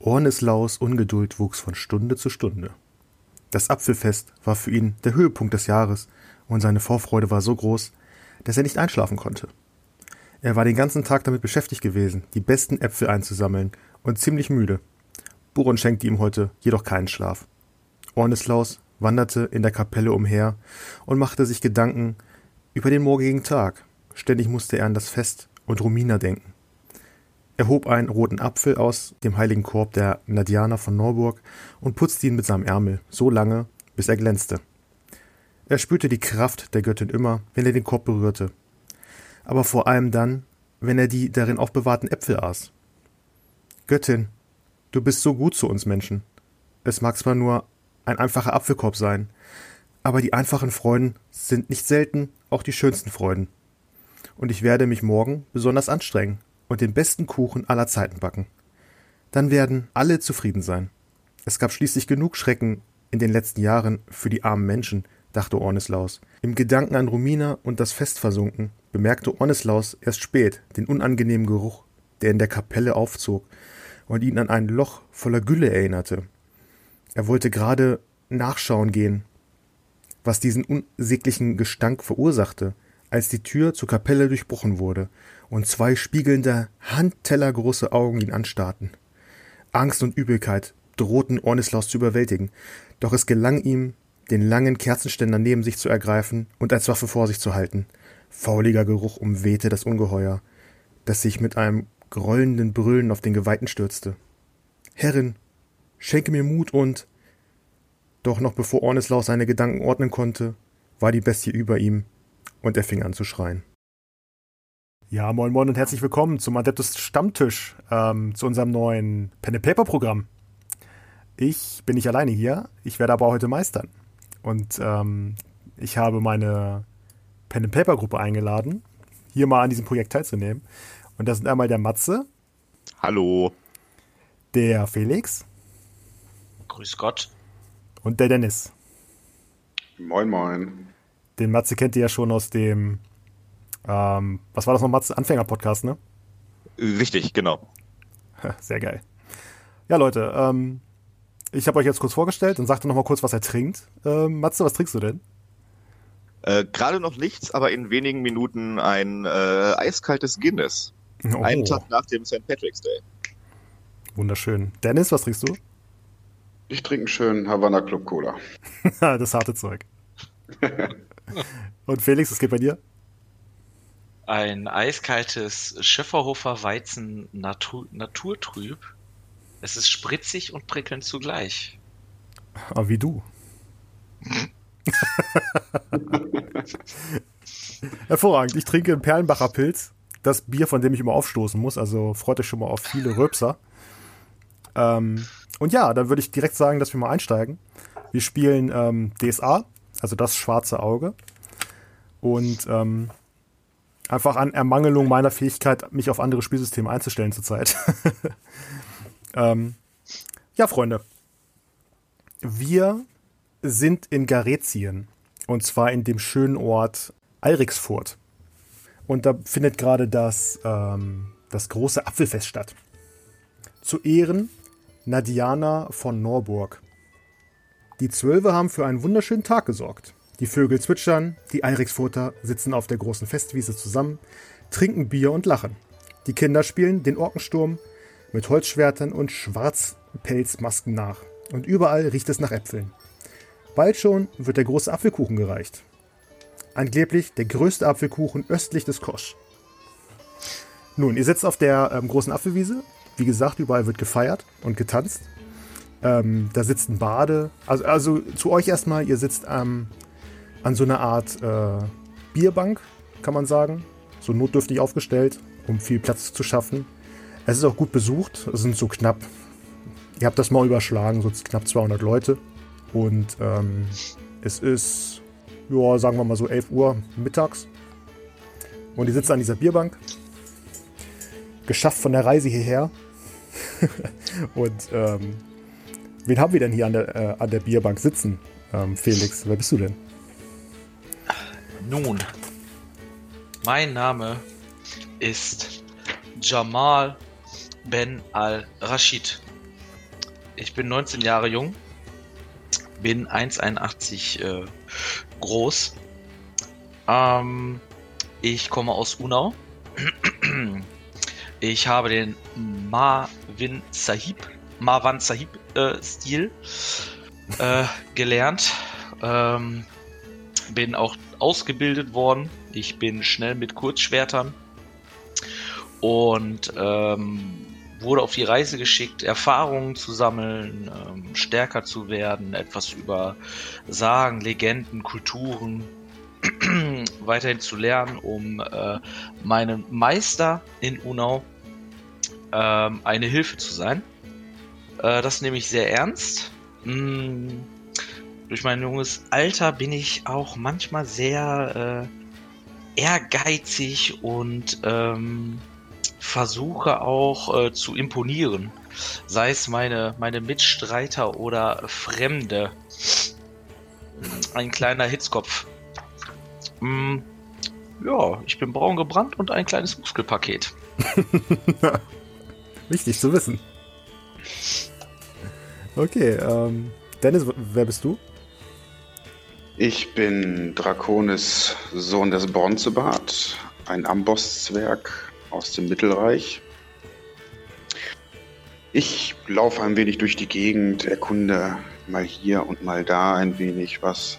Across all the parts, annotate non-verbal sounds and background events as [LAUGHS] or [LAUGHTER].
Orneslaus Ungeduld wuchs von Stunde zu Stunde. Das Apfelfest war für ihn der Höhepunkt des Jahres und seine Vorfreude war so groß, dass er nicht einschlafen konnte. Er war den ganzen Tag damit beschäftigt gewesen, die besten Äpfel einzusammeln und ziemlich müde. Buron schenkte ihm heute jedoch keinen Schlaf. Orneslaus wanderte in der Kapelle umher und machte sich Gedanken über den morgigen Tag. Ständig musste er an das Fest und Romina denken. Er hob einen roten Apfel aus dem heiligen Korb der Nadianer von Norburg und putzte ihn mit seinem Ärmel so lange, bis er glänzte. Er spürte die Kraft der Göttin immer, wenn er den Korb berührte, aber vor allem dann, wenn er die darin aufbewahrten Äpfel aß. Göttin, du bist so gut zu uns Menschen. Es mag zwar nur ein einfacher Apfelkorb sein, aber die einfachen Freuden sind nicht selten auch die schönsten Freuden. Und ich werde mich morgen besonders anstrengen, und den besten Kuchen aller Zeiten backen. Dann werden alle zufrieden sein. Es gab schließlich genug Schrecken in den letzten Jahren für die armen Menschen, dachte Orneslaus. Im Gedanken an Romina und das Fest versunken, bemerkte Orneslaus erst spät den unangenehmen Geruch, der in der Kapelle aufzog und ihn an ein Loch voller Gülle erinnerte. Er wollte gerade nachschauen gehen, was diesen unsäglichen Gestank verursachte, als die Tür zur Kapelle durchbrochen wurde und zwei spiegelnde, handtellergroße Augen ihn anstarrten. Angst und Übelkeit drohten Ornislaus zu überwältigen, doch es gelang ihm, den langen Kerzenständer neben sich zu ergreifen und als Waffe vor sich zu halten. Fauliger Geruch umwehte das Ungeheuer, das sich mit einem grollenden Brüllen auf den Geweihten stürzte. Herrin, schenke mir Mut und. Doch noch bevor Ornislaus seine Gedanken ordnen konnte, war die Bestie über ihm und er fing an zu schreien. Ja, moin moin und herzlich willkommen zum Adeptus Stammtisch, ähm, zu unserem neuen Pen and Paper Programm. Ich bin nicht alleine hier, ich werde aber heute meistern. Und ähm, ich habe meine Pen and Paper Gruppe eingeladen, hier mal an diesem Projekt teilzunehmen. Und das sind einmal der Matze. Hallo. Der Felix. Grüß Gott. Und der Dennis. Moin moin. Den Matze kennt ihr ja schon aus dem ähm, was war das noch, Mats? Anfänger-Podcast, ne? Richtig, genau. [LAUGHS] Sehr geil. Ja, Leute, ähm, ich habe euch jetzt kurz vorgestellt und sagte noch mal kurz, was er trinkt. Ähm, Matze, was trinkst du denn? Äh, Gerade noch nichts, aber in wenigen Minuten ein äh, eiskaltes Guinness. Oh. Einen Tag nach dem St. Patrick's Day. Wunderschön. Dennis, was trinkst du? Ich trinke einen schönen Havana Club Cola. [LAUGHS] das harte Zeug. [LAUGHS] und Felix, was geht bei dir? Ein eiskaltes Schifferhofer Weizen Natur, Naturtrüb. Es ist spritzig und prickelnd zugleich. Aber wie du. [LAUGHS] Hervorragend. Ich trinke einen Perlenbacher Pilz. Das Bier, von dem ich immer aufstoßen muss. Also freut euch schon mal auf viele Röpser. Ähm, und ja, dann würde ich direkt sagen, dass wir mal einsteigen. Wir spielen ähm, DSA, also das schwarze Auge. Und ähm, Einfach an Ermangelung meiner Fähigkeit, mich auf andere Spielsysteme einzustellen zurzeit. [LAUGHS] ähm, ja, Freunde. Wir sind in Garetien. Und zwar in dem schönen Ort Eiriksfurt. Und da findet gerade das, ähm, das große Apfelfest statt. Zu Ehren Nadiana von Norburg. Die Zwölfe haben für einen wunderschönen Tag gesorgt. Die Vögel zwitschern, die Eiriksfurter sitzen auf der großen Festwiese zusammen, trinken Bier und lachen. Die Kinder spielen den Orkensturm mit Holzschwertern und Schwarzpelzmasken nach. Und überall riecht es nach Äpfeln. Bald schon wird der große Apfelkuchen gereicht. Angeblich der größte Apfelkuchen östlich des Kosch. Nun, ihr sitzt auf der ähm, großen Apfelwiese. Wie gesagt, überall wird gefeiert und getanzt. Ähm, da sitzt ein Bade. Also, also zu euch erstmal, ihr sitzt ähm, an so einer Art äh, Bierbank, kann man sagen. So notdürftig aufgestellt, um viel Platz zu schaffen. Es ist auch gut besucht. Es sind so knapp, ihr habt das mal überschlagen, so knapp 200 Leute. Und ähm, es ist, ja, sagen wir mal so 11 Uhr mittags. Und die sitzen an dieser Bierbank. Geschafft von der Reise hierher. [LAUGHS] Und ähm, wen haben wir denn hier an der, äh, an der Bierbank sitzen? Ähm, Felix, wer bist du denn? Nun, mein Name ist Jamal Ben al-Rashid. ich bin 19 Jahre jung, bin 1,81 äh, groß. Ähm, ich komme aus Unau. [CLEARS THROAT] Ich habe den Marvin Sahib, Marwan Sahib äh, Stil äh, gelernt. Ähm, bin auch ausgebildet worden. Ich bin schnell mit Kurzschwertern und ähm, wurde auf die Reise geschickt, Erfahrungen zu sammeln, ähm, stärker zu werden, etwas über Sagen, Legenden, Kulturen [CLEARS THROAT] weiterhin zu lernen, um äh, meinem Meister in Unau ähm, eine Hilfe zu sein. Äh, das nehme ich sehr ernst. Mm, durch mein junges Alter bin ich auch manchmal sehr äh, ehrgeizig und ähm, versuche auch äh, zu imponieren. Sei es meine, meine Mitstreiter oder Fremde. Ein kleiner Hitzkopf. Mm, ja, ich bin braun gebrannt und ein kleines Muskelpaket. [LAUGHS] Wichtig zu wissen. Okay, ähm, Dennis, wer bist du? Ich bin Draconis, Sohn des Bronzebart, ein Ambosszwerg aus dem Mittelreich. Ich laufe ein wenig durch die Gegend, erkunde mal hier und mal da ein wenig was,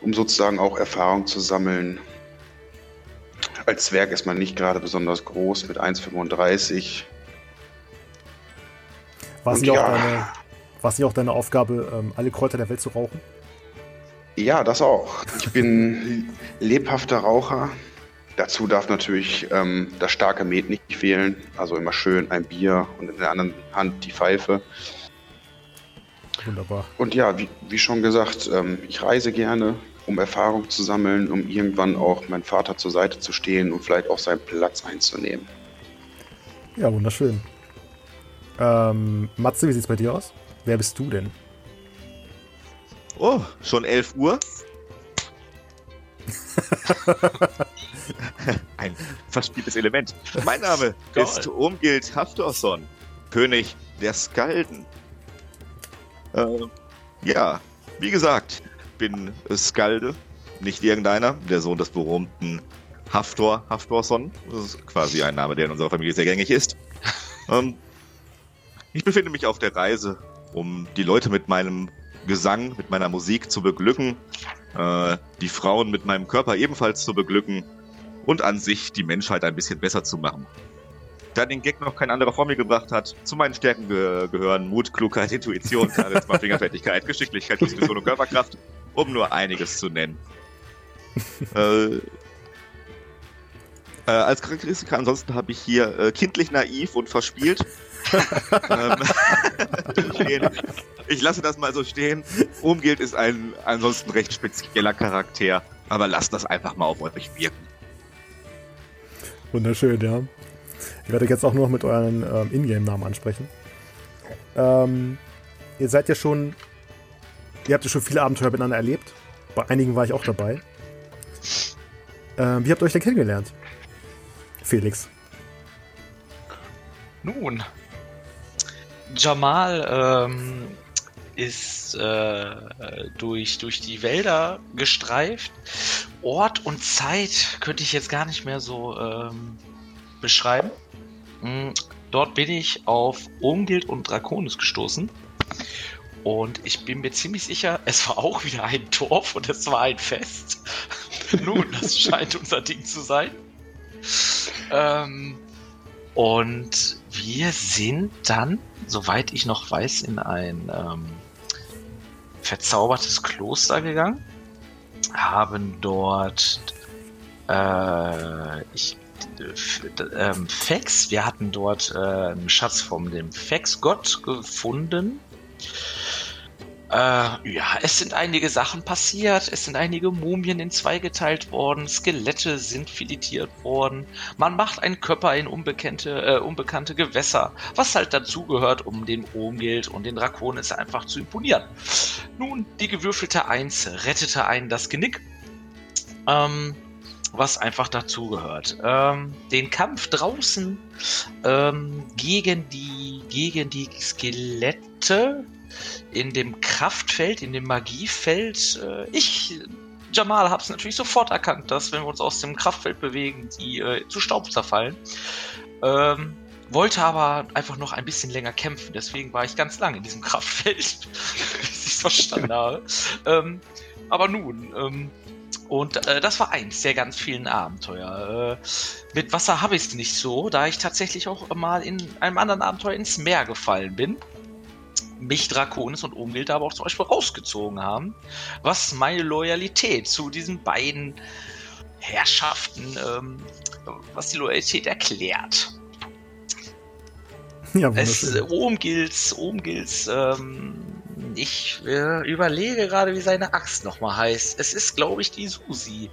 um sozusagen auch Erfahrung zu sammeln. Als Zwerg ist man nicht gerade besonders groß mit 1,35. War es nicht, ja, nicht, auch deine Aufgabe, ähm, alle Kräuter der Welt zu rauchen? Ja, das auch. Ich bin lebhafter Raucher. Dazu darf natürlich ähm, das starke Met nicht fehlen. Also immer schön ein Bier und in der anderen Hand die Pfeife. Wunderbar. Und ja, wie, wie schon gesagt, ähm, ich reise gerne, um Erfahrung zu sammeln, um irgendwann auch meinem Vater zur Seite zu stehen und vielleicht auch seinen Platz einzunehmen. Ja, wunderschön. Ähm, Matze, wie sieht's bei dir aus? Wer bist du denn? Oh, schon 11 Uhr? [LAUGHS] Ein verspieltes Element. Mein Name [LAUGHS] ist Umgild Haftorson, König der Skalden. Äh, ja, wie gesagt, bin Skalde, nicht irgendeiner, der Sohn des berühmten Haftor Haftorson. Das ist quasi ein Name, der in unserer Familie sehr gängig ist. [LAUGHS] Ähm, ich befinde mich auf der Reise, um die Leute mit meinem Gesang, mit meiner Musik zu beglücken, äh, die Frauen mit meinem Körper ebenfalls zu beglücken und an sich die Menschheit ein bisschen besser zu machen. Da den Gag noch kein anderer vor mir gebracht hat, zu meinen Stärken ge gehören Mut, Klugheit, Intuition, Charisma, Fingerfertigkeit, Geschicklichkeit, Diskussion und Körperkraft, um nur einiges zu nennen. [LAUGHS] äh, äh, als Charakteristika ansonsten habe ich hier äh, kindlich naiv und verspielt. Ähm, [LAUGHS] ich lasse das mal so stehen. Umgilt ist ein ansonsten recht spezieller Charakter, aber lasst das einfach mal auf euch wirken. Wunderschön, ja. Ich werde jetzt auch nur noch mit euren ähm, Ingame-Namen ansprechen. Ähm, ihr seid ja schon, ihr habt ja schon viele Abenteuer miteinander erlebt. Bei einigen war ich auch dabei. Ähm, wie habt ihr euch denn kennengelernt? Felix. Nun, Jamal ähm, ist äh, durch, durch die Wälder gestreift. Ort und Zeit könnte ich jetzt gar nicht mehr so ähm, beschreiben. Mhm. Dort bin ich auf Umgild und Draconis gestoßen. Und ich bin mir ziemlich sicher, es war auch wieder ein Dorf und es war ein Fest. [LAUGHS] Nun, das scheint unser Ding zu sein. Ähm, und wir sind dann, soweit ich noch weiß, in ein ähm, verzaubertes Kloster gegangen, haben dort äh, ich, äh, Fex, wir hatten dort äh, einen Schatz vom dem Fex-Gott gefunden äh, ja, es sind einige Sachen passiert. Es sind einige Mumien in zwei geteilt worden. Skelette sind filetiert worden. Man macht einen Körper in unbekannte, äh, unbekannte Gewässer. Was halt dazugehört, um den Omgild und den Draconis einfach zu imponieren. Nun, die gewürfelte Eins rettete einen das Genick. Ähm, was einfach dazugehört. Ähm, den Kampf draußen ähm, gegen die gegen die Skelette in dem Kraftfeld, in dem Magiefeld. Äh, ich, Jamal, habe es natürlich sofort erkannt, dass wenn wir uns aus dem Kraftfeld bewegen, die äh, zu Staub zerfallen. Ähm, wollte aber einfach noch ein bisschen länger kämpfen, deswegen war ich ganz lange in diesem [LAUGHS] Kraftfeld, bis ich es verstanden [LAUGHS] habe. Ähm, aber nun, ähm, und äh, das war eins der ganz vielen Abenteuer. Äh, mit Wasser habe ich es nicht so, da ich tatsächlich auch mal in einem anderen Abenteuer ins Meer gefallen bin. Mich Draconis und Umgild aber auch zum Beispiel rausgezogen haben, was meine Loyalität zu diesen beiden Herrschaften, ähm, was die Loyalität erklärt. Ja, es, Omgils, Omgils, ähm, ich äh, überlege gerade, wie seine Axt nochmal heißt. Es ist, glaube ich, die Susi.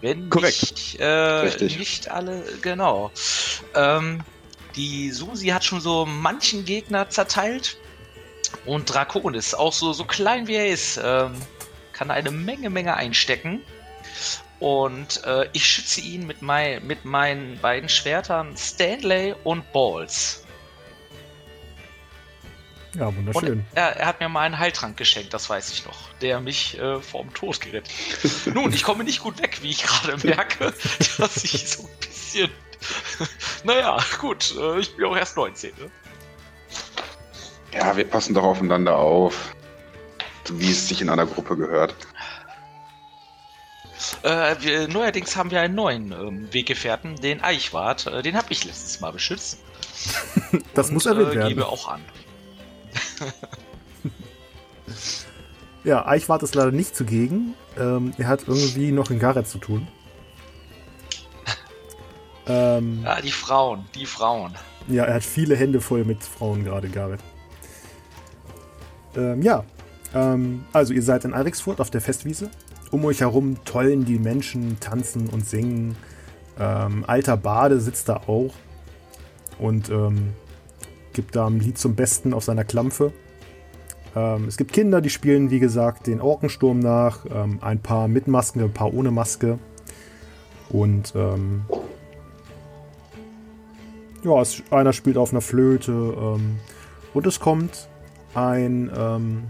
Wenn Korrekt. Nicht, äh, nicht alle, genau. Ähm, die Susi hat schon so manchen Gegner zerteilt. Und Draconis, auch so, so klein wie er ist, ähm, kann eine Menge, Menge einstecken. Und äh, ich schütze ihn mit, mein, mit meinen beiden Schwertern Stanley und Balls. Ja, wunderschön. Er, er, hat mir mal einen Heiltrank geschenkt, das weiß ich noch, der mich äh, vorm Tod gerettet. [LAUGHS] Nun, ich komme nicht gut weg, wie ich gerade merke, [LAUGHS] dass ich so ein bisschen. [LAUGHS] naja, gut, äh, ich bin auch erst 19. Ne? Ja, wir passen doch aufeinander auf, wie es sich in einer Gruppe gehört. Äh, wir, neuerdings haben wir einen neuen ähm, Weggefährten, den Eichwart. Äh, den habe ich letztes Mal beschützt. [LAUGHS] das und, muss erwähnt äh, werden. gebe auch an. [LAUGHS] ja, Eichwart ist leider nicht zugegen. Ähm, er hat irgendwie noch in Gareth zu tun. [LAUGHS] Ähm, ja, die Frauen, die Frauen. Ja, er hat viele Hände voll mit Frauen gerade, Gareth. Ähm, ja, ähm, also ihr seid in Alrixfurt auf der Festwiese. Um euch herum tollen die Menschen, tanzen und singen. Ähm, alter Bade sitzt da auch. Und ähm, gibt da ein Lied zum Besten auf seiner Klampfe. Ähm, es gibt Kinder, die spielen, wie gesagt, den Orkensturm nach. Ähm, ein paar mit Maske, ein paar ohne Maske. Und ja, einer spielt auf einer Flöte. Und es kommt ein, ähm,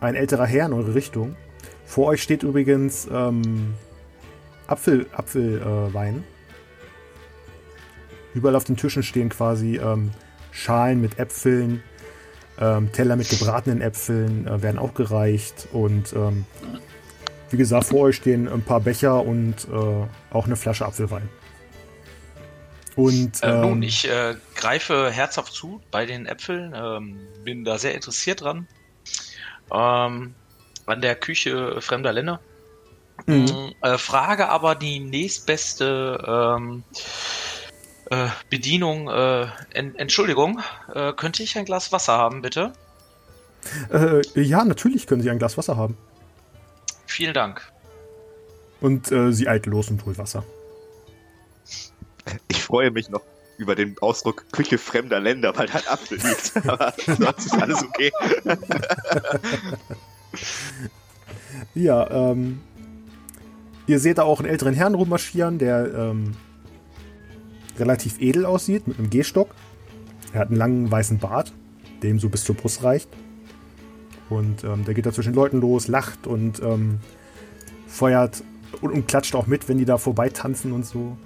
ein älterer Herr in eure Richtung. Vor euch steht übrigens ähm, Apfel, Apfelwein. Äh, Überall auf den Tischen stehen quasi ähm, Schalen mit Äpfeln, ähm, Teller mit gebratenen Äpfeln äh, werden auch gereicht. Und ähm, wie gesagt, vor euch stehen ein paar Becher und äh, auch eine Flasche Apfelwein. Und, äh, nun, ähm, ich äh, greife herzhaft zu bei den Äpfeln, ähm, bin da sehr interessiert dran. Ähm, an der Küche fremder Länder. Mhm. Äh, frage aber die nächstbeste ähm, äh, Bedienung, äh, en Entschuldigung, äh, könnte ich ein Glas Wasser haben, bitte? Ja, natürlich können Sie ein Glas Wasser haben. Vielen Dank. Und sie eilt los und holt Wasser. Ich freue mich noch über den Ausdruck Küche fremder Länder, weil da ein Apfel liegt. Aber sonst ist alles okay. [LAUGHS] ja, ähm, ihr seht da auch einen älteren Herrn rummarschieren, der ähm, relativ edel aussieht, mit einem Gehstock. Er hat einen langen weißen Bart, der ihm so bis zur Brust reicht. Und ähm, der geht da zwischen Leuten los, lacht und ähm, feuert und, und, klatscht auch mit, wenn die da vorbei tanzen und so.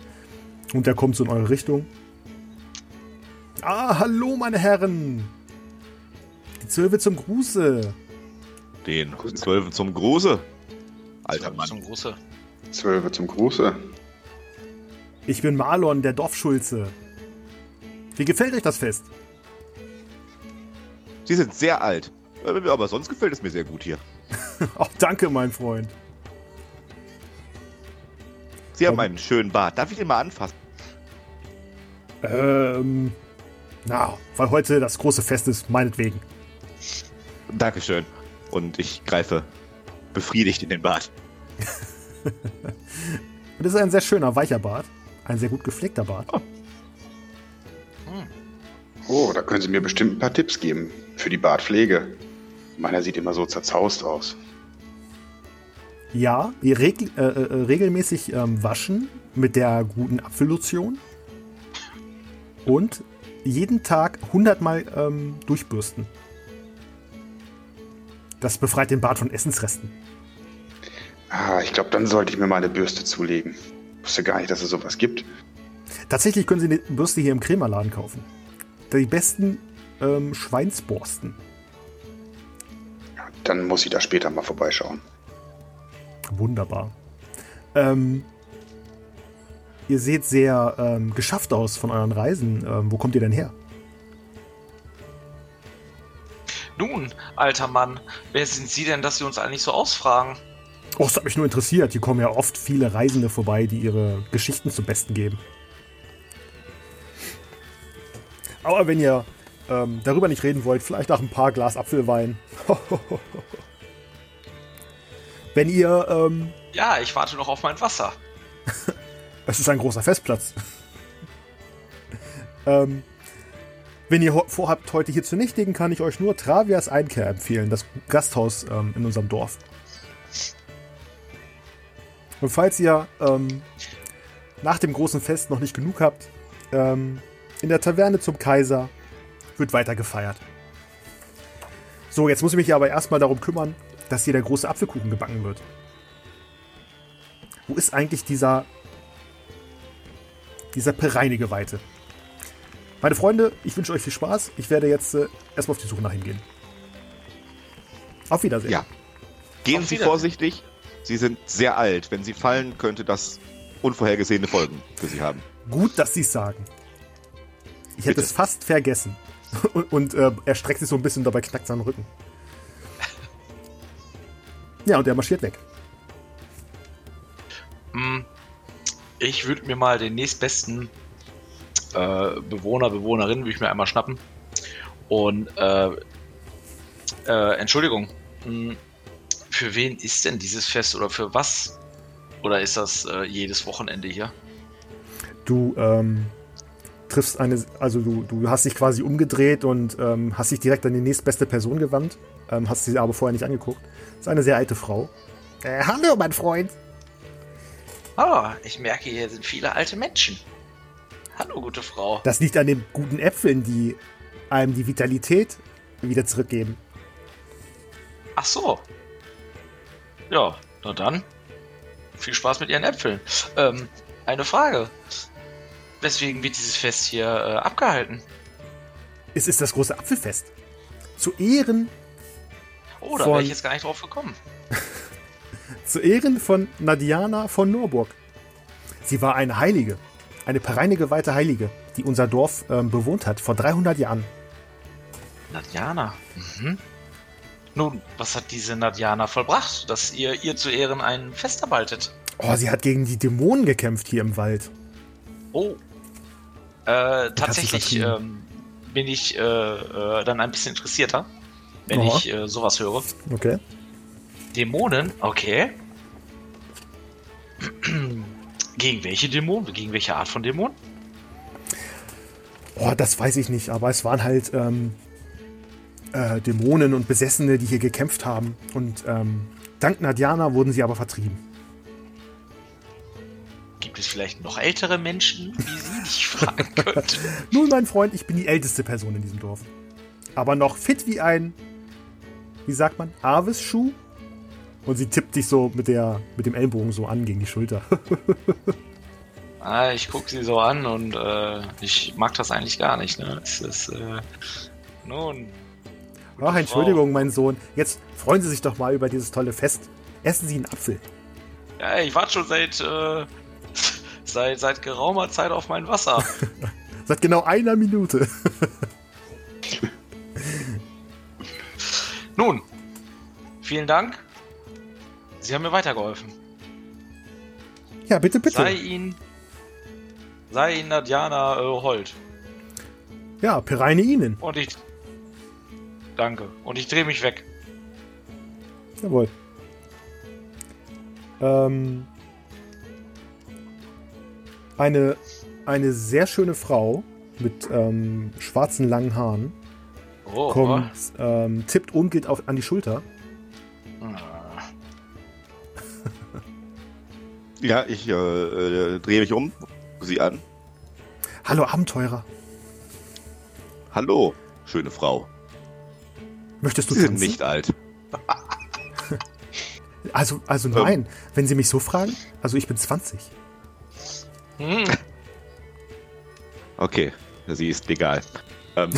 Und der kommt so in eure Richtung. Ah, hallo, meine Herren! Die Zwölfe zum Gruße! Den Zwölfe zum Gruße? Alter Mann. Zum Gruße. Zwölfe zum Gruße. Ich bin Marlon, der Dorfschulze. Wie gefällt euch das Fest? Sie sind sehr alt. Aber sonst gefällt es mir sehr gut hier. [LAUGHS] Ach, danke, mein Freund. Sie haben einen schönen Bart. Darf ich den mal anfassen? Ähm. Na, weil heute das große Fest ist, meinetwegen. Dankeschön. Und ich greife befriedigt in den Bart. Und [LAUGHS] das ist ein sehr schöner, weicher Bart. Ein sehr gut gepflegter Bart. Oh. Hm. oh, da können Sie mir bestimmt ein paar Tipps geben für die Bartpflege. Meiner sieht immer so zerzaust aus. Ja, regel, äh, äh, regelmäßig ähm, waschen mit der guten Apfellotion und jeden Tag 100 Mal ähm, durchbürsten. Das befreit den Bart von Essensresten. Ah, ich glaube, dann sollte ich mir mal eine Bürste zulegen. Ich wusste gar nicht, dass es sowas gibt. Tatsächlich können Sie eine Bürste hier im Krämerladen kaufen. Die besten ähm, Schweinsborsten. Dann muss ich da später mal vorbeischauen. Wunderbar. Ähm, ihr seht sehr ähm, geschafft aus von euren Reisen. Ähm, wo kommt ihr denn her? Nun, alter Mann, wer sind Sie denn, dass Sie uns eigentlich so ausfragen? Oh, das hat mich nur interessiert. Hier kommen ja oft viele Reisende vorbei, die ihre Geschichten zum Besten geben. Aber wenn ihr ähm, darüber nicht reden wollt, vielleicht nach ein paar Glas Apfelwein. [LAUGHS] wenn ihr. Ähm, ja, ich warte noch auf mein Wasser. [LAUGHS] es ist ein großer Festplatz. [LAUGHS] ähm, wenn ihr vorhabt, heute hier zu nächtigen, kann ich euch nur Travias Einkehr empfehlen, das Gasthaus ähm, in unserem Dorf. Und falls ihr ähm, nach dem großen Fest noch nicht genug habt, ähm, in der Taverne zum Kaiser wird weiter gefeiert. So, jetzt muss ich mich aber erstmal darum kümmern, dass hier der große Apfelkuchen gebacken wird. Wo ist eigentlich dieser dieser pereinige Weite? Meine Freunde, ich wünsche euch viel Spaß. Ich werde jetzt äh, erstmal auf die Suche nach ihm gehen. Auf Wiedersehen. Ja. Gehen auf Sie vorsichtig. Sie sind sehr alt. Wenn Sie fallen, könnte das unvorhergesehene Folgen für Sie haben. Gut, dass Sie es sagen. Ich Bitte. hätte es fast vergessen. Und, [LAUGHS] und äh, er streckt sich so ein bisschen, dabei knackt seinen Rücken. Ja, und er marschiert weg. Hm. Ich würde mir mal den nächstbesten äh, Bewohner, Bewohnerin, würde ich mir einmal schnappen. Und äh, äh, Entschuldigung, hm, für wen ist denn dieses Fest oder für was? Oder ist das äh, jedes Wochenende hier? Du ähm, triffst eine, also du, du hast dich quasi umgedreht und ähm, hast dich direkt an die nächstbeste Person gewandt, ähm, hast sie aber vorher nicht angeguckt. Das ist eine sehr alte Frau. Äh, hallo, mein Freund. Oh, ich merke, hier sind viele alte Menschen. Hallo, gute Frau. Das liegt an den guten Äpfeln, die einem die Vitalität wieder zurückgeben. Ach so. Ja, na dann. Viel Spaß mit Ihren Äpfeln. Ähm, eine Frage. Weswegen wird dieses Fest hier äh, abgehalten? Es ist das große Apfelfest. Zu Ehren. Oh, da wäre ich jetzt gar nicht drauf gekommen. [LAUGHS] zu Ehren von Nadiana von Norburg. Sie war eine Heilige eine reine geweihte Heilige, die unser Dorf ähm, bewohnt hat vor 300 Jahren. Nadjana. Mhm. Nun, was hat diese Nadjana vollbracht, dass ihr ihr zu Ehren ein Fest erbaltet? Oh, sie hat gegen die Dämonen gekämpft hier im Wald. Oh. Äh, tatsächlich ähm, bin ich äh, äh, dann ein bisschen interessierter, wenn oh. ich äh, sowas höre. Okay. Dämonen, okay. Gegen welche Dämonen? Gegen welche Art von Dämonen? Oh, das weiß ich nicht, aber es waren halt ähm, äh, Dämonen und Besessene, die hier gekämpft haben. Und ähm, dank Nadjana wurden sie aber vertrieben. Gibt es vielleicht noch ältere Menschen, wie Sie dich [LAUGHS] fragen könnten? [LAUGHS] Nun, mein Freund, ich bin die älteste Person in diesem Dorf. Aber noch fit wie ein, wie sagt man, Aves-Schuh? Und sie tippt dich so mit, der, mit dem Ellbogen so an gegen die Schulter. [LAUGHS] ah, ich gucke sie so an und äh, ich mag das eigentlich gar nicht. Ne? Es ist, äh, nun. Ach, Entschuldigung, mein Sohn. Jetzt freuen Sie sich doch mal über dieses tolle Fest. Essen Sie einen Apfel. Ja, ich warte schon seit, äh, [LAUGHS] seit, seit geraumer Zeit auf mein Wasser. [LAUGHS] seit genau einer Minute. [LAUGHS] Nun, vielen Dank Sie haben mir weitergeholfen. Ja, bitte, bitte. Sei Ihnen, sei Ihnen Nadjana äh, Holt. Ja, Pereine Ihnen. Und ich. Danke. Und ich drehe mich weg. Jawohl. Ähm, eine, eine sehr schöne Frau mit ähm, schwarzen langen Haaren oh, kommt. Ähm, tippt umgeht auf, an die Schulter Ja, [LAUGHS] ich äh, äh, drehe mich um, sie an. Hallo Abenteurer. Hallo, schöne Frau. Möchtest du Sie sind tanzen? nicht alt. [LAUGHS] Also, also Ähm. nein, wenn Sie mich so fragen. Also ich bin 20. Hm. Okay, sie ist legal. Ähm, [LAUGHS]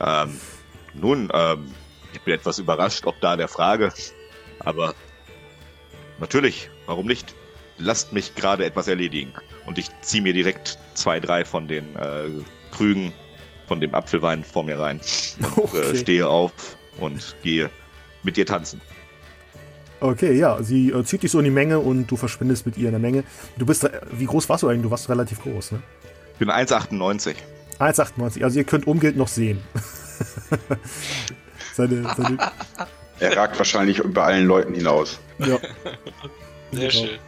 ähm, nun, ähm, ich bin etwas überrascht, ob da der Frage. Aber natürlich, warum nicht? Lasst mich gerade etwas erledigen. Und ich ziehe mir direkt zwei, drei von den äh, Krügen von dem Apfelwein vor mir rein. Und Okay. äh, stehe auf und gehe mit dir tanzen. Okay, ja, sie äh, zieht dich so in die Menge und du verschwindest mit ihr in der Menge. Du bist, wie groß warst du eigentlich? Du warst relativ groß, ne? Ich bin 1,98. 1,98. Also ihr könnt Umgild noch sehen. [LAUGHS] seine, seine, Er ragt wahrscheinlich über allen Leuten hinaus. ja. [LAUGHS] Sehr Genau. schön.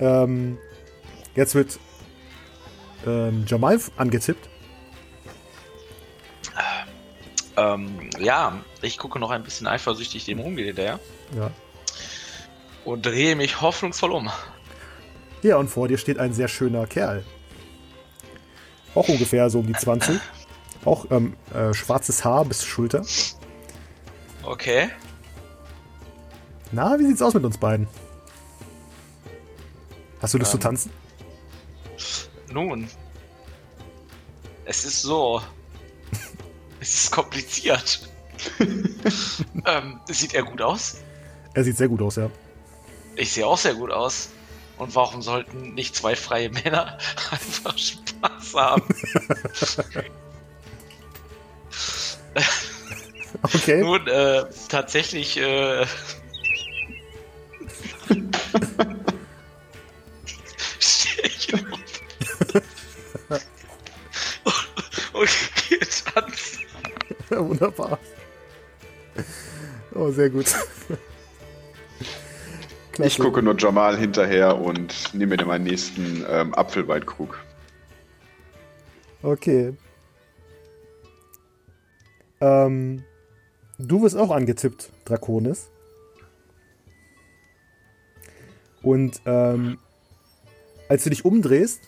Ähm, jetzt wird ähm, Jamal angetippt. Ähm, ja, ich gucke noch ein bisschen eifersüchtig dem hinterher Ja. und drehe mich hoffnungsvoll um. Ja, und vor dir steht ein sehr schöner Kerl. Auch ungefähr so um die 20. Auch ähm, äh, schwarzes Haar bis Schulter. Okay. Na, wie sieht's aus mit uns beiden? Hast du Lust Ähm. zu tanzen? Nun. Es ist so. Es ist kompliziert. [LAUGHS] ähm, sieht er gut aus? Er sieht sehr gut aus, ja. Ich sehe auch sehr gut aus. Und warum sollten nicht zwei freie Männer [LAUGHS] einfach Spaß haben? [LAUGHS] Okay. Nun, äh, tatsächlich, äh. stehe ich auf. und gehe tanzen. [LAUGHS] Wunderbar. Oh, sehr gut. Klasse. Ich gucke nur Jamal hinterher und nehme mir meinen nächsten ähm, Apfelweinkrug. Okay. Ähm, du wirst auch angetippt, Draconis. Und ähm, als du dich umdrehst,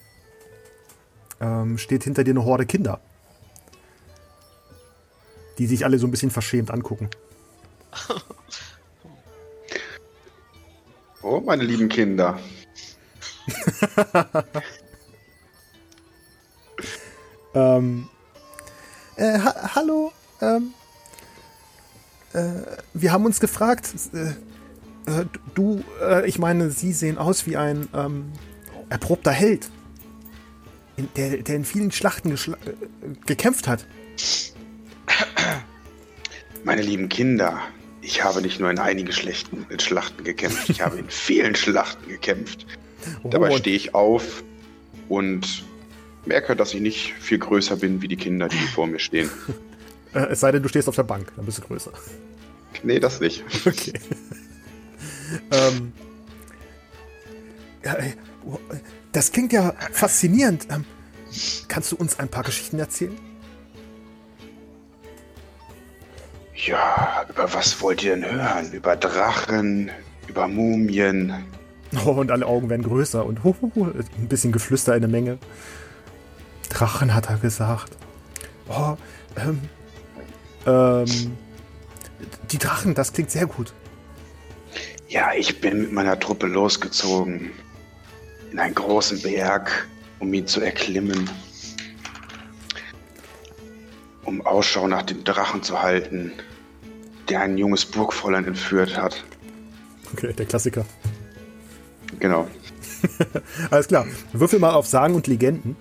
ähm, steht hinter dir eine Horde Kinder. Die sich alle so ein bisschen verschämt angucken. [LAUGHS] Oh, meine lieben Kinder. [LAUGHS] Ähm, äh, ha hallo, ähm, äh, wir haben uns gefragt, äh, äh, du, äh, ich meine, Sie sehen aus wie ein ähm, erprobter Held, in, der, der in vielen Schlachten äh, gekämpft hat. Meine lieben Kinder, ich habe nicht nur in einigen Schlechten, in Schlachten gekämpft, ich habe in vielen Schlachten gekämpft. Dabei und- stehe ich auf und merke, dass ich nicht viel größer bin wie die Kinder, die vor mir stehen. [LAUGHS] äh, es sei denn, du stehst auf der Bank, dann bist du größer. Nee, das nicht. [LAUGHS] Okay. ähm, äh, oh, das klingt ja faszinierend. Ähm, kannst du uns ein paar Geschichten erzählen? Ja, über was wollt ihr denn hören? Über Drachen, über Mumien. Oh, und alle Augen werden größer und hu, hu, hu, ein bisschen Geflüster in der Menge. Drachen hat er gesagt. Oh, ähm, ähm, die Drachen, das klingt sehr gut. Ja, ich bin mit meiner Truppe losgezogen. In einen großen Berg, um ihn zu erklimmen. Um Ausschau nach dem Drachen zu halten, der ein junges Burgfräulein entführt hat. Okay, der Klassiker. Genau. [LAUGHS] Alles klar. Würfel mal auf Sagen und Legenden.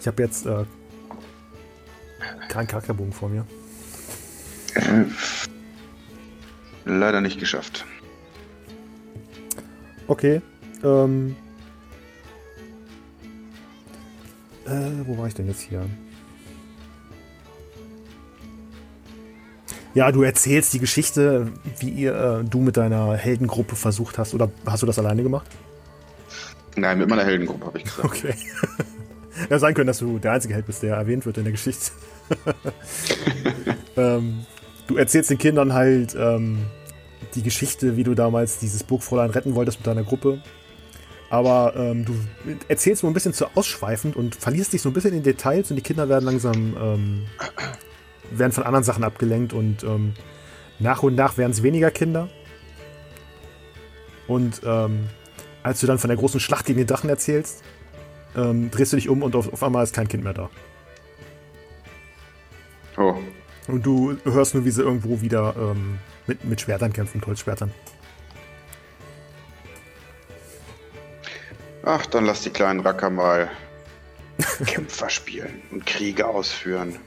Ich habe jetzt äh, keinen Charakterbogen vor mir. Äh, leider nicht geschafft. Okay. Ähm, äh, wo war ich denn jetzt hier? Ja, du erzählst die Geschichte, wie ihr, äh, du mit deiner Heldengruppe versucht hast. Oder hast du das alleine gemacht? Nein, mit meiner Heldengruppe habe ich gesagt. Okay. [LAUGHS] ja, sein können, dass du der einzige Held bist, der erwähnt wird in der Geschichte. [LAUGHS] ähm, du erzählst den Kindern halt ähm, die Geschichte, wie du damals dieses Burgfräulein retten wolltest mit deiner Gruppe. Aber ähm, du erzählst nur ein bisschen zu ausschweifend und verlierst dich so ein bisschen in Details und die Kinder werden langsam ähm, werden von anderen Sachen abgelenkt und ähm, nach und nach werden es weniger Kinder. Und ähm, als du dann von der großen Schlacht gegen den Drachen erzählst, ähm, drehst du dich um und auf, auf einmal ist kein Kind mehr da. Oh, Und du hörst nur, wie sie irgendwo wieder ähm, mit, mit Schwertern kämpfen, mit Holzschwertern. ach, dann lass die kleinen Racker mal [LAUGHS] Kämpfer spielen und Kriege ausführen.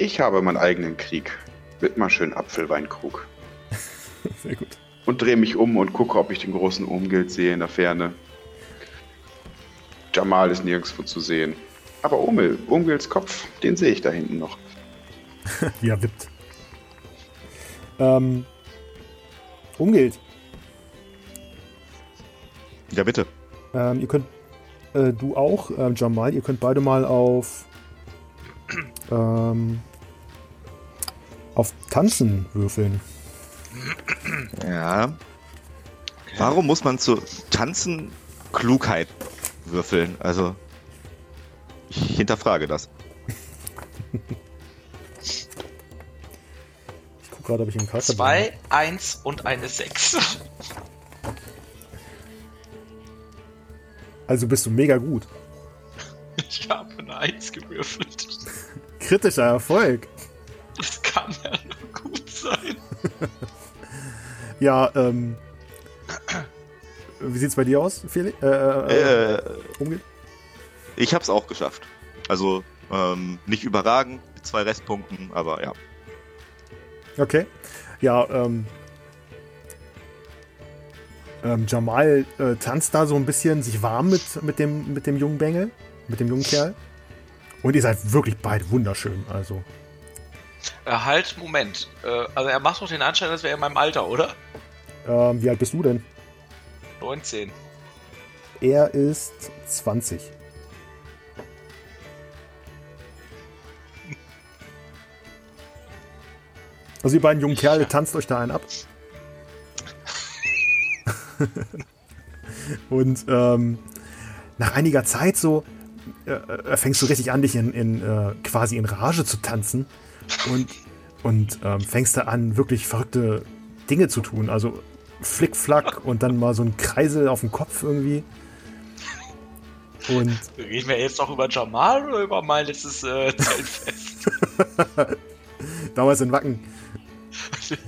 Ich habe meinen eigenen Krieg mit mal schön Apfelweinkrug. [LAUGHS] Sehr gut. Und drehe mich um und gucke, ob ich den großen Umgild sehe in der Ferne. Jamal ist nirgendwo zu sehen. Aber Umil, Umgilds Kopf, den sehe ich da hinten noch. [LAUGHS] Er wippt. Ähm, Umgilt. Ja, bitte. Ähm, ihr könnt, äh, du auch, ähm, Jamal, ihr könnt beide mal auf, [CLEARS THROAT] ähm, auf Tanzen würfeln. Ja. Warum muss man zu Tanzen Klugheit würfeln? Also, ich hinterfrage das. [LAUGHS] Ich gucke gerade, ob ich einen Charakter Zwei, eins und eine Sechs. Also bist du mega gut. [LAUGHS] Ich habe eine Eins gewürfelt. Kritischer Erfolg. Das kann ja nur gut sein. [LAUGHS] Ja, ähm. Wie sieht's bei dir aus, Felix? Äh, äh, Äh, Umgilt? ich hab's auch geschafft. Also, ähm, nicht überragend mit zwei Restpunkten, aber ja. Okay. Ja, ähm. Ähm, Jamal äh, tanzt da so ein bisschen sich warm mit, mit, dem, mit dem jungen Bengel, mit dem jungen Kerl. Und ihr seid wirklich beide wunderschön. Also, Äh, halt, Moment. Äh, also er macht doch den Anschein, als wäre er in meinem Alter, oder? ähm, wie alt bist du denn? 19. Er ist 20. Also die beiden jungen Kerle tanzt euch da einen ab. [LAUGHS] Und ähm, nach einiger Zeit so äh, äh, fängst du richtig an, dich in, in äh, quasi in Rage zu tanzen und, und ähm, fängst da an, wirklich verrückte Dinge zu tun. Also Flickflack und dann mal so ein Kreisel auf dem Kopf irgendwie. Und Reden wir jetzt noch über Jamal oder über mein letztes äh, [LAUGHS] Zeltfest? damals in Wacken. [LAUGHS]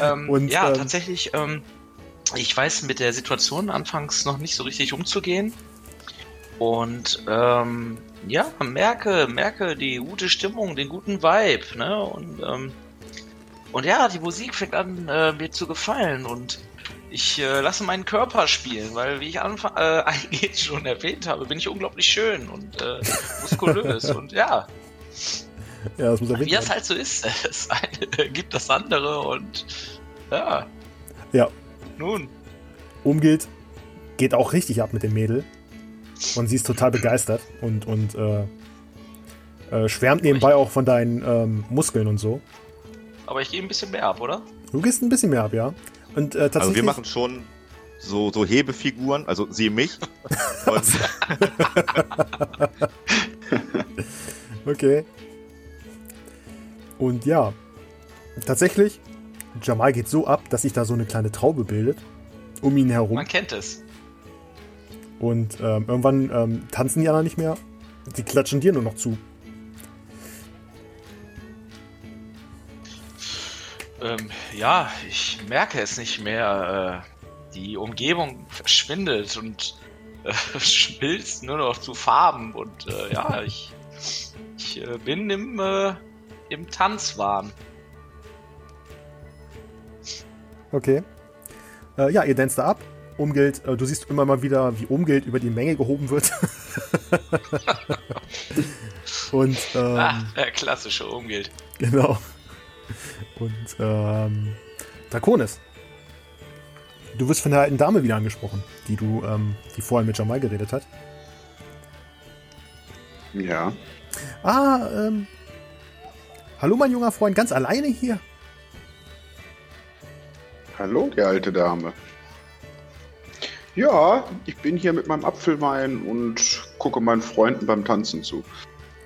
ähm, Und, ja, ähm, tatsächlich, ähm, ich weiß mit der Situation anfangs noch nicht so richtig umzugehen. Und ähm, ja, merke, merke die gute Stimmung, den guten Vibe, ne? Und, ähm, und ja, die Musik fängt an, äh, mir zu gefallen und ich äh, lasse meinen Körper spielen, weil wie ich anfang, äh, [LAUGHS] eingehend schon erwähnt habe, bin ich unglaublich schön und äh, muskulös und ja, Ja, das muss erwähnt wie das halt so ist. [LAUGHS] Das eine gibt das andere und ja, Ja, nun. Umgilt geht auch richtig ab mit dem Mädel. Und sie ist total begeistert und, und äh, äh, schwärmt nebenbei auch von deinen ähm, Muskeln und so. Aber ich gehe ein bisschen mehr ab, oder? Du gehst ein bisschen mehr ab, ja. Und äh, tatsächlich. Also, wir machen schon so, so Hebefiguren, also sie mich. [LAUGHS] [LAUGHS] Okay. Und ja, tatsächlich, Jamal geht so ab, dass sich da so eine kleine Traube bildet um ihn herum. Man kennt es. Und ähm, irgendwann ähm, tanzen die anderen nicht mehr. Die klatschen dir nur noch zu. Ähm, ja, ich merke es nicht mehr. Äh, die Umgebung verschwindet und äh, [LAUGHS] schmilzt nur noch zu Farben. Und äh, ja, [LAUGHS] ich, ich äh, bin im, äh, im Tanzwahn. Okay. Äh, ja, ihr danst da ab. Umgeld, äh, du siehst immer mal wieder, wie Umgeld über die Menge gehoben wird. [LAUGHS] Und, ähm, ah, der klassische Umgilt. genau. Und, ähm, Draconis. Du wirst von der alten Dame wieder angesprochen, die du, ähm, die vorhin mit Jamal geredet hat. Ja. Ah, ähm, Hallo, mein junger Freund, ganz alleine hier? Hallo, die alte Dame. Ja, ich bin hier mit meinem Apfelwein und gucke meinen Freunden beim Tanzen zu.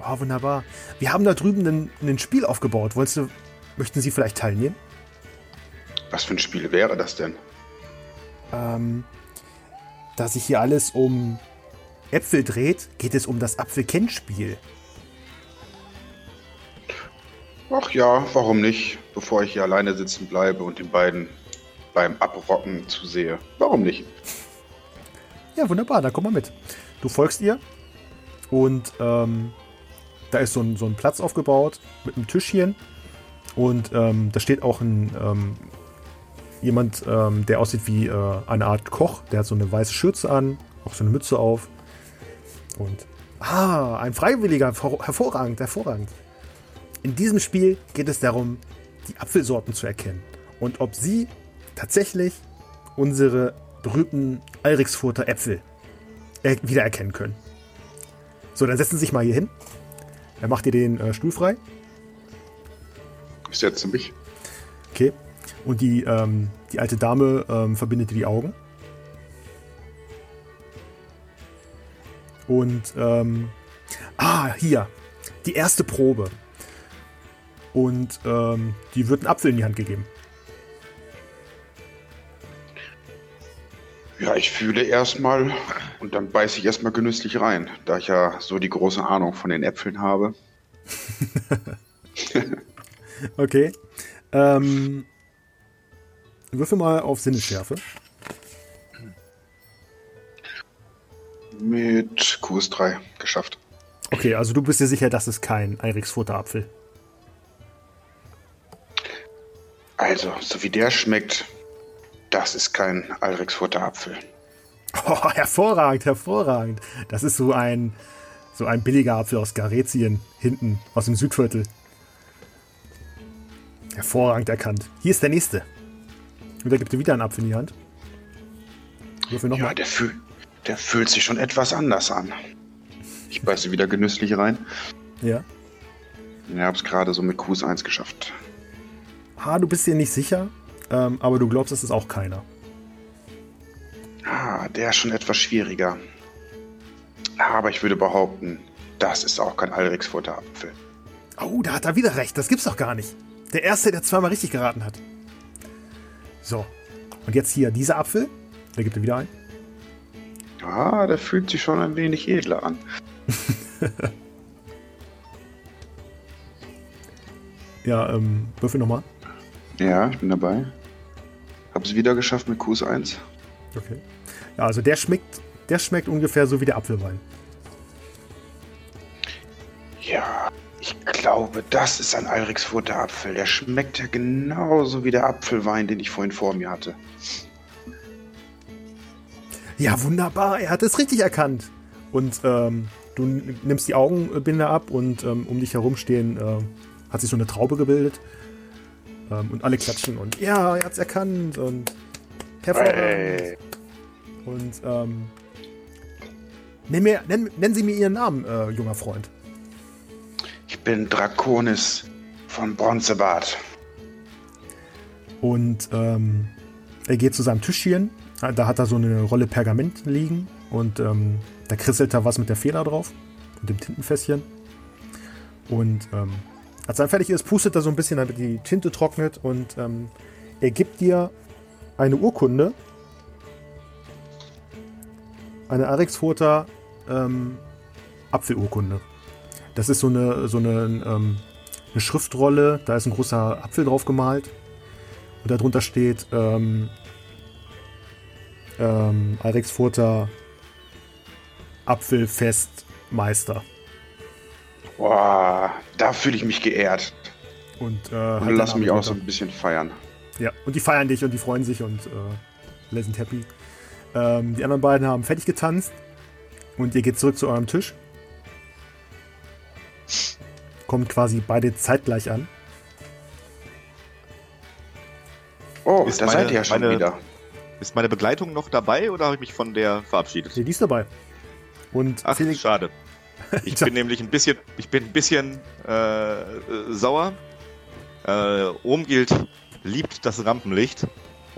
Oh, wunderbar. Wir haben da drüben ein, Spiel aufgebaut. Wolltest du, möchten Sie vielleicht teilnehmen? Was für ein Spiel wäre das denn? Ähm, da sich hier alles um Äpfel dreht, geht es um das Apfelkennspiel. Ach ja, warum nicht? Bevor ich hier alleine sitzen bleibe und den beiden beim Abrocken zusehe. Warum nicht? Ja, wunderbar, dann komm mal mit. Du folgst ihr und ähm, da ist so ein, so ein Platz aufgebaut mit einem Tischchen und ähm, da steht auch ein ähm, jemand, ähm, der aussieht wie äh, eine Art Koch. Der hat so eine weiße Schürze an, auch so eine Mütze auf und ah, ein Freiwilliger, hervor- hervorragend, hervorragend. In diesem Spiel geht es darum, die Apfelsorten zu erkennen und ob sie tatsächlich unsere berühmten Alriksfurter Äpfel äh, wiedererkennen können. So, dann setzen Sie sich mal hier hin. Er macht dir den äh, Stuhl frei. Ich setze mich. Okay. Und die, ähm, die alte Dame ähm, verbindet dir die Augen. Und, ähm, ah, hier. Die erste Probe. Und ähm, die wird einen Apfel in die Hand gegeben. Ja, ich fühle erstmal und dann beiße ich erstmal genüsslich rein, da ich ja so die große Ahnung von den Äpfeln habe. [LAUGHS] Okay. Ähm, würfel mal auf Sinnesschärfe. Mit QS3 geschafft. Okay, also du bist dir sicher, das ist kein Eiriksfurter Apfel. Also, so wie der schmeckt, das ist kein Alrixfurter Apfel. [LAUGHS] Oh, hervorragend, hervorragend. Das ist so ein, so ein billiger Apfel aus Garetien, hinten, aus dem Südviertel. Hervorragend erkannt. Hier ist der nächste. Und er gibt dir wieder einen Apfel in die Hand. Würfel Ja, nochmal. der, fühl, der fühlt sich schon etwas anders an. Ich beiße wieder genüsslich rein. Ja. Ich hab's gerade so mit QS1 geschafft. Ah, du bist dir nicht sicher, ähm, aber du glaubst, es ist auch keiner. Ah, der ist schon etwas schwieriger. Aber ich würde behaupten, das ist auch kein Alrixfurter Apfel. Oh, da hat er wieder recht. Das gibt's doch gar nicht. Der Erste, der zweimal richtig geraten hat. So. Und jetzt hier dieser Apfel. Der gibt er wieder ein. Ah, der fühlt sich schon ein wenig edler an. [LAUGHS] Ja, ähm, würfel nochmal. Ja, ich bin dabei. Hab's wieder geschafft mit QS1. Okay. Ja, also der schmeckt, der schmeckt ungefähr so wie der Apfelwein. Ja, ich glaube, das ist ein Alrixfurter Apfel. Der schmeckt ja genauso wie der Apfelwein, den ich vorhin vor mir hatte. Ja, wunderbar. Er hat es richtig erkannt. Und ähm, du nimmst die Augenbinde ab und ähm, um dich herum stehen, äh, hat sich so eine Traube gebildet. Ähm, und alle klatschen und ja, er hat es erkannt und hervorragend. Hey. Und ähm, nenn mir, nenn, nennen Sie mir Ihren Namen, äh, junger Freund. Ich bin Draconis von Bronzebart. Und ähm, er geht zu seinem Tischchen. Da hat er so eine Rolle Pergament liegen. Und ähm, da krisselt er was mit der Feder drauf. Mit dem Tintenfässchen. Und ähm, als er fertig ist, pustet er so ein bisschen, damit die Tinte trocknet. Und ähm, er gibt dir eine Urkunde. Eine Arexfurter ähm, Apfelurkunde. Das ist so eine, so eine, ähm, eine Schriftrolle. Da ist ein großer Apfel drauf gemalt. Und darunter steht ähm, ähm, Alrexfurter Apfelfestmeister. Boah, da fühle ich mich geehrt. Und, äh, Und halt lass mich auch so ein bisschen feiern. Ja, und die feiern dich und die freuen sich und äh, alle sind happy. Ähm, die anderen beiden haben fertig getanzt und ihr geht zurück zu eurem Tisch. Kommt quasi beide zeitgleich an. Oh, Ist da meine- seid ihr ja schon meine- wieder. Ist meine Begleitung noch dabei oder habe ich mich von der verabschiedet? Die ist dabei. Und Ach, Felix, schade. Ich bin nämlich ein bisschen, ich bin ein bisschen äh, äh, sauer, Äh, Omgild liebt das Rampenlicht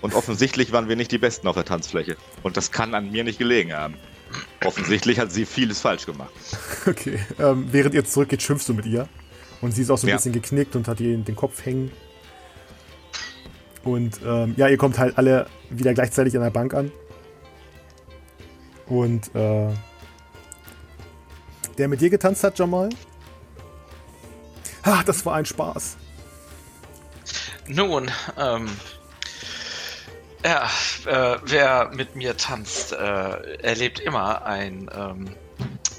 und offensichtlich waren wir nicht die Besten auf der Tanzfläche. Und das kann an mir nicht gelegen haben. Offensichtlich hat sie vieles falsch gemacht. Okay. Ähm, während ihr zurückgeht, schimpfst du mit ihr. Und sie ist auch so ein Ja. bisschen geknickt und hat ihr den Kopf hängen. Und ähm, ja, ihr kommt halt alle wieder gleichzeitig an der Bank an. Und äh, der mit dir getanzt hat, Jamal? Ah, das war ein Spaß. Nun, ähm, ja, äh, wer mit mir tanzt, äh, erlebt immer ein, ähm,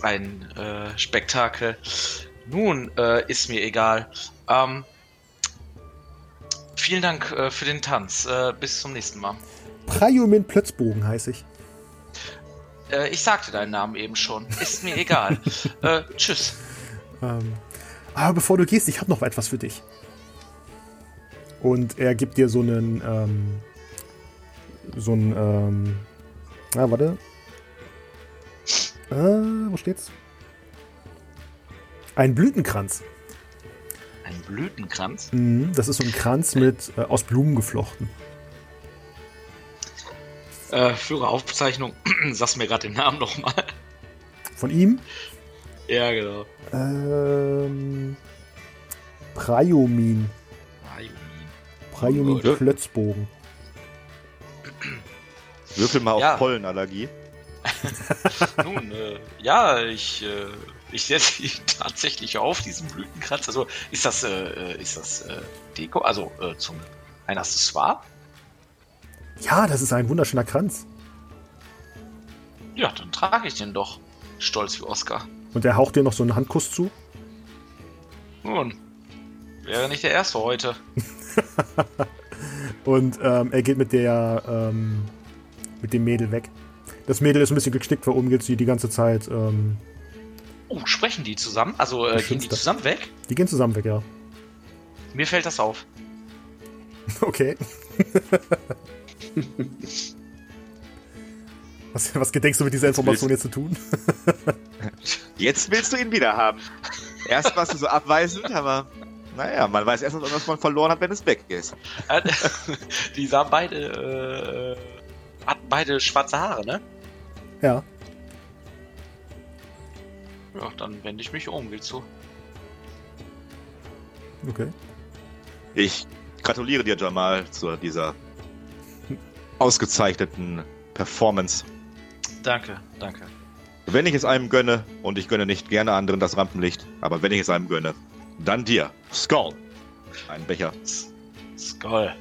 ein äh, Spektakel. Nun, äh, ist mir egal. Ähm, vielen Dank äh, für den Tanz. Äh, bis zum nächsten Mal. Prajumin Plötzbogen heiße ich. Äh, ich sagte deinen Namen eben schon. Ist mir egal. [LAUGHS] äh, tschüss. Ähm, aber bevor du gehst, ich habe noch etwas für dich. Und er gibt dir so einen, ähm, so einen, ähm, ah, warte. Äh, wo steht's? Ein Blütenkranz. Ein Blütenkranz? Mhm, das ist so ein Kranz mit äh, aus Blumen geflochten. Äh, führe Aufzeichnung. [CLEARS THROAT] Sag's mir gerade den Namen nochmal. Von ihm ja, genau. ähm, Prajumin. Ayumin. Prajumin Oh, Plötzbogen. Würfel mal auf Ja. Pollenallergie. [LAUGHS] Nun, äh, ja, ich, äh, ich setze ihn [LAUGHS] tatsächlich auf, diesen Blütenkranz. Also, ist das, äh, äh, ist das äh, Deko? Also, äh, zum ein Accessoire? Ja, das ist ein wunderschöner Kranz. Ja, dann trage ich den doch. Stolz wie Oscar. Und er haucht dir noch so einen Handkuss zu. Nun, wäre nicht der erste heute. [LAUGHS] Und ähm, er geht mit der ähm, mit dem Mädel weg. Das Mädel ist ein bisschen geknickt, weil oben geht sie die ganze Zeit. Ähm, Oh, sprechen die zusammen? Also, äh, gehen die Schönste. zusammen weg? die gehen zusammen weg, ja. Mir fällt das auf. [LAUGHS] Okay. [LAUGHS] [LAUGHS] was, was gedenkst du mit dieser Information jetzt zu tun? [LAUGHS] Jetzt willst du ihn wieder haben. Erst warst du so abweisend, aber naja, man weiß erst, was man verloren hat, wenn es weg ist. [LAUGHS] Die sahen beide, äh, hatten beide schwarze Haare, ne? ja. Ja, dann wende ich mich um, willst du? Okay. Ich gratuliere dir, Jamal, zu dieser ausgezeichneten Performance. Danke, danke. Wenn ich es einem gönne, und ich gönne nicht gerne anderen das Rampenlicht, aber wenn ich es einem gönne, dann dir. Skull. Ein Becher. Skull.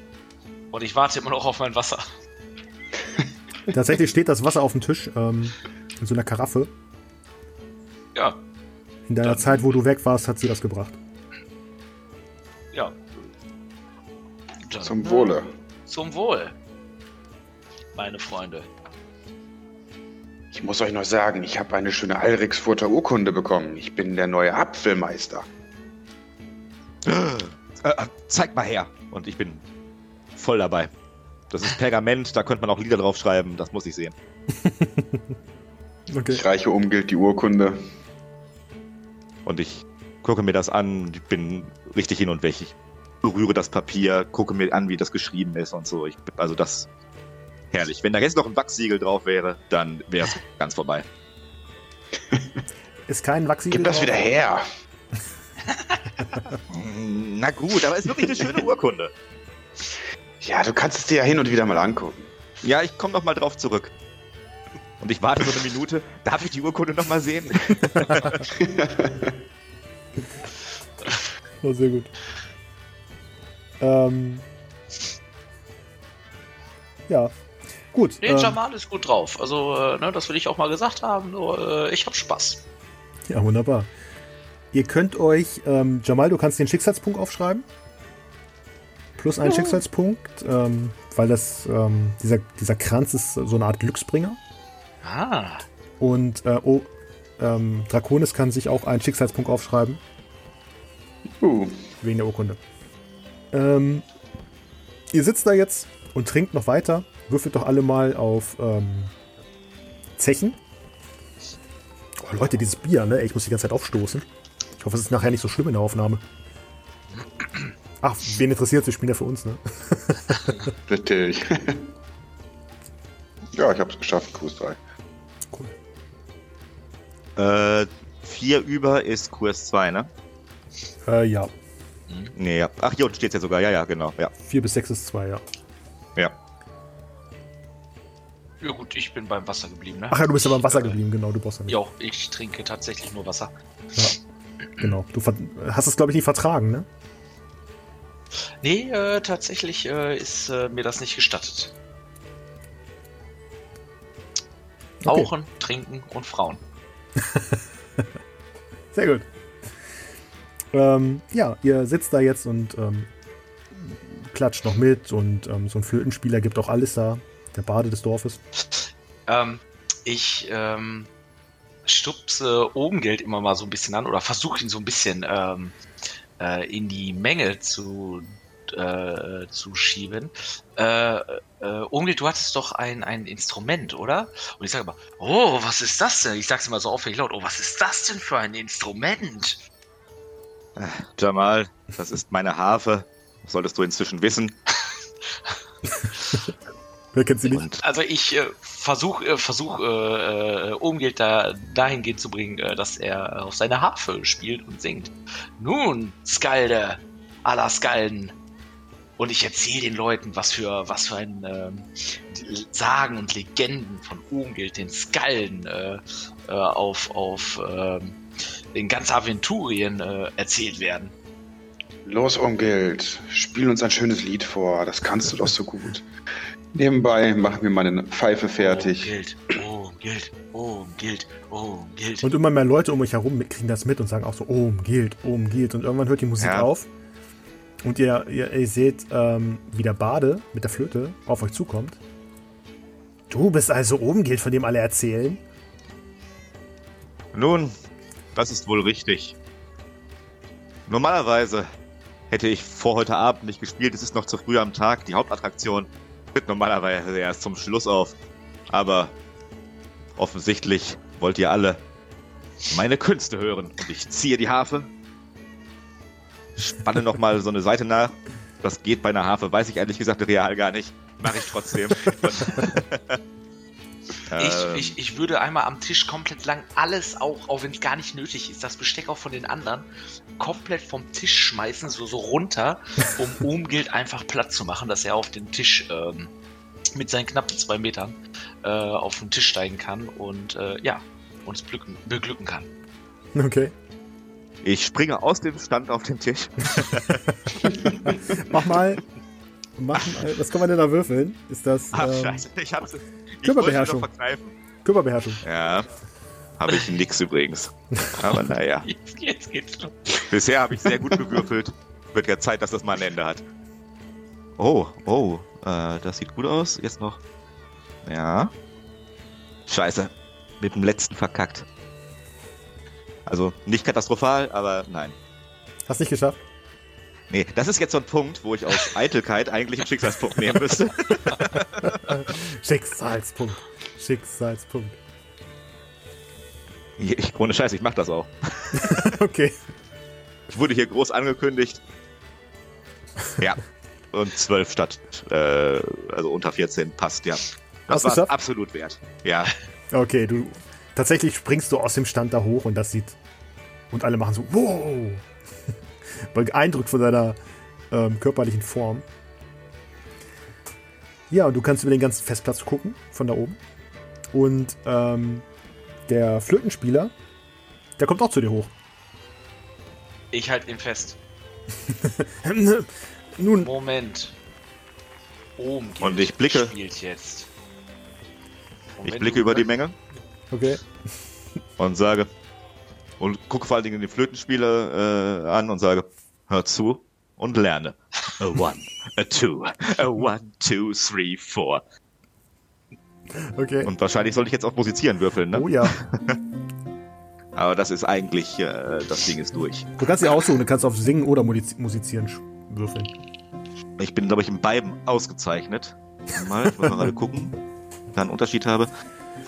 Und ich warte immer noch auf mein Wasser. [LAUGHS] Tatsächlich steht das Wasser auf dem Tisch ähm, in so einer Karaffe. Ja, In deiner Dann- Zeit, wo du weg warst, hat sie das gebracht. ja. Dann, Zum Wohle. Zum Wohl. Meine Freunde. Ich muss euch noch sagen, ich habe eine schöne Alrixfurter Urkunde bekommen. Ich bin der neue Apfelmeister. Äh, äh, zeig mal her. Und ich bin voll dabei. Das ist Pergament, da könnte man auch Lieder draufschreiben, das muss ich sehen. [LAUGHS] Okay. Ich reiche Umgilt die Urkunde. Und ich gucke mir das an, ich bin richtig hin und weg. Ich berühre das Papier, gucke mir an, wie das geschrieben ist und so. Ich, also das herrlich. Wenn da jetzt noch ein Wachsiegel drauf wäre, dann wäre es ganz vorbei. [LAUGHS] Ist kein Wachsiegel. Gib das drauf. wieder her. [LAUGHS] Na gut, aber es ist wirklich eine schöne Urkunde. Ja, du kannst es dir ja hin und wieder mal angucken. Ja, ich komme noch mal drauf zurück. Und ich warte so eine Minute. Darf ich die Urkunde noch mal sehen? [LAUGHS] Oh, sehr gut. Ähm, ja. Gut. Nee, ähm, Jamal ist gut drauf. Also, äh, ne, das will ich auch mal gesagt haben. Nur, äh, ich hab Spaß. Ja, wunderbar. Ihr könnt euch, ähm, Jamal, du kannst den Schicksalspunkt aufschreiben. Plus einen Schicksalspunkt, ähm, weil das, ähm, dieser, dieser Kranz ist so eine Art Glücksbringer. Ah. Und äh, oh, ähm, Draconis kann sich auch einen Schicksalspunkt aufschreiben, Uh, wegen der Urkunde. Ähm, ihr sitzt da jetzt und trinkt noch weiter. Würfelt doch alle mal auf ähm, Zechen. Oh, Leute, dieses Bier, ne? Ich muss die ganze Zeit aufstoßen. Ich hoffe, es ist nachher nicht so schlimm in der Aufnahme. Ach, wen interessiert, sie spielen ja für uns, ne? [LAUGHS] [LAUGHS] Natürlich. ja, ich habe es geschafft, QS3. Cool. Äh, 4 über ist QS2, ne? Äh, ja. Nee, ja. Ach, hier unten steht's ja sogar. Ja, ja, genau. Ja. 4 bis 6 ist 2, ja. Ja. Ja gut, ich bin beim Wasser geblieben, ne? Ach ja, du bist aber im Wasser geblieben, genau, du brauchst ja nicht. Ja, ich trinke tatsächlich nur Wasser. Genau. Du hast es, glaube ich, nie vertragen, ne? Nee, äh, tatsächlich äh, ist äh, mir das nicht gestattet. Okay. Rauchen, trinken und Frauen. [LAUGHS] Sehr gut. Ähm, ja, ihr sitzt da jetzt und ähm, klatscht noch mit und ähm, so ein Flötenspieler gibt auch alles da. Der Bade des Dorfes. Ähm, ich ähm, stupse Ogengeld immer mal so ein bisschen an oder versuche ihn so ein bisschen ähm, äh, in die Menge zu, äh, zu schieben. Äh, äh, Ogengeld, du hattest doch ein, ein Instrument, oder? Und ich sage immer, oh, was ist das denn? Ich sag's immer so auffällig laut, oh, was ist das denn für ein Instrument? Jamal, das ist meine Harfe. Solltest du inzwischen wissen. [LAUGHS] Wer kennt sie nicht? Und Also ich äh, versuche äh, versuch, äh, äh, Umgeld da dahingehend zu bringen, äh, dass er auf seine Harfe spielt und singt. Nun, Skalde, aller Skalden. Und ich erzähle den Leuten, was für, was für ein ähm, Sagen und Legenden von Umgeld, den Skalden, äh, äh, auf, auf ähm, in ganz Aventurien äh, erzählt werden. Los, Umgeld, spiel uns ein schönes Lied vor. Das kannst du doch so gut. Nebenbei machen wir meine Pfeife fertig. Umgeld, Umgeld, Umgeld, Umgeld. Und immer mehr Leute um euch herum kriegen das mit und sagen auch so, oh, gilt, oh, gilt. Und irgendwann hört die Musik Ja. auf. Und ihr, ihr, ihr seht, ähm, wie der Bade mit der Flöte auf euch zukommt. Du bist also oben, gilt, von dem alle erzählen. nun, das ist wohl richtig. Normalerweise hätte ich vor heute Abend nicht gespielt. Es ist noch zu früh am Tag. Die Hauptattraktion tritt normalerweise erst zum Schluss auf. Aber offensichtlich wollt ihr alle meine Künste hören. Und ich ziehe die Harfe, spanne nochmal so eine Seite nach. Das geht bei einer Harfe, weiß ich ehrlich gesagt real gar nicht. Mache ich trotzdem. [LAUGHS] Ähm, Ich, ich, ich würde einmal am Tisch komplett lang alles auch, auch wenn es gar nicht nötig ist, das Besteck auch von den anderen, komplett vom Tisch schmeißen, so, so runter, um [LAUGHS] Umgild einfach platt zu machen, dass er auf den Tisch ähm, mit seinen knappen zwei Metern äh, auf den Tisch steigen kann und äh, ja, uns beglücken, beglücken kann. Okay. ich springe aus dem Stand auf den Tisch. [LAUGHS] Mach mal. Mach mal. Was kann man denn da würfeln? Ist das Ach, ähm, scheiße, ich hab's. Ich Körperbeherrschung. Körperbeherrschung? Ja, habe ich nix übrigens. [LAUGHS] Aber naja, Jetzt, [LAUGHS] jetzt geht's los. bisher habe ich sehr gut gewürfelt. Wird ja Zeit, dass das mal ein Ende hat. Oh, oh, äh, das sieht gut aus. Jetzt noch. Ja. Scheiße, mit dem letzten verkackt. Also nicht katastrophal, aber nein. Hast nicht geschafft? Nee, das ist jetzt so ein Punkt, wo ich aus Eitelkeit eigentlich einen Schicksalspunkt nehmen müsste. [LAUGHS] Schicksalspunkt. Schicksalspunkt. Ich, ohne Scheiß, ich mach das auch. [LAUGHS] Okay. Ich wurde hier groß angekündigt. Ja. Und 12 statt, äh, also unter 14 passt, ja. Hast Das du war absolut wert. Ja. Okay, du. Tatsächlich springst du aus dem Stand da hoch und das sieht. Und alle machen so, wow! Beeindruckt von deiner ähm, körperlichen Form. Ja, und du kannst über den ganzen Festplatz gucken, von da oben. Und ähm, der Flötenspieler, der kommt auch zu dir hoch. Ich halte ihn fest. [LAUGHS] Nun, Moment. Umgild Und ich blicke- spielt jetzt. Und Ich blicke über die Menge okay. und sage, und gucke vor allen Dingen den Flötenspieler äh, an und sage, hör zu und lerne. A one, a two, a one, two, three, four. Okay. Und wahrscheinlich sollte ich jetzt auch musizieren würfeln, ne? Oh ja. [LAUGHS] Aber das ist eigentlich, äh, das Ding ist durch. Du kannst dir aussuchen, du kannst auf Singen oder Musiz- Musizieren würfeln. Ich bin, glaube ich, in beiden ausgezeichnet. Mal, ich muss mal gerade gucken, ob ich da einen Unterschied habe.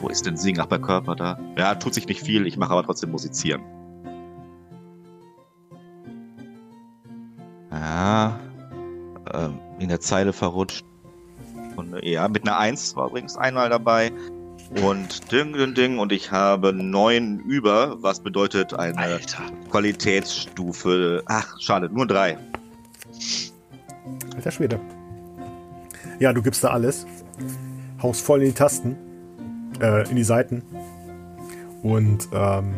Wo ist denn Singen? Ach, bei Körper da. Ja, tut sich nicht viel, ich mache aber trotzdem musizieren. Äh, Ja, äh, in der Zeile verrutscht. Und ja, mit einer Eins war übrigens einmal dabei. Und ding, ding, ding. Und ich habe neun über, was bedeutet eine Alter. Qualitätsstufe. Ach, schade, nur drei. Alter Schwede. Ja, du gibst da alles. Haust voll in die Tasten. Äh, in die Seiten. Und ähm,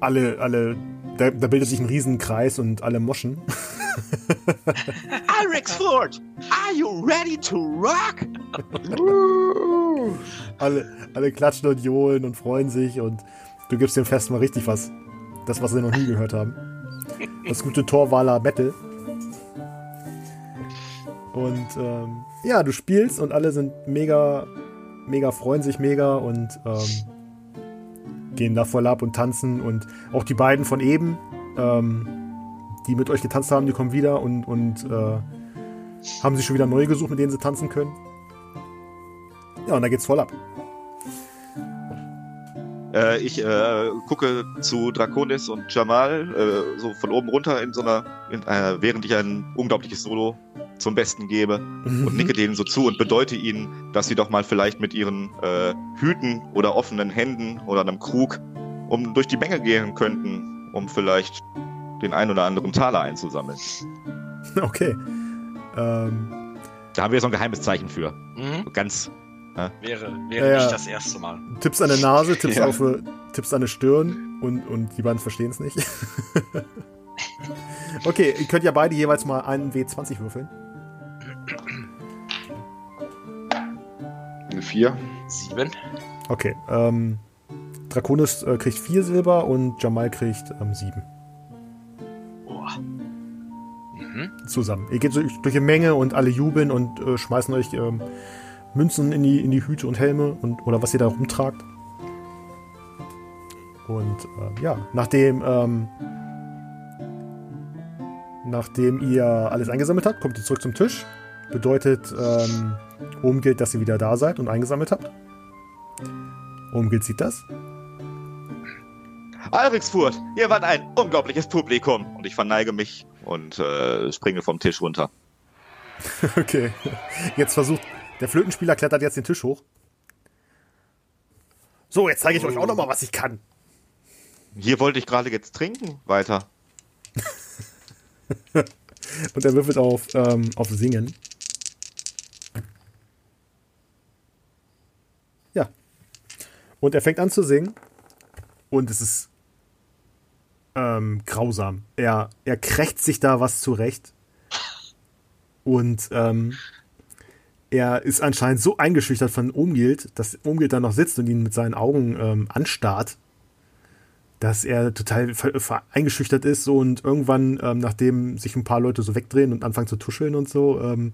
alle, alle, da, da bildet sich ein Riesenkreis und alle moschen. Alex Ford, are you ready to rock? [LAUGHS] alle, alle klatschen und johlen und freuen sich und du gibst dem Fest mal richtig was. Das, was sie noch nie gehört haben. Das gute Torwaler Metal. Und ähm, ja, du spielst und alle sind mega, mega freuen sich mega und ähm, gehen da voll ab und tanzen. Und auch die beiden von eben, ähm, die mit euch getanzt haben, die kommen wieder und, und äh, haben sich schon wieder neue gesucht, mit denen sie tanzen können. Ja, und da geht's voll ab. Äh, ich äh, gucke zu Draconis und Jamal äh, so von oben runter in so einer, in, äh, während ich ein unglaubliches Solo zum Besten gebe und nicke denen so zu und bedeute ihnen, dass sie doch mal vielleicht mit ihren äh, Hüten oder offenen Händen oder einem Krug um durch die Menge gehen könnten, um vielleicht den ein oder anderen Taler einzusammeln. [LAUGHS] Okay. Ähm, Da haben wir so ein geheimes Zeichen für. Mhm. Ganz. Wäre, wäre Ja, ja. nicht das erste Mal. tippst an der Nase, tippst Ja. auf, äh, tippst an der Stirn und, und die beiden verstehen es nicht. [LAUGHS] okay, ihr könnt ja beide jeweils mal einen W20 würfeln. Eine 4. Sieben. Okay, ähm, Draconis äh, kriegt vier Silber und Jamal kriegt ähm, sieben Boah. Mhm. zusammen. Ihr geht so durch die Menge und alle jubeln und äh, schmeißen euch ähm, Münzen in die, in die Hüte und Helme und oder was ihr da rumtragt. Und äh, ja, nachdem, ähm, nachdem ihr alles eingesammelt habt, kommt ihr zurück zum Tisch. Bedeutet, ähm, oben gilt, dass ihr wieder da seid und eingesammelt habt. Oben gilt sieht das. Alrixfurt, ihr wart ein unglaubliches Publikum. Und ich verneige mich und äh, springe vom Tisch runter. [LAUGHS] Okay. Jetzt versucht. Der Flötenspieler klettert jetzt den Tisch hoch. So, jetzt zeige ich euch auch noch mal, was ich kann. Hier wollte ich gerade jetzt trinken. Weiter. [LAUGHS] Und er würfelt auf, ähm, auf Singen. Ja. Und er fängt an zu singen. Und es ist ähm, grausam. Er, er krächzt sich da was zurecht. Und ähm, er ist anscheinend so eingeschüchtert von Omgild, dass Omgild da noch sitzt und ihn mit seinen Augen ähm, anstarrt, dass er total eingeschüchtert ist und irgendwann, ähm, nachdem sich ein paar Leute so wegdrehen und anfangen zu tuscheln und so, ähm,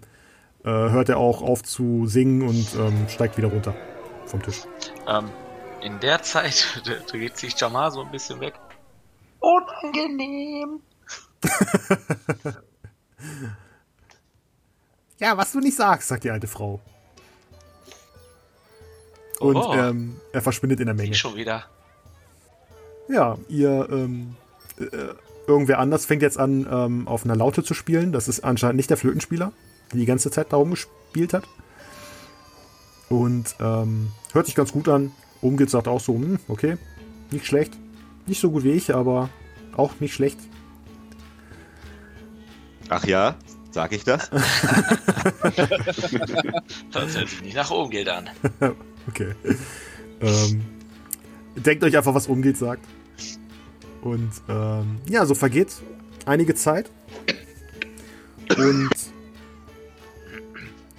äh, hört er auch auf zu singen und ähm, steigt wieder runter vom Tisch. In der Zeit [LAUGHS] dreht sich Jamal so ein bisschen weg. Unangenehm. [LAUGHS] Ja, was du nicht sagst, sagt die alte Frau. Und Oh. ähm, er verschwindet in der Menge. Ich schon wieder. Ja, ihr, ähm, äh, irgendwer anders fängt jetzt an, ähm, auf einer Laute zu spielen. Das ist anscheinend nicht der Flötenspieler, der die ganze Zeit darum gespielt hat. Und ähm, hört sich ganz gut an. Umgeht sagt auch so, hm, okay, nicht schlecht. Nicht so gut wie ich, aber auch nicht schlecht. Ach ja, sag ich das? Das hört sich nicht nach oben geht an. [LAUGHS] Okay. ähm, denkt euch einfach, was umgeht, sagt. Und ähm, ja, so vergeht einige Zeit. Und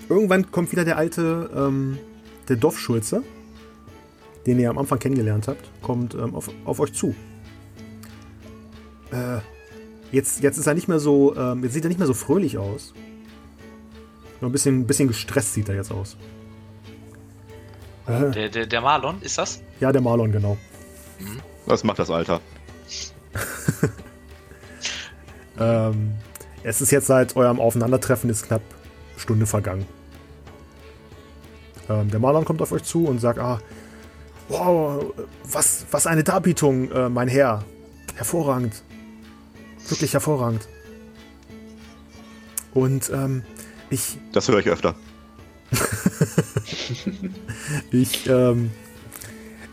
irgendwann kommt wieder der alte, ähm, der Dorfschulze, den ihr am Anfang kennengelernt habt, kommt ähm, auf, auf euch zu. Äh, jetzt, jetzt ist er nicht mehr so, ähm, jetzt sieht er nicht mehr so fröhlich aus. Nur ein bisschen, ein bisschen gestresst sieht er jetzt aus. Äh, Der, der, der Marlon, ist das? ja, der Marlon, genau. Was macht das Alter? [LAUGHS] Ähm, es ist jetzt seit eurem Aufeinandertreffen ist knapp Stunde vergangen. Ähm, der Marlon kommt auf euch zu und sagt, ah, wow, was, was eine Darbietung, äh, mein Herr. Hervorragend. Wirklich hervorragend. Und ähm, ich, Das höre ich öfter. [LAUGHS] ich, ähm,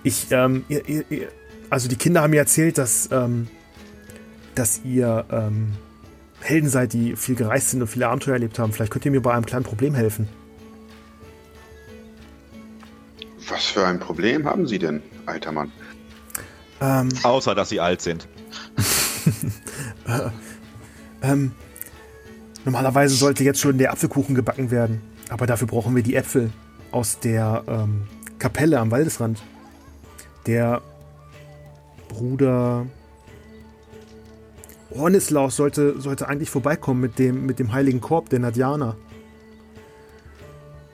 ich, ähm, ihr, ihr, ihr, also die Kinder haben mir erzählt, dass, ähm, dass ihr ähm, Helden seid, die viel gereist sind und viele Abenteuer erlebt haben. Vielleicht könnt ihr mir bei einem kleinen Problem helfen. Was für ein Problem haben Sie denn, alter Mann? Ähm, Außer, dass sie alt sind. [LAUGHS] ähm, normalerweise sollte jetzt schon der Apfelkuchen gebacken werden, aber dafür brauchen wir die Äpfel aus der ähm, Kapelle am Waldesrand. Der Bruder Hornislaus sollte, sollte eigentlich vorbeikommen mit dem, mit dem heiligen Korb der Nadjana.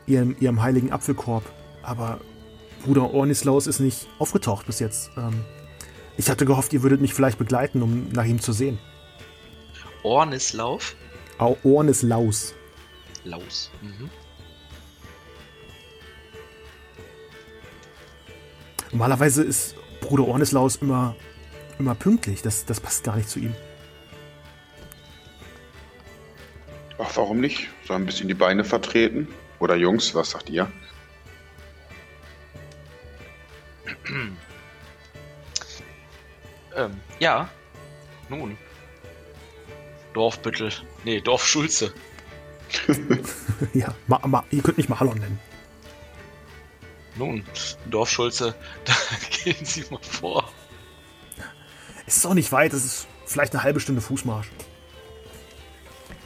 Ihrem, ihrem heiligen Apfelkorb. Aber Bruder Ornislaus ist nicht aufgetaucht bis jetzt. Ähm, ich hatte gehofft, ihr würdet mich vielleicht begleiten, um nach ihm zu sehen. Ornislauf. Au- Ornislaus. Laus. Mhm. Normalerweise ist Bruder Ornislaus immer, immer pünktlich. Das, das passt gar nicht zu ihm. Ach, warum nicht? So ein bisschen die Beine vertreten? Oder Jungs, was sagt ihr? [CLEARS THROAT] Ähm, ja. Nun. Dorfbüttel. Nee, Dorfschulze. [LAUGHS] ja, ma, ma, ihr könnt mich Marlon nennen. Nun, Dorfschulze, [LAUGHS] da gehen Sie mal vor. Es ist auch nicht weit, es ist vielleicht eine halbe Stunde Fußmarsch.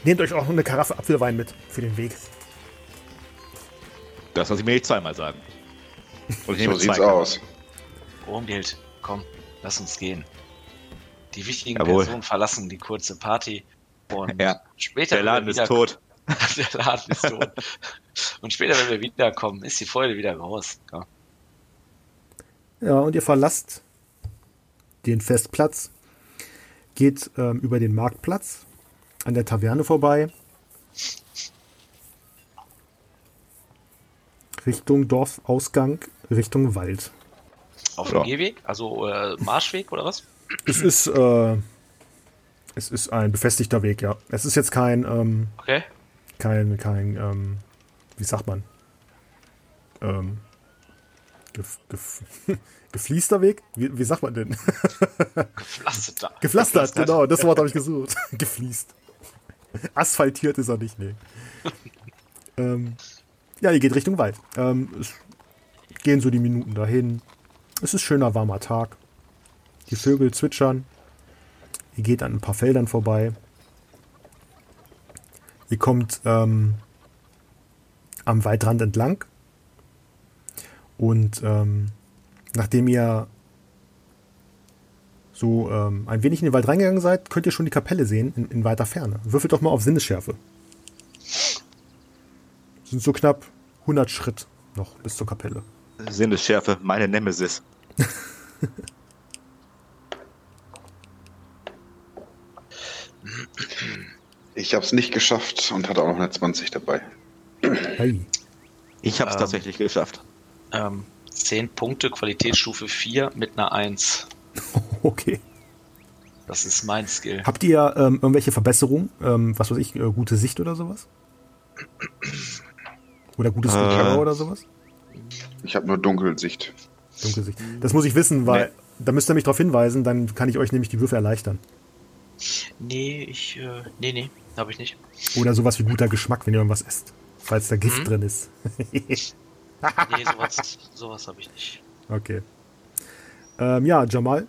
Nehmt euch auch noch eine Karaffe Apfelwein mit für den Weg. Das soll sie mir nicht zweimal sagen. Und ich So nehme sieht's zwei aus. Urmgeld, komm, lass uns gehen. Die wichtigen Jawohl. Personen verlassen die kurze Party. Und Ja, später, Der wenn wir Laden ist wieder- tot. [LAUGHS] der Laden ist tot. Und später, wenn wir wiederkommen, ist die Freude wieder groß. Ja. Ja, und ihr verlasst den Festplatz, geht ähm, über den Marktplatz an der Taverne vorbei, Richtung Dorfausgang, Richtung Wald. Auf Ja. dem Gehweg, also äh, Marschweg oder was? Es ist, äh, es ist ein befestigter Weg, ja. Es ist jetzt kein, ähm, Okay. kein, kein, ähm, wie sagt man? Ähm, gef, gef, [LAUGHS] gefliester Weg? Wie, wie sagt man denn? [LAUGHS] Gepflastert. Gepflastert, genau, das Wort habe ich gesucht. [LAUGHS] Gefliest. Asphaltiert ist er nicht, nee. ähm, ja, ihr geht Richtung Wald. Ähm, es gehen so die Minuten dahin. Es ist schöner, warmer Tag. Die Vögel zwitschern. Ihr geht an ein paar Feldern vorbei. Ihr kommt ähm, am Waldrand entlang. Und ähm, nachdem ihr so ähm, ein wenig in den Wald reingegangen seid, könnt ihr schon die Kapelle sehen in, in weiter Ferne. Würfelt doch mal auf Sinnesschärfe. Sind so knapp 100 Schritt noch bis zur Kapelle. Sinnesschärfe, meine Nemesis. Ich hab's nicht geschafft und hatte auch noch eine 20 dabei. Hey. Ich habe es Ähm. tatsächlich geschafft. Ähm, 10 Punkte, Qualitätsstufe 4 mit einer 1. [LAUGHS] Okay. Das ist mein Skill. Habt ihr ähm, irgendwelche Verbesserungen? Ähm, was weiß ich, äh, gute Sicht oder sowas? Oder gutes Äh. Terror oder sowas? Ich habe nur Dunkelsicht. Dunkle Sicht. Das muss ich wissen, weil da müsst ihr mich darauf hinweisen, dann kann ich euch nämlich die Würfe erleichtern. Nee, ich, äh, nee, nee, habe ich nicht. Oder sowas wie guter Geschmack, wenn ihr irgendwas esst. Falls da Gift Mhm. drin ist. Nee, [LAUGHS] sowas, sowas habe ich nicht. Okay. Ähm, ja, Jamal.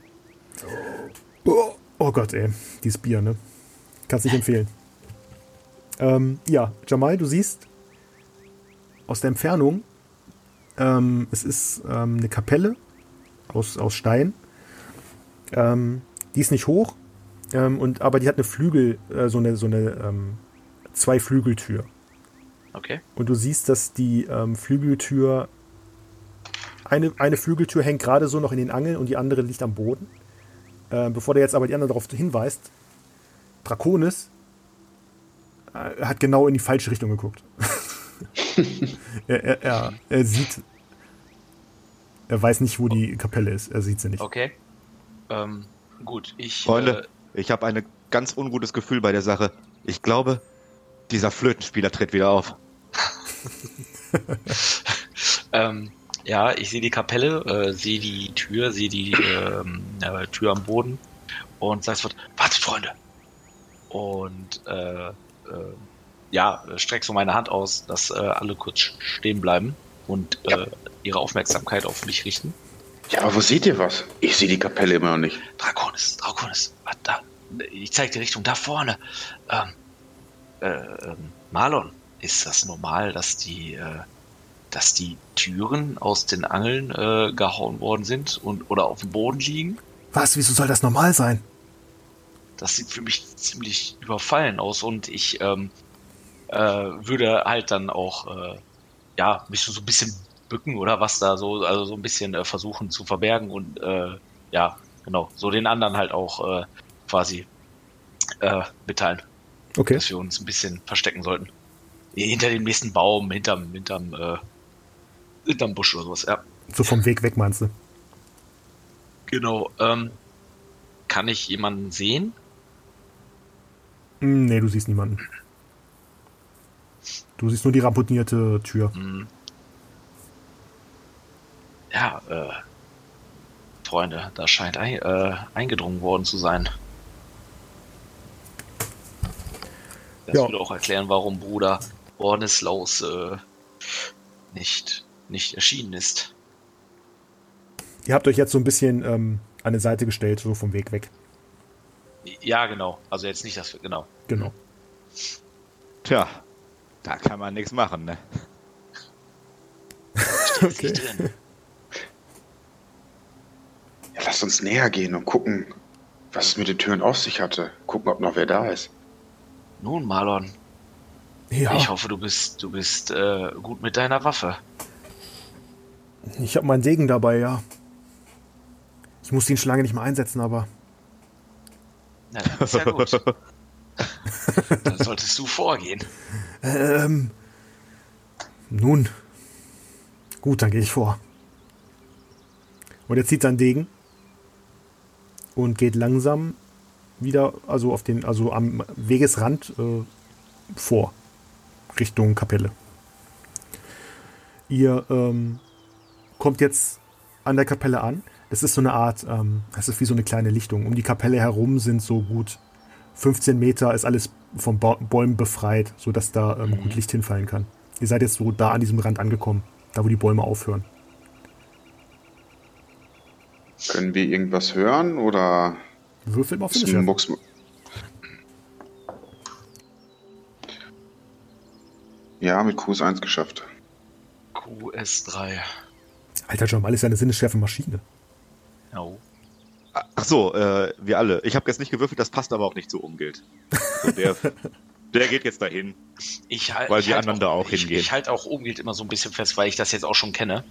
Oh, oh Gott, ey. Dieses Bier, ne? Kannst nicht empfehlen. Ähm, ja, Jamal, du siehst aus der Entfernung, ähm, es ist ähm, eine Kapelle aus, aus Stein. Ähm, die ist nicht hoch, ähm, und, aber die hat eine Flügel, äh, so eine, so eine ähm, Zwei-Flügeltür. Okay. Und du siehst, dass die ähm, Flügeltür, eine, eine Flügeltür hängt gerade so noch in den Angeln und die andere liegt am Boden. Ähm, bevor der jetzt aber die andere darauf hinweist, Draconis äh, hat genau in die falsche Richtung geguckt. [LAUGHS] [LAUGHS] er, er, er, er sieht, er weiß nicht, wo die Kapelle ist. Er sieht sie nicht. Okay. Ähm, gut, ich. Freunde, ich habe ein ganz ungutes Gefühl bei der Sache. Ich glaube, Dieser Flötenspieler tritt wieder auf. [LAUGHS] ähm, ja, ich sehe die Kapelle, äh, sehe die Tür, sehe die ähm, äh, Tür am Boden und sag sofort, wartet Freunde. Und äh, äh, ja, streck so meine Hand aus, dass äh, alle kurz stehen bleiben und äh, ihre Aufmerksamkeit auf mich richten. Ja, aber wo seht ihr was? Ich sehe die Kapelle immer noch nicht. Draconis, Draconis, warte da. Ich zeig die Richtung da vorne. Ähm, äh, ähm, Marlon, ist das normal, dass die, äh, dass die Türen aus den Angeln äh, gehauen worden sind und oder auf dem Boden liegen? Was? Wieso soll das normal sein? Das sieht für mich ziemlich überfallen aus und ich ähm, äh, würde halt dann auch äh, ja mich so ein bisschen bücken oder was da so, also so ein bisschen äh, versuchen zu verbergen und äh, ja, genau, so den anderen halt auch äh, quasi äh, mitteilen, Okay. dass wir uns ein bisschen verstecken sollten. Hinter dem nächsten Baum, hinterm, hinterm, äh, hinterm Busch oder sowas, ja. So vom Weg weg meinst du? Genau. Ähm, kann ich jemanden sehen? Hm, Nee, du siehst niemanden. Du siehst nur die ramponierte Tür. Hm. Ja, äh, Freunde, da scheint ein, äh, eingedrungen worden zu sein. Das Ja. würde auch erklären, warum Bruder Bornislaus äh, nicht, nicht erschienen ist. Ihr habt euch jetzt so ein bisschen ähm, an die Seite gestellt, so vom Weg weg. Ja, genau. Also jetzt nicht, dass wir, genau. Genau. Tja, da kann man nichts machen, ne? [LAUGHS] Steht nicht drin. Ja, lasst uns näher gehen und gucken, was es mit den Türen auf sich hatte. Gucken, ob noch wer da ist. Nun, Marlon, Ja, ich hoffe, du bist, du bist äh, gut mit deiner Waffe. ich habe meinen Segen dabei, ja. Ich musste ihn schon lange nicht mehr einsetzen, aber Na, dann ist ja gut. [LAUGHS] [LAUGHS] dann solltest du vorgehen. ähm, nun, gut, dann gehe ich vor. Und er zieht seinen Degen und geht langsam wieder, also auf den, also am Wegesrand äh, vor, Richtung Kapelle. Ihr ähm, kommt jetzt an der Kapelle an. Das ist so eine Art, ähm, das ist wie so eine kleine Lichtung. Um die Kapelle herum sind so gut 15 Meter, ist alles von ba Bäumen befreit, sodass da ähm, gut Licht hinfallen kann. Ihr seid jetzt so da an diesem Rand angekommen, da wo die Bäume aufhören. Können wir irgendwas hören oder Würfel mal auf ist ein Mucks Ja, mit QS1 geschafft. QS3. Alter, Jamal ist ja eine sinnesschärfe Maschine. Oh. Ach so, äh, wir alle. Ich habe jetzt nicht gewürfelt, das passt aber auch nicht zu Umgilt. So, der, [LAUGHS] der geht jetzt dahin. Ich halt, Weil ich die halt anderen da auch ich, hingehen. Ich halte auch Umgilt immer so ein bisschen fest, weil ich das jetzt auch schon kenne.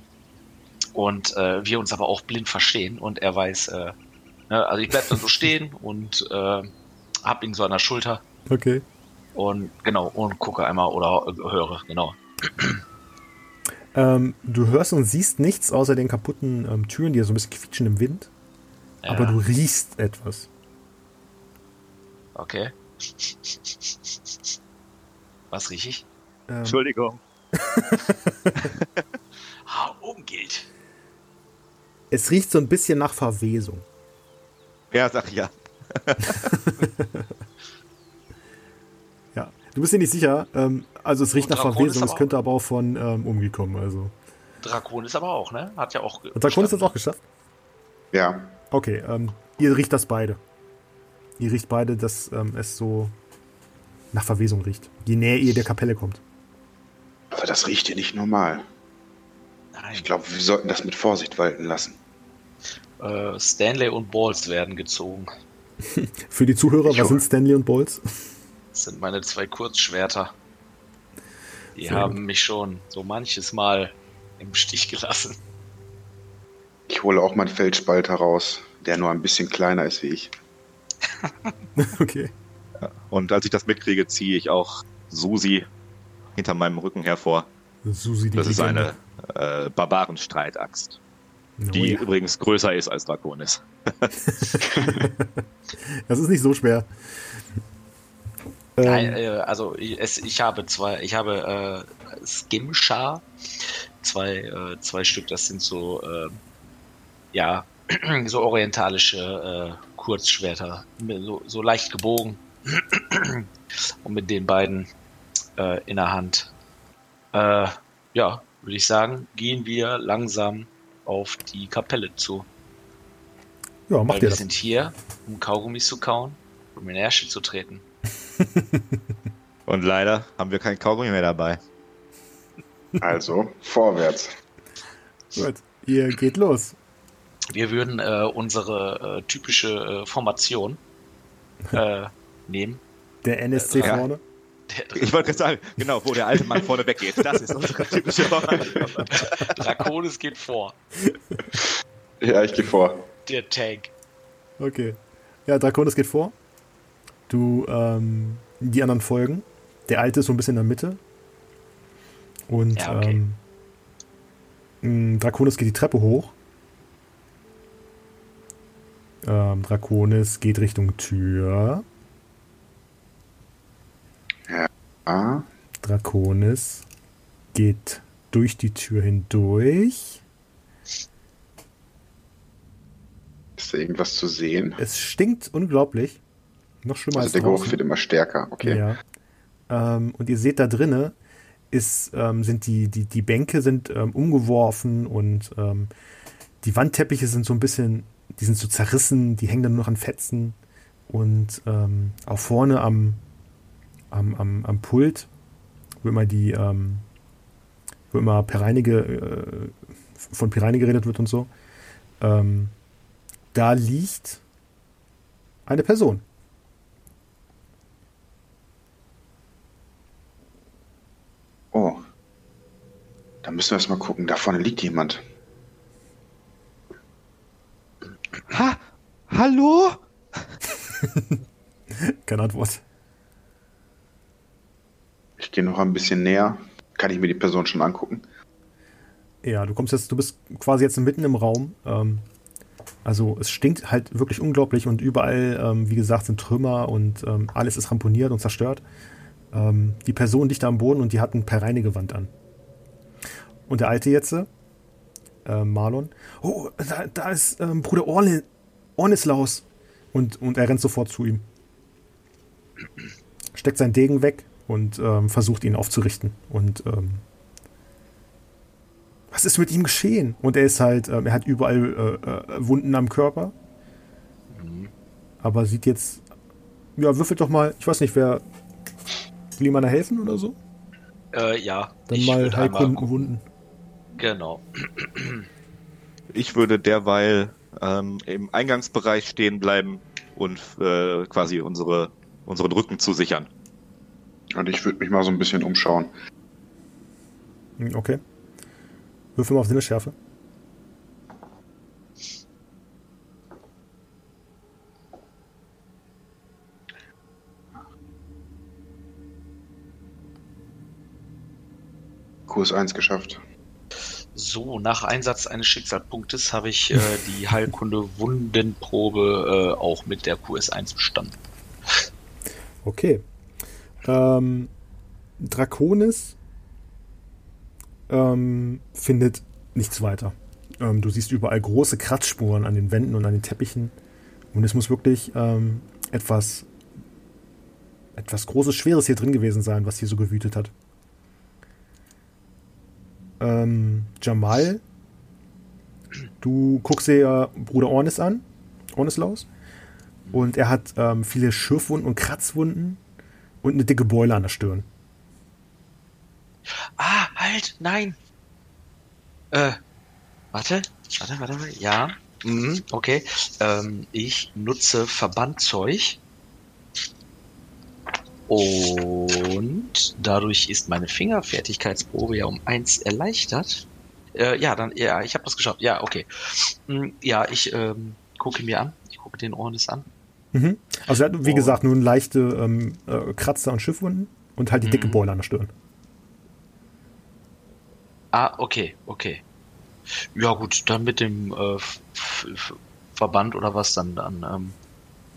Und äh, wir uns aber auch blind verstehen und er weiß, äh, ne, also ich bleib dann so [LAUGHS] stehen und äh, hab ihn so an der Schulter Okay. und genau, und gucke einmal oder höre, genau. Ähm, du hörst und siehst nichts außer den kaputten ähm, Türen, die ja so ein bisschen quietschen im Wind. Ja, Aber du riechst etwas. Okay. Was riech ich? Ähm, Entschuldigung. [LAUGHS] Ah, Umgilt. es riecht so ein bisschen nach Verwesung. Ja, sag ja. [LAUGHS] Ja. Du bist dir nicht sicher. Ähm, also es riecht Und nach Drakon Verwesung, es könnte aber auch von ähm, umgekommen. Also. Drakon ist aber auch, ne? Hat ja auch. Und Drakon ist das auch geschafft? Ja, Okay, ähm, ihr riecht das beide. Ihr riecht beide, dass ähm, es so nach Verwesung riecht. Je näher ihr der Kapelle kommt. aber das riecht hier nicht normal. Nein. Ich glaube, wir sollten das mit Vorsicht walten lassen. Äh, Stanley und Balls werden gezogen. [LAUGHS] Für die Zuhörer, Ich was sind Stanley und Bolz? [LAUGHS] Das sind meine zwei Kurzschwerter. Die Sehr haben gut. mich schon so manches Mal im Stich gelassen. Ich hole auch meinen Feldspalter raus, der nur ein bisschen kleiner ist wie ich. [LAUGHS] okay. Und als ich das mitkriege, ziehe ich auch Susi hinter meinem Rücken hervor. Susi, die Das ist eine äh, Barbarenstreitaxt, Oh, die ja. übrigens größer ist als Draconis. [LAUGHS] Das ist nicht so schwer. Nein, äh, also ich, es, ich habe zwei, ich habe äh, Skimshar, zwei, äh, zwei Stück, das sind so, äh, ja, [CLEARS THROAT] so orientalische äh, Kurzschwerter, so, so leicht gebogen [CLEARS THROAT] und mit den beiden äh, in der Hand. Äh, ja, würde ich sagen, gehen wir langsam auf die Kapelle zu. Ja, Weil macht ihr wir das. sind hier, um Kaugummis zu kauen, um in Ärsche zu treten. [LAUGHS] Und leider haben wir kein Kaugummi mehr dabei. Also, vorwärts. Gut, ihr geht los. Wir würden äh, unsere äh, typische äh, Formation [LAUGHS] äh, nehmen. Der NSC Ja. vorne. Ich wollte gerade sagen, genau, wo der alte Mann vorne weggeht. Das ist unsere typische Formation. [LAUGHS] Draconis geht vor. Ja, ich gehe vor. Der Tank. Okay. Ja, Draconis geht vor. Du, ähm, die anderen folgen. Der alte ist so ein bisschen in der Mitte. Und Ja, okay. ähm, mh, Draconis geht die Treppe hoch. Ähm, Draconis geht Richtung Tür. Ah, Draconis geht durch die Tür hindurch. ist da irgendwas zu sehen? Es stinkt unglaublich. Noch schlimmer Also als der Geruch wird immer stärker. Okay. Ja. Ähm, und ihr seht da drinne ist, ähm, sind die, die, die Bänke sind ähm, umgeworfen und ähm, die Wandteppiche sind so ein bisschen, die sind so zerrissen, die hängen dann nur noch an Fetzen. Und ähm, auch vorne am, am, am, am Pult, wo immer die, ähm, wo immer Pereinige, äh, von Pereine geredet wird und so, ähm, da liegt eine Person. Oh. Da müssen wir erst mal gucken. Da vorne liegt jemand. Ha? Hallo? [LAUGHS] Keine Antwort. Ich gehe noch ein bisschen näher. Kann ich mir die Person schon angucken? Ja, du kommst jetzt, du bist quasi jetzt mitten im Raum. Ähm, also es stinkt halt wirklich unglaublich und überall, ähm, wie gesagt, sind Trümmer und ähm, alles ist ramponiert und zerstört. Ähm, die Person liegt da am Boden und die hat ein Pereinegewand an. Und der Alte jetzt, äh, Marlon, oh, da, da ist ähm, Bruder Orne, Ornislaus. Und, und er rennt sofort zu ihm. Steckt seinen Degen weg und ähm, versucht ihn aufzurichten. Und ähm, was ist mit ihm geschehen? Und er ist halt, ähm, er hat überall äh, äh, Wunden am Körper. Aber sieht jetzt, ja, würfelt doch mal, ich weiß nicht, wer, will jemand da helfen oder so? Äh, ja. Dann ich mal Heilkunden. Wunden. Genau. Ich würde derweil ähm, im Eingangsbereich stehen bleiben und äh, quasi unsere, unseren Rücken zusichern. Und ich würde mich mal so ein bisschen umschauen. Hm, Okay. Würfel mal auf Sinnesschärfe. Kurs 1 geschafft. So, nach Einsatz eines Schicksalpunktes habe ich äh, [LAUGHS] die Heilkunde Wundenprobe äh, auch mit der QS1 bestanden. Okay. Ähm, Draconis ähm, findet nichts weiter. Ähm, du siehst überall große Kratzspuren an den Wänden und an den Teppichen. Und es muss wirklich ähm, etwas, etwas Großes, Schweres hier drin gewesen sein, was hier so gewütet hat. Ähm, Jamal, du guckst dir Bruder Ornis an, Ornislaus. Und er hat ähm, viele Schürfwunden und Kratzwunden und eine dicke Beule an der Stirn. Ah, halt, nein. Äh, warte, warte, warte. ja. Mhm, okay. Ähm, ich nutze Verbandzeug. Und dadurch ist meine Fingerfertigkeitsprobe ja um eins erleichtert. Äh, ja, dann, ja, ich habe das geschafft. Ja, okay. Mm, Ja, ich ähm, gucke mir an. Ich gucke den Ornis an. Mhm. Also er hat, wie Oh. gesagt, nur leichte ähm, äh, Kratzer und Schiffwunden und halt die dicke Mhm. Beule an der Stirn. Ah, okay, okay. Ja gut, dann mit dem äh, Verband oder was, dann, dann ähm,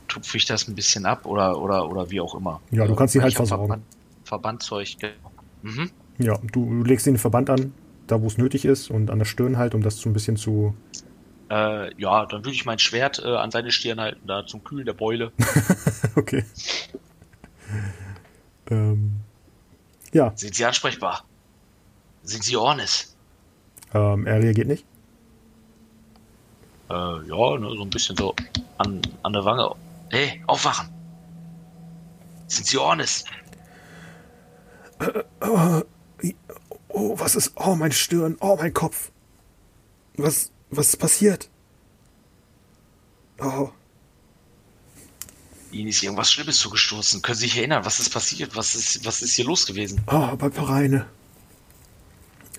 tupfe ich das ein bisschen ab oder, oder, oder wie auch immer. Ja, du kannst sie halt versorgen. Verband, Verbandzeug. genau. Mhm. Ja, du, du legst den Verband an, da wo es nötig ist und an der Stirn halt, um das so ein bisschen zu. Äh, ja, dann würde ich mein Schwert äh, an seine Stirn halten, da zum Kühlen der Beule. [LAUGHS] okay. ähm, ja, Sind Sie ansprechbar? Sind Sie Ornis? ähm, er reagiert nicht. Äh, ja, ne, so ein bisschen so an, an der Wange. Hey, aufwachen! Sind Sie Ornis? Oh, was ist. Oh, meine Stirn. Oh, mein Kopf. Was. Was ist passiert? Oh. Ihnen ist irgendwas Schlimmes zugestoßen. Können Sie sich erinnern, was ist passiert? Was ist, was ist hier los gewesen? Oh, bei Pareine.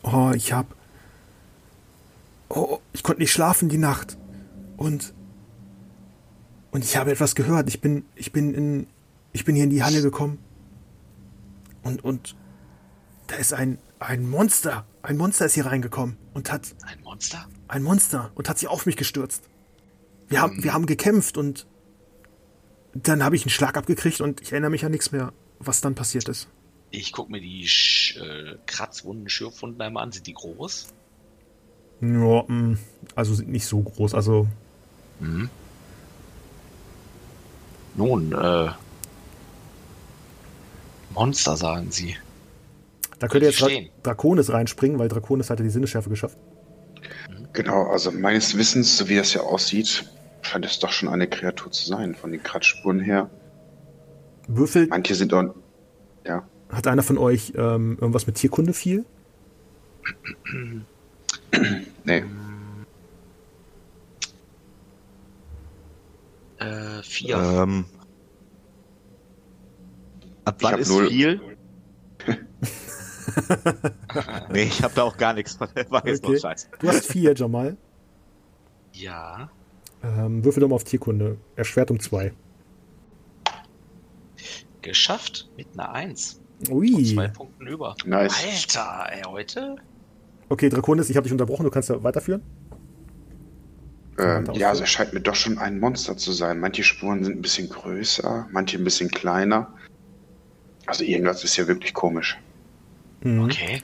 Oh, ich hab. Oh, ich konnte nicht schlafen die Nacht. Und. Und ich habe etwas gehört. Ich bin. Ich bin in. Ich bin hier in die Halle gekommen. Und. Und. Da ist ein. Ein Monster. Ein Monster ist hier reingekommen. Und hat. Ein Monster? Ein Monster. Und hat sich auf mich gestürzt. Wir haben, wir haben gekämpft und. Dann habe ich einen Schlag abgekriegt und ich erinnere mich an nichts mehr, was dann passiert ist. Ich gucke mir die Sch äh, Kratzwunden, Schürfwunden einmal an. Sind die groß? Ja, mh, also sind nicht so groß. Also Mhm. Nun, äh. Monster, sagen Sie. Da könnte jetzt Dra Verstehen. Draconis reinspringen, weil Draconis hat ja die Sinneschärfe geschafft. Genau, also meines Wissens, so wie das ja aussieht, scheint es doch schon eine Kreatur zu sein, von den Kratzspuren her. Würfel, Manche sind auch. Ja. hat einer von euch ähm, irgendwas mit Tierkunde viel? Nee. Äh, vier. Ähm, ab Ich wann hab ist null. viel? [LAUGHS] nee, ich habe da auch gar nichts von. War jetzt Okay. noch scheiße. Du hast vier, Jamal. Ja. Ähm, würfel doch mal auf Tierkunde. Erschwert um zwei. Geschafft mit einer Eins. Ui. Zwei Punkten über. Nice. Alter, ey, heute? Okay, Draconis, ich habe dich unterbrochen. Du kannst ja weiterführen. Ähm, ja, also es scheint mir doch schon ein Monster zu sein. Manche Spuren sind ein bisschen größer, manche ein bisschen kleiner. Also irgendwas ist ja wirklich komisch. Mhm. Okay.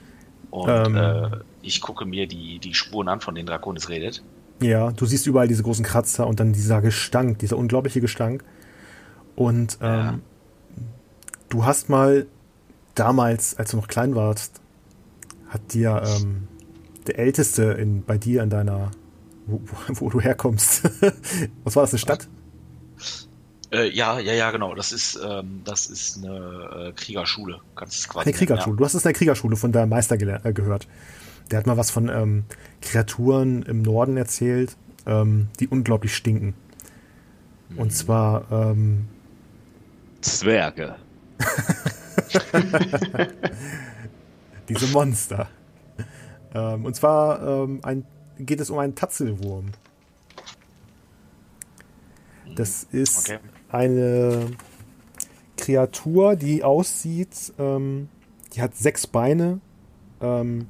Und Ähm. äh, ich gucke mir die, die Spuren an, von denen Draconis redet. Ja, du siehst überall diese großen Kratzer und dann dieser Gestank, dieser unglaubliche Gestank. Und ähm, Ja. du hast mal damals, als du noch klein warst, hat dir ähm, der Älteste in, bei dir in deiner, wo, [LAUGHS] wo, du herkommst, [LAUGHS] was war das, eine Stadt? Äh, ja, ja, ja, genau. Das ist, ähm, das ist eine äh, Kriegerschule. Es quasi Eine Kriegerschule. Du hast es in der Kriegerschule von deinem Meister äh, gehört. Der hat mal was von ähm, Kreaturen im Norden erzählt, ähm, die unglaublich stinken. Und zwar ähm, Zwerge. [LAUGHS] diese Monster. ähm, und zwar ähm, ein, geht es um einen Tatzelwurm. Das ist Okay. eine Kreatur, die aussieht, ähm, die hat sechs Beine, ähm,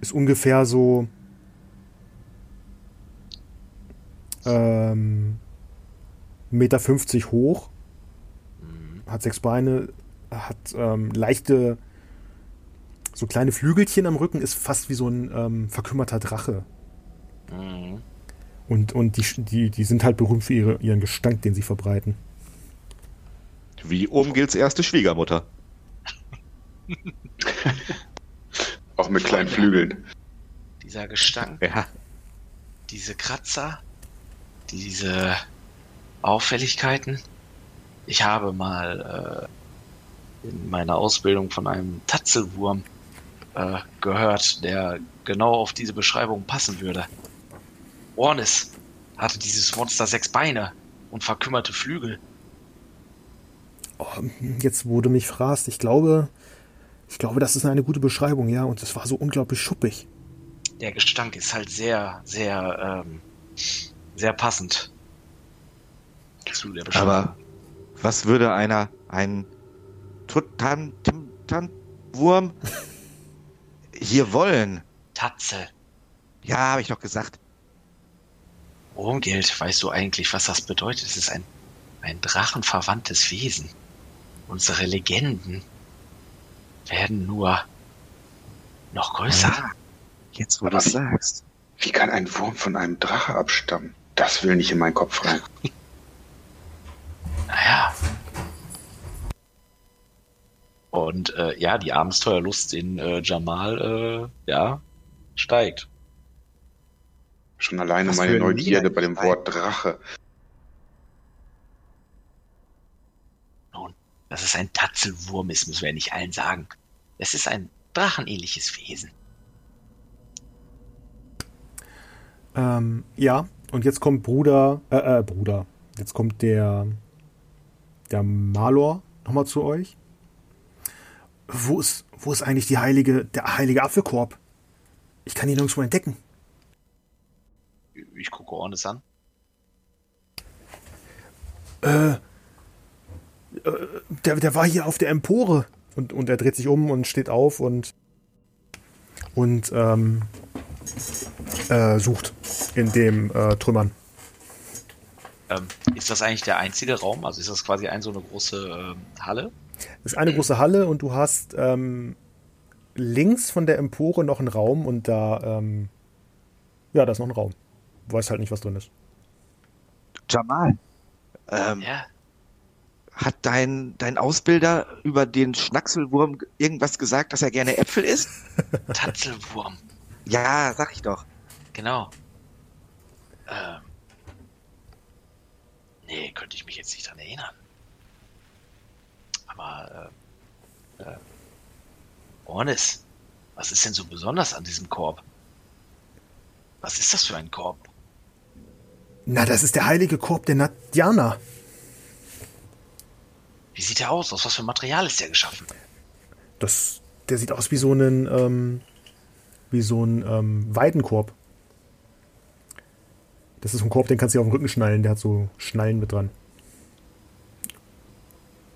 ist ungefähr so ähm, 1,50 Meter hoch, hat sechs Beine, hat ähm, leichte, so kleine Flügelchen am Rücken, ist fast wie so ein ähm, verkümmerter Drache. Mhm. Und, und die, die, die sind halt berühmt für ihre, ihren Gestank, den sie verbreiten. Wie Omgils erste Schwiegermutter. [LAUGHS] Auch mit kleinen Flügeln. Dieser Gestank, Ja. diese Kratzer, diese Auffälligkeiten. Ich habe mal äh, in meiner Ausbildung von einem Tatzelwurm äh, gehört, der genau auf diese Beschreibung passen würde. Ornis hatte dieses Monster sechs Beine und verkümmerte Flügel. Oh, jetzt, wo du mich fragst, ich glaube, ich glaube, das ist eine gute Beschreibung, ja. Und es war so unglaublich schuppig. Der Gestank ist halt sehr, sehr, ähm, sehr passend zu der Beschreibung. Aber was würde einer, ein Tutan- Tim- Tan- Wurm hier wollen? Tatze. Ja, habe ich doch gesagt. Urmgeld, weißt du eigentlich, was das bedeutet? Es ist ein, ein drachenverwandtes Wesen. Unsere Legenden werden nur noch größer. Jetzt, wo du es sagst. Wie kann ein Wurm von einem Drache abstammen? Das will nicht in meinen Kopf rein. [LAUGHS] Naja. Und äh, ja, die Abenteuerlust in äh, Jamal, äh, ja, steigt. Schon alleine Was meine Neugierde bei dem. Wort Drache. Nun, dass es ein Tatzelwurm ist, müssen wir ja nicht allen sagen. Es ist ein drachenähnliches Wesen. Ähm, ja, und jetzt kommt Bruder, äh, äh, Bruder. Jetzt kommt der, der Malor nochmal zu euch. Wo ist, wo ist eigentlich die heilige, der heilige Apfelkorb? Ich kann ihn nirgendwo entdecken. Ich gucke Ornes an. Äh, äh, der, der war hier auf der Empore. Und, und er dreht sich um und steht auf und, und ähm, äh, sucht in dem äh, Trümmern. Ähm, ist das eigentlich der einzige Raum? Also ist das quasi ein so eine große ähm, Halle? Das ist eine große Halle und du hast ähm, links von der Empore noch einen Raum und da, ähm, ja, da ist noch ein Raum. Du weißt halt nicht, was drin ist. Jamal, ähm, Ja. hat dein, dein Ausbilder über den Schnackselwurm irgendwas gesagt, dass er gerne Äpfel isst? [LAUGHS] Tatzelwurm. Ja, sag ich doch. Genau. Ähm. Nee, könnte ich mich jetzt nicht dran erinnern. Aber, äh, äh, Ornis, was ist denn so besonders an diesem Korb? Was ist das für ein Korb? Na, das ist der heilige Korb der Nadjana. Wie sieht er aus? Aus was für Material ist der geschaffen? Das, der sieht aus wie so ein, ähm, wie so ein ähm, Weidenkorb. Das ist so ein Korb, den kannst du dir auf den Rücken schnallen. Der hat so Schnallen mit dran.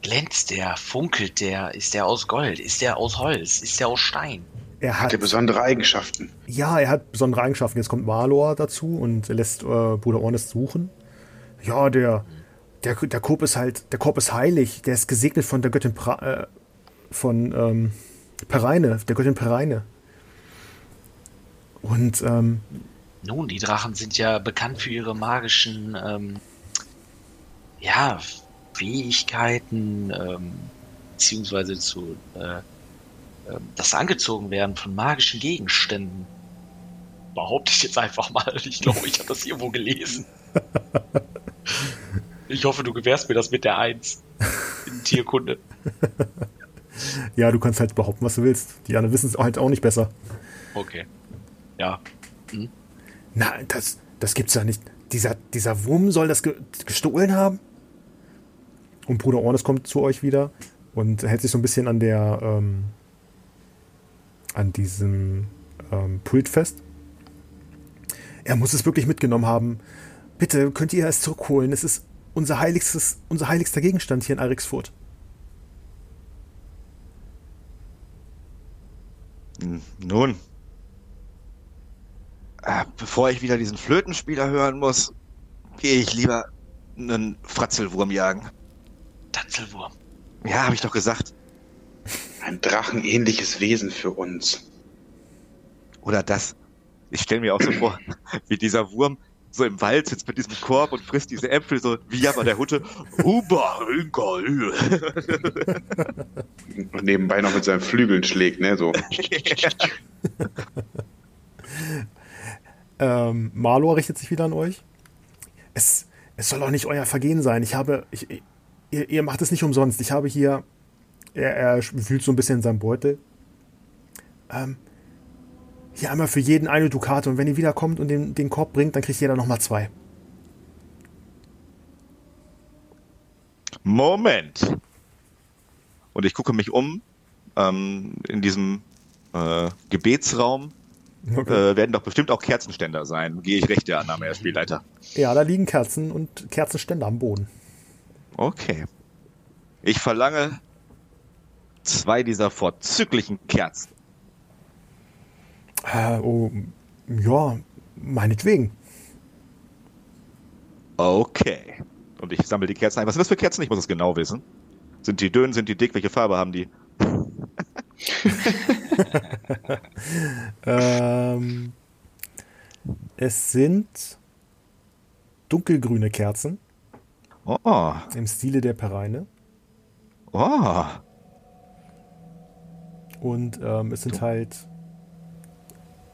Glänzt der? Funkelt der? Ist der aus Gold? Ist der aus Holz? Ist der aus Stein? Er Hat hat, er besondere Eigenschaften? ja, er hat besondere Eigenschaften. Jetzt kommt Malor dazu und lässt äh, Bruder Ornes suchen. Ja, der, der, der Korb ist halt, der Korb ist heilig. Der ist gesegnet von der Göttin pra, äh, von ähm, Pereine, der Göttin Pereine. Und ähm, Nun, die Drachen sind ja bekannt für ihre magischen, ähm, ja, Fähigkeiten, ähm, beziehungsweise zu, äh, ähm, das angezogen werden von magischen Gegenständen. Behaupte ich jetzt einfach mal. Ich glaube, ich habe das irgendwo gelesen. Ich hoffe, du gewährst mir das mit der Eins in Tierkunde. ja, du kannst halt behaupten, was du willst. Die anderen wissen es halt auch nicht besser. Okay. Ja. Na, das, das gibt's ja nicht. Dieser, dieser Wurm soll das ge gestohlen haben? Und Bruder Ornes kommt zu euch wieder und hält sich so ein bisschen an der, ähm, an diesem ähm, Pult fest. Er muss es wirklich mitgenommen haben. Bitte, könnt ihr es zurückholen? Es ist unser heiligstes, unser heiligster Gegenstand hier in Alrixfurt. Hm, Nun. Äh, bevor ich wieder diesen Flötenspieler hören muss, gehe ich lieber einen Fratzelwurm jagen. Tatzelwurm. Ja, habe ich doch gesagt. Ein drachenähnliches Wesen für uns. Oder das. Ich stelle mir auch so vor, [LAUGHS] wie dieser Wurm so im Wald sitzt mit diesem Korb und frisst diese Äpfel so wie Jabba der Hutte. Huba. [LAUGHS] Und nebenbei noch mit seinen Flügeln schlägt, ne? So. [LAUGHS] Ähm, Malor richtet sich wieder an euch. Es, es soll doch nicht euer Vergehen sein. Ich habe. Ich, ihr, ihr macht es nicht umsonst. Ich habe hier. Er, er wühlt so ein bisschen in seinem Beutel. Ähm, hier einmal für jeden eine Dukate. Und wenn ihr wiederkommt und den, den Korb bringt, dann kriegt jeder nochmal zwei. Moment. Und ich gucke mich um. Ähm, in diesem äh, Gebetsraum äh, werden doch bestimmt auch Kerzenständer sein. Gehe ich recht der Annahme, Herr Spielleiter. Ja, da liegen Kerzen und Kerzenständer am Boden. Okay. Ich verlange zwei dieser vorzüglichen Kerzen. Äh, oh, ja, meinetwegen. Okay. Und ich sammle die Kerzen ein. Was sind das für Kerzen? Ich muss es genau wissen. Sind die dünn, sind die dick? Welche Farbe haben die? ähm, es sind dunkelgrüne Kerzen Oh, im Stile der Pereine. oh. Und ähm, es sind halt.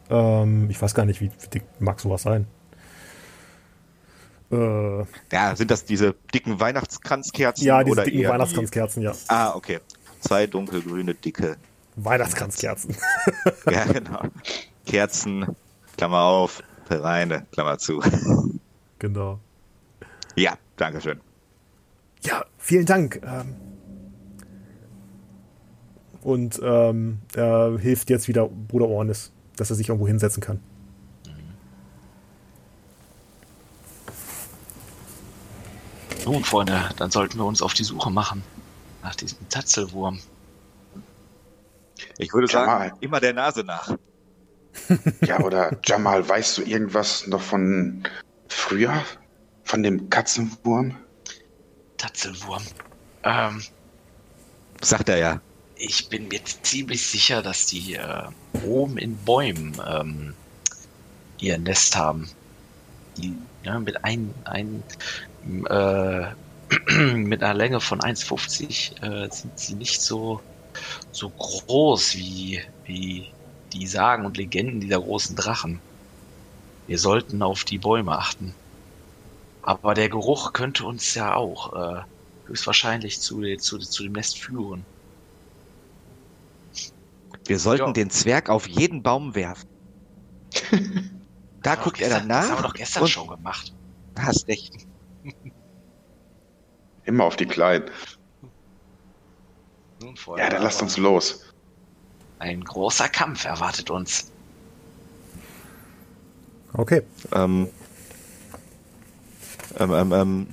Ähm, ich weiß gar nicht, wie, wie dick mag sowas sein. Äh, Ja, sind das diese dicken Weihnachtskranzkerzen? ja, diese oder dicken eher die- Weihnachtskranzkerzen, ja. Ah, okay. Zwei dunkelgrüne, dicke. Weihnachtskranzkerzen. Ja, genau. Kerzen, Klammer auf, Pereine, Klammer zu. genau. Ja, Dankeschön. Ja, vielen Dank. Ähm, und ähm, er hilft jetzt wieder Bruder Ornis, dass er sich irgendwo hinsetzen kann. Nun, Freunde, dann sollten wir uns auf die Suche machen nach diesem Tatzelwurm. Ich würde Jamal. sagen, immer der Nase nach. [LAUGHS] Ja, oder Jamal, weißt du irgendwas noch von früher? Von dem Katzenwurm? Tatzelwurm. Ähm, Sagt er ja. ich bin mir ziemlich sicher, dass die äh, oben in Bäumen ähm, ihr Nest haben. Die, ja, mit ein, ein äh, [CLEARS THROAT] mit einer Länge von 1,50 äh, sind sie nicht so so groß wie wie die Sagen und Legenden dieser großen Drachen. Wir sollten auf die Bäume achten. Aber der Geruch könnte uns ja auch äh, höchstwahrscheinlich zu, zu, zu dem Nest führen. Wir sollten Ja. den Zwerg auf jeden Baum werfen. [LAUGHS] da Das guckt wir er gestern- dann Das haben wir nach. doch gestern und schon gemacht. Hast recht. [LAUGHS] Immer auf die Kleinen. Nun, Freunde, Ja, dann lasst uns los. Ein großer Kampf erwartet uns. Okay. Ähm, ähm, ähm, ähm,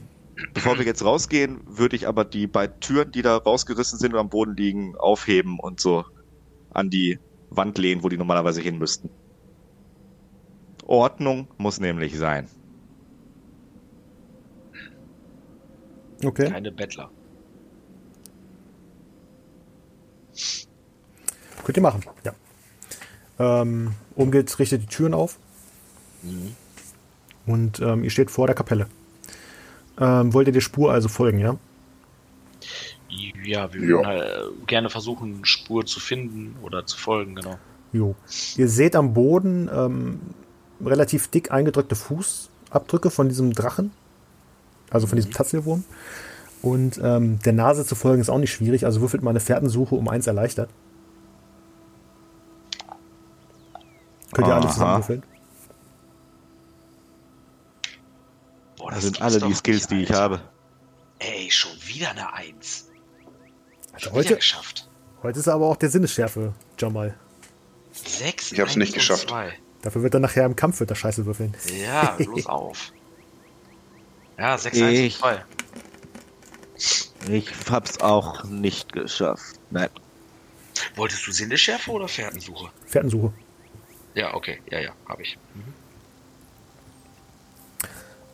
bevor wir jetzt rausgehen, würde ich aber die beiden Türen, die da rausgerissen sind und am Boden liegen, aufheben und so an die Wand lehnen, wo die normalerweise hin müssten. Ordnung muss nämlich sein. Okay. Keine Bettler. Könnt ihr machen, ja. Ähm, Umgilt richtet die Türen auf Mhm. und ähm, ihr steht vor der Kapelle. Ähm, wollt ihr der Spur also folgen, ja? Ja, wir Ja. würden halt äh, gerne versuchen, Spur zu finden oder zu folgen, genau. Jo. Ihr seht am Boden ähm, relativ dick eingedrückte Fußabdrücke von diesem Drachen. Also von diesem Tatzelwurm. Und ähm, der Nase zu folgen ist auch nicht schwierig. Also würfelt mal eine Fährtensuche um eins erleichtert. Könnt ihr alle Aha. zusammenwürfeln? Boah, Das sind gibt's alle die Skills, nicht, die ich habe. Ey, schon wieder eine Eins. Also Schon wieder heute, geschafft. heute ist aber auch der Sinnesschärfe, Jamal. Sechs, Ich hab's nicht geschafft. Zwei. Dafür wird er nachher im Kampf wird er Scheiße würfeln. Ja, bloß [LAUGHS] auf. Ja, 6, 1 und Ich- 2. Ich hab's auch nicht geschafft. Nein. Wolltest du Sinneschärfe oder Fährtensuche? Fährtensuche. Ja, okay. Ja, ja, habe ich. Mhm.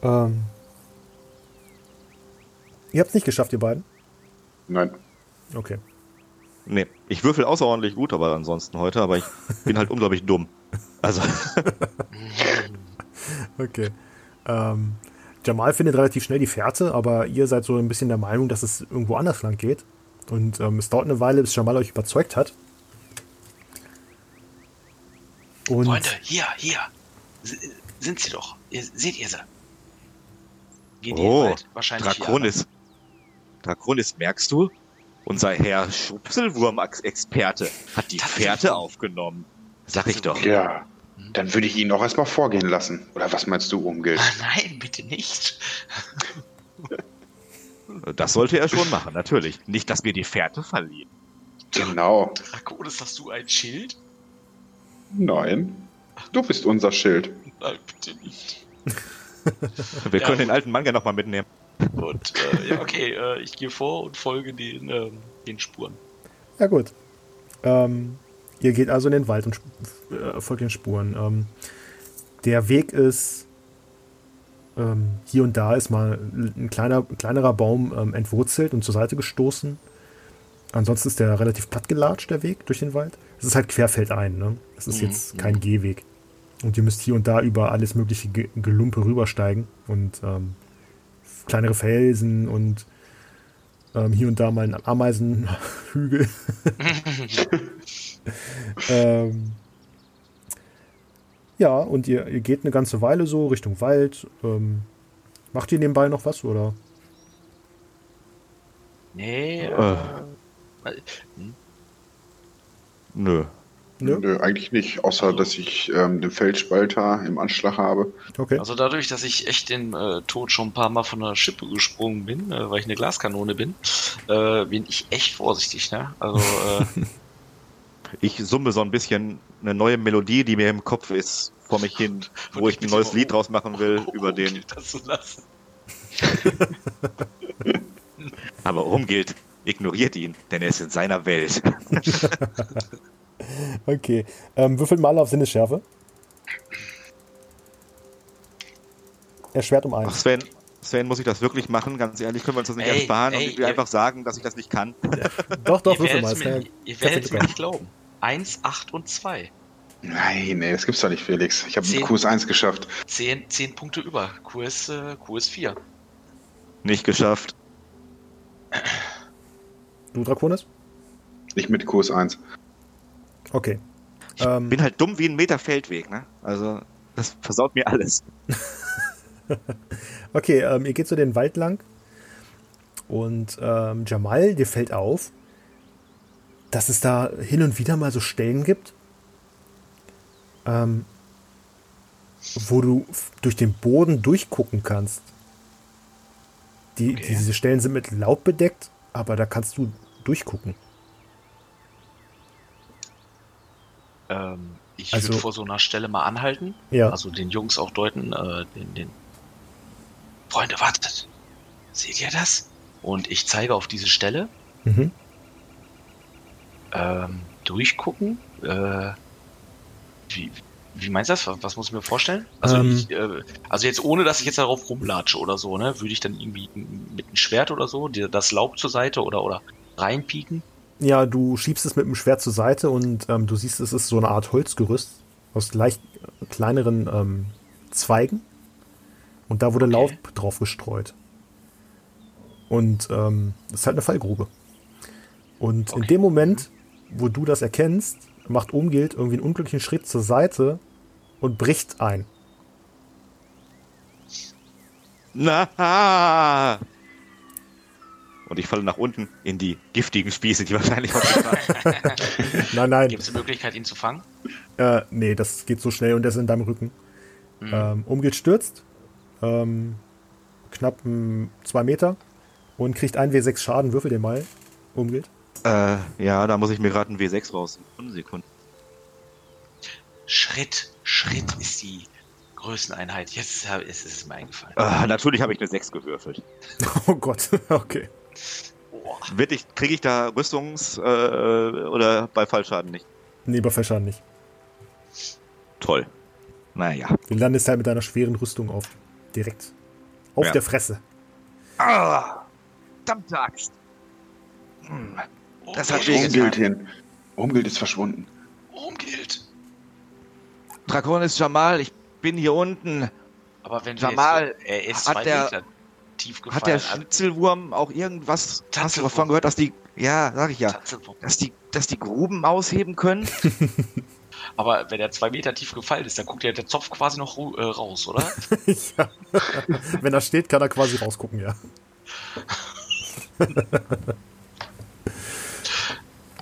Ähm, ihr habt es nicht geschafft, ihr beiden? Nein. Okay. Nee, ich würfel außerordentlich gut, aber ansonsten heute, aber ich [LAUGHS] bin halt unglaublich dumm. Also, [LAUGHS] Okay. Ähm, Jamal findet relativ schnell die Fährte, aber ihr seid so ein bisschen der Meinung, dass es irgendwo anders lang geht. Und ähm, es dauert eine Weile, bis Jamal euch überzeugt hat. Und Freunde, hier, hier. S- Sind sie doch. Ihr, seht ihr sie? Gehen die oh, weit? wahrscheinlich Draconis. Draconis, merkst du? Unser Herr Schubselwurm-Experte hat die Tatsächlich. Fährte aufgenommen. Sag ich doch. Ja. Dann würde ich ihn auch erstmal vorgehen lassen. Oder was meinst du, Umgild? aber- Nein, bitte nicht. [LAUGHS] Das sollte er schon machen, natürlich. Nicht, dass wir die Fährte verlieren. Genau. Draconis, hast du ein Schild? Nein. Du bist unser Schild. Nein, bitte nicht. [LAUGHS] Wir Ja, können den gut. alten Mann ja nochmal mitnehmen. Und äh, ja, okay, äh, ich gehe vor und folge den, ähm, den Spuren. ja gut. Ähm, ihr geht also in den Wald und äh, folgt den Spuren. Ähm, der Weg ist Ähm, hier und da ist mal ein kleiner, kleinerer Baum ähm, entwurzelt und zur Seite gestoßen. Ansonsten ist der relativ platt gelatscht, der Weg durch den Wald. Es ist halt querfeldein, ne? Es ist Mhm, jetzt kein Gehweg. Und ihr müsst hier und da über alles mögliche Ge Gelumpe rübersteigen und ähm, kleinere Felsen und ähm, hier und da mal ein Ameisenhügel. [LAUGHS] ähm, ja, und ihr, ihr geht eine ganze Weile so Richtung Wald. Ähm, macht ihr nebenbei noch was oder? Nee, Äh. äh, Nö. Nö? Nö, eigentlich nicht, außer dass ich ähm, den Feldspalter im Anschlag habe. Okay. also dadurch, dass ich echt den äh, Tod schon ein paar Mal von der Schippe gesprungen bin, äh, weil ich eine Glaskanone bin, äh, bin ich echt vorsichtig, ne? Also, äh, [LAUGHS] Ich summe so ein bisschen eine neue Melodie, die mir im Kopf ist, vor mich hin, [LAUGHS] wo ich ein neues Lied draus machen will, über den. das zu lassen. [LAUGHS] Aber umgilt, ignoriert ihn, denn er ist in seiner Welt. Okay. Ähm, würfelt mal auf Sinnesschärfe. Erschwert um Ach, eins. Sven, Sven, muss ich das wirklich machen? Ganz ehrlich, können wir uns das nicht Ey, ersparen und ey, ich will ihr- einfach sagen, dass ich das nicht kann? [LAUGHS] Doch, doch, würfel mal. mir, ihr werdet es mir nicht glauben. 1, 8 und 2. Nein, nee, das gibt's doch nicht, Felix. Ich habe. Kurs 1 geschafft. 10, 10 Punkte über. QS, äh, QS 4. Nicht geschafft. Du, Draconis? Ich mit Kurs 1. Okay. Ähm, Bin halt dumm wie ein Meter Feldweg, ne? Also, das versaut mir alles. [LAUGHS] okay, ähm, ihr geht so den Wald lang. Und ähm, Jamal, dir fällt auf, dass es da hin und wieder mal so Stellen gibt, ähm, wo du durch den Boden durchgucken kannst. Die, Okay. Diese Stellen sind mit Laub bedeckt, aber da kannst du durchgucken. Ähm, ich Also- würde vor so einer Stelle mal anhalten. Ja. Also den Jungs auch deuten, äh, den, den. Freunde, wartet. Seht ihr das? Und ich zeige auf diese Stelle. Mhm. Ähm, durchgucken. Äh, wie, wie meinst du das? Was, muss ich mir vorstellen? Also, Ähm. ich, äh, also jetzt ohne, dass ich jetzt darauf rumlatsche oder so, ne? Würde ich dann irgendwie mit einem Schwert oder so dir das Laub zur Seite oder, oder reinpieken? Ja, du schiebst es mit dem Schwert zur Seite und ähm, du siehst, es ist so eine Art Holzgerüst aus leicht kleineren ähm, Zweigen. Und da wurde Okay. Laub drauf gestreut. Und ähm, das ist halt eine Fallgrube. Und in Okay. dem Moment, wo du das erkennst, macht Umgild irgendwie einen unglücklichen Schritt zur Seite und bricht ein. Na! Und ich falle nach unten in die giftigen Spieße, die wahrscheinlich warten. [LAUGHS] Nein, nein, Gibt es eine Möglichkeit, ihn zu fangen? äh, nee, das geht so schnell und der ist in deinem Rücken. Mhm. Ähm, Umgild stürzt, ähm, knapp mm, zwei Meter und kriegt ein W6 Schaden. Würfel den mal, Umgild. äh, ja, da muss ich mir gerade einen W6 raus. Eine Sekunde. Schritt, Schritt ist die Größeneinheit. Jetzt ist es mir eingefallen. Äh, natürlich habe ich eine 6 gewürfelt. [LAUGHS] Oh Gott, [LAUGHS] okay. Wird ich, kriege ich da Rüstungs- äh, oder bei Fallschaden nicht? Nee, bei Fächern nicht. Toll. Naja. Du landest halt mit deiner schweren Rüstung auf. Direkt. Auf Ja. der Fresse. Ah! Verdammte Axt! Hm. Das hat Umgilt, hin. Umgilt ist verschwunden. Umgilt. Draconis Jamal, ich bin hier unten. Aber wenn Jamal, jetzt, er ist hat zwei der- Meter tief gefallen. Hat der Schnitzelwurm auch irgendwas? Hast du davon gehört, dass die. Ja, sag ich ja. Dass die, dass die Gruben ausheben können? [LAUGHS] Aber wenn er zwei Meter tief gefallen ist, dann guckt ja der Zopf quasi noch äh, raus, oder? [LAUGHS] ja. Wenn er steht, kann er quasi rausgucken, ja. [LAUGHS]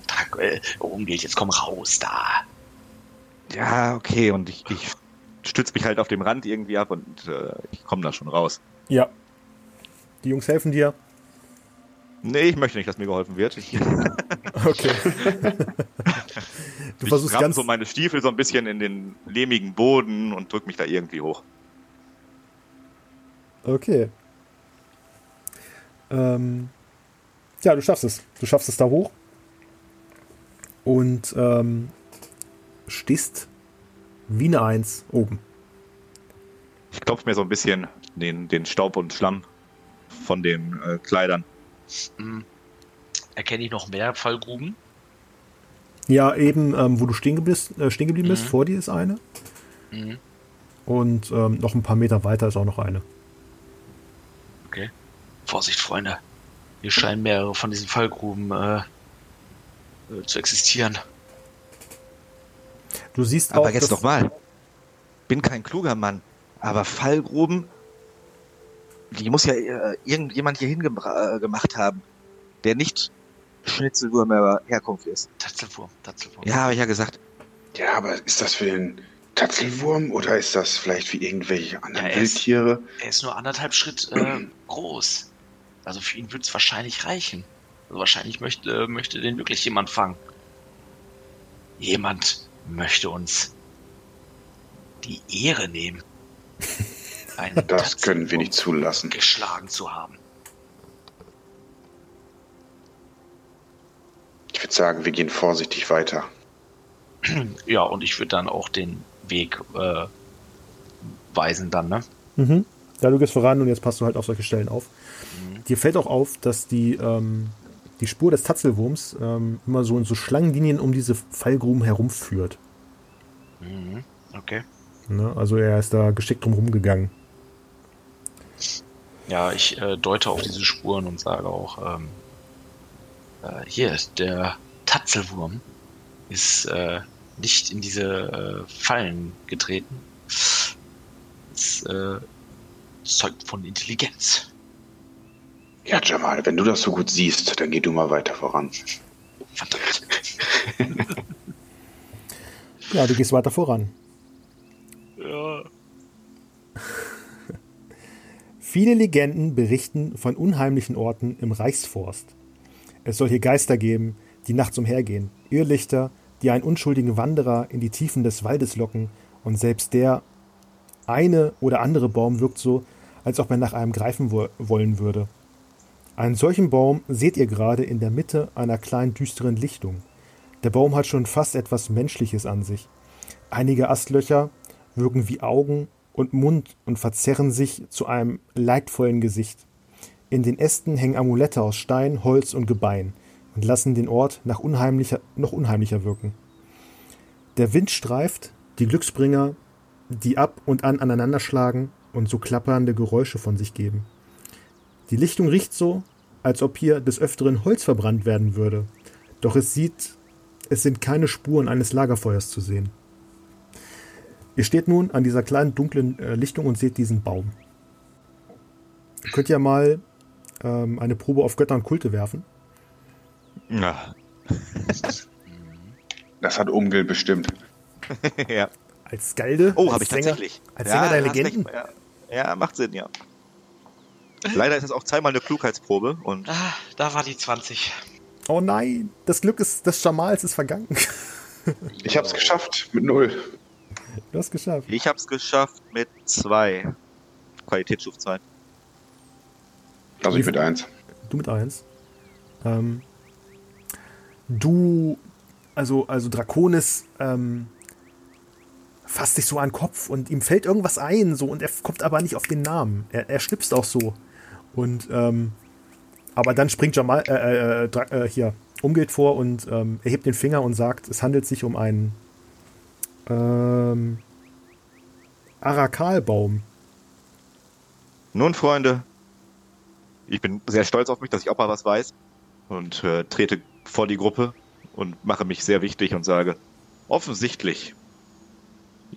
Tag, äh, jetzt komm raus da. ja, okay. Und ich, ich stütze mich halt auf dem Rand irgendwie ab und äh, ich komme da schon raus. Ja. Die Jungs helfen dir. Nee, ich möchte nicht, dass mir geholfen wird. [LAUGHS] Okay. [LAUGHS] du ich versuchst ganz. so meine Stiefel so ein bisschen in den lehmigen Boden und drück mich da irgendwie hoch. Okay. Ähm, ja, du schaffst es. Du schaffst es da hoch. Und ähm, stehst wie eine Eins oben. Ich klopfe mir so ein bisschen den, den Staub und Schlamm von den äh, Kleidern. Hm. Erkenne ich noch mehr Fallgruben? Ja, eben, ähm, wo du stehen, bist, äh, stehen geblieben bist, Mhm. vor dir ist eine. Mhm. Und ähm, noch ein paar Meter weiter ist auch noch eine. Okay. Vorsicht, Freunde. Hier scheinen mehrere von diesen Fallgruben äh, äh, zu existieren. Du siehst Aber auch. jetzt nochmal. Bin kein kluger Mann, aber Fallgruben, die muss ja äh, irgendjemand hier hingemacht haben, der nicht Schnitzelwurmer Herkunft ist. Tatzelwurm, Tatzelwurm. Ja, habe ich ja gesagt. Ja, aber ist das für den Tatzelwurm oder ist das vielleicht für irgendwelche anderen Ja, er ist- Wildtiere? Er ist nur anderthalb Schritt äh, [CLEARS THROAT] groß. Also für ihn wird es wahrscheinlich reichen. Also wahrscheinlich möchte, möchte den wirklich jemand fangen. Jemand möchte uns die Ehre nehmen. [LAUGHS] Einen Das können wir nicht zulassen. geschlagen zu haben. Ich würde sagen, wir gehen vorsichtig weiter. Ja, und ich würde dann auch den Weg äh, weisen dann, ne? Mhm. Ja, du gehst voran und jetzt passt du halt auf solche Stellen auf. Mhm. Dir fällt auch auf, dass die, ähm, die Spur des Tatzelwurms ähm, immer so in so Schlangenlinien um diese Fallgruben herumführt. Mhm. Okay. Ne? Also er ist da geschickt drum rumgegangen. Ja, ich äh, deute auf diese Spuren und sage auch, ähm, äh, hier, der Tatzelwurm ist äh, nicht in diese äh, Fallen getreten. Es äh, zeugt von Intelligenz. Ja, Jamal, wenn du das so gut siehst, dann geh du mal weiter voran. Verdammt. [LAUGHS] Ja, du gehst weiter voran. Ja. Viele Legenden berichten von unheimlichen Orten im Reichsforst. Es soll hier Geister geben, die nachts umhergehen, Irrlichter, die einen unschuldigen Wanderer in die Tiefen des Waldes locken, und selbst der eine oder andere Baum wirkt so, als ob er nach einem greifen wo wollen würde. Einen solchen Baum seht ihr gerade in der Mitte einer kleinen düsteren Lichtung. Der Baum hat schon fast etwas Menschliches an sich. Einige Astlöcher wirken wie Augen und Mund und verzerren sich zu einem leidvollen Gesicht. In den Ästen hängen Amulette aus Stein, Holz und Gebein und lassen den Ort nach unheimlicher, noch unheimlicher wirken. Der Wind streift die Glücksbringer, die ab und an aneinanderschlagen und so klappernde Geräusche von sich geben. Die Lichtung riecht so, als ob hier des Öfteren Holz verbrannt werden würde. Doch es sieht, es sind keine Spuren eines Lagerfeuers zu sehen. Ihr steht nun an dieser kleinen dunklen äh, Lichtung und seht diesen Baum. Ihr könnt ja mal ähm, eine Probe auf Götter und Kulte werfen. Ja. [LAUGHS] Das hat Umgel bestimmt. [LAUGHS] ja. Als Skalde. Oh, als habe ich Sänger- tatsächlich. Als Sänger der hast Legenden. recht. Ja. ja, macht Sinn, ja. Leider ist es auch zweimal eine Klugheitsprobe und Ah, da war die 20. Oh nein, das Glück ist, des Jamals ist vergangen. [LAUGHS] Ich hab's geschafft mit null. Du hast geschafft. ich habe es geschafft mit zwei. Qualitätsstufe 2. Also ich mit eins. Du mit eins. Ähm, du, also, also Draconis ähm, fasst sich so an den Kopf und ihm fällt irgendwas ein, so und er kommt aber nicht auf den Namen. Er, er schnipst auch so. Und ähm, aber dann springt Jamal äh, äh, Dra- äh, hier umgeht vor und ähm, erhebt den Finger und sagt, es handelt sich um einen ähm, Arakalbaum. Nun, Freunde, ich bin sehr stolz auf mich, dass ich auch mal was weiß und äh, trete vor die Gruppe und mache mich sehr wichtig und sage, offensichtlich,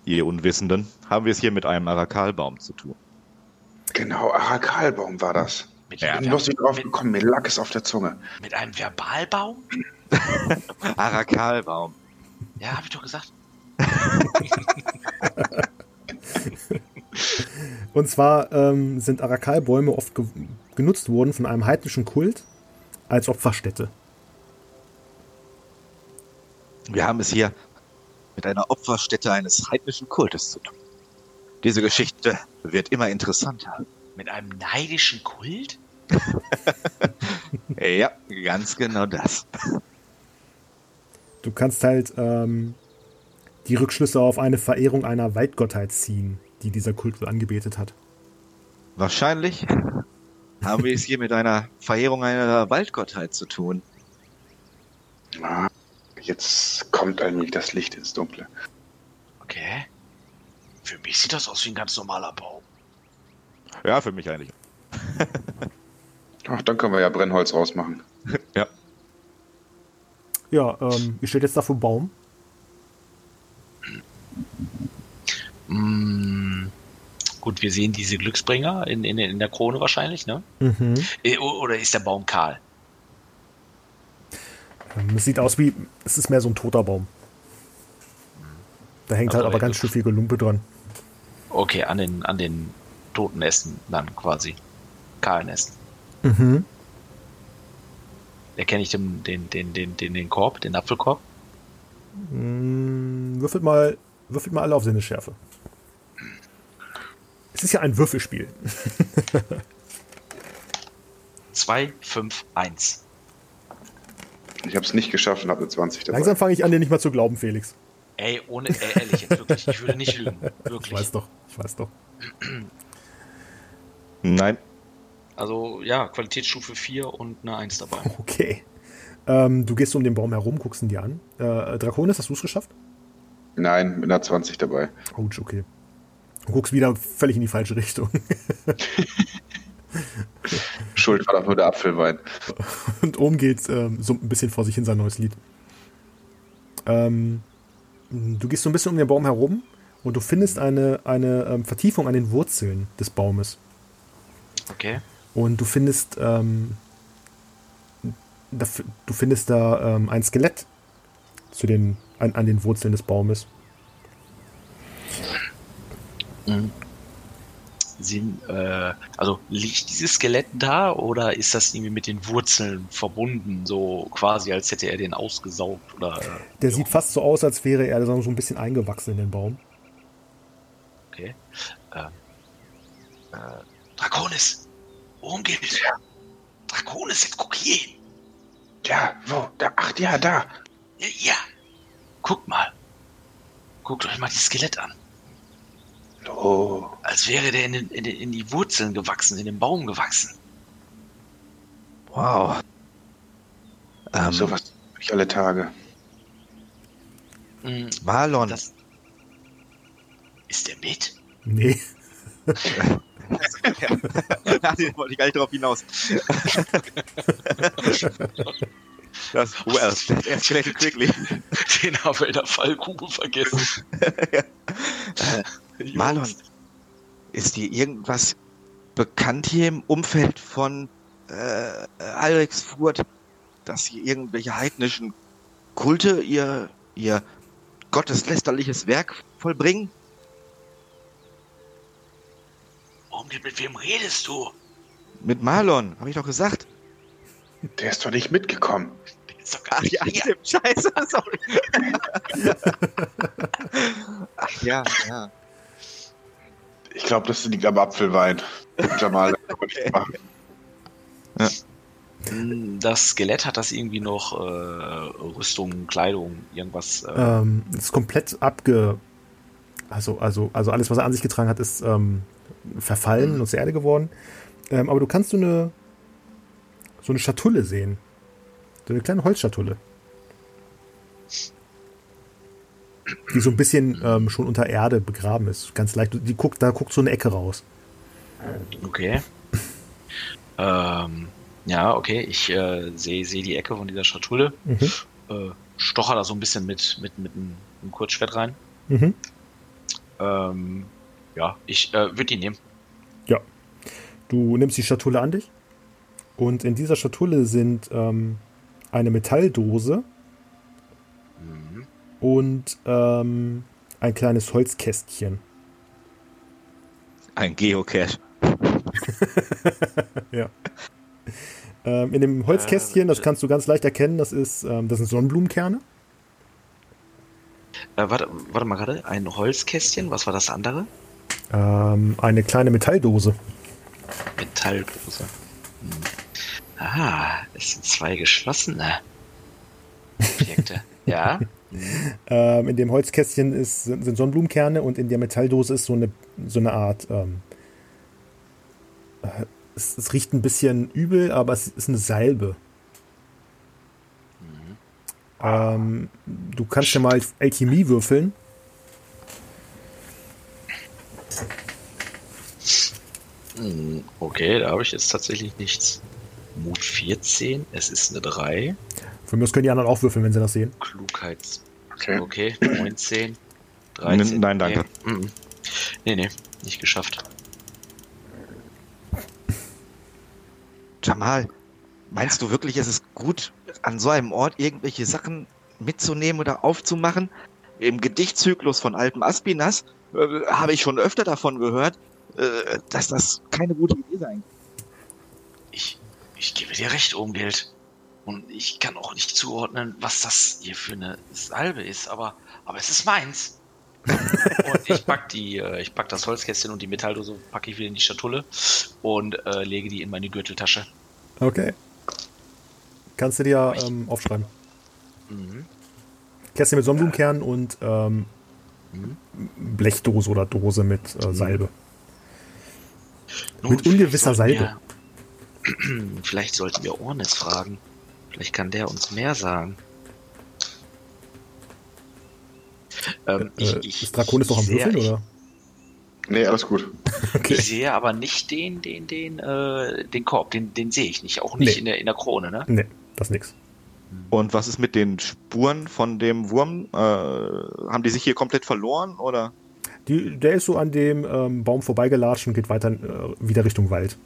ihr Unwissenden, haben wir es hier mit einem Arakalbaum zu tun. Genau, Arakalbaum war das. Mit, Ja. Ich bin bloß nicht drauf gekommen, mir lag es auf der Zunge. mit einem Verbalbaum? [LAUGHS] Arakalbaum. Ja, habe ich doch gesagt. [LAUGHS] Und zwar ähm, sind Arakalbäume oft ge genutzt worden von einem heidnischen Kult als Opferstätte. Wir haben es hier mit einer Opferstätte eines heidnischen Kultes zu tun. Diese Geschichte wird immer interessanter. Mit einem neidischen Kult? [LAUGHS] Ja, ganz genau das. Du kannst halt ähm, die Rückschlüsse auf eine Verehrung einer Waldgottheit ziehen. die dieser Kult wohl angebetet hat. Wahrscheinlich [LAUGHS] haben wir es hier mit einer Verehrung einer Waldgottheit zu tun. Ah, jetzt kommt allmählich das Licht ins Dunkle. Okay. Für mich sieht das aus wie ein ganz normaler Baum. Ja, für mich eigentlich. [LAUGHS] Ach, dann können wir ja Brennholz rausmachen. [LAUGHS] Ja. Ja, ähm, ihr steht jetzt da vor dem Baum. Mm, gut, wir sehen diese Glücksbringer in, in, in der Krone wahrscheinlich, ne? Mhm. Äh, Oder ist der Baum kahl? Ähm, Es sieht aus wie, es ist mehr so ein toter Baum. Da hängt Also halt aber ganz schön viel Gelumpe dran. Okay, an den, an den toten Ästen dann quasi. Kahlen Ästen. Mhm. Erkenne ich den, den, den, den, den, den Korb, den Apfelkorb? Mm, Würfelt mal, würfelt mal alle auf Sinnesschärfe. Es ist ja ein Würfelspiel. 2, 5, 1. Ich habe es nicht geschafft und habe eine 20 dabei. Langsam fange ich an, dir nicht mal zu glauben, Felix. Ey, ohne, ey, ehrlich, jetzt wirklich, ich würde nicht lügen. [LAUGHS] Ich Wirklich. weiß doch, ich weiß doch. [CLEARS THROAT] Nein. Also, ja, Qualitätsstufe 4 und eine 1 dabei. [LAUGHS] Okay. Ähm, du gehst um den Baum herum, guckst ihn dir an. Äh, Draconis, hast du es geschafft? Nein, mit einer 20 dabei. Ouch, okay. Du guckst wieder völlig in die falsche Richtung. [LAUGHS] Schuld war doch nur der Apfelwein. Und oben geht ähm, so ein bisschen vor sich hin sein neues Lied. Ähm, du gehst so ein bisschen um den Baum herum und du findest eine, eine ähm, Vertiefung an den Wurzeln des Baumes. Okay. Und du findest, ähm, da, du findest da ähm, ein Skelett zu den, an, an den Wurzeln des Baumes. Mhm. Sind, äh, also liegt dieses Skelett da oder ist das irgendwie mit den Wurzeln verbunden, so quasi als hätte er den ausgesaugt oder? äh, Der ja, sieht fast so aus, als wäre er so so ein bisschen eingewachsen in den Baum. Okay. Ähm, äh, Draconis! Worum geht's? Draconis, jetzt guck hier hin! Ja, wo? Da, ach ja, da. Ja, ja! Guckt mal! Guckt euch mal das Skelett an. Oh, Als wäre der in, den, in, den, in die Wurzeln gewachsen, in den Baum gewachsen. Wow. Ähm, sowas hab ich alle Tage. Mhm, Marlon, das ist der mit? Nee. [LAUGHS] ja, den wollte ich gar nicht drauf hinaus. [LAUGHS] das, well, that escalated quickly. [LAUGHS] Den haben wir in der Fallgrube vergessen. [LAUGHS] Marlon, ist dir irgendwas bekannt hier im Umfeld von äh, Alrexfurt, dass hier irgendwelche heidnischen Kulte ihr, ihr gotteslästerliches Werk vollbringen? Warum, mit wem redest du? Mit Marlon, habe ich doch gesagt. Der ist doch nicht mitgekommen. Ist doch gar Ach nicht ja, stimmt. Scheiße, [LAUGHS] sorry. Ach ja, ja. Ich glaube, das liegt am Apfelwein. Jamal, das nicht machen. Hm, Das Skelett hat das irgendwie noch äh, Rüstung, Kleidung, irgendwas. Äh, Ähm, es ist komplett abge. Also, also, also alles, was er an sich getragen hat, ist ähm, verfallen und zur Erde geworden. Ähm, aber du kannst so eine, so eine Schatulle sehen. So eine kleine Holzschatulle. Die so ein bisschen ähm, schon unter Erde begraben ist. Ganz leicht. Die guckt, da guckt so eine Ecke raus. okay. [LAUGHS] ähm, ja, okay. Ich äh, sehe seh die Ecke von dieser Schatulle. Mhm. Äh, stocher da so ein bisschen mit, mit, mit einem, einem Kurzschwert rein. Mhm. Ähm, ja, ich äh, würde die nehmen. Du nimmst die Schatulle an dich und in dieser Schatulle sind ähm, eine Metalldose Mhm. und ähm, ein kleines Holzkästchen. Ein Geocache. [LAUGHS] Ähm, in dem Holzkästchen, das kannst du ganz leicht erkennen, das ist, ähm, das sind Sonnenblumenkerne. Äh, warte, warte mal gerade. Ein Holzkästchen. Was war das andere? Ähm, eine kleine Metalldose. Metalldose. Hm. Ah, es sind zwei geschlossene Objekte. ja. [LAUGHS] Ähm, in dem Holzkästchen ist, sind, sind Sonnenblumenkerne und in der Metalldose ist so eine, so eine Art. Ähm, äh, es, es, riecht ein bisschen übel, aber es ist eine Salbe. Mhm. Ähm, du kannst ja mal Alchemie würfeln. Hm, okay, da habe ich jetzt tatsächlich nichts. Mut 14, es ist eine 3. Von mir aus können die anderen auch würfeln, wenn sie das sehen. Klugheits. Okay, okay 19, 13. Nein, danke. Nee. Mhm. nee, nee, nicht geschafft. Jamal, meinst du wirklich, es ist gut, an so einem Ort irgendwelche Sachen mitzunehmen oder aufzumachen? Im Gedichtzyklus von Alpen Aspinas äh, habe ich schon öfter davon gehört, äh, dass das keine gute Idee sein kann. Ich, ich gebe dir recht, Umgeld. Und ich kann auch nicht zuordnen, was das hier für eine Salbe ist, aber, aber es ist meins. [LAUGHS] und ich pack die, äh, ich pack das Holzkästchen und die Metalldose packe ich wieder in die Schatulle und äh, lege die in meine Gürteltasche. Okay. Kannst du dir ähm, aufschreiben. Mhm. Kästchen mit Sonnenblumenkern und ähm, mhm. Blechdose oder Dose mit äh, mhm. Salbe. Nun, mit ungewisser Salbe. [CLEARS THROAT] Vielleicht sollten wir Ornes fragen. Vielleicht kann der uns mehr sagen. Ähm, äh, ich, ich, ist Draconis doch am Würfeln, oder? Nee, alles gut. [LAUGHS] okay. Ich sehe aber nicht den, den, den, äh, den Korb, den, den sehe ich nicht. Auch nicht nee. in, der, in der Krone, ne? Nee, das ist nix. Und was ist mit den Spuren von dem Wurm? Äh, haben die sich hier komplett verloren, oder? Die, der ist so an dem ähm, Baum vorbeigelatscht und geht weiter äh, wieder Richtung Wald.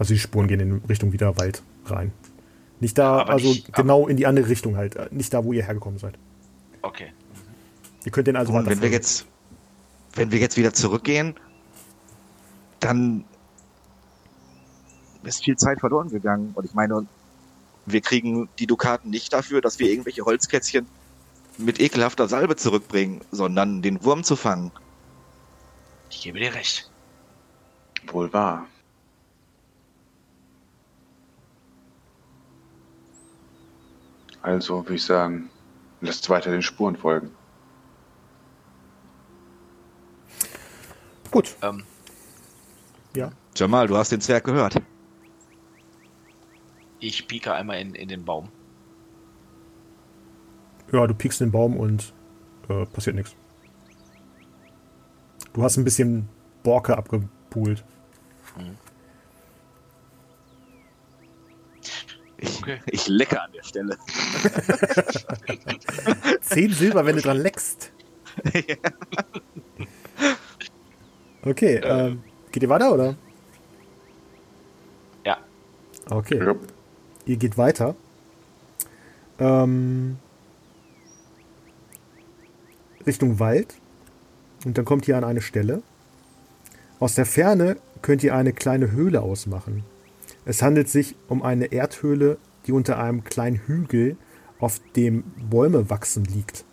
Also die Spuren gehen in Richtung wieder Wald rein. Nicht da, ja, also nicht, genau in die andere Richtung halt. Äh, nicht da, wo ihr hergekommen seid. Okay. Ihr könnt den also Und wenn wir jetzt, wenn wir jetzt wieder zurückgehen, dann ist viel Zeit verloren gegangen. Und ich meine, wir kriegen die Dukaten nicht dafür, dass wir irgendwelche Holzkätzchen mit ekelhafter Salbe zurückbringen, sondern den Wurm zu fangen. Ich gebe dir recht. Wohl wahr. Also würde ich sagen, lässt weiter den Spuren folgen. Gut. Ähm. Ja. Jamal, du hast den Zwerg gehört. Ich pieke einmal in, in den Baum. Ja, du piekst den Baum und äh, passiert nichts. Du hast ein bisschen Borke abgepult. Mhm. Ich, okay. ich lecke an der Stelle. [LAUGHS] Zehn Silber, wenn du dran leckst. [LAUGHS] Okay, äh. ähm, geht ihr weiter, oder? Ja. Okay. Ja. Ihr geht weiter. Ähm, Richtung Wald. Und dann kommt ihr an eine Stelle. Aus der Ferne könnt ihr eine kleine Höhle ausmachen. Es handelt sich um eine Erdhöhle, die unter einem kleinen Hügel, auf dem Bäume wachsen, liegt.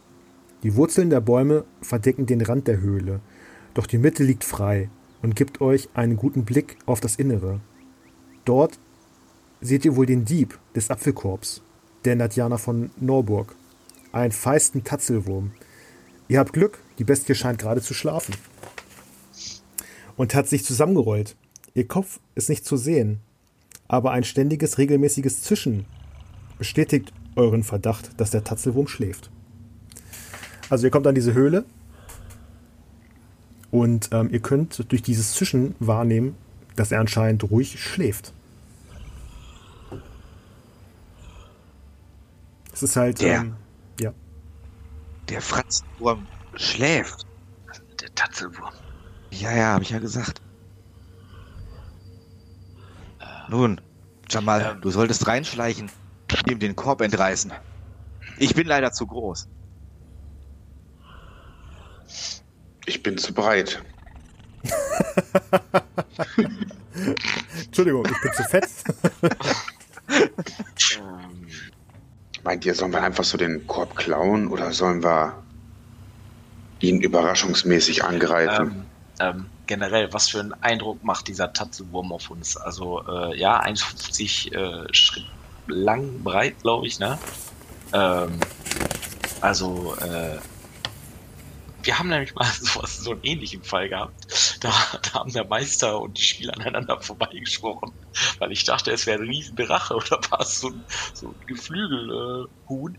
Die Wurzeln der Bäume verdecken den Rand der Höhle, doch die Mitte liegt frei und gibt euch einen guten Blick auf das Innere. Dort seht ihr wohl den Dieb des Apfelkorbs, der Nadjana von Norburg, einen feisten Tatzelwurm. Ihr habt Glück, die Bestie scheint gerade zu schlafen. Und hat sich zusammengerollt. Ihr Kopf ist nicht zu sehen, aber ein ständiges, regelmäßiges Zischen bestätigt euren Verdacht, dass der Tatzelwurm schläft. Also ihr kommt an diese Höhle und ähm, ihr könnt durch dieses Zischen wahrnehmen, dass er anscheinend ruhig schläft. Es ist halt, der, ähm, ja. Der Franzenwurm schläft. Der Tatzelwurm. Ja, ja, hab ich ja gesagt. Nun, Jamal, ähm, du solltest reinschleichen, ihm den Korb entreißen. Ich bin leider zu groß. Ich bin zu breit. [LAUGHS] Entschuldigung, ich bin zu fett. Meint ihr, sollen wir einfach so den Korb klauen oder sollen wir ihn überraschungsmäßig angreifen? Ähm, ähm, generell, was für einen Eindruck macht dieser Tatzelwurm auf uns? Also, äh, ja, 1,50 äh, Schritt lang, breit, glaube ich, ne? Ähm, also, äh, wir haben nämlich mal [LAUGHS] sowas, so einen ähnlichen Fall gehabt. Da, da haben der Meister und die Spieler aneinander vorbeigesprochen, weil ich dachte, es wäre ein Riesendrache oder war es so ein, so ein Geflügelhuhn.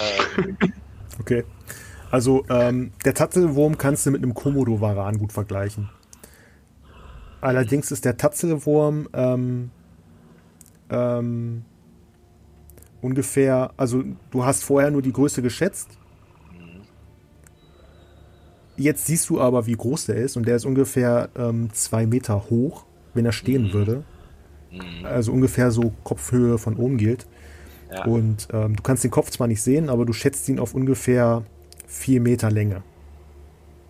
Ähm. [LAUGHS] Okay. Also, ähm, der Tatzelwurm kannst du mit einem Komodo-Varan gut vergleichen. Allerdings ist der Tatzelwurm ähm, ähm, ungefähr, also du hast vorher nur die Größe geschätzt. Jetzt siehst du aber, wie groß der ist und der ist ungefähr ähm, zwei Meter hoch, wenn er stehen mhm. würde. Mhm. Also ungefähr so Kopfhöhe von oben gilt. Ja. Und ähm, du kannst den Kopf zwar nicht sehen, aber du schätzt ihn auf ungefähr vier Meter Länge.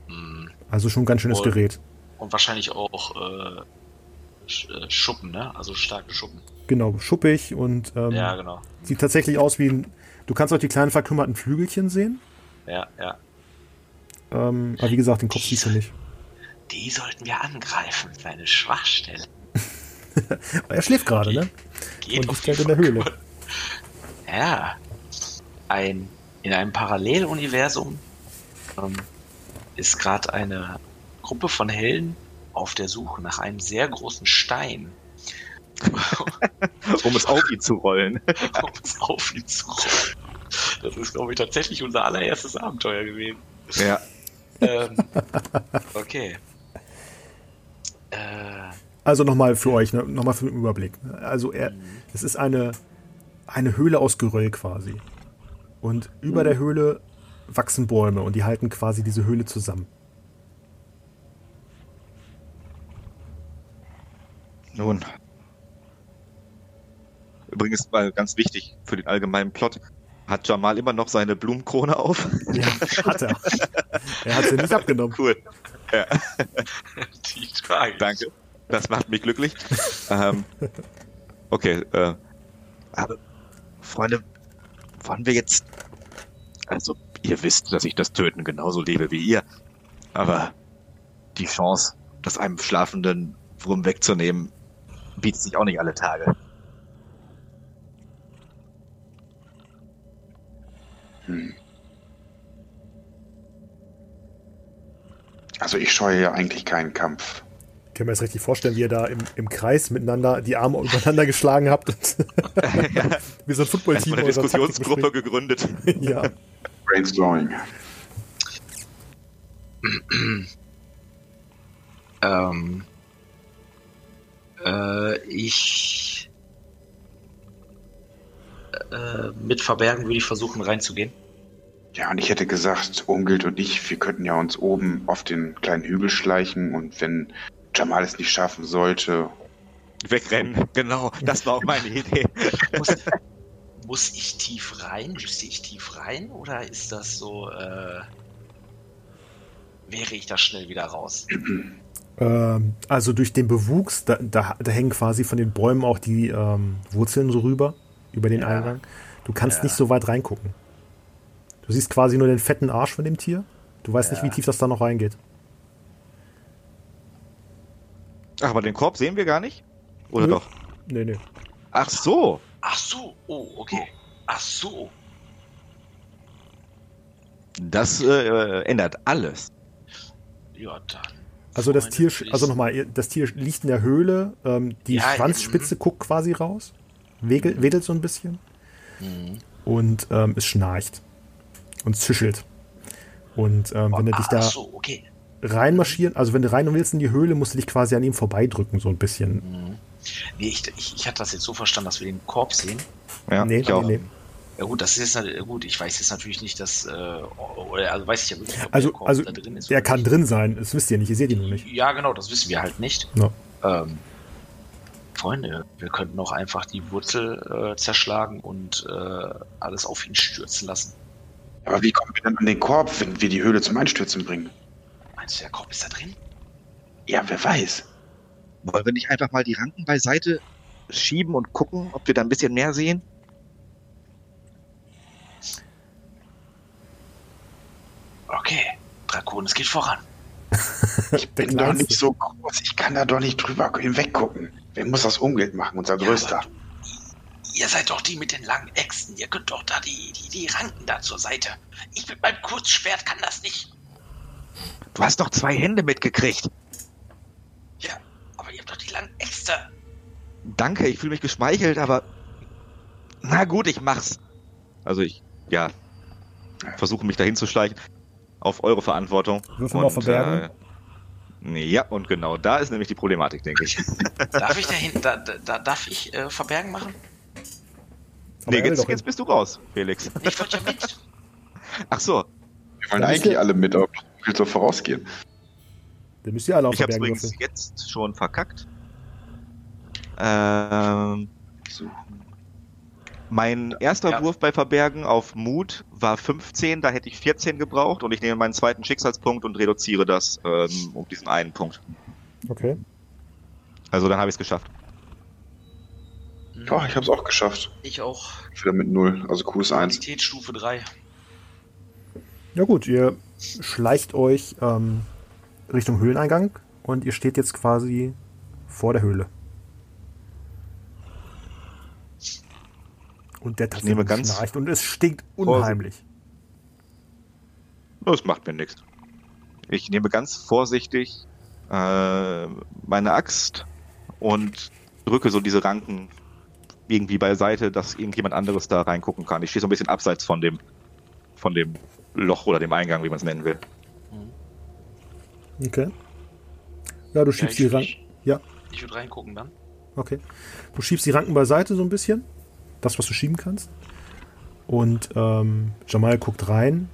Mhm. Also schon ein ganz schönes und, Gerät. Und wahrscheinlich auch äh, äh, Schuppen, ne? Also starke Schuppen. Genau, schuppig und ähm, ja, genau. sieht tatsächlich aus wie ein. Du kannst auch die kleinen verkümmerten Flügelchen sehen. Ja, ja. Ähm, aber wie gesagt, den Kopf die siehst du nicht. Die sollten wir angreifen, seine Schwachstelle. [LAUGHS] er schläft gerade, ne? Geht und ist halt in der Höhle. Ja. Ein, in einem Paralleluniversum ähm, ist gerade eine Gruppe von Helden auf der Suche nach einem sehr großen Stein. [LAUGHS] um es auf ihn zu rollen. [LAUGHS] um es auf ihn zu rollen. Das ist, glaube ich, tatsächlich unser allererstes Abenteuer gewesen. Ja. Ähm, okay. Äh, also nochmal für euch, ne, nochmal für den Überblick. Also er, mhm. es ist eine, eine Höhle aus Geröll quasi. Und über mhm. der Höhle wachsen Bäume und die halten quasi diese Höhle zusammen. Nun. Übrigens mal ganz wichtig für den allgemeinen Plot. Hat Jamal immer noch seine Blumenkrone auf? Ja, hat er. [LAUGHS] er hat sie nicht abgenommen. Cool. Ja. [LAUGHS] Die trage Danke. Das macht mich glücklich. ähm, okay, äh, aber Freunde, wollen wir jetzt. Also, ihr wisst, dass ich das Töten genauso lebe wie ihr. Aber die Chance, das einem schlafenden Wurm wegzunehmen, bietet sich auch nicht alle Tage. Hm. Also ich scheue ja eigentlich keinen Kampf. Ich kann mir das richtig vorstellen, wie ihr da im, im Kreis miteinander die Arme übereinander geschlagen habt. ja. [LAUGHS] [LAUGHS] Wie so ein Footballteam. Eine Diskussionsgruppe gegründet. [LAUGHS] ja. Brainstorming. [CLEARS THROAT] ähm, äh, ich äh, mit Verbergen würde ich versuchen reinzugehen. Ja, und ich hätte gesagt, Umgild und ich, wir könnten ja uns oben auf den kleinen Hügel schleichen und wenn Jamal es nicht schaffen sollte. Wegrennen, genau, das war auch meine [LAUGHS] Idee. muss, muss, ich tief rein? Müsste ich tief rein? Oder ist das so, äh, wäre ich da schnell wieder raus? [CLEARS THROAT] Ähm, also durch den Bewuchs, da, da, da, hängen quasi von den Bäumen auch die ähm, Wurzeln so rüber, über den ja. Eingang. Du kannst ja. nicht so weit reingucken. Du siehst quasi nur den fetten Arsch von dem Tier. Du weißt ja. nicht, wie tief das da noch reingeht. Ach, aber den Korb sehen wir gar nicht? Oder Nö. doch? Nee, nee. Ach so. Ach so. Oh, okay. Ach so. Das äh, ändert alles. Ja, dann. Also das Tier, also nochmal, das Tier liegt in der Höhle, ähm, die ja, Schwanzspitze guckt quasi raus, wedelt, mhm. wedelt so ein bisschen mhm. und ähm, es schnarcht und zischelt. Und ähm, wenn oh, du dich da so, okay. reinmarschieren, also wenn du rein willst in die Höhle, musst du dich quasi an ihm vorbeidrücken, so ein bisschen. Mhm. Nee, ich, ich, ich hatte das jetzt so verstanden, dass wir den Korb sehen. Ja, nee, ich auch. Nee. Ja gut, das ist jetzt gut. Ich weiß jetzt natürlich nicht, dass äh, also weiß ich ja wirklich, ob also, der Korb also da drin ist. Er kann nicht. drin sein. Das wisst ihr nicht. Ihr seht ihn nur nicht. Ja, genau. Das wissen wir halt nicht. No. Ähm, Freunde, wir könnten auch einfach die Wurzel äh, zerschlagen und äh, alles auf ihn stürzen lassen. Aber wie kommen wir dann an den Korb, wenn wir die Höhle zum Einstürzen bringen? Meinst du, der Korb ist da drin? Ja, wer weiß. Wollen wir nicht einfach mal die Ranken beiseite schieben und gucken, ob wir da ein bisschen mehr sehen? Okay, Drakon, es geht voran. [LAUGHS] ich bin doch nicht so groß, ich kann da doch nicht drüber hinweggucken. Wer muss das Umgeld machen, unser ja, Größter? Ihr seid doch die mit den langen Äxten. Ihr könnt doch da die, die, die Ranken da zur Seite. Ich mit meinem Kurzschwert kann das nicht. Du hast doch zwei Hände mitgekriegt. Habt doch die langen Äxte. Danke, ich fühle mich geschmeichelt, aber na gut, ich mach's. Also ich, ja, versuche mich dahin zu schleichen. Auf eure Verantwortung. Würfel mal Verbergen. Äh, ja, und genau da ist nämlich die Problematik, denke ich. [LAUGHS] Darf ich dahin, da, da, darf ich äh, Verbergen machen? Aber nee, will jetzt, jetzt bist du raus, Felix. Ich wollte ja mit. Ach so, Wir wollen eigentlich alle mit, aber viel so vorausgehen. Dann müsst ihr alle auf ich hab's Verbergen übrigens würfeln. jetzt schon verkackt. Ähm, So. mein erster Ja. Wurf bei Verbergen auf Mut war 15, da hätte ich 14 gebraucht und ich nehme meinen zweiten Schicksalspunkt und reduziere das ähm, um diesen einen Punkt. Okay. Also dann habe ich es geschafft. Ja, ich habe es auch geschafft. Ich auch. Wieder mit null, also Q ist 1. Qualitätsstufe 3. Ja gut, ihr schleicht euch ähm, Richtung Höhleneingang und ihr steht jetzt quasi vor der Höhle. Und der nehme Tassel ganz- schnarcht und es stinkt unheimlich. Das macht mir nichts. Ich nehme ganz vorsichtig äh, meine Axt und drücke so diese Ranken irgendwie beiseite, dass irgendjemand anderes da reingucken kann. Ich stehe so ein bisschen abseits von dem von dem Loch oder dem Eingang, wie man es nennen will. Okay. Ja, du Ja, schiebst ich, die Ranken. ich, Ja, ich würde reingucken dann. okay. Du schiebst die Ranken beiseite so ein bisschen. Das, was du schieben kannst. Und ähm, Jamal guckt rein.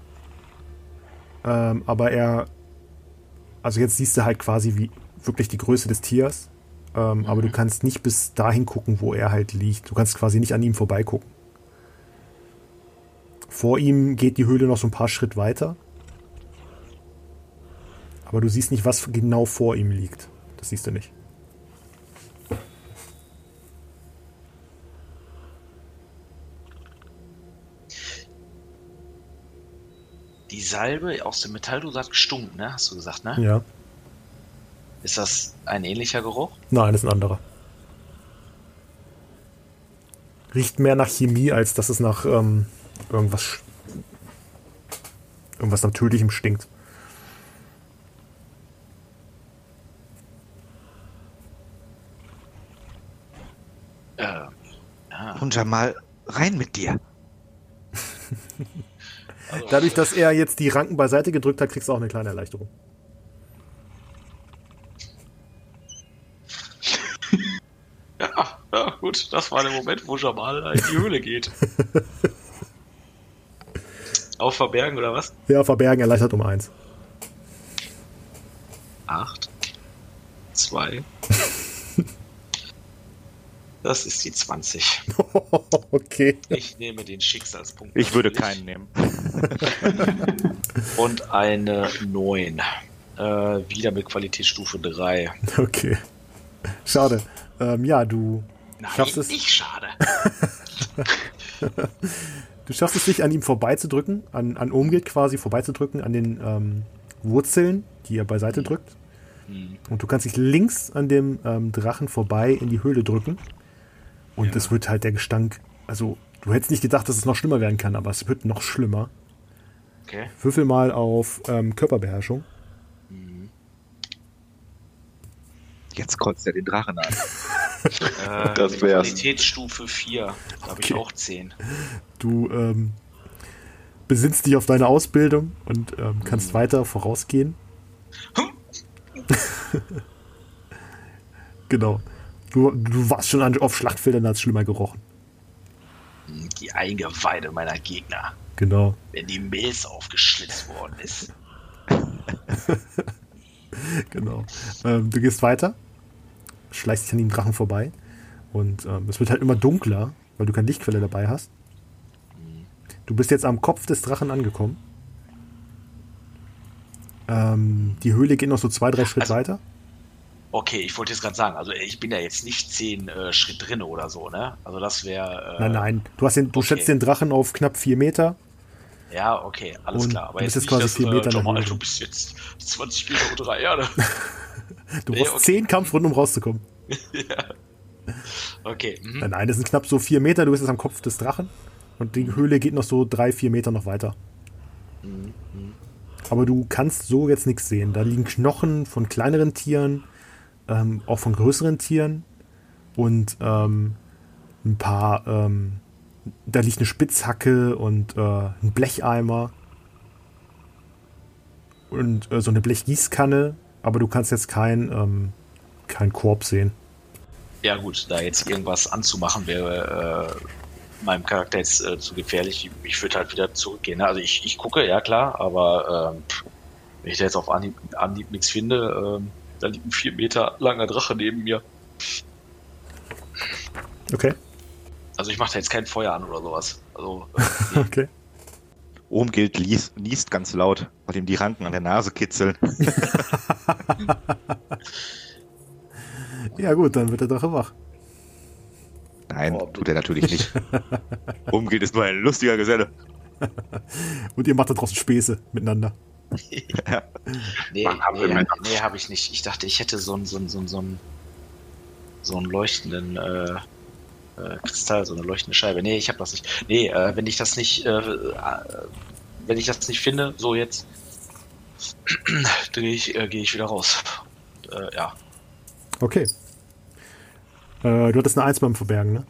Ähm, aber er. Also jetzt siehst du halt quasi wie wirklich die Größe des Tiers. Ähm, Aber du kannst nicht bis dahin gucken, wo er halt liegt. Du kannst quasi nicht an ihm vorbeigucken. Vor ihm geht die Höhle noch so ein paar Schritt weiter. Aber du siehst nicht, was genau vor ihm liegt. Das siehst du nicht. Die Salbe aus dem Metalldose hat gestunken, ne? Hast du gesagt, ne? Ja. Ist das ein ähnlicher Geruch? Nein, das ist ein anderer. Riecht mehr nach Chemie, als dass es nach ähm, irgendwas, irgendwas Natürlichem stinkt. Äh, Und Jamal, rein mit dir. Also, Dadurch, dass er jetzt die Ranken beiseite gedrückt hat, kriegst du auch eine kleine Erleichterung. [LAUGHS] ja, ja, gut, das war der Moment, wo Jamal in die Höhle geht. [LAUGHS] Auf Verbergen oder was? Ja, verbergen erleichtert um eins. Acht. Zwei. [LAUGHS] Das ist die 20. [LAUGHS] okay. Ich nehme den Schicksalspunkt. Ich würde natürlich. keinen nehmen. [LAUGHS] Und eine 9. Äh, wieder mit Qualitätsstufe 3. Okay. Schade. Ähm, ja, du, Nein, Schaffst es? nicht schade. [LAUGHS] du schaffst es nicht, an ihm vorbeizudrücken, an, an Omgit quasi vorbeizudrücken, an den ähm, Wurzeln, die er beiseite drückt. Hm. Und du kannst dich links an dem ähm, Drachen vorbei in die Höhle drücken. Und es wird halt der Gestank. Also, du hättest nicht gedacht, dass es noch schlimmer werden kann, aber es wird noch schlimmer. Okay. Würfel mal auf ähm, Körperbeherrschung. Jetzt kotzt er den Drachen an. [LAUGHS] Äh, Das wär's. Qualitätsstufe 4. Da habe ich Okay. auch 10. Du ähm, besinnst dich auf deine Ausbildung und ähm, kannst weiter vorausgehen. [LAUGHS] genau. Du, du warst schon auf Schlachtfeldern, als schlimmer gerochen. Die Eingeweide meiner Gegner. Genau. Wenn die Milz aufgeschlitzt worden ist. [LAUGHS] Genau. Ähm, du gehst weiter, schleichst dich an den Drachen vorbei und ähm, es wird halt immer dunkler, weil du keine Lichtquelle dabei hast. Du bist jetzt am Kopf des Drachen angekommen. Ähm, die Höhle geht noch so zwei, drei Schritt Also- weiter. Okay, ich wollte jetzt gerade sagen, also ich bin ja jetzt nicht 10 äh, Schritt drin oder so, ne? Also das wäre. Äh, Nein, nein. Du, hast den, du okay. schätzt den Drachen auf knapp vier Meter. Ja, okay, alles Und klar. Aber du bist nicht, jetzt quasi dass, vier äh, Meter Jamal, Höhe. du bist jetzt 20 Meter unter der Erde. [LAUGHS] Du Nee, brauchst okay. zehn Kampfrunden, um rauszukommen. [LAUGHS] Okay. Mhm. Nein, nein, das sind knapp so vier Meter. Du bist jetzt am Kopf des Drachen. Und die Höhle geht noch so drei, vier Meter noch weiter. Mhm. aber du kannst so jetzt nichts sehen. Da liegen Knochen von kleineren Tieren, ähm, auch von größeren Tieren und ähm, ein paar, ähm, da liegt eine Spitzhacke und äh, ein Blecheimer und äh, so eine Blechgießkanne, aber du kannst jetzt kein, ähm, kein Korb sehen. Ja gut, da jetzt irgendwas anzumachen wäre äh, meinem Charakter jetzt äh, zu gefährlich. Ich würde halt wieder zurückgehen. ne? Also ich, ich gucke, ja klar, aber ähm, wenn ich da jetzt auf Anhieb, Anhieb nichts finde, ähm, da liegt ein vier Meter langer Drache neben mir. Okay, Also ich mache da jetzt kein Feuer an oder sowas. Also [LAUGHS] äh, okay. Ohmgild liest, niest ganz laut, weil ihm die Ranken an der Nase kitzeln. [LAUGHS] Ja gut, dann wird der Drache wach. Nein, Oh, tut er natürlich nicht. [LAUGHS] Ohmgild ist nur ein lustiger Geselle. Und ihr macht da draußen Späße miteinander. Nee, nee, nee habe ich nicht. Ich dachte, ich hätte so einen so einen, so einen, so einen, so einen leuchtenden äh, äh, Kristall, so eine leuchtende Scheibe. Nee, ich habe das nicht. Nee, äh, wenn ich das nicht, äh, äh, wenn ich das nicht finde, so jetzt, [CLEARS THROAT] drehe ich, äh, gehe ich wieder raus. Äh, ja. Okay. Äh, du hattest eine Eins beim Verbergen, ne?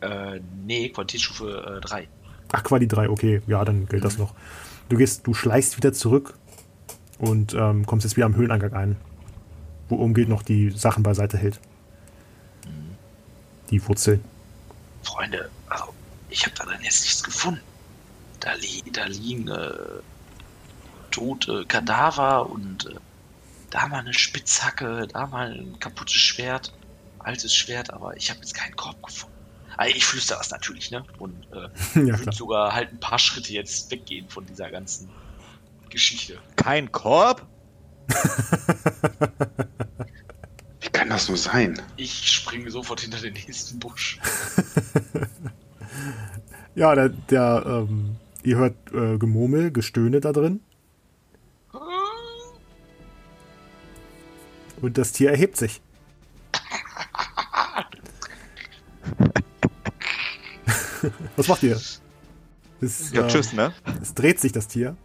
Äh, nee, Qualitätsstufe 3. Ach, Quali 3, okay. Ja, dann gilt das noch. Du gehst, du schleichst wieder zurück und ähm, kommst jetzt wieder am Höhleneingang ein. Wo umgeht noch die Sachen beiseite hält. Die Wurzeln. Freunde, also, ich habe da dann jetzt nichts gefunden. Da, li da liegen äh, tote Kadaver und äh, da mal eine Spitzhacke, da mal ein kaputtes Schwert, altes Schwert, aber ich habe jetzt keinen Korb gefunden. Also ich flüstere das natürlich, ne? Und äh, [LAUGHS] ja, würde sogar halt ein paar Schritte jetzt weggehen von dieser ganzen Geschichte. Kein Korb? [LAUGHS] Wie kann das nur sein? Ich springe sofort hinter den nächsten Busch. [LAUGHS] Ja, der, der ähm, ihr hört äh, Gemurmel, Gestöhne da drin. Und das Tier erhebt sich. Was macht ihr? Es, Ja, äh, tschüss, ne? Es dreht sich das Tier.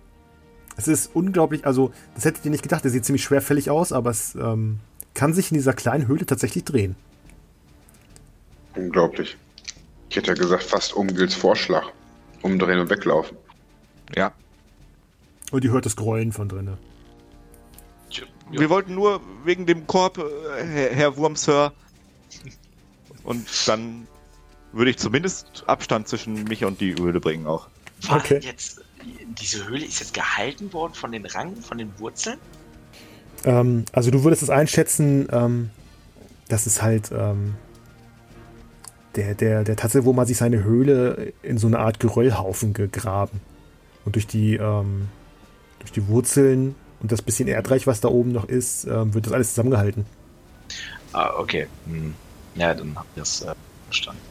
Es ist unglaublich, also das hättet ihr nicht gedacht, der sieht ziemlich schwerfällig aus, aber es ähm, kann sich in dieser kleinen Höhle tatsächlich drehen. Unglaublich. Ich hätte ja gesagt, fast Umgilds Vorschlag. Umdrehen und weglaufen. Ja. Und ihr hört das Grollen von drinnen. Wir wollten nur wegen dem Korb, äh, Herr, Herr Wurmsir. Und dann würde ich zumindest Abstand zwischen mich und die Höhle bringen auch. War Okay. jetzt, diese Höhle ist jetzt gehalten worden von den Ranken, von den Wurzeln? Ähm, also du würdest es einschätzen, ähm, das ist halt ähm, der, der, der Tatsache, wo man sich seine Höhle in so eine Art Geröllhaufen gegraben. Und durch die, ähm, durch die Wurzeln und das bisschen Erdreich, was da oben noch ist, ähm, wird das alles zusammengehalten. Ah, okay. Hm. Ja, dann hab ich das äh, verstanden.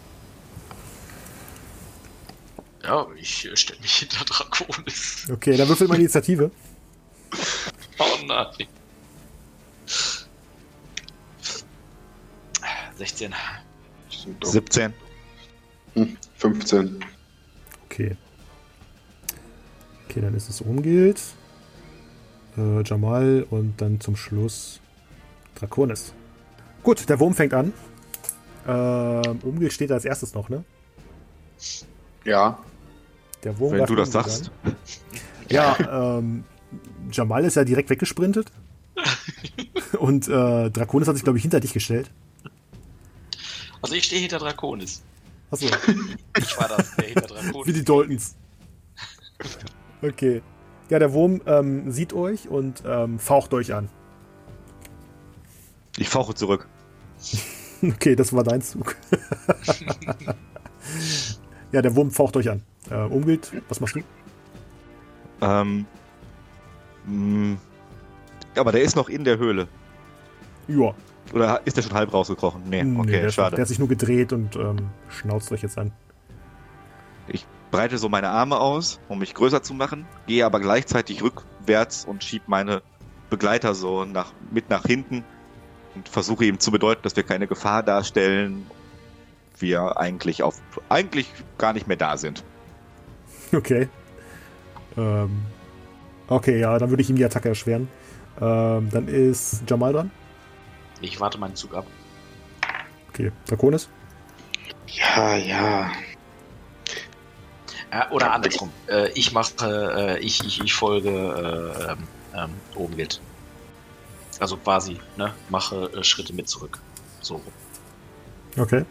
Ja, ich äh, stelle mich hinter Draconis. Okay, dann würfel mal Initiative. [LAUGHS] Oh nein. 16. Die sind dumm. 17. Hm, 15. Okay. Okay, dann ist es Umgilt. Äh, Jamal und dann zum Schluss Draconis. Gut, der Wurm fängt an. Ähm, Umgilt steht als erstes noch, ne? Ja. Der Wurm Wenn du das Umgilt sagst. [LAUGHS] Ja, ähm, Jamal ist ja direkt weggesprintet. [LAUGHS] und äh, Draconis hat sich, glaube ich, hinter dich gestellt. Also ich stehe hinter Draconis. Achso, [LAUGHS] Ich war das, der hinter wie Draconis. die Daltons. Okay. Ja, der Wurm ähm, sieht euch und ähm, faucht euch an. Ich fauche zurück. Okay, das war dein Zug. ja, der Wurm faucht euch an. Äh, Umgilt, was machst du? Ähm, mh, aber der ist noch in der Höhle. Ja, Oder ist der schon halb rausgekrochen? Nee, nee, okay, der, ist noch- schade. der hat sich nur gedreht und ähm, schnauzt euch jetzt an. Ich breite so meine Arme aus, um mich größer zu machen, gehe aber gleichzeitig rückwärts und schieb meine Begleiter so nach, mit nach hinten und versuche ihm zu bedeuten, dass wir keine Gefahr darstellen. Wir eigentlich auf eigentlich gar nicht mehr da sind. [LAUGHS] Okay. Ähm, okay, ja, dann würde ich ihm die Attacke erschweren. Ähm, dann ist Jamal dran. Ich warte meinen Zug ab. Okay, Draconis. Ja, ja. Äh, oder andersrum. Äh, ich mache, äh, ich, ich, ich folge äh, ähm, ähm, Obengild. Also quasi, ne? Mache äh, Schritte mit zurück. So. Okay.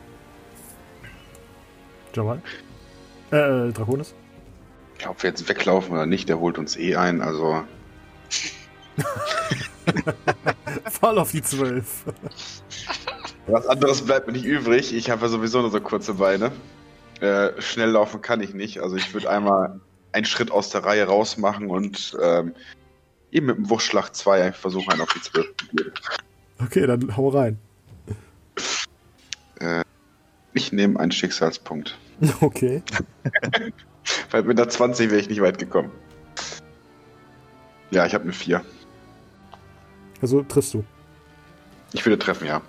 Jamal. Äh, Draconis. Ich glaube, wir jetzt weglaufen oder nicht, der holt uns eh ein. Also, [LAUGHS] Fall auf die 12. was anderes bleibt mir nicht übrig. Ich habe ja sowieso nur so kurze Beine. Äh, schnell laufen kann ich nicht. Also, ich würde einmal einen Schritt aus der Reihe raus machen und ähm, eben mit dem Wuchtschlag 2 einfach versuchen, einen auf die 12 zu gehen. Okay, dann hau rein. Ich nehme einen Schicksalspunkt. [LAUGHS] Okay. [LAUGHS] [LAUGHS] Weil mit der 20 wäre ich nicht weit gekommen. Ja, ich habe eine 4. Also triffst du. Ich würde treffen, ja.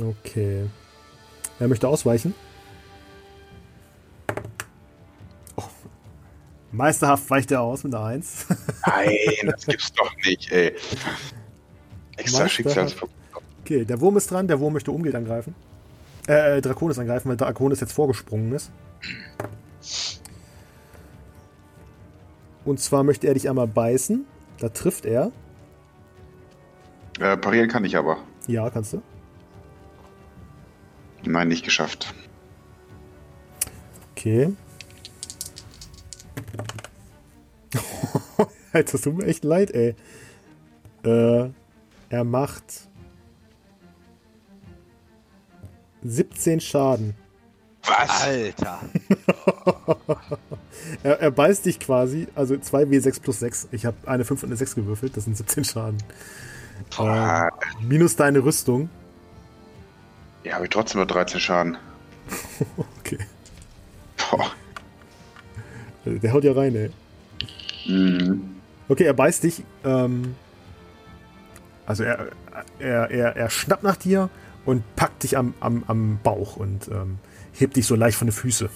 Okay. Er möchte ausweichen. Oh. Meisterhaft weicht er aus mit einer 1. [LAUGHS] Nein, das gibt's doch nicht, ey. Extra. Schicksalspunkt. Okay, der Wurm ist dran. Der Wurm möchte Umgeld angreifen. Äh, äh, Draconis angreifen, weil Draconis jetzt vorgesprungen ist. Und zwar möchte er dich einmal beißen. Da trifft er. Äh, parieren kann ich aber. Ja, kannst du. Nein, nicht geschafft. Okay. [LAUGHS] Alter, das tut mir echt leid, ey. Äh, er macht 17 Schaden. Was? Alter. [LAUGHS] Er, er beißt dich quasi, also 2W6 plus 6. Ich habe eine 5 und eine 6 gewürfelt, das sind 17 Schaden. Ähm, minus deine Rüstung. ja, habe ich trotzdem nur 13 Schaden. [LAUGHS] Okay. Boah. Also Der haut ja rein, ey. Mhm. Okay, er beißt dich. Ähm, also er, er, er, er schnappt nach dir und packt dich am, am, am Bauch und ähm, hebt dich so leicht von den Füßen.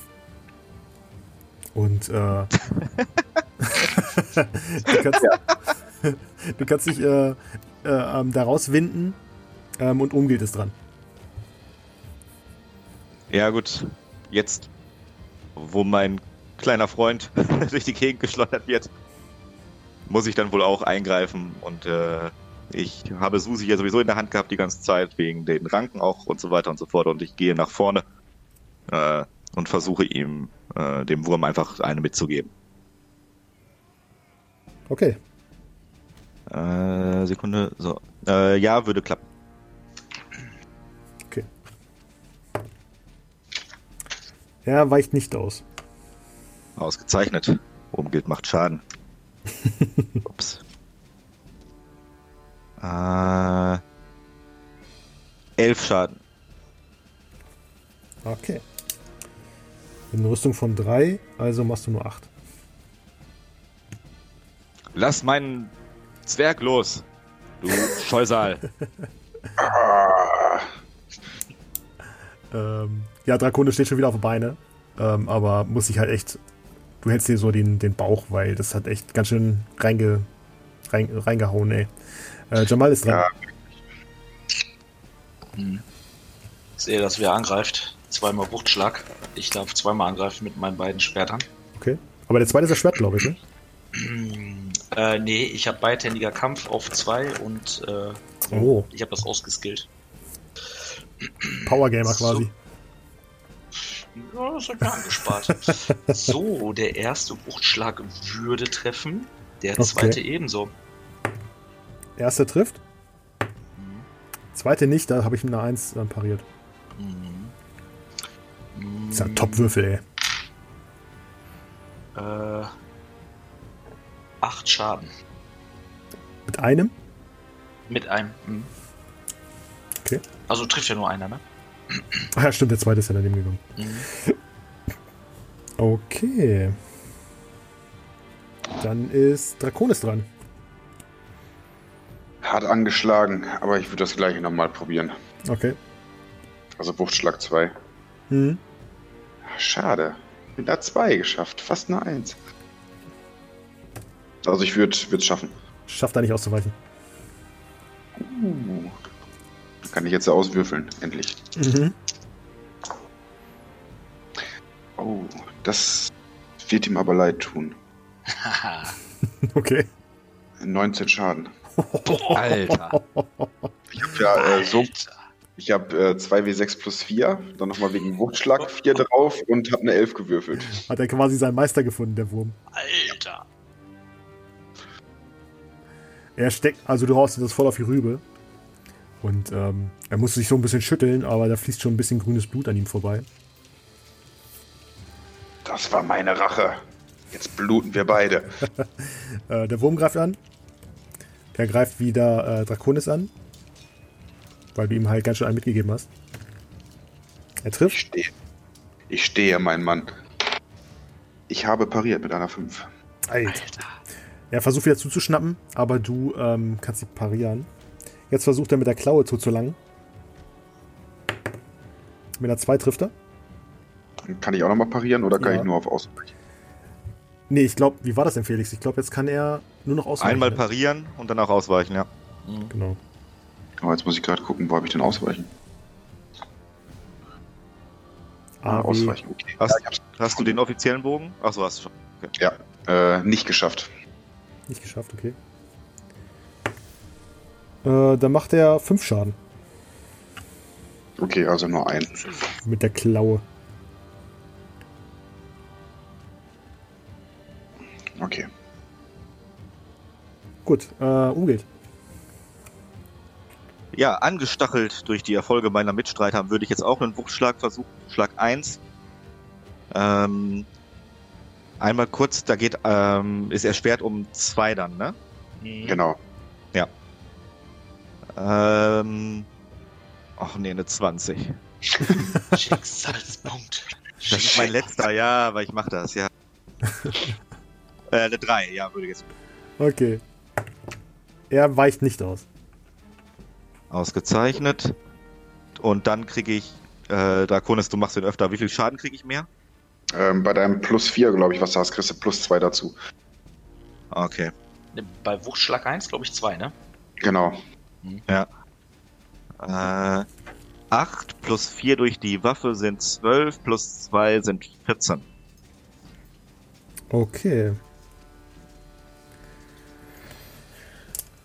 Und äh, [LAUGHS] du, kannst, [LAUGHS] du kannst dich äh, äh, ähm, da rauswinden ähm, und Umgilt ist dran. Ja, gut. Jetzt, wo mein kleiner Freund [LAUGHS] durch die Gegend geschleudert wird, muss ich dann wohl auch eingreifen. Und äh, ich habe Susi ja sowieso in der Hand gehabt die ganze Zeit, wegen den Ranken auch und so weiter und so fort. Und ich gehe nach vorne äh, und versuche ihm, äh, dem Wurm einfach eine mitzugeben. Okay. Äh, Sekunde, so. Äh, ja, würde klappen. Er weicht nicht aus. Ausgezeichnet. Umgilt macht Schaden. [LAUGHS] Ups. Äh, elf Schaden. Okay. Eine Rüstung von 3, also machst du nur 8. Lass meinen Zwerg los, du [LAUGHS] Scheusal. [LAUGHS] Ähm, ja, Draconis steht schon wieder auf die Beine. Ähm, aber muss sich halt echt. Du hältst dir so den, den Bauch, weil das hat echt ganz schön reinge, rein, reingehauen, ey. Äh, Jamal ist dran. Ja. Ich sehe, dass wer angreift. Zweimal Wuchtschlag. Ich darf zweimal angreifen mit meinen beiden Schwertern. Okay. Aber der zweite ist das Schwert, glaube ich, ne? [CLEARS THROAT] Äh, nee, ich habe beidhändiger Kampf auf zwei und äh, Oh, ich habe das ausgeskillt. Power Gamer So. quasi. Ja, das hat mir angespart. [LAUGHS] so, der erste Wuchtschlag würde treffen. Der Okay. zweite ebenso. Erster trifft. Zweite nicht, da habe ich mit einer 1 dann pariert. Das ist ja ein Top-Würfel, ey. Äh, acht Schaden. Mit einem? Mit einem. Mhm. Okay. Also trifft ja nur einer, ne? Ach ja, stimmt, der zweite ist ja daneben gegangen. Mhm. Okay. Dann ist Draconis dran. Hart angeschlagen, aber ich würde das gleiche nochmal probieren. Okay. Also Wuchtschlag 2. Mhm. Schade. Mit einer 2 geschafft, fast eine 1. Also ich würde es schaffen. Schafft er nicht auszuweichen. Uh. Kann ich jetzt auswürfeln, endlich. Mhm. Oh, das wird ihm aber leid tun. Haha. [LAUGHS] Okay. 19 Schaden. Alter. Ich habe ja äh, so. Ich habe äh, 2W6 plus 4, dann nochmal wegen Wuchtschlag 4 drauf und habe eine 11 gewürfelt. Hat er quasi seinen Meister gefunden, der Wurm. Alter. Er steckt, also du haust das voll auf die Rübe. Und ähm, er musste sich so ein bisschen schütteln, aber da fließt schon ein bisschen grünes Blut an ihm vorbei. Das war meine Rache. Jetzt bluten wir beide. [LAUGHS] Äh, der Wurm greift an. Der greift wieder äh, Draconis an. Weil du ihm halt ganz schön einen mitgegeben hast. Er Ich trifft. stehe. Ich stehe, mein Mann. Ich habe pariert mit einer 5. Alter. Alter. Er versucht wieder zuzuschnappen, aber du ähm, kannst sie parieren. Jetzt versucht er mit der Klaue zuzulangen. Mit einer 2 trifft er. Kann ich auch nochmal parieren oder kann Ja. ich nur auf Ausweichen? Nee, ich glaube, wie war das denn, Felix? Ich glaube, jetzt kann er nur noch ausweichen. Einmal parieren und danach ausweichen, ja. Mhm. Genau. Aber jetzt muss ich gerade gucken, wo habe ich denn Ausweichen? A, W. Ausweichen, okay. Hast, Ja, hast du den offiziellen Bogen? Achso, hast du schon. Ja, äh, nicht geschafft. Nicht geschafft, okay. Äh, dann macht er 5 Schaden Okay, also nur ein. mit der Klaue. Okay. Gut, äh, umgeht. Ja, angestachelt durch die Erfolge meiner Mitstreiter würde ich jetzt auch einen Wuchtschlag versuchen. Schlag 1. Ähm, einmal kurz, da geht, ähm, ist ersperrt um 2 dann, ne? Mhm. Genau. Ähm, ach nee, eine 20. [LAUGHS] Schicksalspunkt. Das ist mein letzter, ja, aber ich mach das, ja. [LAUGHS] äh, eine 3, ja, würde ich jetzt. Okay. Er weicht nicht aus. Ausgezeichnet. Und dann kriege ich, äh, Draconis, du machst den öfter. Wie viel Schaden kriege ich mehr? Ähm, bei deinem plus 4, glaube ich, was du hast, kriegst du plus 2 dazu. Okay. Bei Wuchtschlag 1, glaube ich, 2, ne? Genau. Äh, 8 plus 4 durch die Waffe sind 12, plus 2 sind 14. Okay.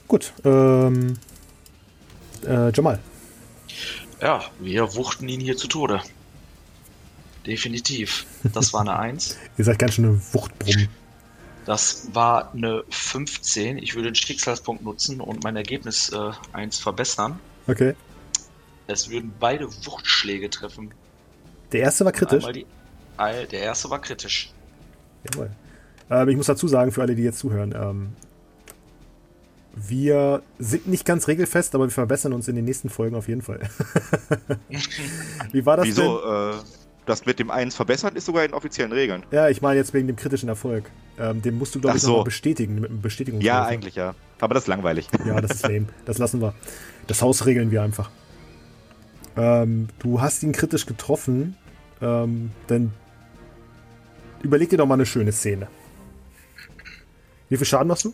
Gut, ähm. Äh, Jamal. Ja, wir wuchten ihn hier zu Tode. Definitiv. Das war eine 1. [LAUGHS] Ihr seid ganz schön eine Wuchtbrumm. Das war eine 15. Ich würde den Schicksalspunkt nutzen und mein Ergebnis äh, 1 verbessern. Okay. Es würden beide Wuchtschläge treffen. Der erste war kritisch. Die, der erste war kritisch. Jawohl. Ähm, ich muss dazu sagen, für alle, die jetzt zuhören, ähm, wir sind nicht ganz regelfest, aber wir verbessern uns in den nächsten Folgen auf jeden Fall. [LAUGHS] Wie war das Wieso? Äh, das mit dem 1 verbessern ist sogar in offiziellen Regeln. denn? Ja, ich meine jetzt wegen dem kritischen Erfolg. Ähm, den musst du, glaube ich, so. nochmal bestätigen mit einem Bestätigungswürfel. Ja, eigentlich ja. Aber das ist langweilig. [LAUGHS] Ja, das ist lame. Das lassen wir. Das Haus regeln wir einfach. Ähm, du hast ihn kritisch getroffen. Ähm, dann überleg dir doch mal eine schöne Szene. Wie viel Schaden machst du?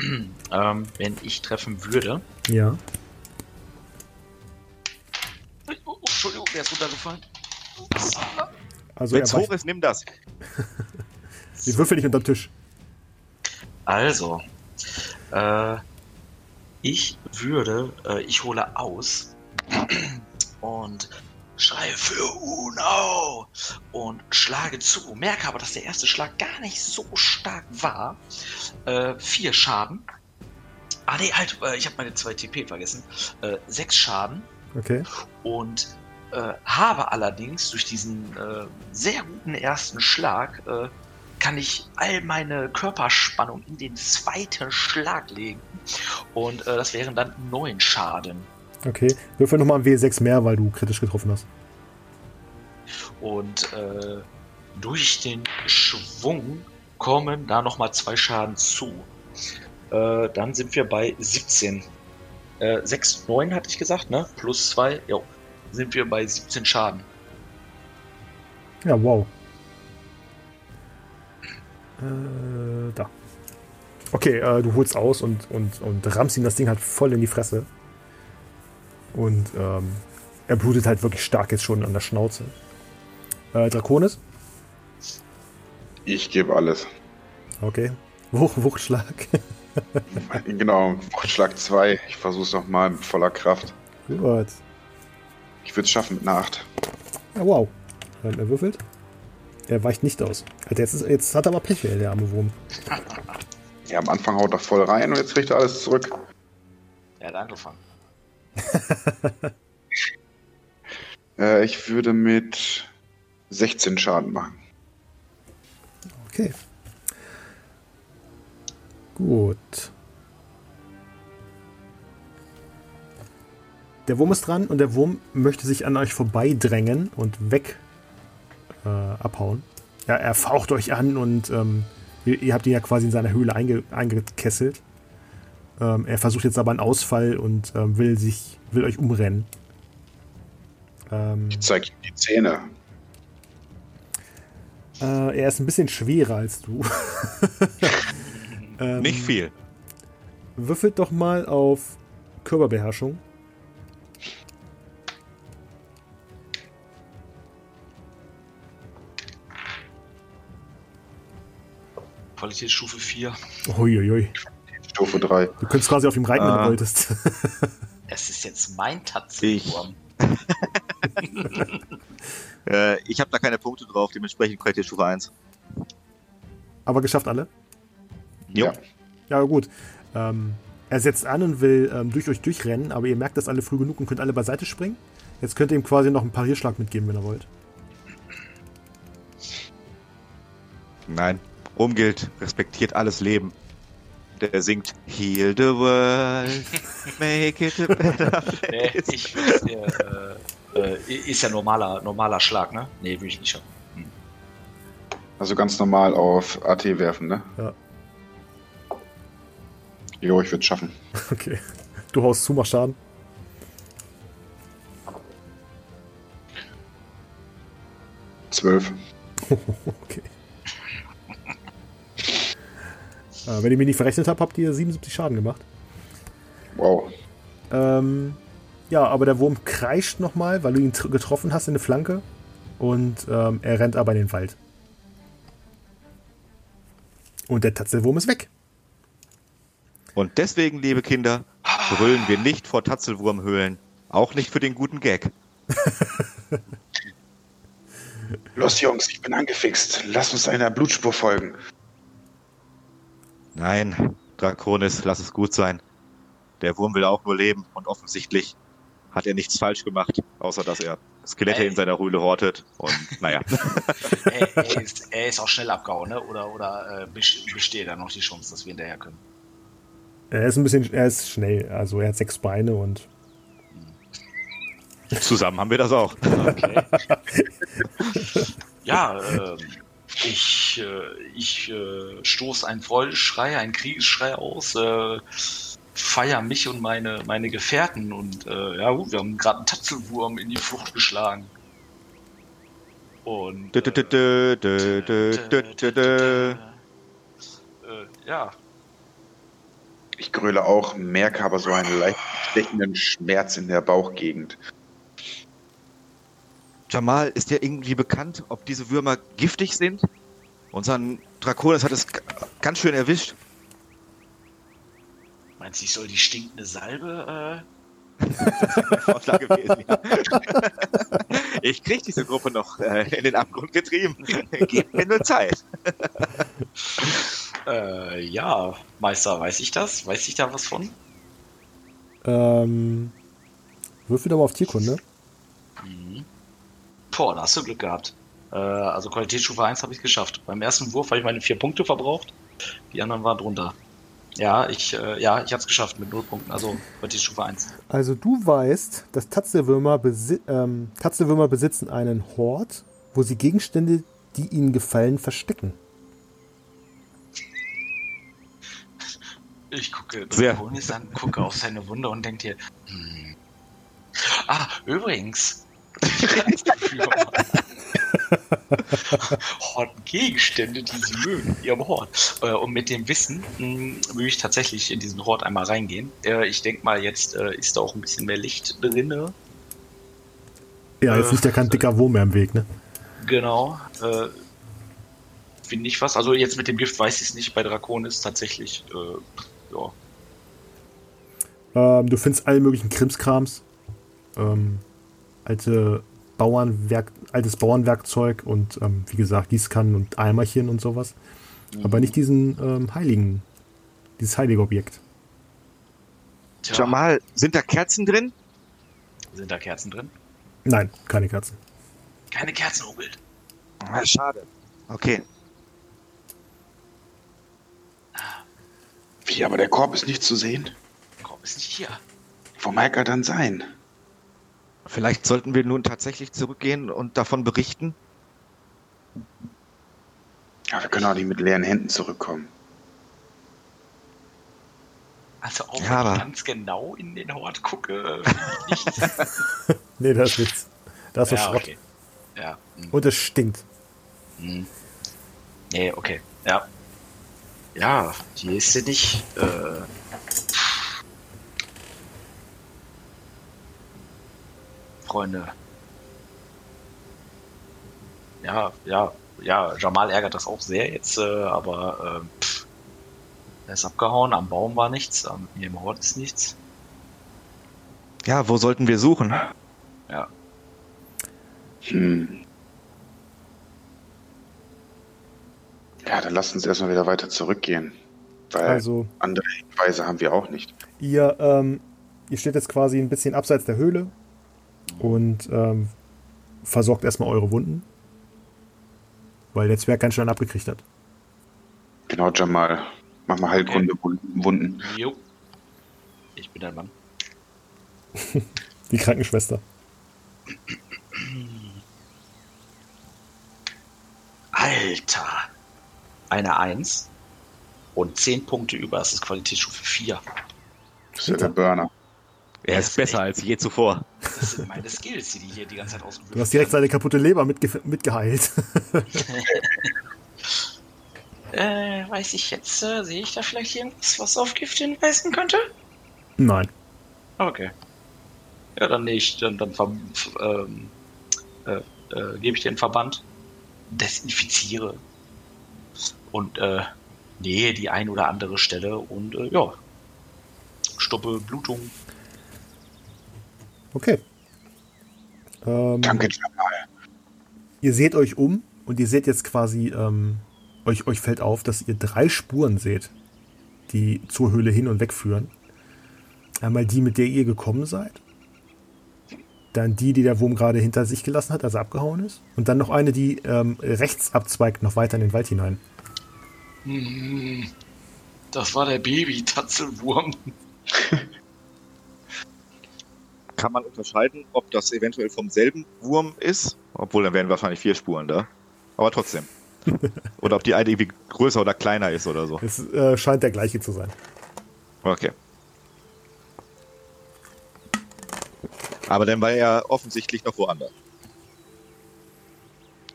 [CLEARS THROAT] Ähm, wenn ich treffen würde. Ja. Oh, oh, Entschuldigung, der ist runtergefallen. Also Wenn es hoch ist, nimm das. [LAUGHS] wir würfeln nicht unterm Tisch. Also, äh, ich würde, äh, ich hole aus [CLEARS THROAT] und schreie für Uno und schlage zu. Merke aber, dass der erste Schlag gar nicht so stark war. Äh, vier Schaden. Ah nee, halt, äh, ich habe meine zwei TP vergessen. Äh, sechs Schaden Okay. und äh, habe allerdings durch diesen äh, sehr guten ersten Schlag äh, kann ich all meine Körperspannung in den zweiten Schlag legen und das wären dann neun Schaden Okay. Würfel nochmal ein W6 mehr, weil du kritisch getroffen hast. und äh, durch den Schwung kommen da noch mal zwei Schaden zu. Äh, dann sind wir bei 17. Äh, 6, 9 hatte ich gesagt, ne? Plus 2, jo. Sind wir bei 17 Schaden. Ja, wow. Äh, da. Okay, äh, du holst aus und, und, und rammst ihm das Ding halt voll in die Fresse. Und ähm, er blutet halt wirklich stark jetzt schon an der Schnauze. Äh, Draconis? Ich gebe alles. Okay. [LAUGHS] Wuch, Wuchtschlag. [LAUGHS] genau, Schlag 2. Ich versuche es nochmal mit voller Kraft. Gut. Ich würde es schaffen mit einer 8. Ja, wow. Ähm, er würfelt. Er weicht nicht aus. Alter, jetzt, ist, jetzt hat er aber Pech, der arme Wurm. [LAUGHS] Ja, am Anfang haut er voll rein und jetzt kriegt er alles zurück. Er hat angefangen. Äh, ich würde mit 16 Schaden machen. Okay. Gut. Der Wurm ist dran und der Wurm möchte sich an euch vorbeidrängen und weg äh, abhauen. Ja, er faucht euch an und ähm, ihr, ihr habt ihn ja quasi in seiner Höhle einge, eingekesselt. Ähm, er versucht jetzt aber einen Ausfall und ähm, will sich, will euch umrennen. Ähm, Ich zeige ihm die Zähne. äh, er ist ein bisschen schwerer als du. [LAUGHS] ähm, Nicht viel. Würfelt doch mal auf Körperbeherrschung. Qualitätsstufe 4. Uiuiui. Stufe 3. Du könntest quasi auf ihm reiten, wenn du Ah. wolltest. [LAUGHS] Es ist jetzt mein Tatzenwurm. [LAUGHS] Äh, ich habe da keine Punkte drauf, dementsprechend Qualitätsstufe 1. Aber geschafft alle. Jo. Ja. Ja, gut. Ähm, er setzt an und will ähm, durch euch durchrennen, aber ihr merkt das alle früh genug und könnt alle beiseite springen. Jetzt könnt ihr ihm quasi noch einen Parierschlag mitgeben, wenn ihr wollt. Nein. Umgilt, respektiert alles Leben. Der singt Heal the world, make it a better [LAUGHS] Nee, place. ich würd's dir, äh, äh, ist ja normaler, normaler Schlag, ne? Nee, würde ich nicht schaffen. Also ganz normal auf AT werfen, ne? Ja. Jo, ich würde es schaffen. [LAUGHS] Okay. Du haust zu, mach Schaden. Zwölf. [LAUGHS] okay. Äh, wenn ihr mich nicht verrechnet habt, habt ihr 77 Schaden gemacht. Wow. Ähm, ja, aber der Wurm kreischt nochmal, weil du ihn tr- getroffen hast in der Flanke. Und ähm, er rennt aber in den Wald. Und der Tatzelwurm ist weg. Und deswegen, liebe Kinder, brüllen wir nicht vor Tatzelwurmhöhlen. Auch nicht für den guten Gag. [LAUGHS] Los, Jungs, ich bin angefixt. Lass uns einer Blutspur folgen. Nein, Draconis, lass es gut sein. Der Wurm will auch nur leben und offensichtlich hat er nichts falsch gemacht, außer dass er Skelette Ey. in seiner Höhle hortet und naja. [LAUGHS] er, er, [LAUGHS] ist, er ist auch schnell abgehauen, ne? Oder, oder äh, bes- besteht da noch die Chance, dass wir hinterher können? Er ist ein bisschen, er ist schnell. Also er hat sechs Beine und Zusammen haben wir das auch. Okay. [LAUGHS] ja, ähm, ich, äh, ich äh, stoße einen Freudeschrei, einen Kriegsschrei aus, äh, feier mich und meine, meine Gefährten und äh, ja gut, wir haben gerade einen Tatzelwurm in die Flucht geschlagen. Und Dö, dö, dö, dö, dö, dö, dö, dö. äh, ja, Ich gröle auch, merke aber so einen leicht stechenden Schmerz in der Bauchgegend. Jamal, ist dir irgendwie bekannt, ob diese Würmer giftig sind? Unseren Draconis hat es ganz schön erwischt. meinst du, ich soll die stinkende Salbe Vorschlag gewesen. Ja. [LAUGHS] Ich krieg diese Gruppe noch äh, in den Abgrund getrieben. Gib mir nur Zeit. äh, [LAUGHS] äh, ja, Meister, weiß ich das? Weiß ich da was von? ähm, würfel doch mal auf Tierkunde. Boah, da hast du Glück gehabt. Äh, also Qualitätsstufe 1 habe ich geschafft. Beim ersten Wurf habe ich meine vier Punkte verbraucht. Die anderen waren drunter. Ja, ich, äh, ja, ich habe es geschafft mit 0 Punkten. Also Qualitätsstufe 1. Also du weißt, dass Tatzelwürmer, besi ähm, Tatzelwürmer besitzen einen Hort, wo sie Gegenstände, die ihnen gefallen, verstecken. Ich gucke Sehr. Draconis an, gucke auf seine Wunde und denke dir, hm. Ah, übrigens. Horten Gegenstände, die sie mögen, ihrem Hort. Äh, und mit dem Wissen mh, würde ich tatsächlich in diesen Hort einmal reingehen. Äh, ich denke mal, jetzt äh, ist da auch ein bisschen mehr Licht drinne. Ja, jetzt Äh, liegt ja kein dicker Wurm mehr im Weg, ne? Genau. Äh, Finde ich was. Also jetzt mit dem Gift weiß ich es nicht. Bei Draconis tatsächlich. Äh, ja. Ähm, du findest alle möglichen Krimskrams. Ähm, alte Bauernwerk, altes Bauernwerkzeug und ähm, wie gesagt Gießkannen und Eimerchen und sowas. Aber nicht diesen ähm, heiligen, dieses heilige Objekt. Tja, Jamal, sind da Kerzen drin? sind da Kerzen drin? Nein, keine Kerzen. Keine Kerzen, Ogelt. Ah, schade. Okay. Wie, aber der Korb ist nicht zu sehen? Korb ist nicht hier. Wo mag er dann sein? Vielleicht sollten wir nun tatsächlich zurückgehen und davon berichten. Ja, wir können auch nicht mit leeren Händen zurückkommen. Also auch Ja, wenn ich ganz genau in den Hort gucke. [LAUGHS] Nee, da ist nichts. Da ist ja, Schrott. okay. Ja. hm, Und es stinkt. hm. Nee, okay. Ja. Ja, hier ist sie nicht. Äh, Freunde. Ja, ja, ja, Jamal ärgert das auch sehr jetzt, äh, aber äh, pff, er ist abgehauen, am Baum war nichts, am hier im Hort ist nichts. Ja, wo sollten wir suchen? Ja. Hm. Ja, dann lasst uns erstmal wieder weiter zurückgehen. Weil Also andere Hinweise haben wir auch nicht. ihr, ähm, ihr steht jetzt quasi ein bisschen abseits der Höhle und ähm, versorgt erstmal eure Wunden. Weil der Zwerg ganz schön abgekriegt hat. Genau, Jamal. Mach mal Heilkunde Wunden. Jo. Ich bin der Mann. [LAUGHS] Die Krankenschwester. Alter! Eine 1 und 10 Punkte über. Das ist Qualitätsstufe 4. Das ist ja der Burner. Er ist besser als je zuvor. Das sind meine Skills, die die hier die ganze Zeit ausgewürfelt Du hast direkt seine kaputte Leber mitge mitgeheilt. [LAUGHS] Äh, weiß ich jetzt, äh, sehe ich da vielleicht irgendwas, was auf Gift hinweisen könnte? Nein. Okay. Ja, dann nicht. Dann, dann ähm, äh, äh, gebe ich den Verband, desinfiziere und äh, nähe die ein oder andere Stelle und äh, ja, stoppe Blutung. Okay. Ähm, Danke, Jamal. Ihr seht euch um und ihr seht jetzt quasi, ähm, euch, euch fällt auf, dass ihr drei Spuren seht, die zur Höhle hin und weg führen. Einmal die, mit der ihr gekommen seid. Dann die, die der Wurm gerade hinter sich gelassen hat, als er abgehauen ist. Und dann noch eine, die ähm, rechts abzweigt, noch weiter in den Wald hinein. Hm, Das war der Baby-Tatzelwurm. [LAUGHS] Kann man unterscheiden, ob das eventuell vom selben Wurm ist? Obwohl, dann wären wahrscheinlich vier Spuren da. Aber trotzdem. [LAUGHS] oder ob die eine irgendwie größer oder kleiner ist oder so. Es äh, scheint der gleiche zu sein. Okay. Aber dann war er offensichtlich noch woanders.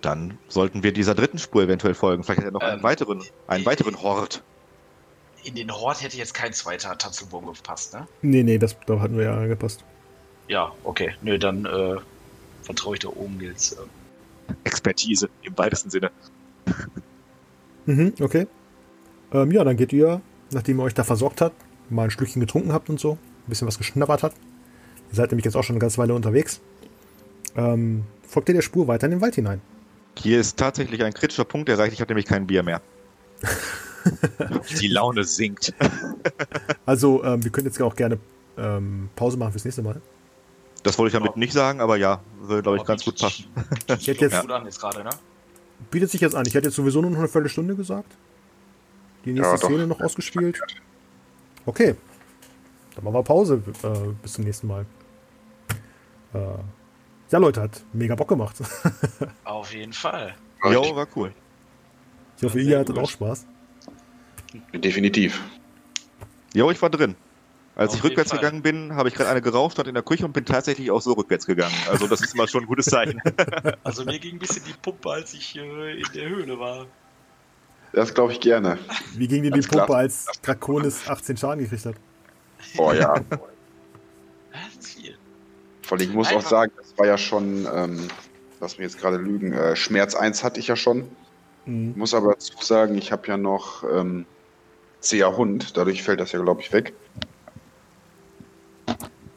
Dann sollten wir dieser dritten Spur eventuell folgen. Vielleicht hat er noch einen Ähm, weiteren, einen weiteren Hort. In den Hort hätte jetzt kein zweiter Tatzelwurm gepasst, ne? Nee, nee, das, da hat nur ja angepasst. Ja, okay. Nö, dann äh, vertraue ich der Omgils. Äh, Expertise im weitesten Sinne. Mhm, okay. Ähm, ja, dann geht ihr, nachdem ihr euch da versorgt habt, mal ein Stückchen getrunken habt und so, ein bisschen was geschnappert habt. Ihr seid nämlich jetzt auch schon eine ganze Weile unterwegs. Ähm, folgt ihr der Spur weiter in den Wald hinein. Hier ist tatsächlich ein kritischer Punkt erreicht. Ich habe nämlich kein Bier mehr. [LAUGHS] Die Laune sinkt. Also, ähm, wir können jetzt auch gerne ähm, Pause machen fürs nächste Mal. Das wollte ich damit nicht sagen, aber ja, würde, glaube ich, ganz gut passen. Ich hätte jetzt, gut an jetzt gerade, ne? bietet sich jetzt an. Ich hätte jetzt sowieso nur noch eine Viertelstunde gesagt. Die nächste Ja. Szene noch ausgespielt. Okay. Dann machen wir Pause. Äh, bis zum nächsten Mal. Äh, ja, Leute, hat mega Bock gemacht. [LAUGHS] Auf jeden Fall. Jo, war cool. Ich hoffe, ihr hattet gut. auch Spaß. Definitiv. Jo, ich war drin. Als Auf ich rückwärts Fall. gegangen bin, habe ich gerade eine geraucht, stand in der Küche und bin tatsächlich auch so rückwärts gegangen. Also das ist mal schon ein gutes Zeichen. [LAUGHS] Also mir ging ein bisschen die Pumpe, als ich äh, in der Höhle war. Das glaube ich gerne. Wie ging dir die Ganz klar. Als Draconis 18 Schaden gekriegt hat? Oh ja. Vor allem, ich muss auch sagen, das war ja schon, ähm, lass mich jetzt gerade lügen, äh, Schmerz 1 hatte ich ja schon. Mhm. Muss aber dazu sagen, ich habe ja noch ähm, zäher Hund, dadurch fällt das ja, glaube ich, weg.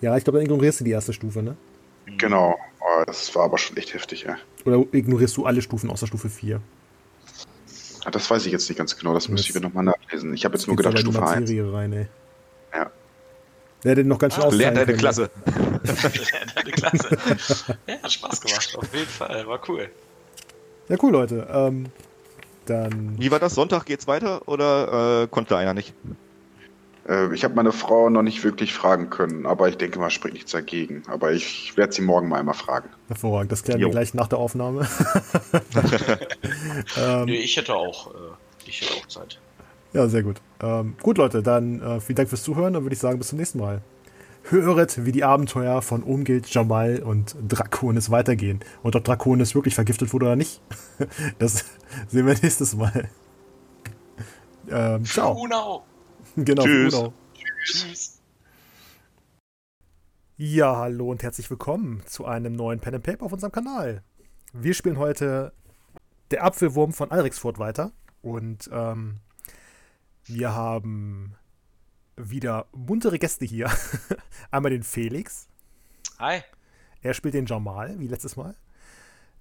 Ja, ich glaube, dann ignorierst du die erste Stufe, ne? Genau. Oh, das war aber schon echt heftig, ja. Oder ignorierst du alle Stufen außer Stufe 4? Ah, Das weiß ich jetzt nicht ganz genau, das müsste ich mir nochmal nachlesen. Ich habe jetzt nur gedacht, aber in die Stufe 1. Materie rein, ey. Ja. Der hätte noch ganz schön Ah, Lernt deine können. Klasse. [LAUGHS] Deine Klasse. [LAUGHS] Ja, hat Spaß gemacht, auf jeden Fall. War cool. Ja, cool, Leute. Ähm, dann. Wie war das? Sonntag geht's weiter oder äh, konnte einer nicht? Äh, ich habe meine Frau noch nicht wirklich fragen können, aber ich denke mal, spricht nichts dagegen. Aber ich werde sie morgen mal einmal fragen. Hervorragend, das klären Jo. wir gleich nach der Aufnahme. [LAUGHS] ähm, Nee, ich hätte auch, äh, ich hätte auch Zeit. Ja, sehr gut. Ähm, gut, Leute, dann äh, vielen Dank fürs Zuhören. Dann würde ich sagen, bis zum nächsten Mal. Höret, wie die Abenteuer von Umgild, Jamal und Draconis weitergehen. Und ob Draconis wirklich vergiftet wurde oder nicht, [LAUGHS] das sehen wir nächstes Mal. Ähm, ciao. [LAUGHS] Genau, Tschüss. Bruno. Tschüss. Ja, hallo und herzlich willkommen zu einem neuen Pen and Paper auf unserem Kanal. Wir spielen heute der Apfelwurm von Alrixfurt weiter und ähm, wir haben wieder muntere Gäste hier. [LAUGHS] Einmal den Felix, Hi. er spielt den Jamal, wie letztes Mal.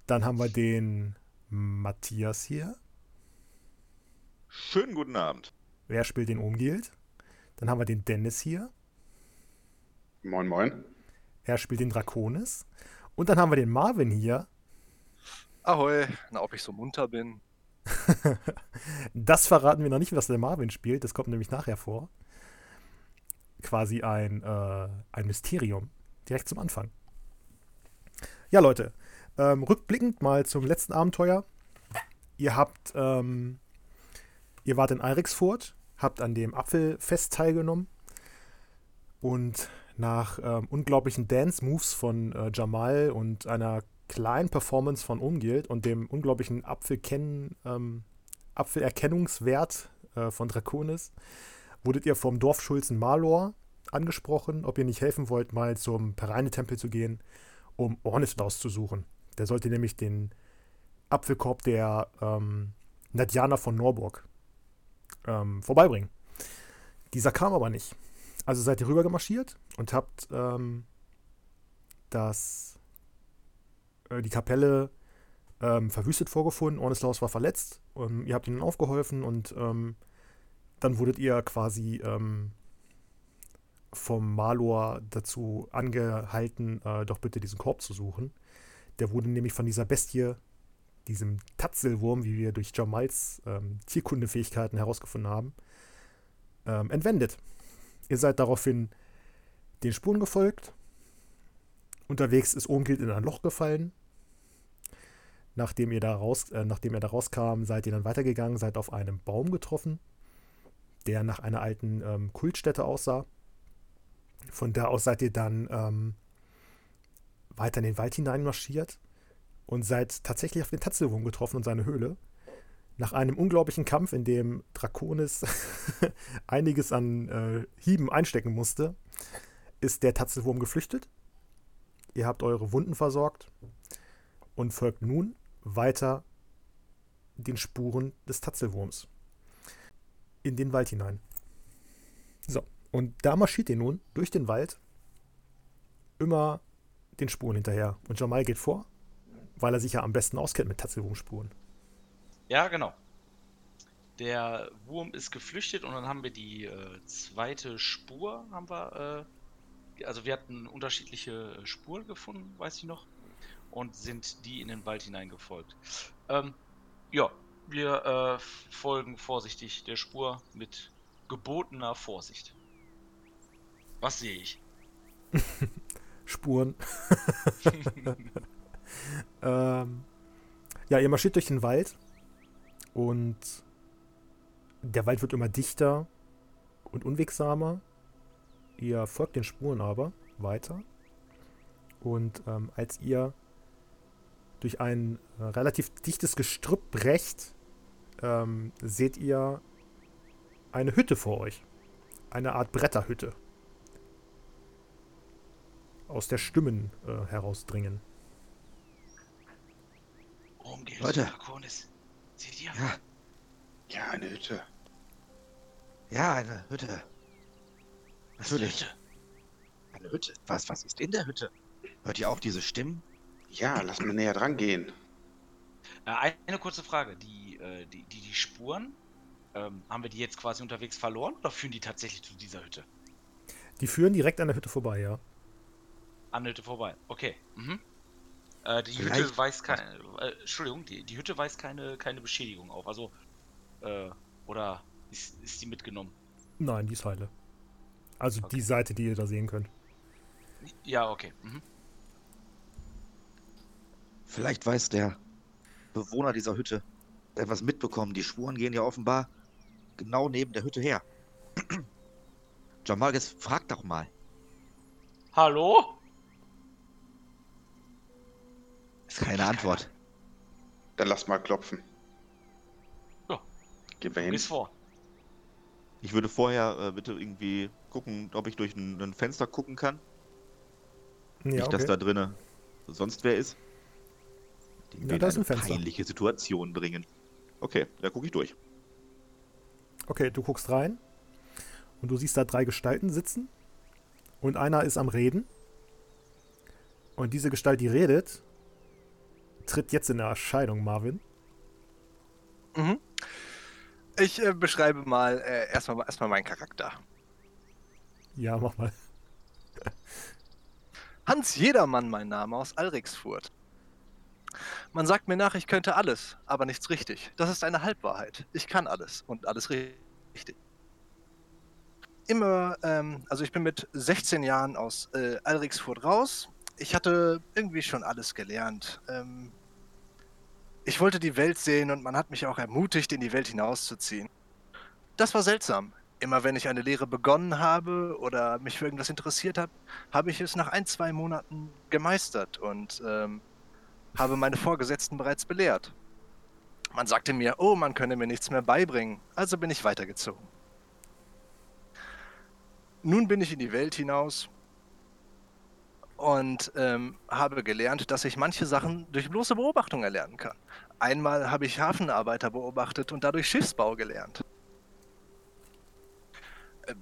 Dann haben wir den Matthias hier, Schönen guten Abend. Er spielt den Umgild. Dann haben wir den Dennis hier, Moin, moin. er spielt den Draconis. Und dann haben wir den Marvin hier, Ahoi, na ob ich so munter bin. [LAUGHS] Das verraten wir noch nicht, was der Marvin spielt. Das kommt nämlich nachher vor. Quasi ein, äh, ein Mysterium. Direkt zum Anfang. Ja, Leute. Ähm, rückblickend mal zum letzten Abenteuer. Ihr habt, ähm, ihr wart in Eiriksfurt, habt an dem Apfelfest teilgenommen und nach ähm, unglaublichen Dance-Moves von äh, Jamal und einer kleinen Performance von Umgild und dem unglaublichen Apfelkennen, ähm, Apfelerkennungswert äh, von Draconis, wurdet ihr vom Dorfschulzen Malor angesprochen, ob ihr nicht helfen wollt, mal zum Pereine-Tempel zu gehen, um Ornislaus zu suchen. Der sollte nämlich den Apfelkorb der ähm, Nadjana von Norburg ähm, vorbeibringen. Dieser kam aber nicht. Also seid ihr rüber gemarschiert und habt ähm, das, äh, die Kapelle ähm, verwüstet vorgefunden. Ornislaus war verletzt. Ähm, ihr habt ihnen aufgeholfen und ähm, dann wurdet ihr quasi ähm, vom Malor dazu angehalten, äh, doch bitte diesen Korb zu suchen. Der wurde nämlich von dieser Bestie, diesem Tatzelwurm, wie wir durch Jamals ähm, Tierkundefähigkeiten herausgefunden haben, ähm, entwendet. Ihr seid daraufhin den Spuren gefolgt. Unterwegs ist Omgild in ein Loch gefallen. Nachdem ihr da raus, äh, nachdem ihr da rauskam, seid ihr dann weitergegangen, seid auf einem Baum getroffen, der nach einer alten ähm, Kultstätte aussah. Von da aus seid ihr dann ähm, weiter in den Wald hineinmarschiert und seid tatsächlich auf den Tatzelwurm getroffen und seine Höhle. Nach einem unglaublichen Kampf, in dem Draconis [LAUGHS] einiges an äh, Hieben einstecken musste, ist der Tatzelwurm geflüchtet. Ihr habt eure Wunden versorgt und folgt nun weiter den Spuren des Tatzelwurms in den Wald hinein. So, und da marschiert ihr nun durch den Wald immer den Spuren hinterher. Und Jamal geht vor, weil er sich ja am besten auskennt mit Tatzelwurmspuren. Ja, genau. Der Wurm ist geflüchtet und dann haben wir die äh, zweite Spur, haben wir, äh, also wir hatten unterschiedliche äh, Spuren gefunden, weiß ich noch, und sind die in den Wald hineingefolgt. Ähm, ja, wir äh, folgen vorsichtig der Spur mit gebotener Vorsicht. Was sehe ich? [LAUGHS] Spuren. [LAUGHS] ähm, ja, ihr marschiert durch den Wald und der Wald wird immer dichter und unwegsamer. Ihr folgt den Spuren aber weiter. Und ähm, als ihr durch ein äh, relativ dichtes Gestrüpp brecht, ähm, seht ihr eine Hütte vor euch. Eine Art Bretterhütte. Aus der Stimmen äh, herausdringen. Worum geht's? Leute. Draconis? Seht ihr? Ja, Ja, eine Hütte. ja, eine Hütte. Was ist Natürlich. Hütte? Eine Hütte. Was, was ist in der Hütte? Hört ihr auch diese Stimmen? Ja, lass mal näher dran gehen. Äh, eine kurze Frage. Die, äh, die, die, die Spuren, ähm, haben wir die jetzt quasi unterwegs verloren oder führen die tatsächlich zu dieser Hütte? Die führen direkt an der Hütte vorbei, ja. An der Hütte vorbei. Okay. Mhm. Äh, die Vielleicht- Hütte weist keine. Äh, Entschuldigung, die, die Hütte weist keine, keine Beschädigung auf. Also, äh, oder ist, ist die mitgenommen? Nein, die ist heile. Also Okay. die Seite, die ihr da sehen könnt. Ja, okay. Mhm. Vielleicht weiß der Bewohner dieser Hütte etwas mitbekommen. Die Spuren gehen ja offenbar genau neben der Hütte her. [CLEARS THROAT] John Marges, frag doch mal. Hallo? Ist keine Antwort. Dann lass mal klopfen. Ja. Gehen wir hin. Bis vor. Ich würde vorher äh, bitte irgendwie gucken, ob ich durch ein, ein Fenster gucken kann. Ja, Nicht, dass okay. da drinnen sonst wer ist. Den Nee, wir in da ist ein eine Fenster. peinliche Situation bringen. Okay, da gucke ich durch. okay, du guckst rein und du siehst da drei Gestalten sitzen und einer ist am Reden. Und diese Gestalt, die redet, tritt jetzt in Erscheinung, Marvin. Mhm. Ich äh, beschreibe mal äh, erstmal erstmal meinen Charakter. Ja, mach mal. Hans Jedermann, mein Name aus Alrixfurt. Man sagt mir nach, ich könnte alles, aber nichts richtig. Das ist eine Halbwahrheit. Ich kann alles und alles richtig. Immer, ähm, also ich bin mit 16 Jahren aus äh, Alrixfurt raus. Ich hatte irgendwie schon alles gelernt. Ähm, ich wollte die Welt sehen und man hat mich auch ermutigt, in die Welt hinauszuziehen. Das war seltsam. Immer wenn ich eine Lehre begonnen habe oder mich für irgendwas interessiert habe, habe ich es nach ein, zwei Monaten gemeistert und ähm, habe meine Vorgesetzten bereits belehrt. Man sagte mir, oh, man könne mir nichts mehr beibringen, also bin ich weitergezogen. Nun bin ich in die Welt hinaus und ähm, habe gelernt, dass ich manche Sachen durch bloße Beobachtung erlernen kann. Einmal habe ich Hafenarbeiter beobachtet und dadurch Schiffsbau gelernt. Ähm,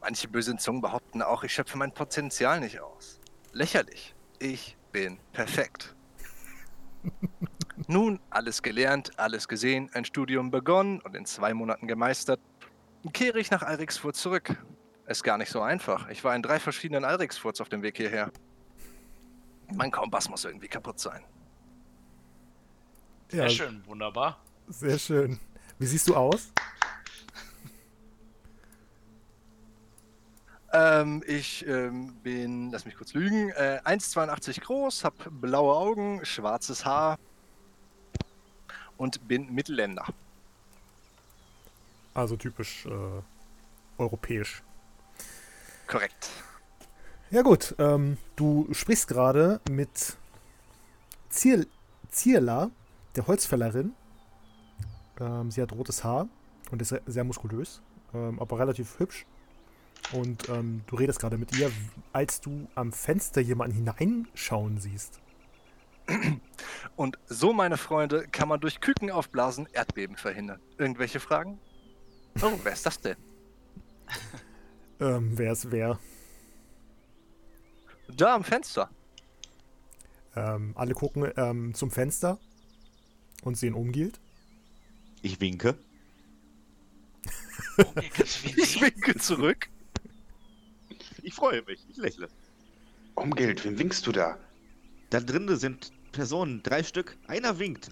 Manche bösen Zungen behaupten auch, ich schöpfe mein Potenzial nicht aus. Lächerlich. Ich bin perfekt. [LAUGHS] Nun, alles gelernt, alles gesehen, ein Studium begonnen und in zwei Monaten gemeistert, kehre ich nach Alrixfurt zurück. Ist gar nicht so einfach. Ich war in drei verschiedenen Alrixfurts auf dem Weg hierher. Mein Kompass muss irgendwie kaputt sein. Sehr Ja, schön, wunderbar. sehr schön. Wie siehst du aus? Ähm, ich ähm, bin, lass mich kurz lügen, äh, 1,82 groß, hab blaue Augen, schwarzes Haar und bin Mittelländer. Also typisch äh, europäisch. Korrekt. Ja gut, ähm, du sprichst gerade mit Zier Zierla, der Holzfällerin. Ähm, sie hat rotes Haar und ist sehr, muskulös, ähm, aber relativ hübsch. Und ähm, du redest gerade mit ihr, als du am Fenster jemanden hineinschauen siehst. Und so, meine Freunde, kann man durch Küken aufblasen Erdbeben verhindern. Irgendwelche Fragen? Oh, wer ist das denn? [LAUGHS] Ähm, wer ist wer? Da am Fenster. Ähm, alle gucken ähm, zum Fenster und sehen Umgilt. Ich winke. Ich winke zurück. Ich freue mich. Ich lächle. Umgeld, wem winkst du da? Da drinnen sind Personen, drei Stück. Einer winkt.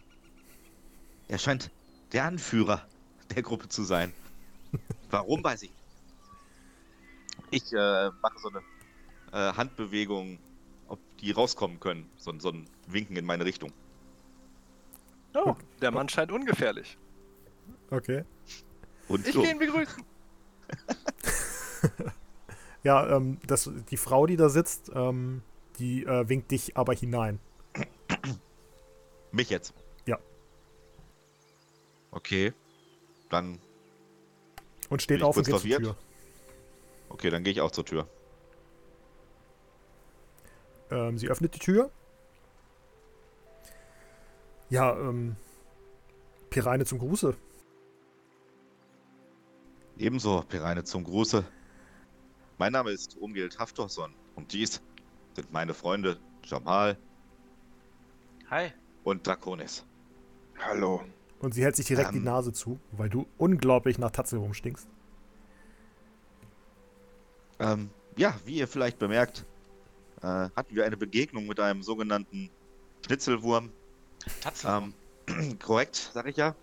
Er scheint der Anführer der Gruppe zu sein. Warum weiß ich nicht. Ich äh, mache so eine äh, Handbewegung, ob die rauskommen können. So, so ein Winken in meine Richtung. Oh, der Mann scheint ungefährlich. Okay. Und Ich so. gehe ihn begrüßen. [LAUGHS] Ja, ähm, das, die Frau, die da sitzt, ähm, die äh, winkt dich aber hinein. Mich jetzt? Ja. Okay. Dann, Und steht auf und geht zur? Tür. Okay, dann gehe ich auch zur Tür. Ähm, sie öffnet die Tür. Ja, ähm, Pireine zum Gruße. Ebenso, Pireine zum Gruße. Mein Name ist Umgild Haftorson und dies sind meine Freunde Jamal Hi. und Draconis. Hallo. Und sie hält sich direkt die Ähm. Nase zu, weil du unglaublich nach Tatze rumstinkst. Ähm, ja, wie ihr vielleicht bemerkt, äh, hatten wir eine Begegnung mit einem sogenannten Schnitzelwurm. Tatze. Ähm, [CLEARS THROAT] korrekt, sag ich ja.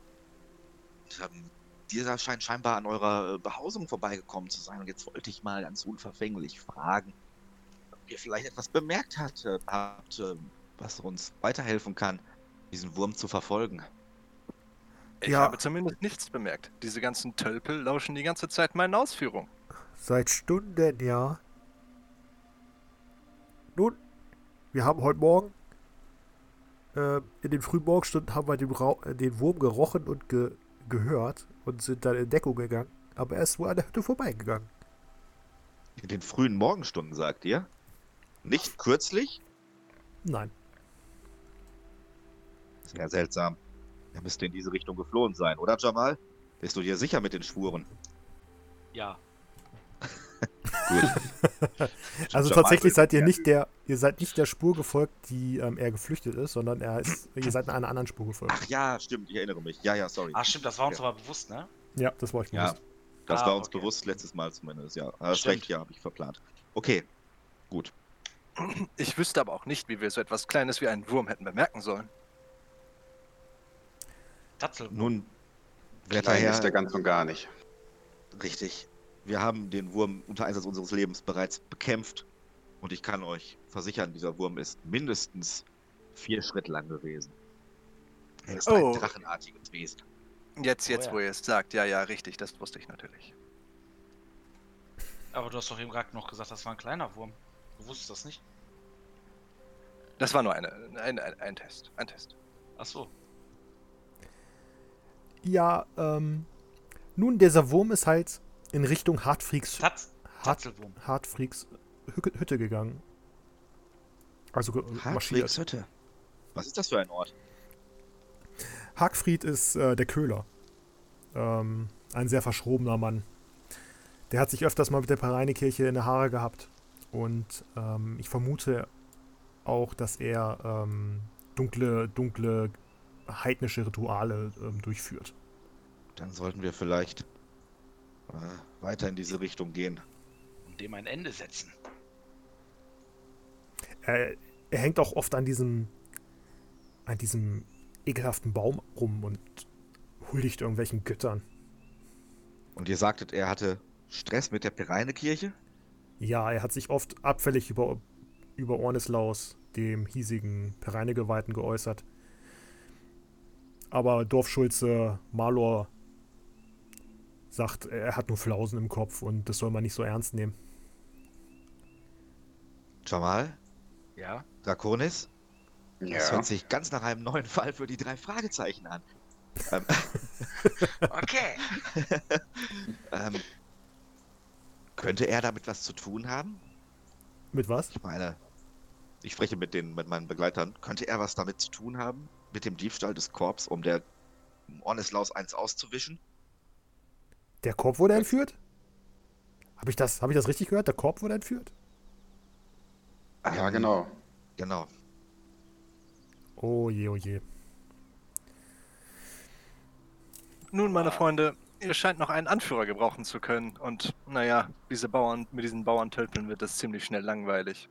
Und, ähm, dieser scheint scheinbar an eurer äh, Behausung vorbeigekommen zu sein. Und jetzt wollte ich mal ganz unverfänglich fragen, ob ihr vielleicht etwas bemerkt habt, äh, habt äh, was uns weiterhelfen kann, diesen Wurm zu verfolgen. Ich Ja. habe zumindest nichts bemerkt. Diese ganzen Tölpel lauschen die ganze Zeit meinen Ausführungen. Seit Stunden, ja. Nun, wir haben heute Morgen, äh, in den frühen Morgenstunden haben wir den, äh, den Wurm gerochen und ge gehört und sind dann in Deckung gegangen. Aber er ist wohl an der Hütte vorbeigegangen. In den frühen Morgenstunden, sagt ihr? Nicht kürzlich? Nein. Sehr seltsam. Er müsste in diese Richtung geflohen sein, oder Jamal? Bist du dir sicher mit den Spuren? Ja. Gut. [LAUGHS] Also tatsächlich seid ihr nicht der, ihr seid nicht der Spur gefolgt, die ähm, er geflüchtet ist, sondern er ist, ihr seid einer anderen Spur gefolgt. Ach ja, stimmt, ich erinnere mich. Ja, ja, sorry. Ah, stimmt, das war uns Ja. aber bewusst, ne? Ja, das war ich Ja, bewusst. das Ah, war uns okay. bewusst letztes Mal zumindest, ja. Hast Stimmt. recht, ja, habe ich verplant. Okay, gut. Ich wüsste aber auch nicht, wie wir so etwas Kleines wie einen Wurm hätten bemerken sollen. Tatze. Nun, Klein ist der ganz und gar nicht. richtig. Wir haben den Wurm unter Einsatz unseres Lebens bereits bekämpft. Und ich kann euch versichern, dieser Wurm ist mindestens vier Schritt lang gewesen. Er ist Oh. ein drachenartiges Wesen. Jetzt, Oh jetzt, ja. wo ihr es sagt. Ja, ja, richtig, das wusste ich natürlich. Aber du hast doch eben gerade noch gesagt, das war ein kleiner Wurm. Du wusstest das nicht? Das war nur eine, ein, ein, ein Test. Ein Test. Ach so. Ja, ähm, nun, dieser Wurm ist halt in Richtung Hartfrieds, Tatz. Hart, Hü- Hütte gegangen. Also ge- marschiert. Hütte. Was ist das für ein Ort? Hagfried ist äh, der Köhler. Ähm, ein sehr verschrobener Mann. Der hat sich öfters mal mit der Pareinekirche in der Haare gehabt. Und ähm, ich vermute auch, dass er ähm, dunkle, dunkle, heidnische Rituale ähm, durchführt. Dann sollten wir vielleicht äh, weiter in diese Richtung gehen. Und dem ein Ende setzen. Er, er hängt auch oft an diesem, an diesem ekelhaften Baum rum und huldigt irgendwelchen Göttern. Und ihr sagtet, er hatte Stress mit der Pireinekirche? Ja, er hat sich oft abfällig über, über Ornislaus, dem hiesigen Pereinegeweihten, geäußert. Aber Dorfschulze Malor sagt, er hat nur Flausen im Kopf und das soll man nicht so ernst nehmen. Jamal? Ja. Draconis? Das Ja. hört sich ganz nach einem neuen Fall für die drei Fragezeichen an. ähm, [LAUGHS] Okay. [LAUGHS] ähm, könnte er damit was zu tun haben? Mit was? Ich meine, ich spreche mit, den, mit meinen Begleitern. Könnte er was damit zu tun haben? Mit dem Diebstahl des Korps, um der um Ornislaus eins auszuwischen? Der Korb wurde entführt? Habe ich, das- hab ich das richtig gehört? Der Korb wurde entführt? Ja, genau. Genau. Oh je, oh je. Nun, meine Freunde, ihr scheint noch einen Anführer gebrauchen zu können. Und naja, diese Bauern, mit diesen Bauerntölpeln wird es ziemlich schnell langweilig.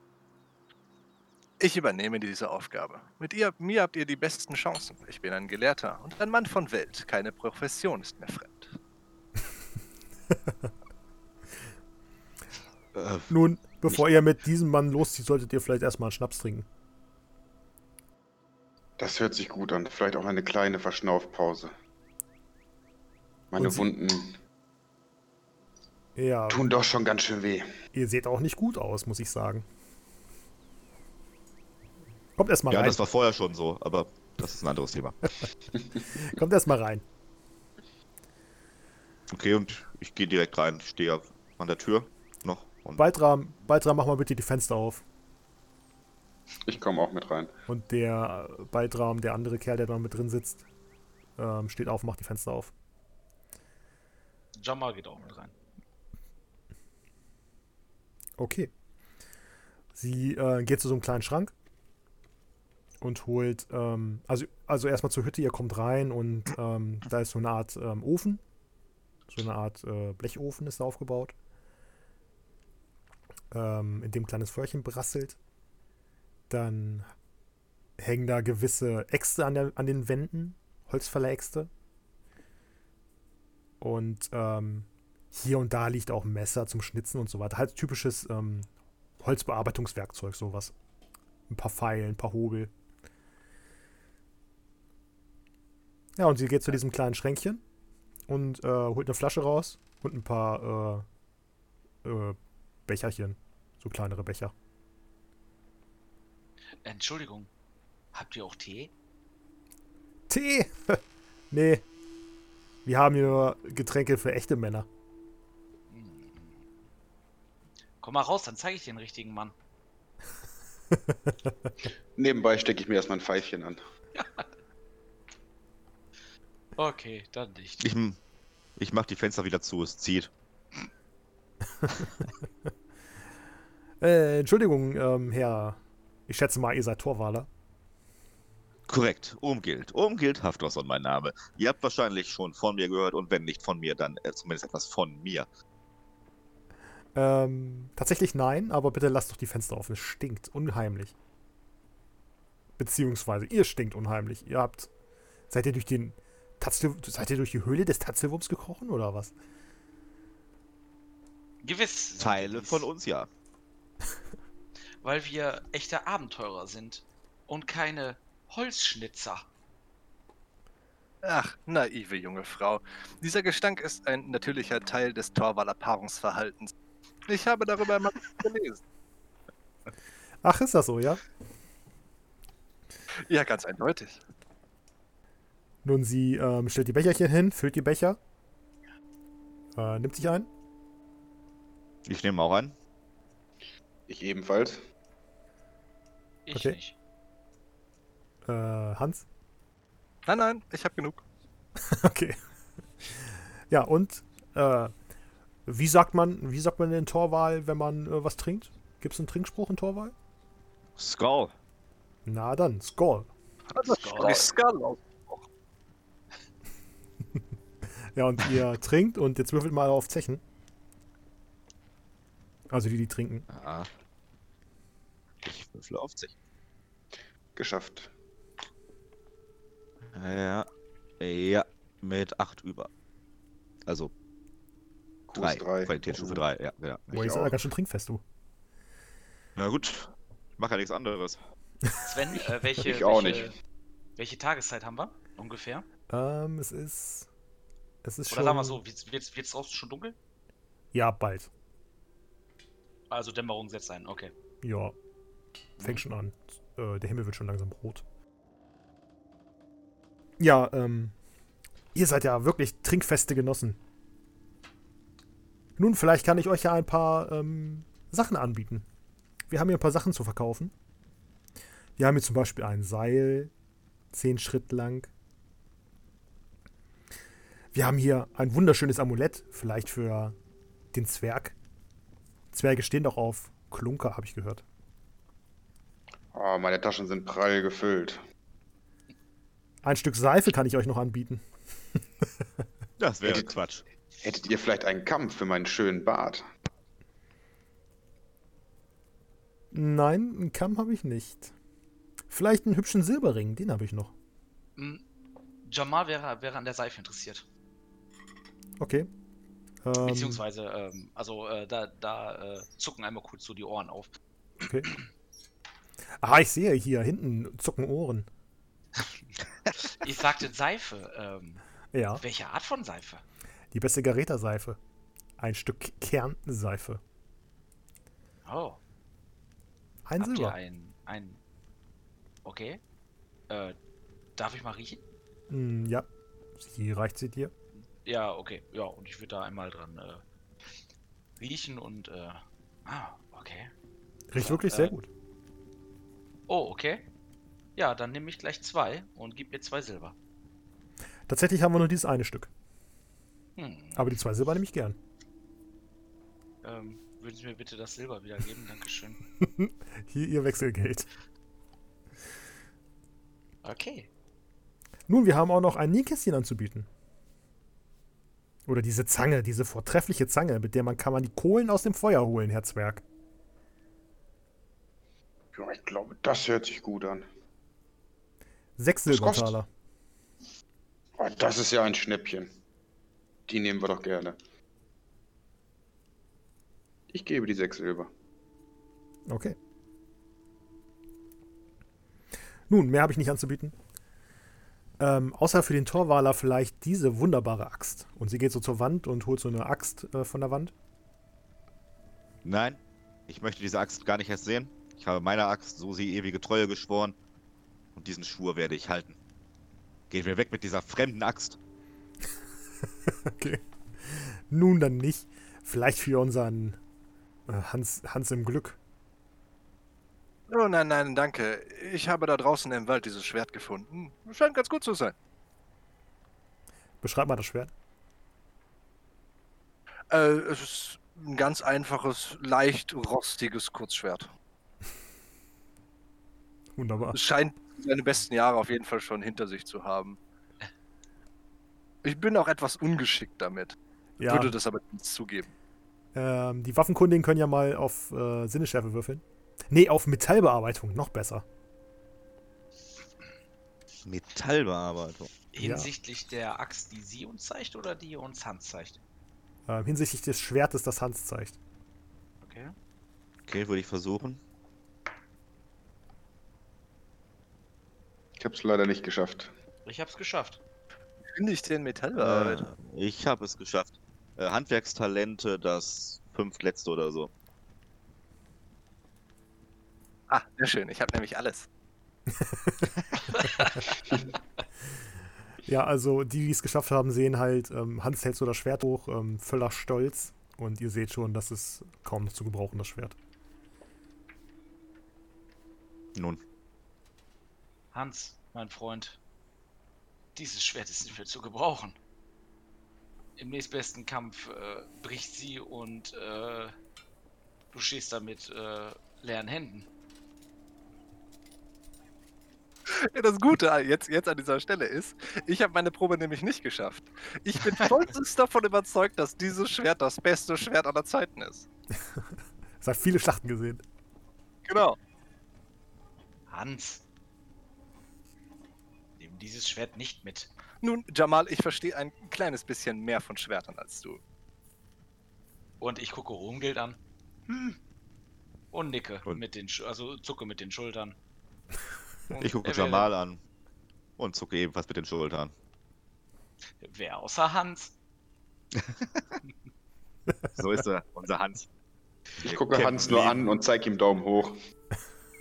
Ich übernehme diese Aufgabe. Mit ihr, mir habt ihr die besten Chancen. Ich bin ein Gelehrter und ein Mann von Welt. Keine Profession ist mir fremd. Äh, Nun, bevor ihr mit diesem Mann loszieht, solltet ihr vielleicht erstmal einen Schnaps trinken. Das hört sich gut an. Vielleicht auch eine kleine Verschnaufpause. Meine Sie- Wunden Ja, Tun doch schon ganz schön weh. ihr seht auch nicht gut aus, muss ich sagen. Kommt erst mal Ja, rein. das war vorher schon so, aber das ist ein anderes Thema. [LAUGHS] Kommt erst mal rein. Okay, und ich gehe direkt rein. Ich stehe an der Tür noch. Und Baltram, Baltram, mach mal bitte die Fenster auf. Ich komme auch mit rein. Und der äh, Baltram, der andere Kerl, der da mit drin sitzt, ähm, steht auf, macht die Fenster auf. Jamal geht auch mit rein. Okay. Sie äh, geht zu so einem kleinen Schrank und holt, ähm, also, also erstmal zur Hütte, ihr kommt rein und ähm, da ist so eine Art ähm, Ofen. So eine Art äh, Blechofen ist da aufgebaut. Ähm, in dem ein kleines Feuerchen brasselt. Dann hängen da gewisse Äxte an, der, an den Wänden, Holzfälleräxte. Und ähm, hier und da liegt auch ein Messer zum Schnitzen und so weiter. Halt typisches ähm, Holzbearbeitungswerkzeug, sowas. Ein paar Pfeile, ein paar Hobel. Ja, und sie geht zu diesem kleinen Schränkchen und äh, holt eine Flasche raus und ein paar äh, äh, Becherchen. So kleinere Becher. Entschuldigung, habt ihr auch Tee? Tee! [LAUGHS] nee. Wir haben hier nur Getränke für echte Männer. Komm mal raus, dann zeige ich dir den richtigen Mann. [LAUGHS] [LAUGHS] Nebenbei stecke ich mir erstmal ein Pfeifchen an. Okay, dann nicht. ich, ich mach die Fenster wieder zu, es zieht. [LAUGHS] Äh, Entschuldigung, ähm, Herr. Ich schätze mal, ihr seid Torwaler. Korrekt, Umgild. Umgild Haftorson mein Name. Ihr habt wahrscheinlich schon von mir gehört und wenn nicht von mir, dann äh, zumindest etwas von mir. Ähm, tatsächlich nein, aber bitte lasst doch die Fenster offen. Es stinkt unheimlich. Beziehungsweise, ihr stinkt unheimlich. Ihr habt. Seid ihr durch den. Tatzel, seid ihr durch die Höhle des Tatzelwurms gekrochen oder was? Gewiss. Teile von uns ja. [LAUGHS] Weil wir echte Abenteurer sind und keine Holzschnitzer. Ach, naive junge Frau. Dieser Gestank ist ein natürlicher Teil des Torwaler Paarungsverhaltens. Ich habe darüber mal [LAUGHS] gelesen. Ach, ist das so, ja? Ja, ganz eindeutig. Nun, sie ähm, stellt die Becherchen hin, füllt die Becher. Äh, nimmt sich ein. Ich nehme auch ein. Ich ebenfalls. Ich Okay. nicht. Äh, Hans. Nein, nein, ich habe genug. [LAUGHS] Okay. Ja, und äh, wie sagt man, wie sagt man in Torwahl, wenn man äh, was trinkt? Gibt es einen Trinkspruch in Torwahl? Skull. Na dann, Skoll. Skull. Skull aus. Ja, und ihr [LAUGHS] trinkt und jetzt würfelt mal auf Zechen. Also die, die trinken. Ja. Ich würfle auf sich. Geschafft. Ja. Ja. Mit 8 über. Also Kurs 3. drei. Qualitätsstufe 3, ja, ja. Boah, seid auch. ja ganz schön trinkfest, du. Na gut. Ich mach ja nichts anderes. Sven, äh, welche, [LAUGHS] Ich auch welche, nicht. welche Tageszeit haben wir? Ungefähr? Ähm, es ist. Es ist Oder schon. sagen wir so, wird wird's draußen schon dunkel? Ja, bald. Also Dämmerung setzt ein, okay. Ja. Fängt schon an. Äh, der Himmel wird schon langsam rot. Ja, ähm. Ihr seid ja wirklich trinkfeste Genossen. Nun, vielleicht kann ich euch ja ein paar ähm, Sachen anbieten. Wir haben hier ein paar Sachen zu verkaufen. Wir haben hier zum Beispiel ein Seil, zehn Schritt lang. Wir haben hier ein wunderschönes Amulett, vielleicht für den Zwerg. Zwerge stehen doch auf Klunker, habe ich gehört. Oh, meine Taschen sind prall gefüllt. Ein Stück Seife kann ich euch noch anbieten. [LAUGHS] Das wäre Hättet- Quatsch. Hättet ihr vielleicht einen Kamm für meinen schönen Bart? Nein, einen Kamm habe ich nicht. Vielleicht einen hübschen Silberring, den habe ich noch. Hm, Jamal wäre, wäre an der Seife interessiert. Okay. Ähm, Beziehungsweise, ähm, also äh, da, da äh, zucken einmal kurz so die Ohren auf. Okay. Ah, ich sehe hier hinten zucken Ohren. [LAUGHS] Ich sagte Seife. Ähm, Ja, welche Art von Seife? die beste Gareta-Seife. Ein Stück Kernseife. Oh. Ein Habt ihr Silber. ein, ein. Okay. Äh, darf ich mal riechen? Hm, ja. Sie reicht sie dir. Ja, okay. Ja, und ich würde da einmal dran äh, riechen und. Äh, ah, okay. Riecht wirklich äh, sehr gut. Oh, okay. Ja, dann nehme ich gleich zwei und gib mir zwei Silber. Tatsächlich haben wir nur dieses eine Stück. Hm. Aber die zwei Silber nehme ich gern. Ähm, würden Sie mir bitte das Silber wiedergeben? [LAUGHS] Dankeschön. Hier Ihr Wechselgeld. Okay. Nun, wir haben auch noch ein Nähkästchen anzubieten. Oder diese Zange, diese vortreffliche Zange, mit der man kann man die Kohlen aus dem Feuer holen, Herr Zwerg. Ja, ich glaube, das hört sich gut an. Sechs? Silbertaler. Oh, das ist ja ein Schnäppchen. Die nehmen wir doch gerne. Ich gebe die sechs Silber. Okay. Nun, mehr habe ich nicht anzubieten. Ähm, außer für den Torwaler vielleicht diese wunderbare Axt. Und sie geht so zur Wand und holt so eine Axt äh, von der Wand. Nein, ich möchte diese Axt gar nicht erst sehen. Ich habe meiner Axt so sie ewige Treue geschworen. Und diesen Schwur werde ich halten. Gehen wir weg mit dieser fremden Axt. [LAUGHS] Okay. Nun dann nicht. Vielleicht für unseren äh, Hans, Hans im Glück. Oh nein, nein, danke. Ich habe da draußen im Wald dieses Schwert gefunden. Scheint ganz gut zu sein. Beschreib mal das Schwert. Äh, es ist ein ganz einfaches, leicht rostiges Kurzschwert. [LAUGHS] Wunderbar. Es scheint seine besten Jahre auf jeden Fall schon hinter sich zu haben. Ich bin auch etwas ungeschickt damit. Ja, Würde das aber nicht zugeben. ähm, die Waffenkundigen können ja mal auf äh, Sinnesschärfe würfeln. Nee, auf Metallbearbeitung. Noch besser. Metallbearbeitung. Hinsichtlich der Axt, die sie uns zeigt oder die uns Hans zeigt? Ähm, hinsichtlich des Schwertes, das Hans zeigt. Okay. Okay, würde ich versuchen. Ich habe es leider nicht geschafft. Ich hab's geschafft. Finde ich den Äh, Metallbearbeitung? ich habe es geschafft. Äh, Handwerkstalente, das fünftletzte oder so. Ah, sehr schön. Ich habe nämlich alles. [LAUGHS] Ja, also die, die es geschafft haben, sehen halt, ähm, Hans hält so das Schwert hoch, ähm, voller Stolz. Und ihr seht schon, das ist kaum noch zu gebrauchen, das Schwert. Nun, Hans, mein Freund, dieses Schwert ist nicht mehr zu gebrauchen. Im nächstbesten Kampf äh, bricht sie und äh, du stehst da mit äh, leeren Händen. Ja, das Gute jetzt, jetzt an dieser Stelle ist, ich habe meine Probe nämlich nicht geschafft. Ich bin vollstens [LAUGHS] davon überzeugt, dass dieses Schwert das beste Schwert aller Zeiten ist. [LAUGHS] Es hat viele Schlachten gesehen. Genau. Hans, nimm dieses Schwert nicht mit. Nun, Jamal, ich verstehe ein kleines bisschen mehr von Schwertern als du. Und ich gucke Rumgeld an. Hm. Und nicke Und- mit den, Sch- also zucke mit den Schultern. [LAUGHS] Ich gucke Jamal an und zucke ebenfalls mit den Schultern. Wer außer Hans? [LAUGHS] So ist er, unser Hans. Ich gucke Hans nur an und zeige ihm Daumen hoch. [LAUGHS]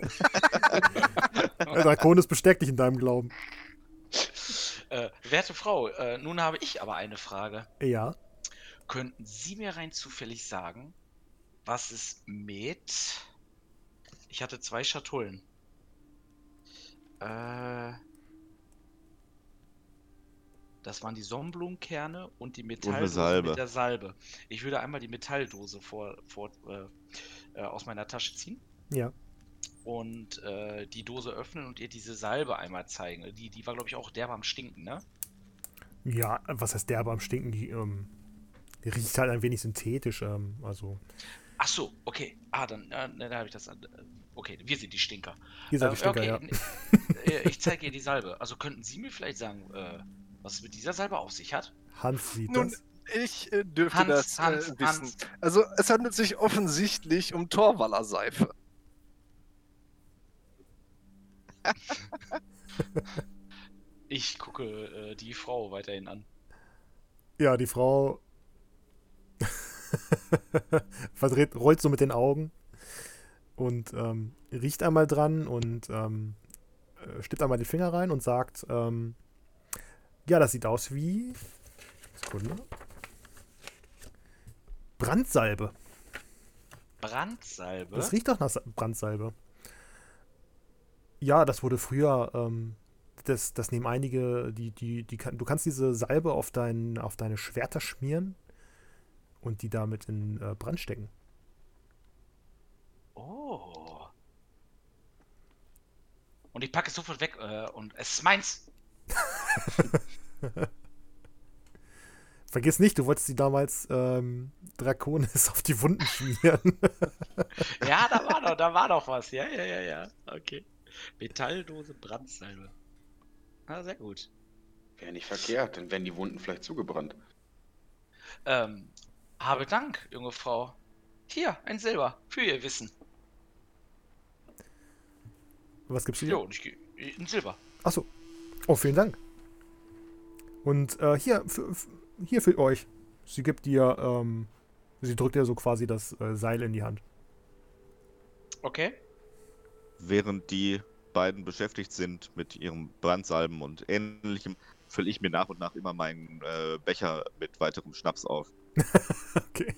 Der Draconis bestärkt dich in deinem Glauben. Äh, werte Frau, äh, nun habe ich aber eine Frage. Ja. Könnten Sie mir rein zufällig sagen, was es mit. Ich hatte zwei Schatullen. Äh. Das waren die Sonnenblumenkerne und die Metalldose Salbe. mit der Salbe. Ich würde einmal die Metalldose vor, vor, äh, äh, aus meiner Tasche ziehen Ja. und äh, die Dose öffnen und ihr diese Salbe einmal zeigen. Die, die war, glaube ich, auch derbe am Stinken, ne? Ja, was heißt derbe am Stinken? Die, ähm, die riecht halt ein wenig synthetisch. Ähm, also, Ach so, okay. Ah, dann, äh, dann habe ich das. Äh, okay, wir sind die Stinker. ihr seid Äh, die Stinker, okay, ja. äh, [LAUGHS] ich zeige ihr die Salbe. Also könnten Sie mir vielleicht sagen, äh, was es mit dieser Salbe auf sich hat? Hans sieht Nun, das. ich äh, dürfte Hans, das Hans, äh, wissen. Hans. Also, es handelt sich offensichtlich um Torwaller Seife. [LAUGHS] Ich gucke äh, die Frau weiterhin an. Ja, die Frau. [LAUGHS] verdreht, rollt so mit den Augen und ähm, riecht einmal dran und ähm, äh, stippt einmal den Finger rein und sagt, ähm, ja, das sieht aus wie Sekunde. Brandsalbe. Brandsalbe? Das riecht doch nach Sa- Brandsalbe. Ja, das wurde früher, ähm, das, das nehmen einige, die, die, die du kannst diese Salbe auf, dein, auf deine Schwerter schmieren und die damit in äh, Brand stecken. Oh. Und ich packe es sofort weg äh, und es ist meins. [LAUGHS] Vergiss nicht, du wolltest die damals ähm, Draconis auf die Wunden schmieren. [LAUGHS] Ja, da war doch, da war doch was. Ja, ja, ja, ja. Okay. Metalldose Brandsalbe. Ah, sehr gut. Wäre nicht verkehrt, dann werden die Wunden vielleicht zugebrannt. Ähm, habe Dank, junge Frau. Hier, ein Silber für Ihr Wissen. Was gibt's Ja, hier? und ich gehe ein Silber. Achso. Oh, vielen Dank. Und äh, hier, für, hier für euch. Sie gibt dir, ähm, sie drückt dir so quasi das äh, Seil in die Hand. Okay. Während die beiden beschäftigt sind mit ihrem Brandsalben und ähnlichem, fülle ich mir nach und nach immer meinen äh, Becher mit weiterem Schnaps auf. [LAUGHS] Okay.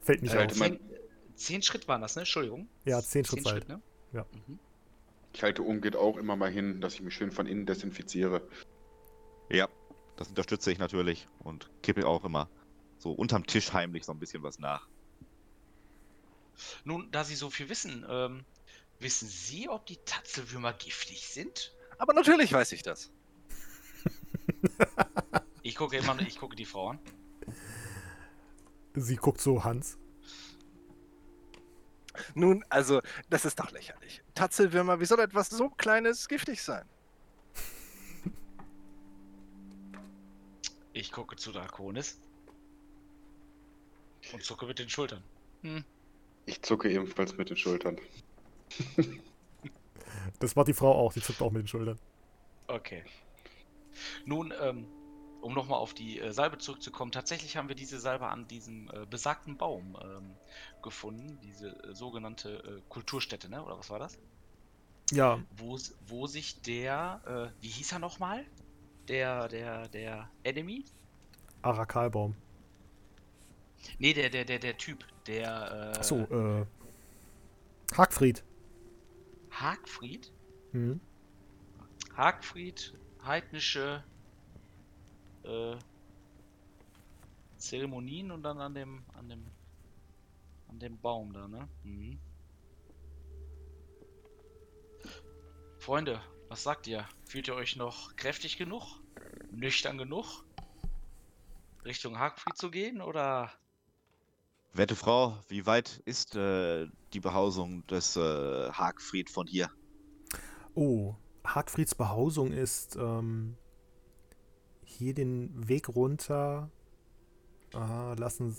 Fällt nicht Ich auf. Zehn, zehn Schritt waren das, ne? Entschuldigung. Ja, zehn Schritt Zehn Zeit. Schritt, ne? Ja. Mhm. ich halte umgeht auch immer mal hin, dass ich mich schön von innen desinfiziere. Ja, das unterstütze ich natürlich und kippe auch immer so unterm Tisch heimlich so ein bisschen was nach. Nun, da Sie so viel wissen, ähm, wissen Sie, ob die Tatzelwürmer giftig sind? Aber natürlich weiß ich das. Ich gucke immer, ich gucke die Frau an. Sie guckt so Hans. Nun, also, das ist doch lächerlich. Tatzelwürmer, wie soll etwas so Kleines giftig sein? Ich gucke zu Draconis. Und zucke mit den Schultern. Hm. Ich zucke ebenfalls mit den Schultern. Das macht die Frau auch. Sie zuckt auch mit den Schultern. Okay. Nun, ähm, um nochmal auf die äh, Salbe zurückzukommen, tatsächlich haben wir diese Salbe an diesem äh, besagten Baum ähm, gefunden, diese äh, sogenannte äh, Kulturstätte, ne? Oder was war das? Ja, Wo, wo sich der, äh, wie hieß er nochmal? Der, der, der Enemy? Arakalbaum. Nee, der, der, der, der Typ, der, äh, Achso, äh. Hagfried. Hagfried? Mhm. Hagfried, heidnische äh, Zeremonien und dann an dem, an dem, an dem Baum da, ne? Mhm. Freunde, was sagt ihr? Fühlt ihr euch noch kräftig genug? Nüchtern genug? Richtung Hagfried zu gehen oder? Werte Frau, wie weit ist äh, die Behausung des äh, Hagfried von hier? Oh, Hagfrieds Behausung ist ähm, hier den Weg runter. Äh, lassen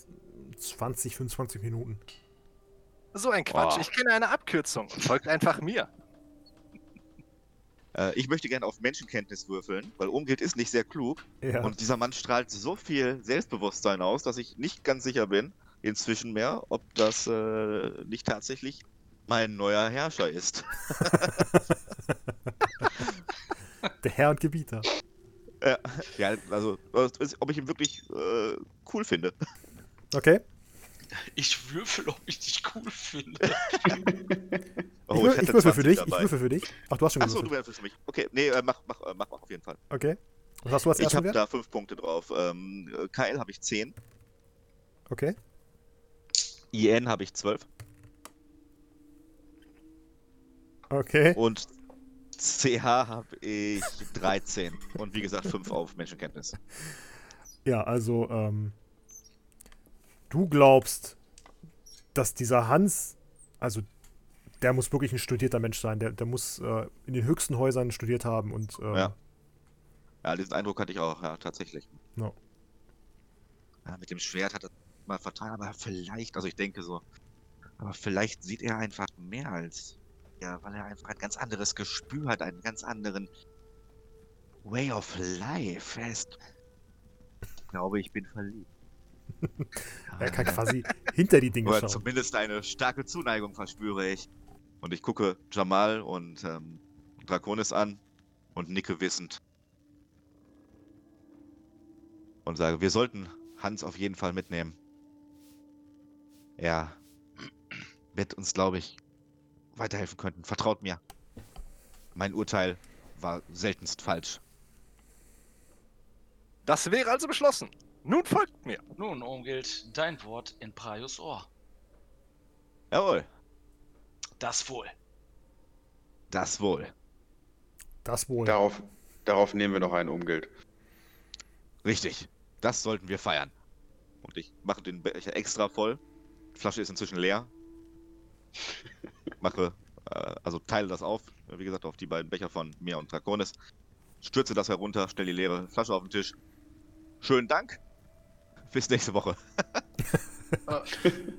20, 25 Minuten. So ein Quatsch. Boah. Ich kenne eine Abkürzung. Folgt einfach mir. Äh, ich möchte gerne auf Menschenkenntnis würfeln, weil Umgild ist nicht sehr klug. Ja. Und dieser Mann strahlt so viel Selbstbewusstsein aus, dass ich nicht ganz sicher bin, inzwischen mehr, ob das äh, nicht tatsächlich mein neuer Herrscher ist. [LAUGHS] [LAUGHS] Der Herr und Gebieter. Ja, ja, also, ob ich ihn wirklich äh, cool finde. Okay. Ich würfel, ob ich dich cool finde. [LAUGHS] Oh, ich, ich hatte würfel für 20 dich. dabei. Ich würfel für dich. Ach, du hast schon Achso, du würfelst für mich. Okay, nee, äh, mach, mach, äh, mach, mach auf jeden Fall. Okay. Was hast du als Ich habe da fünf Punkte drauf. Ähm, äh, Kyle habe ich 10, Okay. IN habe ich 12 Okay. und CH habe ich 13. Und wie gesagt, 5 auf Menschenkenntnis. Ja, also, ähm, du glaubst, dass dieser Hans, also, der muss wirklich ein studierter Mensch sein. Der, der muss äh, in den höchsten Häusern studiert haben und, ähm, Ja. Ja, diesen Eindruck hatte ich auch, ja, tatsächlich. No. Ja, mit dem Schwert hat er mal vertan, aber vielleicht, also ich denke so, aber vielleicht sieht er einfach mehr als, ja, weil er einfach ein ganz anderes Gespür hat, einen ganz anderen Way of Life. Er ist, ich glaube, ich bin verliebt. [LAUGHS] er kann quasi hinter die Dinge Oder schauen. zumindest eine starke Zuneigung verspüre ich. Und ich gucke Jamal und ähm, Draconis an und nicke wissend. Und sage, wir sollten Hans auf jeden Fall mitnehmen. Er wird uns, glaube ich, weiterhelfen können. Vertraut mir. Mein Urteil war seltenst falsch. Das wäre also beschlossen. Nun folgt mir. Nun, Omgild, dein Wort in Praios Ohr. Jawohl, Das wohl. das wohl. Das wohl. Darauf, darauf nehmen wir noch ein Umgeld. Richtig. Das sollten wir feiern. Und ich mache den Becher extra voll. Die Flasche ist inzwischen leer. [LAUGHS] Mache, äh, also teile das auf, wie gesagt, auf die beiden Becher von mir und Draconis. Stürze das herunter, stelle die leere Flasche auf den Tisch. Schönen Dank. Bis nächste Woche. [LAUGHS]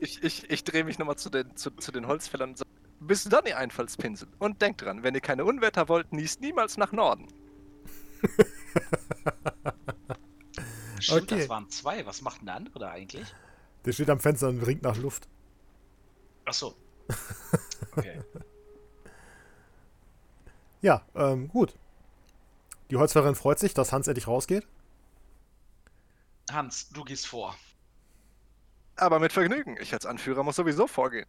Ich, ich, ich drehe mich nochmal zu den, zu, zu den Holzfällern und sage, bis dann, ihr Einfallspinsel. Und denkt dran, wenn ihr keine Unwetter wollt, niest niemals nach Norden. [LAUGHS] Stimmt, Okay. das waren zwei. Was macht denn der andere da eigentlich? Der steht am Fenster und ringt nach Luft. Ach so. Okay. [LAUGHS] Ja, ähm, gut. Die Holzfällerin freut sich, dass Hans endlich rausgeht. Hans, du gehst vor. Aber mit Vergnügen. Ich als Anführer muss sowieso vorgehen.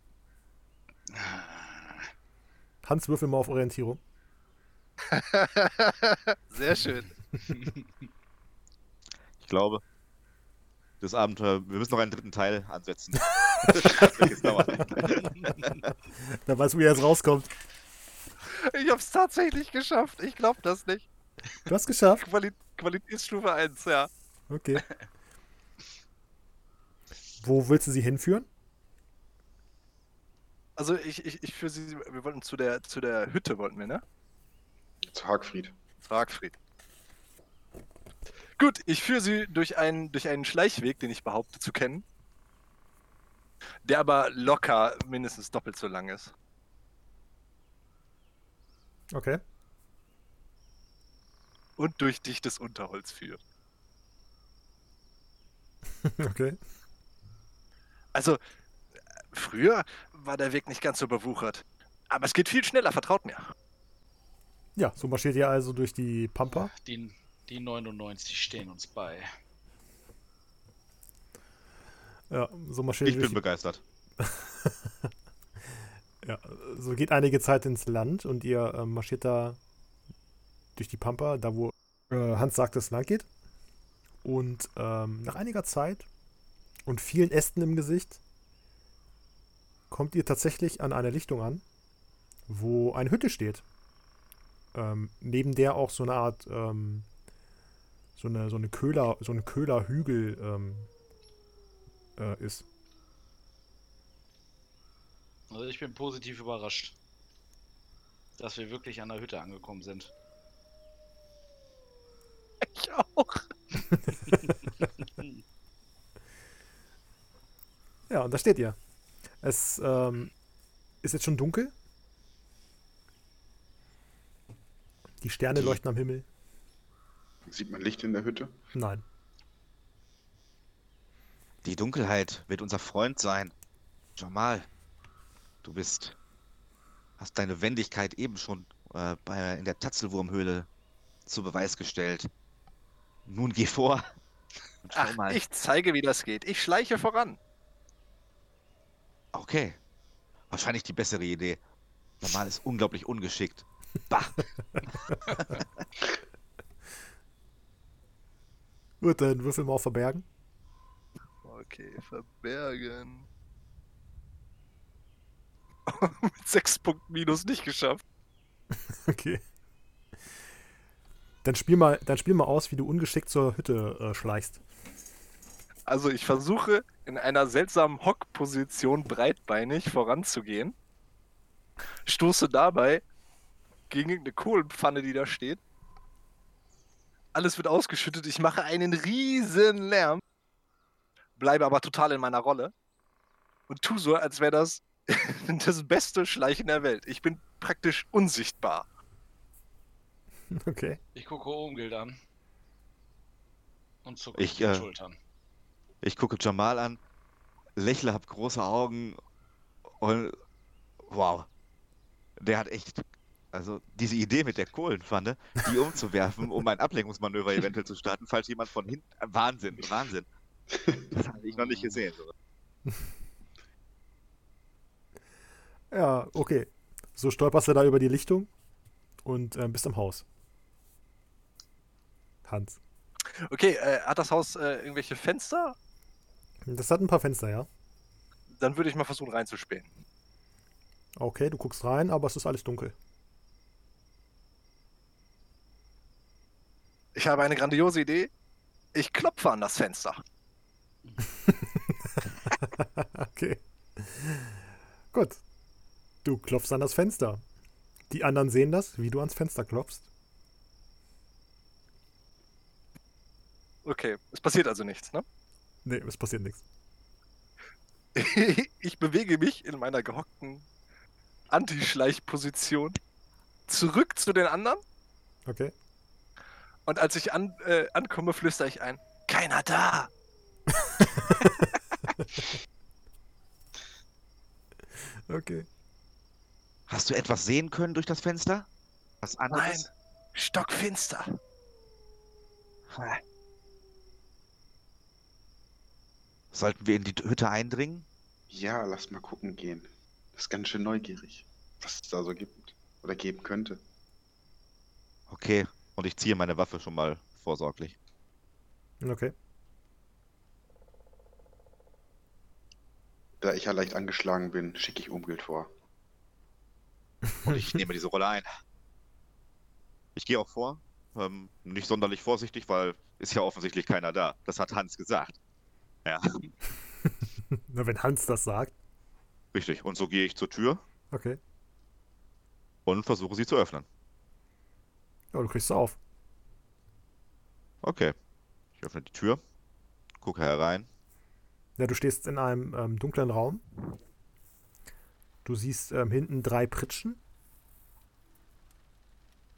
Hans würfel mal auf Orientierung. [LAUGHS] Sehr schön. Ich glaube, das Abenteuer, wir müssen noch einen dritten Teil ansetzen. [LAUGHS] [LAUGHS] Das wird jetzt dauern. Wer weiß, wie er jetzt rauskommt. Ich hab's tatsächlich geschafft. Ich glaub das nicht. Du hast geschafft. Quali Qualitätsstufe 1, ja. Okay. Wo willst du sie hinführen? Also ich, ich, ich für sie, wir wollten zu der, zu der Hütte, wollten wir, ne? Zu Hagfried. Fragfried. Gut, ich führe sie durch einen, durch einen Schleichweg, den ich behaupte zu kennen. Der aber locker mindestens doppelt so lang ist. Okay. Und durch dichtes Unterholz führt. [LAUGHS] Okay. Also, früher war der Weg nicht ganz so bewuchert. Aber es geht viel schneller, vertraut mir. Ja, so marschiert ihr also durch die Pampa. Die, die 99 stehen uns bei. Ja, so marschiert Ich bin begeistert. [LAUGHS] ja, so geht einige Zeit ins Land und ihr ähm, marschiert da durch die Pampa, da wo äh, Hans sagt, es lang geht. Und ähm, nach einiger Zeit und vielen Ästen im Gesicht kommt ihr tatsächlich an einer Lichtung an, wo eine Hütte steht. Ähm, neben der auch so eine Art ähm, so eine so eine Köhler so ein Köhlerhügel ähm, äh, ist. Also ich bin positiv überrascht, dass wir wirklich an der Hütte angekommen sind. Ich auch. [LAUGHS] Ja, und da steht ihr. Es ähm, ist jetzt schon dunkel. Die Sterne leuchten am Himmel. Sieht man Licht in der Hütte? Nein. Die Dunkelheit wird unser Freund sein. Jamal, du bist. Hast deine Wendigkeit eben schon äh, bei, in der Tatzelwurmhöhle zu Beweis gestellt. Nun geh vor. Ach, mal. ich zeige, wie das geht. Ich schleiche voran. Okay. Wahrscheinlich die bessere Idee. Jamal ist unglaublich ungeschickt. Bah. [LAUGHS] Gut, dann würfel mal auf Verbergen. Okay, verbergen. [LAUGHS] Mit sechs Punkten Minus nicht geschafft. [LAUGHS] Okay. Dann spiel mal, dann spiel mal aus, wie du ungeschickt zur Hütte äh, schleichst. Also ich versuche in einer seltsamen Hockposition breitbeinig voranzugehen. Stoße dabei gegen eine Kohlenpfanne, die da steht. Alles wird ausgeschüttet. Ich mache einen riesen Lärm. Bleibe aber total in meiner Rolle. Und tu so, als wäre das [LAUGHS] das beste Schleichen der Welt. Ich bin praktisch unsichtbar. [LAUGHS] Okay. Ich gucke Omgild an. Und zucke Ich, mit den äh, Schultern. Ich gucke Jamal an, lächle, hab große Augen und wow. Der hat echt, also diese Idee mit der Kohlenpfanne, die [LAUGHS] umzuwerfen, um ein Ablenkungsmanöver eventuell zu starten, falls jemand von hinten. Wahnsinn, Wahnsinn. Das habe ich noch nicht gesehen. [LAUGHS] Ja, okay. So stolperst du da über die Lichtung und äh, bist im Haus. Hans. Okay, äh, hat das Haus äh, irgendwelche Fenster? Das hat ein paar Fenster, ja. Dann würde ich mal versuchen reinzuspähen. Okay, du guckst rein, aber es ist alles dunkel. Ich habe eine grandiose Idee. Ich klopfe an das Fenster. [LAUGHS] okay. Gut. Du klopfst an das Fenster. Die anderen sehen das, wie du ans Fenster klopfst. Okay, es passiert also nichts, ne? Nee, es passiert nichts. [LAUGHS] ich bewege mich in meiner gehockten Anti-Schleichposition zurück zu den anderen Okay. und als ich an, äh, ankomme, flüstere ich ein: Keiner da! [LAUGHS] Okay. Hast du etwas sehen können durch das Fenster? Was Nein, anderes? stockfinster. Sollten wir in die Hütte eindringen? Ja, lass mal gucken gehen. Das ist ganz schön neugierig, was es da so gibt. Oder geben könnte. Okay. Und ich ziehe meine Waffe schon mal vorsorglich. Okay. Da ich ja leicht angeschlagen bin, schicke ich Umgild vor. [LAUGHS] Und ich nehme diese Rolle ein. Ich gehe auch vor. Ähm, nicht sonderlich vorsichtig, weil ist ja offensichtlich keiner da. Das hat Hans gesagt. Ja, [LAUGHS] Na, wenn Hans das sagt. richtig. Und so gehe ich zur Tür Okay. und versuche sie zu öffnen. Ja, du kriegst es auf. Okay. Ich öffne die Tür, gucke herein. Ja, du stehst in einem ähm, dunklen Raum. Du siehst ähm, hinten drei Pritschen.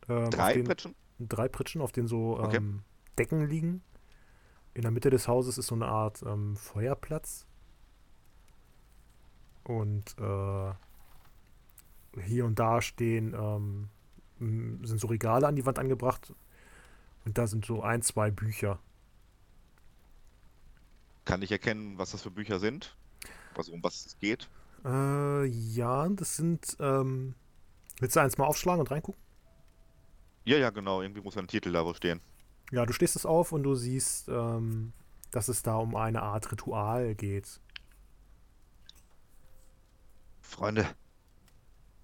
Ähm, Drei denen- Pritschen? drei Pritschen, auf denen so Okay. ähm, Decken liegen. In der Mitte des Hauses ist so eine Art ähm, Feuerplatz. Und äh, hier und da stehen, ähm, sind so Regale an die Wand angebracht. Und da sind so ein, zwei Bücher. Kann ich erkennen, was das für Bücher sind? Also um was es geht? Äh, ja, das sind. Ähm, willst du eins mal aufschlagen und reingucken? Ja, ja, genau. Irgendwie muss ein Titel da wohl stehen. Ja, du stehst es auf und du siehst, ähm, dass es da um eine Art Ritual geht. Freunde,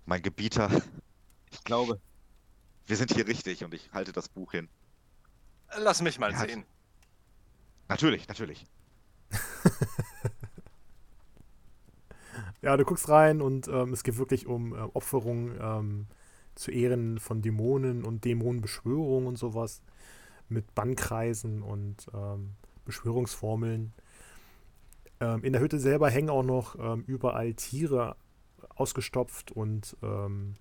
mein Gebieter, ich glaube, wir sind hier richtig und ich halte das Buch hin. Lass mich mal Ja, sehen. Natürlich, natürlich. Ja, du guckst rein und ähm, es geht wirklich um äh, Opferung ähm, zu Ehren von Dämonen und Dämonenbeschwörung und sowas. Mit Bannkreisen und ähm, Beschwörungsformeln. Ähm, in der Hütte selber hängen auch noch ähm, überall Tiere ausgestopft und ähm,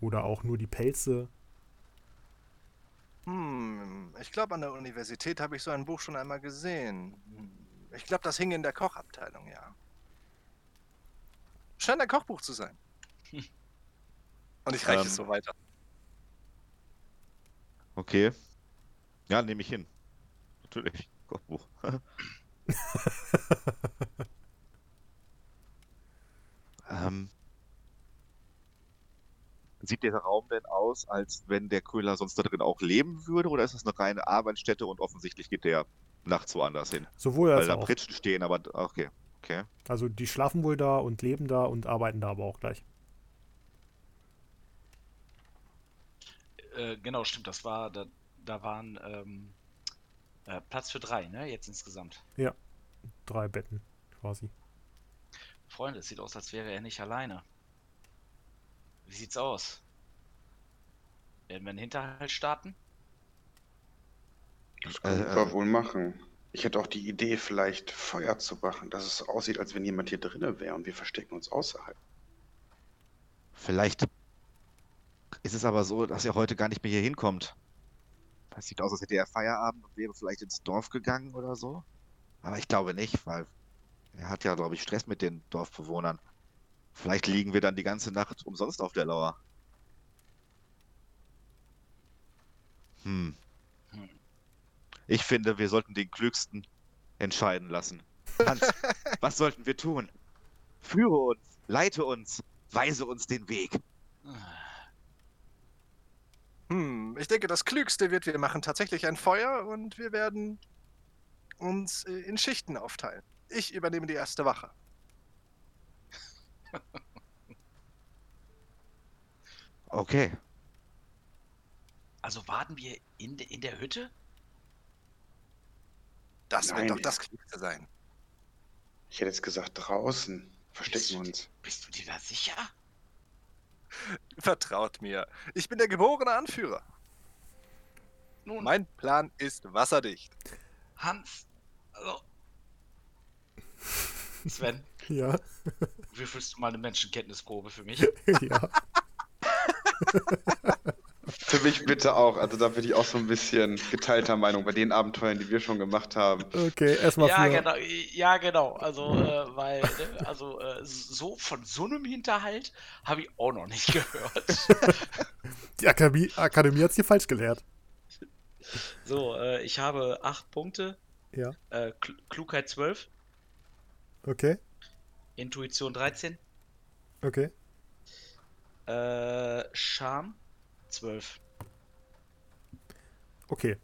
oder auch nur die Pelze. Hm, ich glaube, an der Universität habe ich so ein Buch schon einmal gesehen. Ich glaube, das hing in der Kochabteilung, ja. Scheint ein Kochbuch zu sein. [LAUGHS] Und ich reiche Ähm. es so weiter. Okay. Ja, nehme ich hin. Natürlich. Kochbuch. [LAUGHS] ähm, sieht der Raum denn aus, als wenn der Köhler sonst da drin auch leben würde? Oder ist das eine reine Arbeitsstätte und offensichtlich geht der nachts woanders hin? Sowohl Weil als da auch. Pritschen stehen, aber okay. Okay. Also die schlafen wohl da und leben da und arbeiten da aber auch gleich. Äh, genau, stimmt, das war, da, da waren ähm, äh, Platz für drei, ne, jetzt insgesamt. Drei Betten quasi. Freunde, es sieht aus, als wäre er nicht alleine. Wie sieht's aus? Werden wir einen Hinterhalt starten? Das können Äh, wir äh. wohl machen. Ich hätte auch die Idee, vielleicht Feuer zu machen, dass es aussieht, als wenn jemand hier drinne wäre und wir verstecken uns außerhalb. Vielleicht ist es aber so, dass er heute gar nicht mehr hier hinkommt. Es sieht aus, als hätte er Feierabend und wäre vielleicht ins Dorf gegangen oder so. Aber ich glaube nicht, weil er hat ja, glaube ich, Stress mit den Dorfbewohnern. Vielleicht liegen wir dann die ganze Nacht umsonst auf der Lauer. Hm. Ich finde, wir sollten den Klügsten entscheiden lassen. Hans, [LAUGHS] was sollten wir tun? Führe uns, leite uns, weise uns den Weg. Hm, ich denke, das Klügste wird, wir machen tatsächlich ein Feuer und wir werden uns äh, in Schichten aufteilen. Ich übernehme die erste Wache. Okay. Also warten wir in, de, in der Hütte? Das Nein. wird doch das Klügste sein. Ich hätte jetzt gesagt, draußen. Verstecken wir uns. Bist du dir da sicher? Vertraut mir. Ich bin der geborene Anführer. Nun, Mein Plan ist wasserdicht. Hans. Also. Sven, [LAUGHS] Ja, würfelst du mal eine Menschenkenntnisprobe für mich? [LAUGHS] ja. [LAUGHS] Für mich bitte auch. Also da bin ich auch so ein bisschen geteilter Meinung bei den Abenteuern, die wir schon gemacht haben. Okay, erstmal Ja, für. genau, ja, genau. Also, äh, weil, ne, also, äh, so von so einem Hinterhalt habe ich auch noch nicht [LAUGHS] gehört. [LAUGHS] Die Akademie, Akademie hat es hier falsch gelehrt. So, äh, ich habe acht Punkte, Ja, äh, Kl Klugheit 12, okay, Intuition 13, okay. äh, Charme 12. Okay.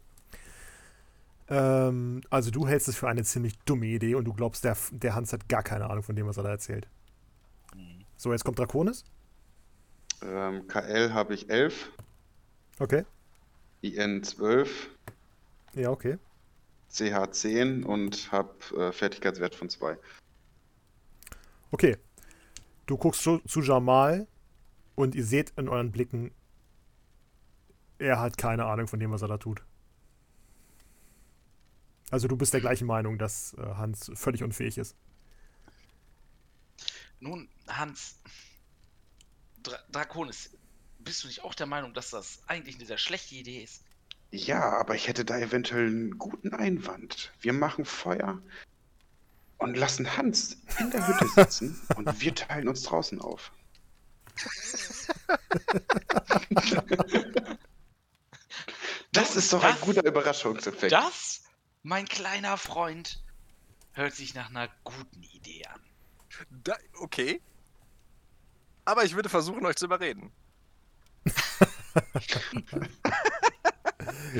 Ähm, also du hältst es für eine ziemlich dumme Idee und du glaubst, der, der Hans hat gar keine Ahnung von dem, was er da erzählt. Hm. So, jetzt kommt Draconis. Ähm, KL habe ich 11, Okay. IN 12, Ja, okay. CH 10 und habe äh, Fertigkeitswert von 2. Okay. Du guckst zu, zu Jamal und ihr seht in euren Blicken, er hat keine Ahnung von dem, was er da tut. Also du bist der gleichen Meinung, dass äh, Hans völlig unfähig ist. Nun, Hans, Dra Draconis, bist du nicht auch der Meinung, dass das eigentlich eine sehr schlechte Idee ist? Ja, aber ich hätte da eventuell einen guten Einwand. Wir machen Feuer und lassen Hans in der Hütte sitzen [LAUGHS] und wir teilen uns draußen auf. [LAUGHS] Das ist doch ein Das- guter Überraschungseffekt. Das, mein kleiner Freund, hört sich nach einer guten Idee an. Da, okay. Aber ich würde versuchen, euch zu überreden. [LAUGHS]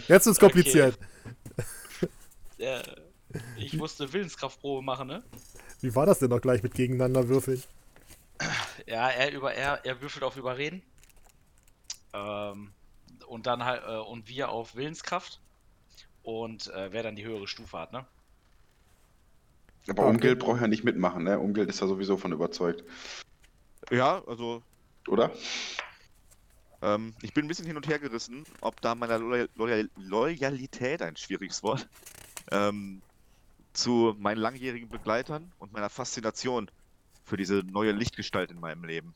Jetzt ist kompliziert. Äh, ich musste Willenskraftprobe machen, ne? Wie war das denn noch gleich mit gegeneinander würfeln? Ja, er über er, er würfelt auf Überreden. Ähm, und dann halt, äh, und wir auf Willenskraft. Und äh, wer dann die höhere Stufe hat, ne? Aber Umgild braucht ja nicht mitmachen, ne? Umgild ist ja sowieso von überzeugt. Ja, also Oder? ähm, ich bin ein bisschen hin und her gerissen, ob da meiner Loyal Loyal Loyalität, ein schwieriges Wort, ähm, zu meinen langjährigen Begleitern und meiner Faszination für diese neue Lichtgestalt in meinem Leben.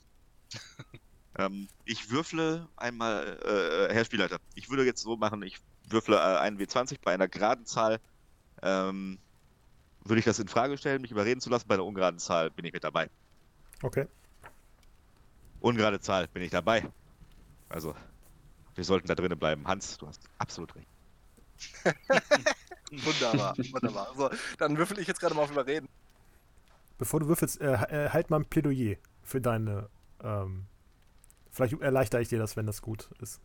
[LAUGHS] ähm, ich würfle einmal, äh, Herr Spielleiter, ich würde jetzt so machen, ich würfle äh, einen W20 bei einer geraden Zahl. Ähm, würde ich das in Frage stellen, mich überreden zu lassen? Bei einer ungeraden Zahl bin ich mit dabei. Okay. Ungerade Zahl bin ich dabei. Also, wir sollten da drinnen bleiben. Hans, du hast absolut recht. [LAUGHS] Wunderbar, wunderbar. So, dann würfel ich jetzt gerade mal auf Überreden. Bevor du würfelst, äh, äh, halt mal ein Plädoyer für deine. Ähm, vielleicht erleichtere ich dir das, wenn das gut ist.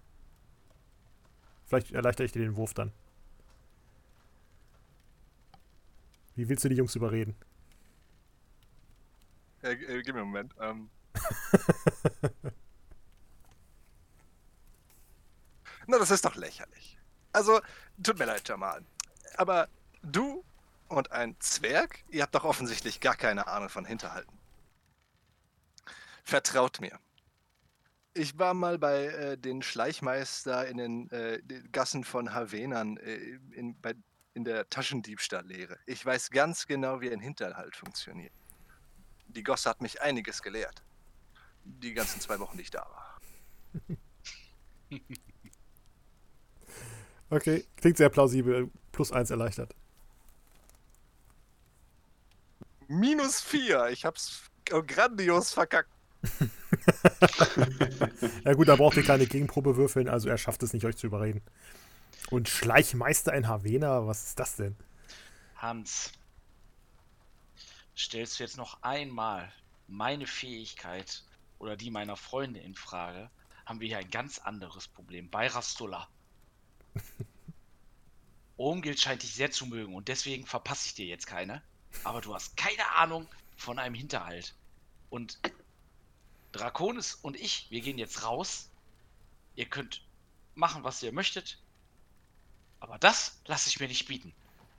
Vielleicht erleichtere ich dir den Wurf dann. Wie willst du die Jungs überreden? Äh, äh, gib mir einen Moment. Ähm. [LAUGHS] Na, das ist doch lächerlich. Also, tut mir leid, Jamal. Aber du und ein Zwerg, ihr habt doch offensichtlich gar keine Ahnung von Hinterhalten. Vertraut mir. Ich war mal bei äh, den Schleichmeister in den, äh, Gassen von Havenern äh, in, bei, in der Taschendiebstahllehre. Ich weiß ganz genau, wie ein Hinterhalt funktioniert. Die Gosse hat mich einiges gelehrt. Die ganzen zwei Wochen, die ich da war. [LAUGHS] Okay, klingt sehr plausibel. Plus eins erleichtert. Minus vier. Ich hab's grandios verkackt. [LAUGHS] [LAUGHS] Ja gut, da braucht ihr kleine Gegenprobe würfeln, also er schafft es nicht, euch zu überreden. Und Schleichmeister in Havena, was ist das denn? Hans, stellst du jetzt noch einmal meine Fähigkeit oder die meiner Freunde in Frage, haben wir hier ein ganz anderes Problem. Bei Rastola. [LAUGHS] Omgild scheint dich sehr zu mögen und deswegen verpasse ich dir jetzt keine. Aber du hast keine Ahnung von einem Hinterhalt. Und Draconis und ich, wir gehen jetzt raus. Ihr könnt machen, was ihr möchtet. Aber das lasse ich mir nicht bieten.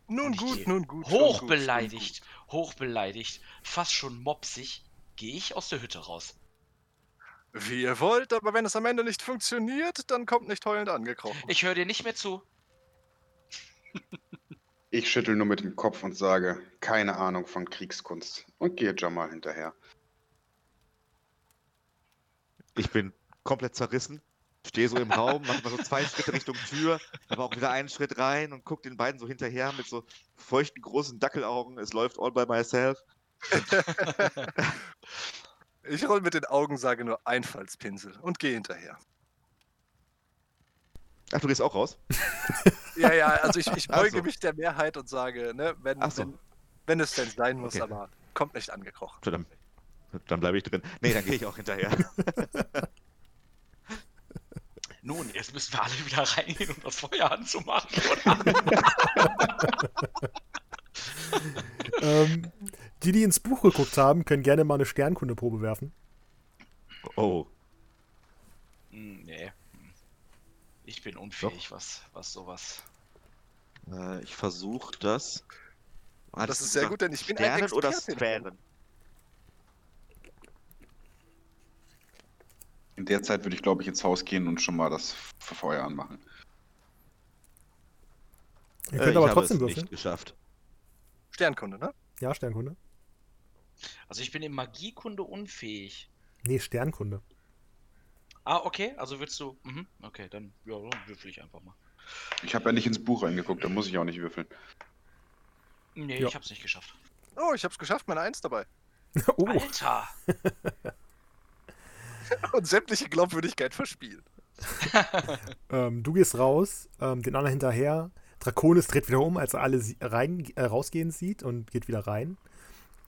Nun Und ich gut, gehe nun gut. gut, Hochbeleidigt, hochbeleidigt, fast schon mopsig, gehe ich aus der Hütte raus. gut. Wie ihr wollt, aber wenn es am Ende nicht funktioniert, dann kommt nicht heulend angekrochen. Ich höre dir nicht mehr zu. Ich schüttel nur mit dem Kopf und sage, keine Ahnung von Kriegskunst. Und gehe Jamal hinterher. Ich bin komplett zerrissen. Stehe so im Raum, mache mal so zwei Schritte Richtung Tür, aber auch wieder einen Schritt rein und gucke den beiden so hinterher mit so feuchten großen Dackelaugen. Es läuft all by myself. [LAUGHS] Ich roll mit den Augen, sage nur Einfallspinsel und gehe hinterher. Ach, du gehst auch raus? [LAUGHS] Ja, ja, also ich, ich beuge so. mich der Mehrheit und sage, ne, wenn, so. wenn, wenn es denn sein muss, Okay. aber kommt nicht angekrochen. So, Dann, bleibe ich drin. Nee, dann gehe ich auch hinterher. [LAUGHS] Nun, jetzt müssen wir alle wieder reingehen, um das Feuer anzumachen, oder? [LAUGHS] ähm, die, die ins Buch geguckt haben, können gerne mal eine Sternkundeprobe werfen. Oh, Hm, nee. Ich bin unfähig, was, was sowas. äh, ich versuche das. Ah, Das ist sehr gut, denn ich bin ein Sternen oder Experte. Sphären? In der Zeit würde ich, glaube ich, ins Haus gehen und schon mal das Feuer anmachen. Ihr Äh, könnt ich aber habe trotzdem es würfeln. nicht geschafft. Sternkunde, ne? Ja, Sternkunde. Also ich bin in Magiekunde unfähig. Nee, Sternkunde. Ah, okay, also willst du. Mhm, okay, dann, ja, dann würfel ich einfach mal. Ich habe ja nicht ins Buch reingeguckt, da muss ich auch nicht würfeln. Nee, Ja. ich hab's nicht geschafft. Oh, ich hab's geschafft, meine Eins dabei. [LAUGHS] oh, Alter! [LAUGHS] [LAUGHS] Und sämtliche Glaubwürdigkeit verspielt. [LAUGHS] ähm, du gehst raus, ähm, den anderen hinterher. Draconis dreht wieder um, als er alle rein, äh, rausgehen sieht und geht wieder rein.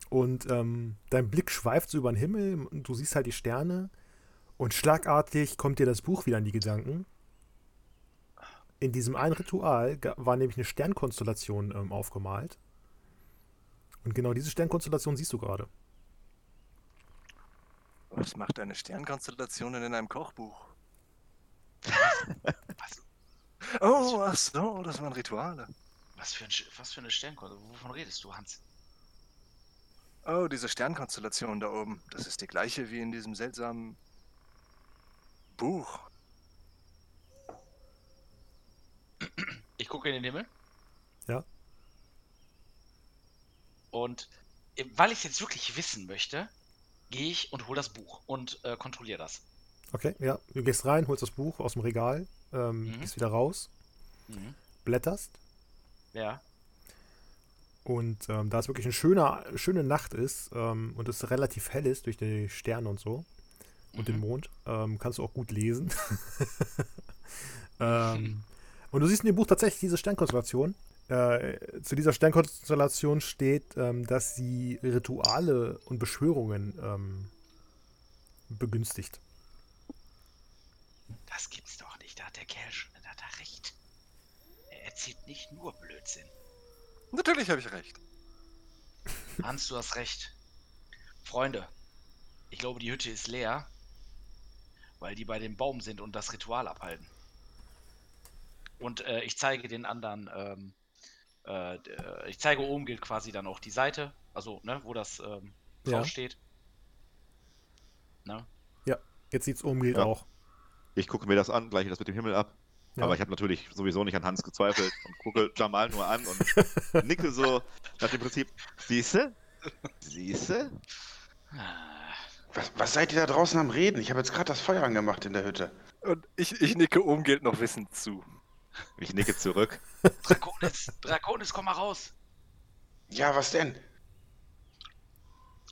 Und ähm, dein Blick schweift so über den Himmel und du siehst halt die Sterne. Und schlagartig kommt dir das Buch wieder in die Gedanken. In diesem einen Ritual war nämlich eine Sternkonstellation ähm, aufgemalt. Und genau diese Sternkonstellation siehst du gerade. Was macht eine Sternkonstellation denn in einem Kochbuch? Was, [LAUGHS] Oh, ach so, das waren Rituale. was, für ein, Sch- was für eine Sternkurve? Wovon redest du, Hans? Oh, diese Sternkonstellation da oben. Das ist die gleiche wie in diesem seltsamen Buch. Ich gucke in den Himmel. Ja. Und weil ich jetzt wirklich wissen möchte, gehe ich und hole das Buch und äh, kontrolliere das. Okay, ja. Du gehst rein, holst das Buch aus dem Regal, ähm, Mhm. gehst wieder raus, Mhm. blätterst. Ja. Und ähm, da es wirklich eine schöne, schöne Nacht ist ähm, und es relativ hell ist durch die Sterne und so und den Mhm. Mond, ähm, kannst du auch gut lesen. [LAUGHS] [LAUGHS] ähm, und du siehst in dem Buch tatsächlich diese Sternkonstellation. Äh, zu dieser Sternkonstellation steht, ähm, dass sie Rituale und Beschwörungen ähm, begünstigt. Das gibt's doch nicht. Da hat der Kerl schon, da hat er recht. Er erzählt nicht nur Blödsinn. Natürlich habe ich recht. [LAUGHS] Hans, du hast recht. Freunde, ich glaube, die Hütte ist leer, weil die bei dem Baum sind und das Ritual abhalten. Und äh, ich zeige den anderen, ähm, äh, äh, ich zeige Omgild quasi dann auch die Seite, also, ne, wo das ähm, Ja. draufsteht. Ne? Jetzt sieht's umgeht Ja. auch. Ich gucke mir das an, gleiche das mit dem Himmel ab. Ja. Aber ich habe natürlich sowieso nicht an Hans gezweifelt und gucke Jamal nur an und [LAUGHS] nicke so nach dem Prinzip, siehste? Siehste? Was, was seid ihr da draußen am Reden? Ich habe jetzt gerade das Feuer angemacht in der Hütte. Und ich, ich nicke umgehend noch wissend zu. Ich nicke zurück. Draconis, Draconis, komm mal raus. Ja, was denn?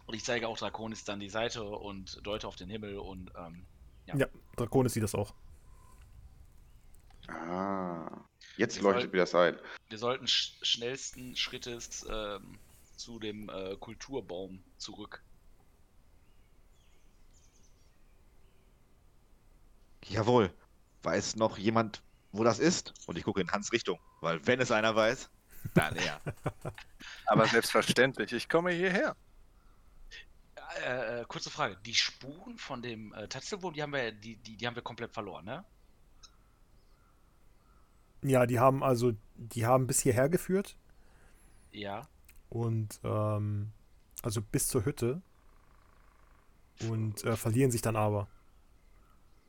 Und ich zeige auch Draconis dann die Seite und deute auf den Himmel und ähm, Ja. Ja, Draconis sieht das auch. Ah. Jetzt Wir leuchtet sollten- mir das ein. wir sollten sch schnellsten Schrittes ähm, zu dem äh, Kulturbaum zurück. Jawohl. Weiß noch jemand, wo das ist? Und ich gucke in Hans Richtung, weil wenn es einer weiß, dann er. [LAUGHS] Aber selbstverständlich, ich komme hierher. Äh, äh, kurze Frage. Die Spuren von dem äh, Tatzelwurm, die haben wir, die, die, die haben wir komplett verloren, ne? Ja, die haben also, die haben bis hierher geführt Ja. und ähm, also bis zur Hütte und äh, verlieren sich dann aber.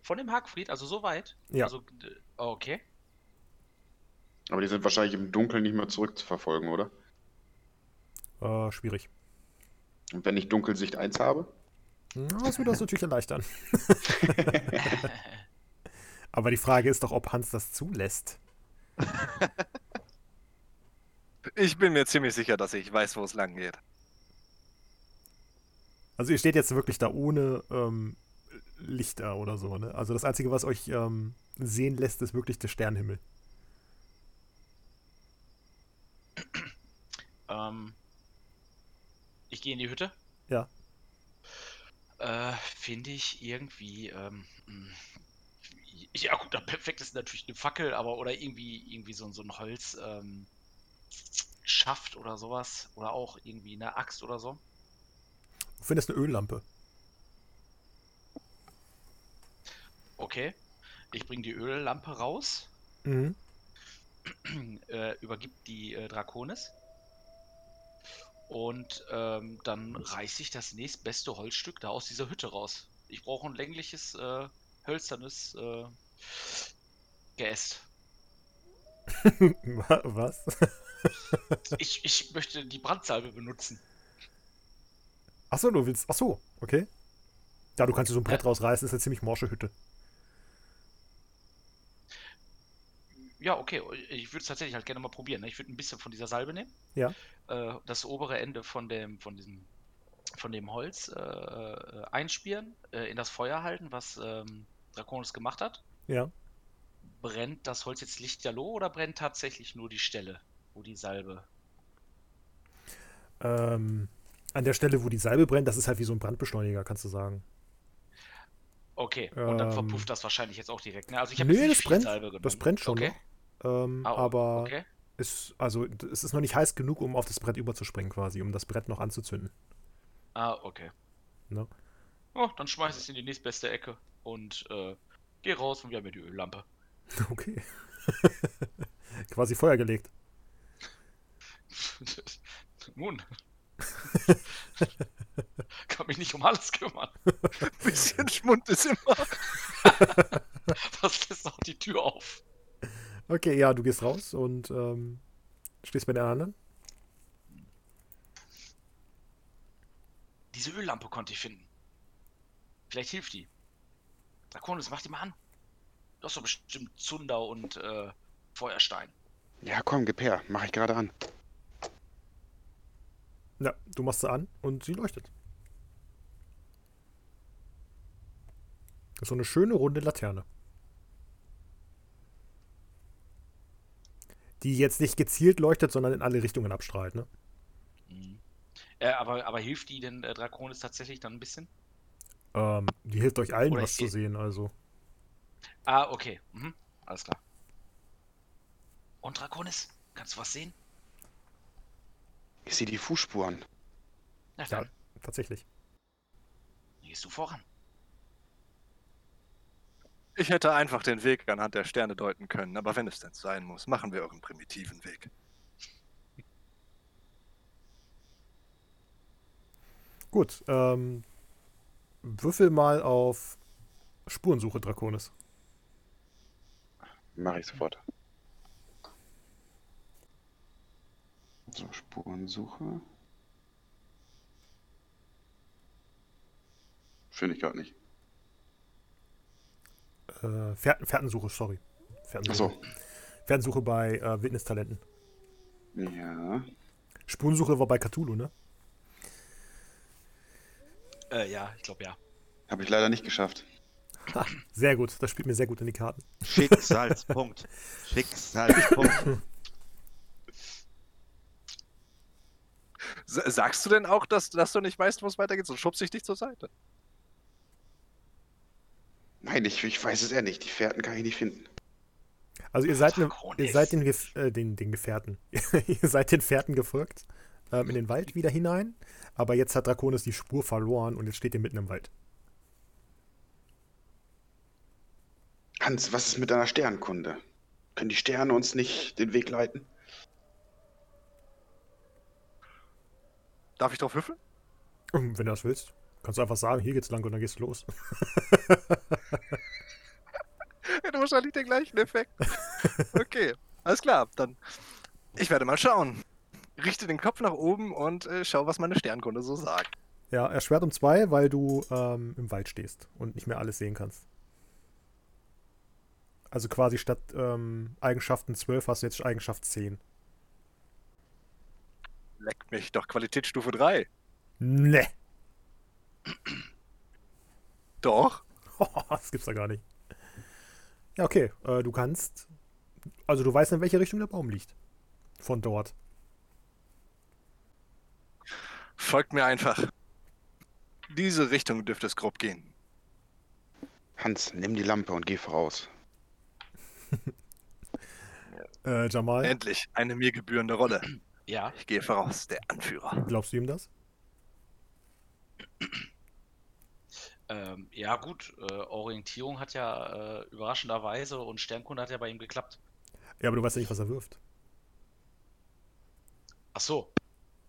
Von dem Hagfried, also so weit? Ja. Also, d- okay. Aber die sind wahrscheinlich im Dunkeln nicht mehr zurückzuverfolgen, oder? Äh, schwierig. Und wenn ich Dunkelsicht 1 habe? Ja, das würde das natürlich erleichtern. [LAUGHS] Aber die Frage ist doch, ob Hans das zulässt. Ich bin mir ziemlich sicher, dass ich weiß, wo es lang geht. Also ihr steht jetzt wirklich da ohne ähm, Lichter oder so, ne? Also das Einzige, was euch ähm, sehen lässt, ist wirklich der Sternenhimmel. Ähm, ich gehe in die Hütte. Ja. Äh, finde ich irgendwie, ähm, mh, ja gut, am perfekt ist natürlich eine Fackel, aber oder irgendwie, irgendwie so, so ein Holz, ähm, Schaft oder sowas. Oder auch irgendwie eine Axt oder so. Du findest eine Öllampe. Okay. Ich bringe die Öllampe raus, Mhm. [CLEARS THROAT] äh, übergib die äh, Draconis. Und ähm, dann reiße ich das nächstbeste Holzstück da aus dieser Hütte raus. Ich brauche ein längliches, äh, hölzernes äh, Geäst. [LAUGHS] Wa- Was? [LAUGHS] Ich, ich möchte die Brandsalbe benutzen. Achso, du willst. Achso, okay. Ja, du kannst dir so ein Brett rausreißen, ist eine ziemlich morsche Hütte. Ja, okay. Ich würde es tatsächlich halt gerne mal probieren. Ne? Ich würde ein bisschen von dieser Salbe nehmen. Ja. Äh, das obere Ende von dem, von diesem, von dem Holz äh, äh, einspielen, äh, in das Feuer halten, was ähm, Draconis gemacht hat. Ja. Brennt das Holz jetzt lichterloh oder brennt tatsächlich nur die Stelle, wo die Salbe. Ähm, an der Stelle, wo die Salbe brennt, das ist halt wie so ein Brandbeschleuniger, kannst du sagen. Okay, und dann Ähm, verpufft das wahrscheinlich jetzt auch direkt. Ne? Also ich habe Nee, das brennt. Salbe genommen. Das brennt schon Okay. noch. Ähm, Ah, aber okay. ist, also, es ist noch nicht heiß genug, um auf das Brett überzuspringen, quasi, um das Brett noch anzuzünden. Ah, okay. Ne? Oh, dann schmeiß ich es in die nächstbeste Ecke und äh, geh raus und wir haben hier die Öllampe. [LAUGHS] Okay. [LAUGHS] quasi Feuer gelegt. [LAUGHS] Nun. Kann mich nicht um alles kümmern. Bisschen Schmund ist immer. Was lässt auch die Tür auf? Okay, ja, du gehst raus und ähm, stehst bei den anderen. Diese Öllampe konnte ich finden. Vielleicht hilft die. Draconis, mach die mal an. Du hast doch bestimmt Zunder und äh, Feuerstein. Ja, komm, gib her. Mach ich gerade an. Ja, du machst sie an und sie leuchtet. Das ist so eine schöne runde Laterne. Die jetzt nicht gezielt leuchtet, sondern in alle Richtungen abstrahlt, ne? Mhm. Äh, aber, aber hilft die denn äh, Draconis tatsächlich dann ein bisschen? Ähm, die hilft euch allen, Oder was zu seh- sehen, also. Ah, okay. Mhm. Alles klar. Und Draconis, kannst du was sehen? Ich sehe die Fußspuren. Na Ja, tatsächlich. gehst du voran. Ich hätte einfach den Weg anhand der Sterne deuten können, aber wenn es denn sein muss, machen wir euren primitiven Weg. Gut, ähm, würfel mal auf Spurensuche, Draconis. Mach ich sofort. So, Spurensuche. Finde ich gerade nicht. Äh, Fährten, Fährtensuche, sorry. Fährtensuche. Achso. Fährtensuche bei äh, Wildnistalenten. Ja. Spurensuche war bei Cthulhu, ne? Äh, ja, ich glaube ja. Habe ich leider nicht geschafft. [LAUGHS] Sehr gut, das spielt mir sehr gut in die Karten. Schicksalspunkt. [LAUGHS] Schicksalspunkt. Sagst du denn auch, dass, dass du nicht weißt, wo es weitergeht? So schubst ich dich zur Seite. Nein, ich, ich weiß es eher nicht. Die Fährten kann ich nicht finden. Also ihr seid, ne, ihr seid den, äh, den, den Gefährten. [LAUGHS] ihr seid den Fährten gefolgt, ähm, in den Wald wieder hinein. Aber jetzt hat Draconis die Spur verloren und jetzt steht ihr mitten im Wald. Hans, was ist mit deiner Sternkunde? Können die Sterne uns nicht den Weg leiten? Darf ich drauf würfeln? Wenn du das willst, kannst du einfach sagen, hier geht's lang und dann gehst du los. [LAUGHS] Hätte wahrscheinlich den gleichen Effekt. Okay, alles klar. Dann ich werde mal schauen. Richte den Kopf nach oben und äh, schau, was meine Sternkunde so sagt. Ja, erschwert um zwei, weil du ähm, im Wald stehst und nicht mehr alles sehen kannst. Also quasi statt ähm, Eigenschaften 12 hast du jetzt Eigenschaft 10. Leckt mich doch Qualitätsstufe 3. Ne. Doch. [LAUGHS] das gibt's da gar nicht. Ja, okay. Äh, du kannst. Also du weißt, in welche Richtung der Baum liegt. Von dort. Folgt mir einfach. Diese Richtung dürfte es grob gehen. Hans, nimm die Lampe und geh voraus. [LAUGHS] Äh, Jamal, Endlich eine mir gebührende Rolle. Ja, Ich gehe voraus, der Anführer. glaubst du ihm das? Ähm, ja gut, äh, Orientierung hat ja äh, überraschenderweise und Sternkunde hat ja bei ihm geklappt. Ja, aber du weißt ja nicht, was er wirft. Ach so.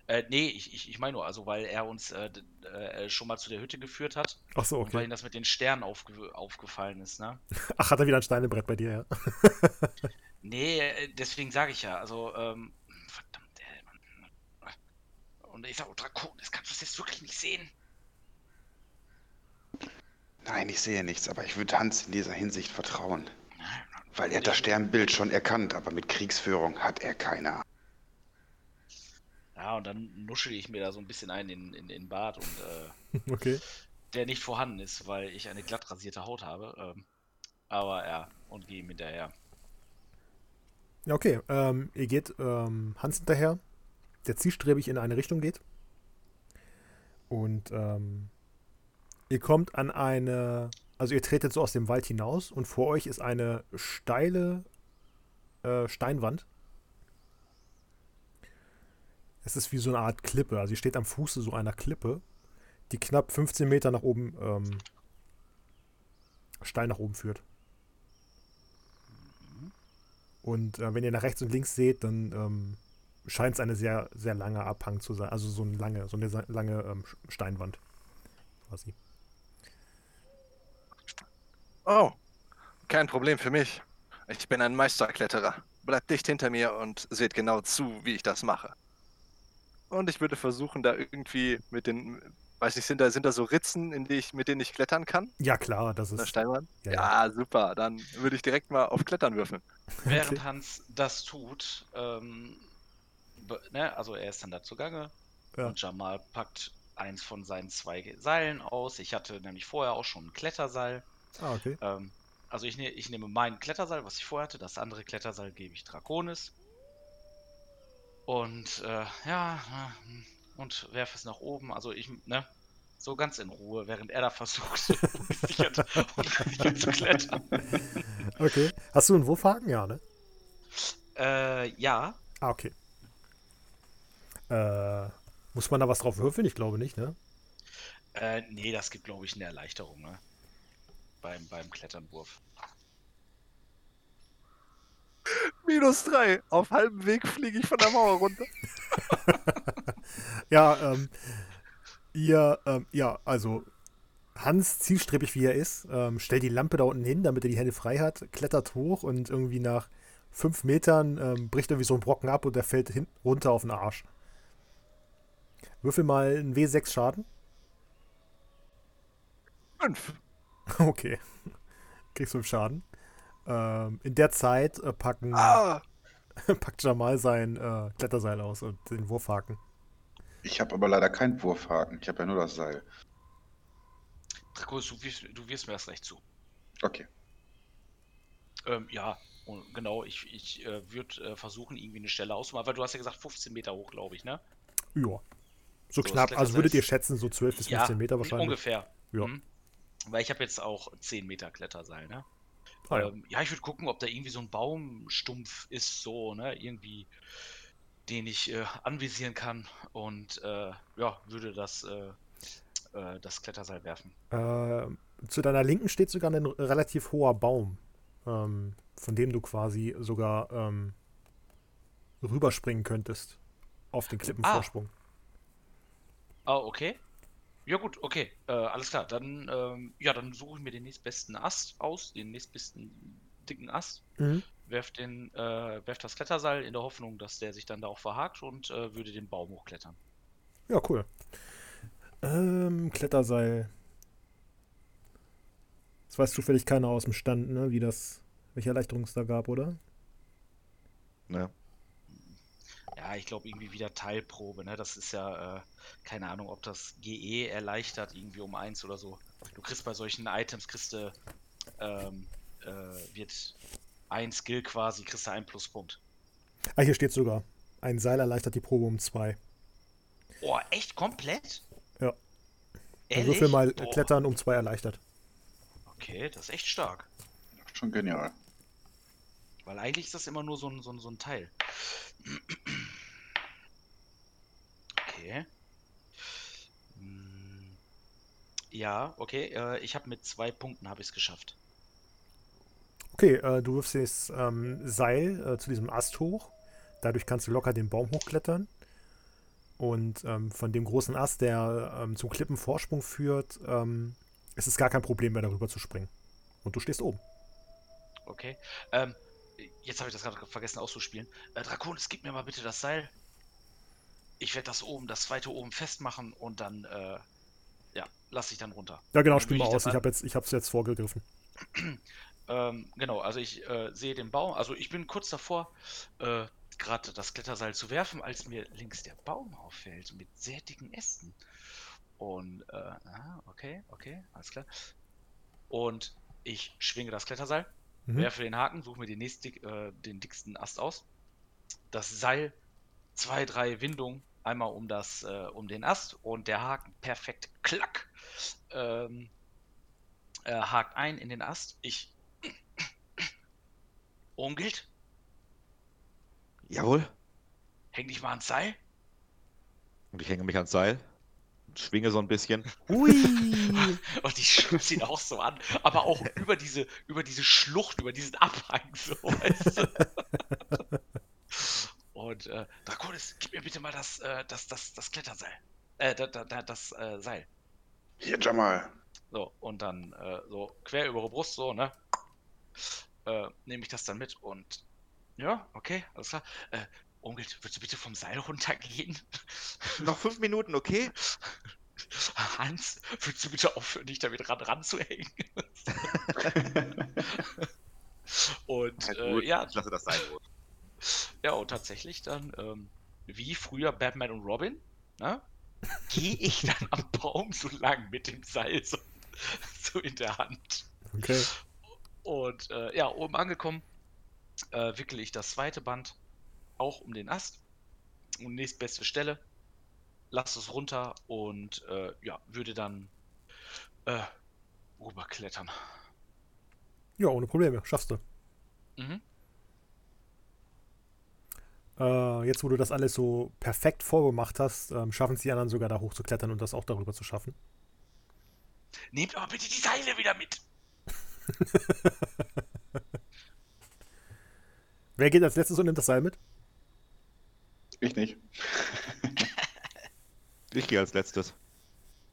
Äh, nee, ich, ich, ich meine nur, also weil er uns äh, d- äh, schon mal zu der Hütte geführt hat Ach so, und weil okay. ihm das mit den Sternen aufge aufgefallen ist, ne? [LAUGHS] Ach, hat er wieder ein Steinebrett bei dir, ja? [LAUGHS] Nee, äh, deswegen sage ich ja, also, ähm, verdammt, ey, Mann. Und ich sag, oh, Drakon, das kannst du jetzt wirklich nicht sehen. Nein, ich sehe nichts, aber ich würde Hans in dieser Hinsicht vertrauen. Weil er das Sternbild schon erkannt, aber mit Kriegsführung hat er keine Ahnung. Ja, und dann nuschel ich mir da so ein bisschen ein in, in, in den Bart und äh, [LAUGHS] Okay. der nicht vorhanden ist, weil ich eine glatt rasierte Haut habe. Ähm, aber ja, und gehe ihm hinterher. Ja, okay. Ähm, ihr geht ähm, Hans hinterher, der zielstrebig in eine Richtung geht. Und ähm, ihr kommt an eine. Also ihr tretet so aus dem Wald hinaus und vor euch ist eine steile äh, Steinwand. Es ist wie so eine Art Klippe. Also ihr steht am Fuße so einer Klippe, die knapp 15 Meter nach oben ähm, steil nach oben führt. Und äh, wenn ihr nach rechts und links seht, dann ähm, scheint es eine sehr, sehr lange Abhang zu sein. Also so eine lange, so eine lange ähm, Steinwand. Quasi. Oh, kein Problem für mich. Ich bin ein Meisterkletterer. Bleibt dicht hinter mir und seht genau zu, wie ich das mache. Und ich würde versuchen, da irgendwie mit den, weiß nicht, sind da, sind da so Ritzen, in die ich, mit denen ich klettern kann? Ja, klar, das ist. Steinwand? Ja, Ja, super. Dann würde ich direkt mal auf Klettern würfeln. Während Okay. Hans das tut, ähm, ne, also er ist dann da zugange Ja. und Jamal packt eins von seinen zwei Seilen aus. Ich hatte nämlich vorher auch schon ein Kletterseil. Ah, okay. Ähm, also ich, ne, ich nehme mein Kletterseil, was ich vorher hatte, das andere Kletterseil gebe ich Draconis. Und äh, ja, äh, und werfe es nach oben. Also ich, ne, so ganz in Ruhe, während er da versucht, so ungesichert, [LAUGHS] ungesichert zu klettern. Okay. Hast du einen Wurfhaken? Ja, ne? Äh, ja, Ah, okay. Äh, muss man da was drauf würfeln? Ich glaube nicht, ne? Äh, nee, das gibt, glaube ich, eine Erleichterung, ne? Beim, beim Kletternwurf. Minus drei. Auf halbem Weg fliege ich von der Mauer runter. [LAUGHS] Ja, ähm, ihr, ähm, ja, also Hans, zielstrebig wie er ist, ähm, stellt die Lampe da unten hin, damit er die Hände frei hat, klettert hoch und irgendwie nach fünf Metern ähm, bricht irgendwie so ein Brocken ab und er fällt hin, runter auf den Arsch. Würfel mal einen W6 Schaden. Fünf. [LAUGHS] Okay. Kriegst fünf Schaden. Ähm, in der Zeit äh, packen, Ah, [LAUGHS] packt Jamal sein äh, Kletterseil aus und den Wurfhaken. Ich habe aber leider keinen Wurfhaken. Ich habe ja nur das Seil. Draconis, du wirst, du wirst mir das recht zu. Okay. Ähm, ja, und genau, ich, ich äh, würde äh, versuchen, irgendwie eine Stelle auszumachen, weil du hast ja gesagt 15 Meter hoch, glaube ich, ne? Ja. So, So, knapp. Also würdet ihr schätzen, so 12 bis 15 Meter wahrscheinlich. Ungefähr. Ja. Mhm. Weil ich habe jetzt auch 10 Meter Kletterseil, ne? Ah, ja. Ähm, ja, ich würde gucken, ob da irgendwie so ein Baumstumpf ist, so, ne? Irgendwie, den ich äh, anvisieren kann und äh, ja, würde das, äh, äh, das Kletterseil werfen. Äh, zu deiner Linken steht sogar ein relativ hoher Baum, ähm, von dem du quasi sogar ähm, rüberspringen könntest auf den Klippenvorsprung. Ah, okay. Ja gut, okay, äh, alles klar. Dann, ähm, ja, dann suche ich mir den nächstbesten Ast aus, den nächstbesten dicken Ast, Mhm. werf den, äh, werf das Kletterseil in der Hoffnung, dass der sich dann da auch verhakt und äh, würde den Baum hochklettern. Ja, cool. Ähm, Kletterseil. Das weiß zufällig keiner aus dem Stand, ne? Wie das, welche Erleichterung es da gab, oder? Ne? Ja, ich glaube irgendwie wieder Teilprobe, ne? Das ist ja, äh, keine Ahnung, ob das GE erleichtert, irgendwie um eins oder so. Du kriegst bei solchen Items, kriegst du, ähm, äh, wird ein Skill quasi, kriegst du einen Pluspunkt. Ah, hier steht sogar. Ein Seil erleichtert die Probe um zwei. Oh, echt komplett? Ja. Also Ehrlich? würfel mal Boah. Klettern um zwei erleichtert. Okay, das ist echt stark. Schon genial. Weil eigentlich ist das immer nur so ein, so ein, so ein Teil. Okay. Hm, Ja, okay. Äh, ich habe mit zwei Punkten habe ich es geschafft. Okay, äh, du wirfst das ähm, Seil äh, zu diesem Ast hoch. Dadurch kannst du locker den Baum hochklettern. Und ähm, von dem großen Ast, der ähm, zum Klippenvorsprung führt, ähm, ist es gar kein Problem mehr, darüber zu springen. Und du stehst oben. Okay. Ähm, jetzt habe ich das gerade vergessen auszuspielen. Äh, Draconis, gib mir mal bitte das Seil. Ich werde das oben, das zweite oben festmachen und dann, äh, ja, lasse ich dann runter. Ja, genau, spiel mal ich aus. Ich habe jetzt, ich hab's jetzt vorgegriffen. [CLEARS THROAT] Ähm, genau, also ich äh, sehe den Baum, also ich bin kurz davor, äh, gerade das Kletterseil zu werfen, als mir links der Baum auffällt mit sehr dicken Ästen. Und, äh, ah, okay, okay, alles klar. Und ich schwinge das Kletterseil, Mhm. werfe den Haken, suche mir den, nächst, dick- äh, den dicksten Ast aus. Das Seil, zwei, drei Windungen, einmal um das, äh, um den Ast und der Haken perfekt, klack, ähm, äh, hakt ein in den Ast. Ich [CLEARS THROAT] Ungilt, Jawohl. häng dich mal ans Seil. Und ich hänge mich ans Seil schwinge so ein bisschen. [LAUGHS] Hui! [LAUGHS] Und ich schubse ihn auch so an, aber auch über diese, über diese Schlucht, über diesen Abhang so, weißt du? [LAUGHS] Und äh, Draconis, gib mir bitte mal das, äh, das, das, das Kletterseil. Äh, da, da, da, das äh, Seil. Hier, Jamal. So, und dann äh, so quer über die Brust, so, ne? Äh, nehme ich das dann mit und ja, okay, alles klar. Äh, Onkel, würdest du bitte vom Seil runtergehen? [LAUGHS] Noch fünf Minuten, okay? [LAUGHS] Hans, würdest du bitte aufhören, dich damit ran ranzuhängen? [LAUGHS] und Ja, äh, gut, ja, Ich lasse das Seil los. Ja, und tatsächlich dann, ähm, wie früher Batman und Robin, ne? gehe ich dann am Baum so lang mit dem Seil so, so in der Hand. Okay. Und äh, ja, oben angekommen, äh, wickele ich das zweite Band auch um den Ast. Und nächstbeste Stelle. Lass es runter und äh, ja, würde dann äh, rüberklettern. Ja, ohne Probleme. Schaffst du. Mhm. Äh, jetzt, wo du das alles so perfekt vorgemacht hast, ähm, schaffen es die anderen sogar da hoch zu klettern und das auch darüber zu schaffen. Nehmt aber bitte die Seile wieder mit. [LAUGHS] Wer geht als letztes und nimmt das Seil mit? Ich nicht. [LAUGHS] Ich gehe als letztes.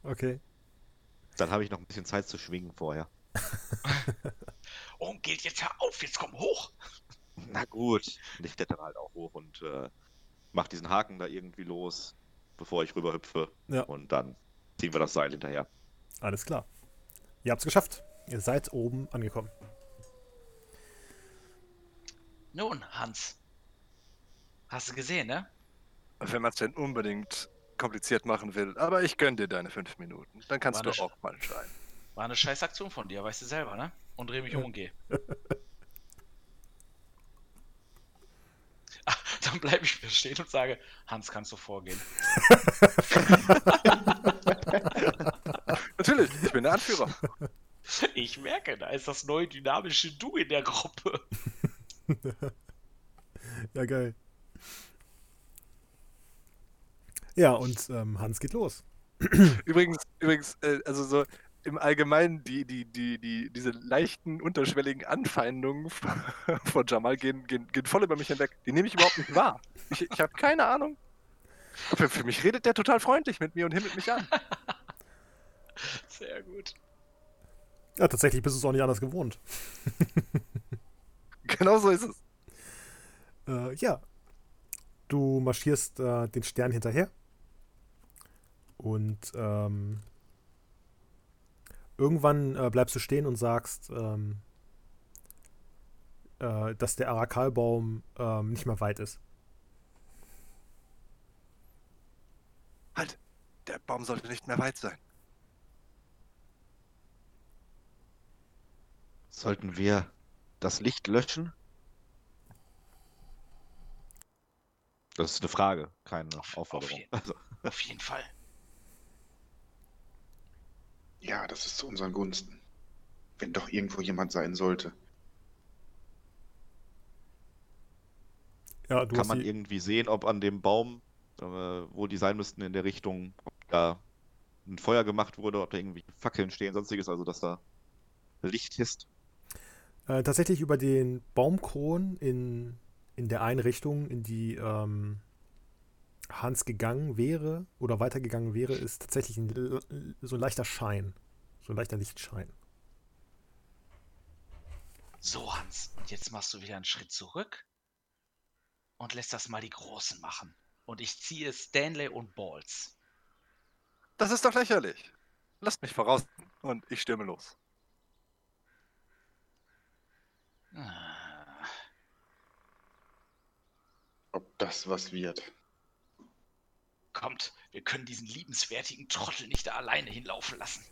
Okay. Dann habe ich noch ein bisschen Zeit zu schwingen vorher. [LAUGHS] Oh, geht jetzt hör auf, jetzt komm hoch. [LAUGHS] Na gut. Und ich klettere halt auch hoch und äh, mach diesen Haken da irgendwie los, bevor ich rüberhüpfe. Ja. Und dann ziehen wir das Seil hinterher. Alles klar. Ihr habt es geschafft. Ihr seid oben angekommen. Nun, Hans. Hast du gesehen, ne? Wenn man es denn unbedingt kompliziert machen will. Aber ich gönn dir deine fünf Minuten. Dann kannst War du auch mal schreien. War eine scheiß Aktion von dir, weißt du selber, ne? Und dreh mich um und geh. [LAUGHS] Ah, [LAUGHS] dann bleibe ich wieder stehen und sage, Hans, kannst du vorgehen? [LAUGHS] Natürlich, ich bin der Anführer. [LAUGHS] Ich merke, da ist das neue dynamische Du in der Gruppe. Ja, geil. Ja, und ähm, Hans geht los. Übrigens, übrigens, äh, also so im Allgemeinen, die, die, die, die, diese leichten, unterschwelligen Anfeindungen [LAUGHS] von Jamal gehen, gehen, gehen voll über mich hinweg. Die nehme ich überhaupt nicht wahr. Ich, ich habe keine Ahnung. Für, für mich redet der total freundlich mit mir und himmelt mich an. [LAUGHS] Sehr gut. Ja, tatsächlich bist du es auch nicht anders gewohnt. [LAUGHS] Genau so ist es. Äh, ja. Du marschierst äh, den Stern hinterher. Und ähm, irgendwann äh, bleibst du stehen und sagst, ähm, äh, dass der Arakalbaum ähm, nicht mehr weit ist. Halt, der Baum sollte nicht mehr weit sein. Sollten wir das Licht löschen? Das ist eine Frage, keine Auf- Aufforderung. auf jeden- Also, Auf jeden Fall. Ja, das ist zu unseren Gunsten. Wenn doch irgendwo jemand sein sollte. Ja, du kann man irgendwie sehen, ob an dem Baum, äh, wo die sein müssten in der Richtung, ob da ein Feuer gemacht wurde, ob da irgendwie Fackeln stehen, sonstiges, also dass da Licht ist. äh, tatsächlich über den Baumkron in, in der Einrichtung, in die ähm, Hans gegangen wäre oder weitergegangen wäre, ist tatsächlich ein, so ein leichter Schein. So ein leichter Lichtschein. So, Hans, und jetzt machst du wieder einen Schritt zurück und lässt das mal die Großen machen. Und ich ziehe Stanley und Balls. Das ist doch lächerlich. Lasst mich voraus und ich stürme los. Ah, Ob das was wird. Kommt, wir können diesen liebenswertigen Trottel nicht da alleine hinlaufen lassen.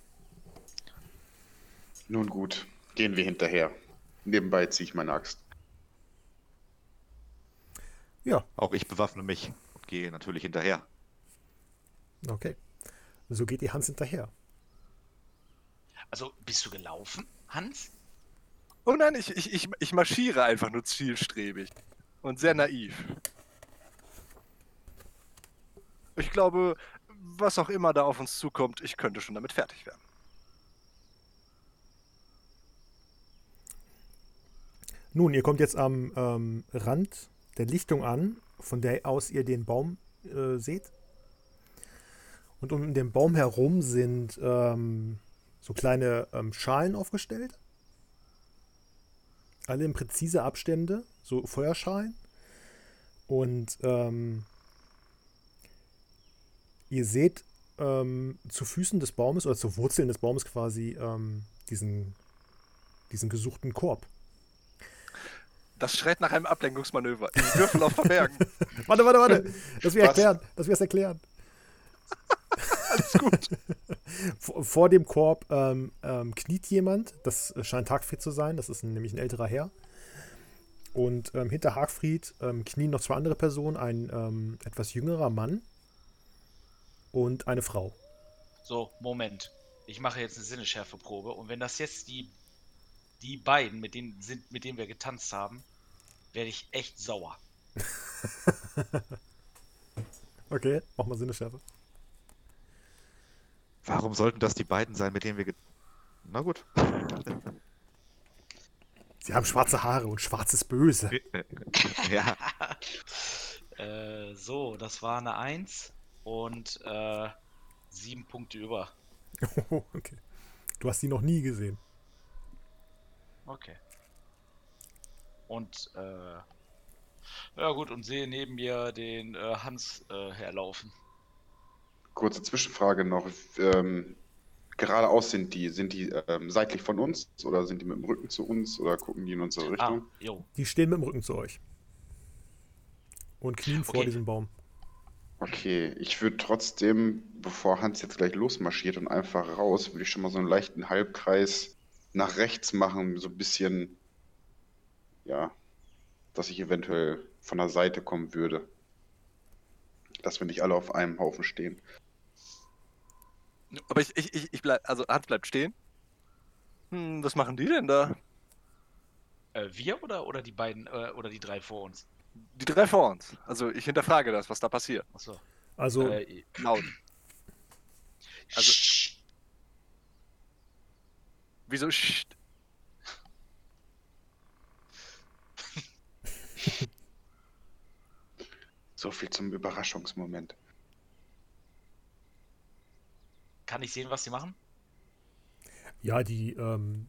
Nun gut, gehen wir hinterher. Nebenbei ziehe ich meine Axt. Ja, Auch ich bewaffne mich und gehe natürlich hinterher. okay. So geht die Hans hinterher. Also, bist du gelaufen, Hans? Oh nein, ich, ich, ich, ich marschiere einfach nur zielstrebig. Und sehr naiv. Ich glaube, was auch immer da auf uns zukommt, ich könnte schon damit fertig werden. Nun, ihr kommt jetzt am ähm, Rand der Lichtung an, von der aus ihr den Baum äh, seht. Und um den Baum herum sind ähm, so kleine ähm, Schalen aufgestellt. Alle in präzise Abstände, so Feuerschalen. Und ähm, ihr seht ähm, zu Füßen des Baumes oder zu Wurzeln des Baumes quasi ähm, diesen, diesen gesuchten Korb. Das schreit nach einem Ablenkungsmanöver. Ich würfel auf Verbergen. [LAUGHS] Warte, warte, warte. Lass mich Was? erklären. Lass mich das erklären. [LAUGHS] Alles gut. [LAUGHS] Vor, vor dem Korb ähm, ähm, kniet jemand. Das scheint Hagfried zu sein. Das ist nämlich ein älterer Herr. Und ähm, hinter Hagfried ähm, knien noch zwei andere Personen. Ein etwas jüngerer Mann und eine Frau. So, Moment. Ich mache jetzt eine Sinneschärfeprobe und wenn das jetzt die, die beiden mit denen sind, mit denen wir getanzt haben, werde ich echt sauer. [LAUGHS] Okay, mach mal Sinneschärfe. Warum sollten das die beiden sein, mit denen wir... Na gut. [LAUGHS] Sie haben schwarze Haare und schwarzes Böse. [LAUGHS] ja, Äh, so, das war eine 1 und äh, sieben Punkte über. [LAUGHS] Oh, okay. Du hast die noch nie gesehen. Okay. Und äh, ja gut, und sehe neben mir den äh, Hans äh, herlaufen. Kurze Zwischenfrage noch. Ähm, geradeaus sind die, sind die ähm, seitlich von uns oder sind die mit dem Rücken zu uns oder gucken die in unsere Ah, Richtung? jo. Die stehen mit dem Rücken zu euch. Und knien vor Okay. diesem Baum. Okay, ich würde trotzdem, bevor Hans jetzt gleich losmarschiert und einfach raus, würde ich schon mal so einen leichten Halbkreis nach rechts machen, so ein bisschen, ja, dass ich eventuell von der Seite kommen würde. Dass wir nicht alle auf einem Haufen stehen. Aber ich, ich, ich, ich bleib, also Hans bleibt stehen. Hm, was machen die denn da? Äh, wir oder, oder die beiden äh, oder die drei vor uns? Die drei vor uns. Also ich hinterfrage das, was da passiert. Achso. Also, Äh, Laut. Also- Wieso? Sch [LAUGHS] So viel zum Überraschungsmoment. kann ich sehen, was sie machen? ja, die, ähm,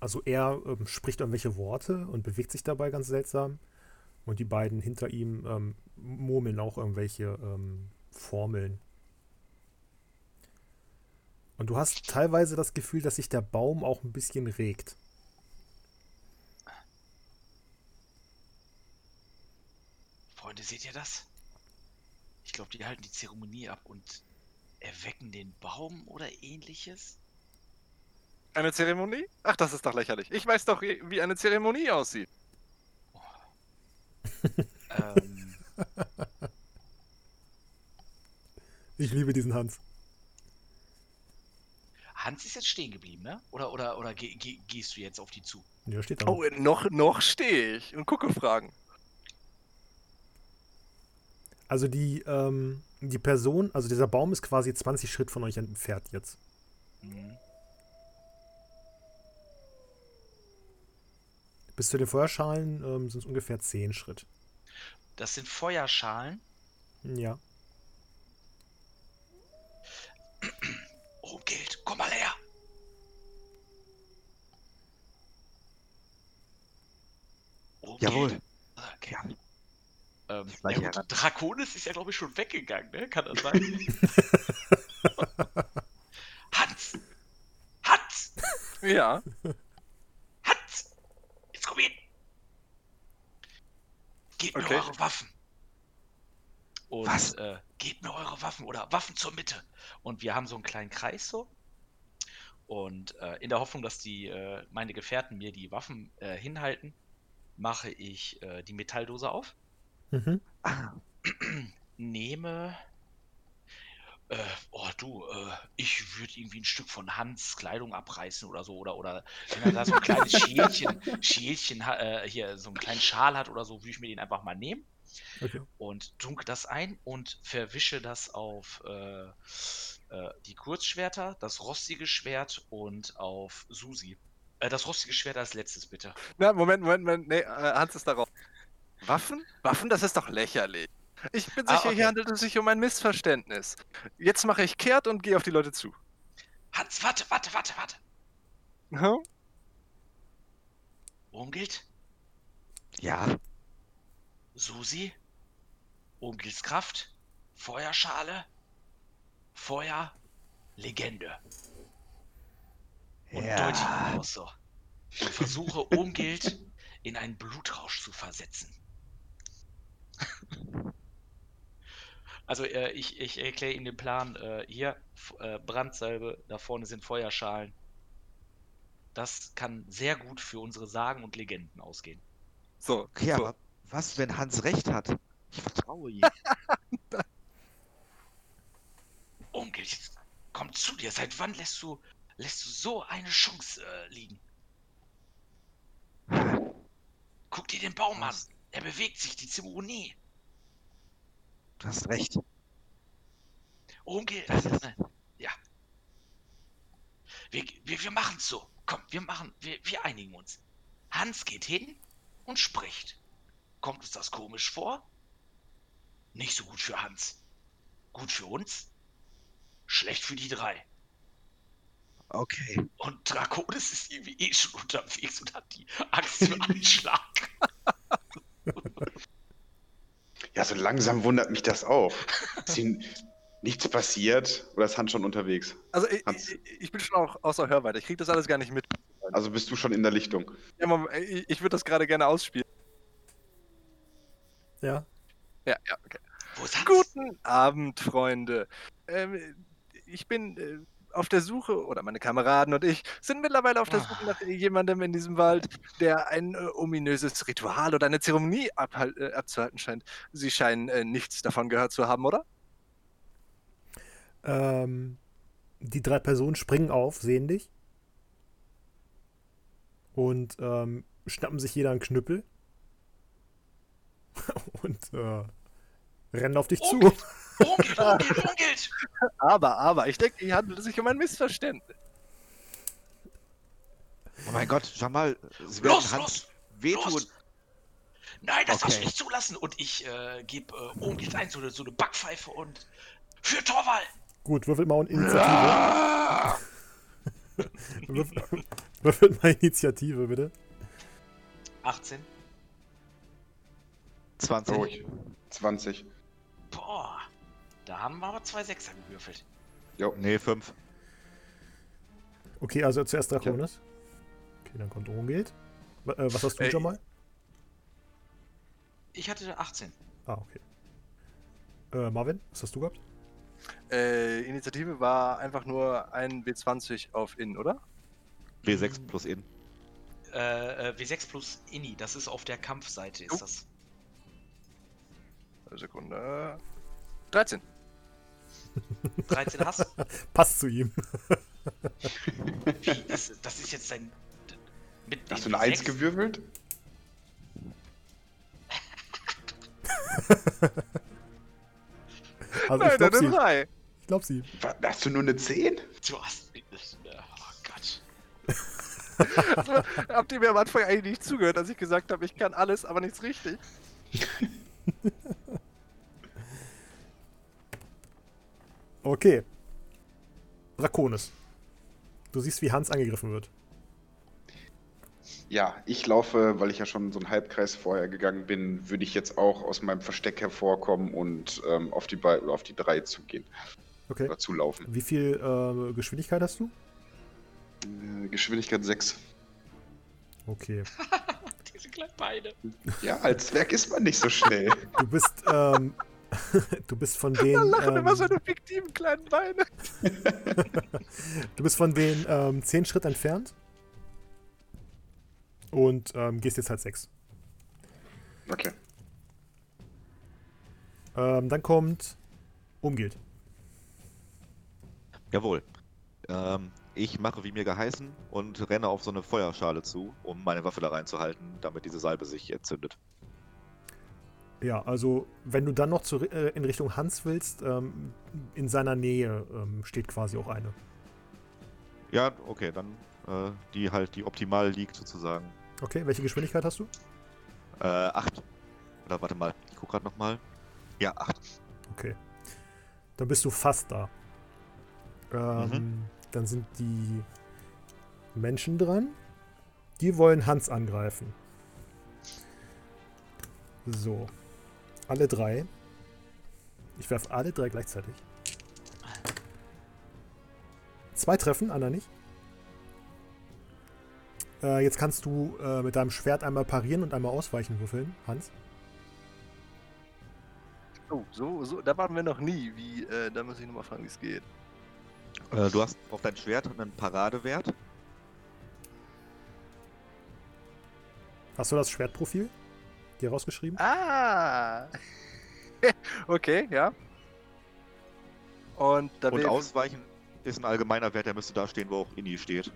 also er ähm, spricht irgendwelche Worte und bewegt sich dabei ganz seltsam. Und die beiden hinter ihm ähm, murmeln auch irgendwelche ähm, Formeln. Und du hast teilweise das Gefühl, dass sich der Baum auch ein bisschen regt. Freunde, seht ihr das? Ich glaube, die halten die Zeremonie ab und erwecken den Baum oder ähnliches. Eine Zeremonie? Ach, das ist doch lächerlich. Ich weiß doch, wie wie eine Zeremonie aussieht. Ähm, [LAUGHS] Ich liebe diesen Hans. Hans ist jetzt stehen geblieben, ne? Oder, oder, oder geh, geh, gehst du jetzt auf die zu? Ja, steht da. Oh, noch, noch stehe ich und gucke Fragen. Also die, ähm, die Person, also dieser Baum ist quasi 20 Schritt von euch entfernt jetzt. Mhm. Bis zu den Feuerschalen ähm, sind es ungefähr 10 Schritt. Das sind Feuerschalen. Ja. Oh, Geld, komm mal her! Oh, Jawohl. Geld. Okay. Ähm, ja gut. Draconis ist ja, glaube ich, schon weggegangen, ne? Kann das sein? [LAUGHS] Hans! Hans! Ja. [LAUGHS] Hans! Jetzt komm hin! Gebt mir Okay. eure Waffen! Und Was? Äh, gebt mir eure Waffen oder Waffen zur Mitte. Und wir haben so einen kleinen Kreis so. Und äh, in der Hoffnung, dass die äh, meine Gefährten mir die Waffen äh, hinhalten, mache ich äh, die Metalldose auf, Mhm. Nehme. Äh, oh du, äh, ich würde irgendwie ein Stück von Hans Kleidung abreißen oder so, oder, oder wenn er da so ein kleines [LAUGHS] Schälchen, Schälchen äh, hier, so einen kleinen Schal hat oder so, würde ich mir den einfach mal nehmen Okay. und tunke das ein und verwische das auf äh, äh, die Kurzschwerter, das rostige Schwert und auf Susi. Äh, das rostige Schwert als letztes, bitte. Na, Moment, Moment, Moment. Nee, äh, Hans ist darauf. Waffen? Waffen, das ist doch lächerlich. Ich bin Ah, sicher, okay. hier handelt es sich um ein Missverständnis. Jetzt mache ich kehrt und gehe auf die Leute zu. Hans, warte, warte, warte, warte. Hm? Umgilt, ja. Susi, Umgilts Kraft, Feuerschale, Feuer, Legende. Und Ja. deute ihn aus so. Und versuche Umgilt in einen Blutrausch zu versetzen. [LAUGHS] Also äh, ich, ich erkläre ihm den Plan. Äh, hier, äh, Brandsalbe, da vorne sind Feuerschalen. Das kann sehr gut für unsere Sagen und Legenden ausgehen. So, Okay, so. aber was, wenn Hans recht hat? Ich vertraue ihm. [LAUGHS] Jetzt komm zu dir. Seit wann lässt du, lässt du so eine Chance äh, liegen? Guck dir den Baum an. Er bewegt sich, die Zeremonie. Du hast recht. Ist- äh, ja. Wir, wir, wir machen's so. Komm, wir machen, wir, wir einigen uns. Hans geht hin und spricht. Kommt uns das komisch vor? Nicht so gut für Hans. Gut für uns? Schlecht für die drei. Okay. Und Draconis ist irgendwie eh schon unterwegs und hat die Angst im Anschlag. [LAUGHS] Ja, so langsam wundert mich das auch. Ist ihm nichts passiert oder ist Hans schon unterwegs? Also ich, Hans. ich, ich bin schon auch außer Hörweite. Ich kriege das alles gar nicht mit. Also bist du schon in der Lichtung. Ja, Moment, ich, ich würde das gerade gerne ausspielen. Ja. Ja, ja, okay. Wo ist Hans? Guten Abend, Freunde. Ähm, ich bin äh, auf der Suche, oder meine Kameraden und ich sind mittlerweile auf der Suche nach jemandem in diesem Wald, der ein äh, ominöses Ritual oder eine Zeremonie äh, abzuhalten scheint. Sie scheinen äh, nichts davon gehört zu haben, oder? Ähm, die drei Personen springen auf, sehen dich. Und ähm, schnappen sich jeder einen Knüppel. [LAUGHS] und äh, rennen auf dich zu. Umgelt, umgelt, umgelt, umgelt. Aber, aber, ich denke, hier handelt es sich um ein Missverständnis. Oh mein Gott, Jamal, sie werden Los, Hans los, wehtun. los. Nein, das darfst du Okay. nicht zulassen. Und ich äh, gebe äh, umgelt ein, so eine, so eine Backpfeife und für Torwall. Gut, würfelt mal Initiative. Würfel- [LAUGHS] würfelt mal Initiative, bitte. 18. 20. Oh, 20. Boah, da haben wir aber zwei Sechser gewürfelt. Jo. Nee, 5. Okay, also zuerst Draconis. Okay, dann kommt Rungelt. Wa- Äh, was hast du, Äh, Jamal? Ich hatte 18. Ah, okay. Äh, Marvin, was hast du gehabt? Äh, Initiative war einfach nur ein W20 auf In, oder? W6 plus in. Äh, äh, W6 plus Inni, das ist auf der Kampfseite, ist Oh. das. Eine Sekunde. 13. 13 hast du? [LAUGHS] Passt zu ihm. Wie? [LAUGHS] Das, das ist jetzt dein. Mit Hast du eine 1 W6? gewürfelt? [LAUGHS] Also ich glaub sie. 3. Ich glaub sie. Hast du nur eine 10? Du hast. Oh Gott. Habt ihr mir am Anfang eigentlich nicht zugehört, als ich gesagt habe, ich kann alles, aber nichts richtig? Okay. Draconis. Du siehst, wie Hans angegriffen wird. Ja, ich laufe, weil ich ja schon so einen Halbkreis vorher gegangen bin, würde ich jetzt auch aus meinem Versteck hervorkommen und ähm, auf die Be auf die drei zugehen Okay. oder zulaufen. Wie viel äh, Geschwindigkeit hast du? Äh, Geschwindigkeit 6. Okay. [LAUGHS] Diese kleinen Beine. Ja, als Zwerg ist man nicht so schnell. Du bist, ähm, [LAUGHS] du bist von [LAUGHS] den, Lachen immer ähm, seine fiktiven kleinen Beine. [LAUGHS] du bist von den ähm, zehn Schritt entfernt und ähm, gehst jetzt halt sechs. Okay. Ähm, dann kommt Umgilt. Jawohl. Ähm, ich mache wie mir geheißen und renne auf so eine Feuerschale zu, um meine Waffe da reinzuhalten, damit diese Salbe sich entzündet. Ja, also wenn du dann noch zu, äh, in Richtung Hans willst, ähm, in seiner Nähe ähm, steht quasi auch eine. Ja, okay, dann äh, die halt, die optimal liegt sozusagen. Okay, welche Geschwindigkeit hast du? Äh, 8. Oder warte mal, ich guck gerade nochmal. Ja, 8. Okay. Dann bist du fast da. Ähm, Mhm. Dann sind die Menschen dran. Die wollen Hans angreifen. So. Alle drei. Ich werfe alle drei gleichzeitig. Zwei treffen, Anna nicht. Äh, jetzt kannst du äh, mit deinem Schwert einmal parieren und einmal ausweichen würfeln, Hans. Oh, so, so, da waren wir noch nie. Wie, äh, da muss ich nochmal fragen, wie es geht. Äh, du hast auf dein Schwert einen Paradewert. Hast du das Schwertprofil dir rausgeschrieben? Ah! [LAUGHS] okay, ja. Und da Und Ausweichen ist ein allgemeiner Wert, der müsste da stehen, wo auch Inni steht.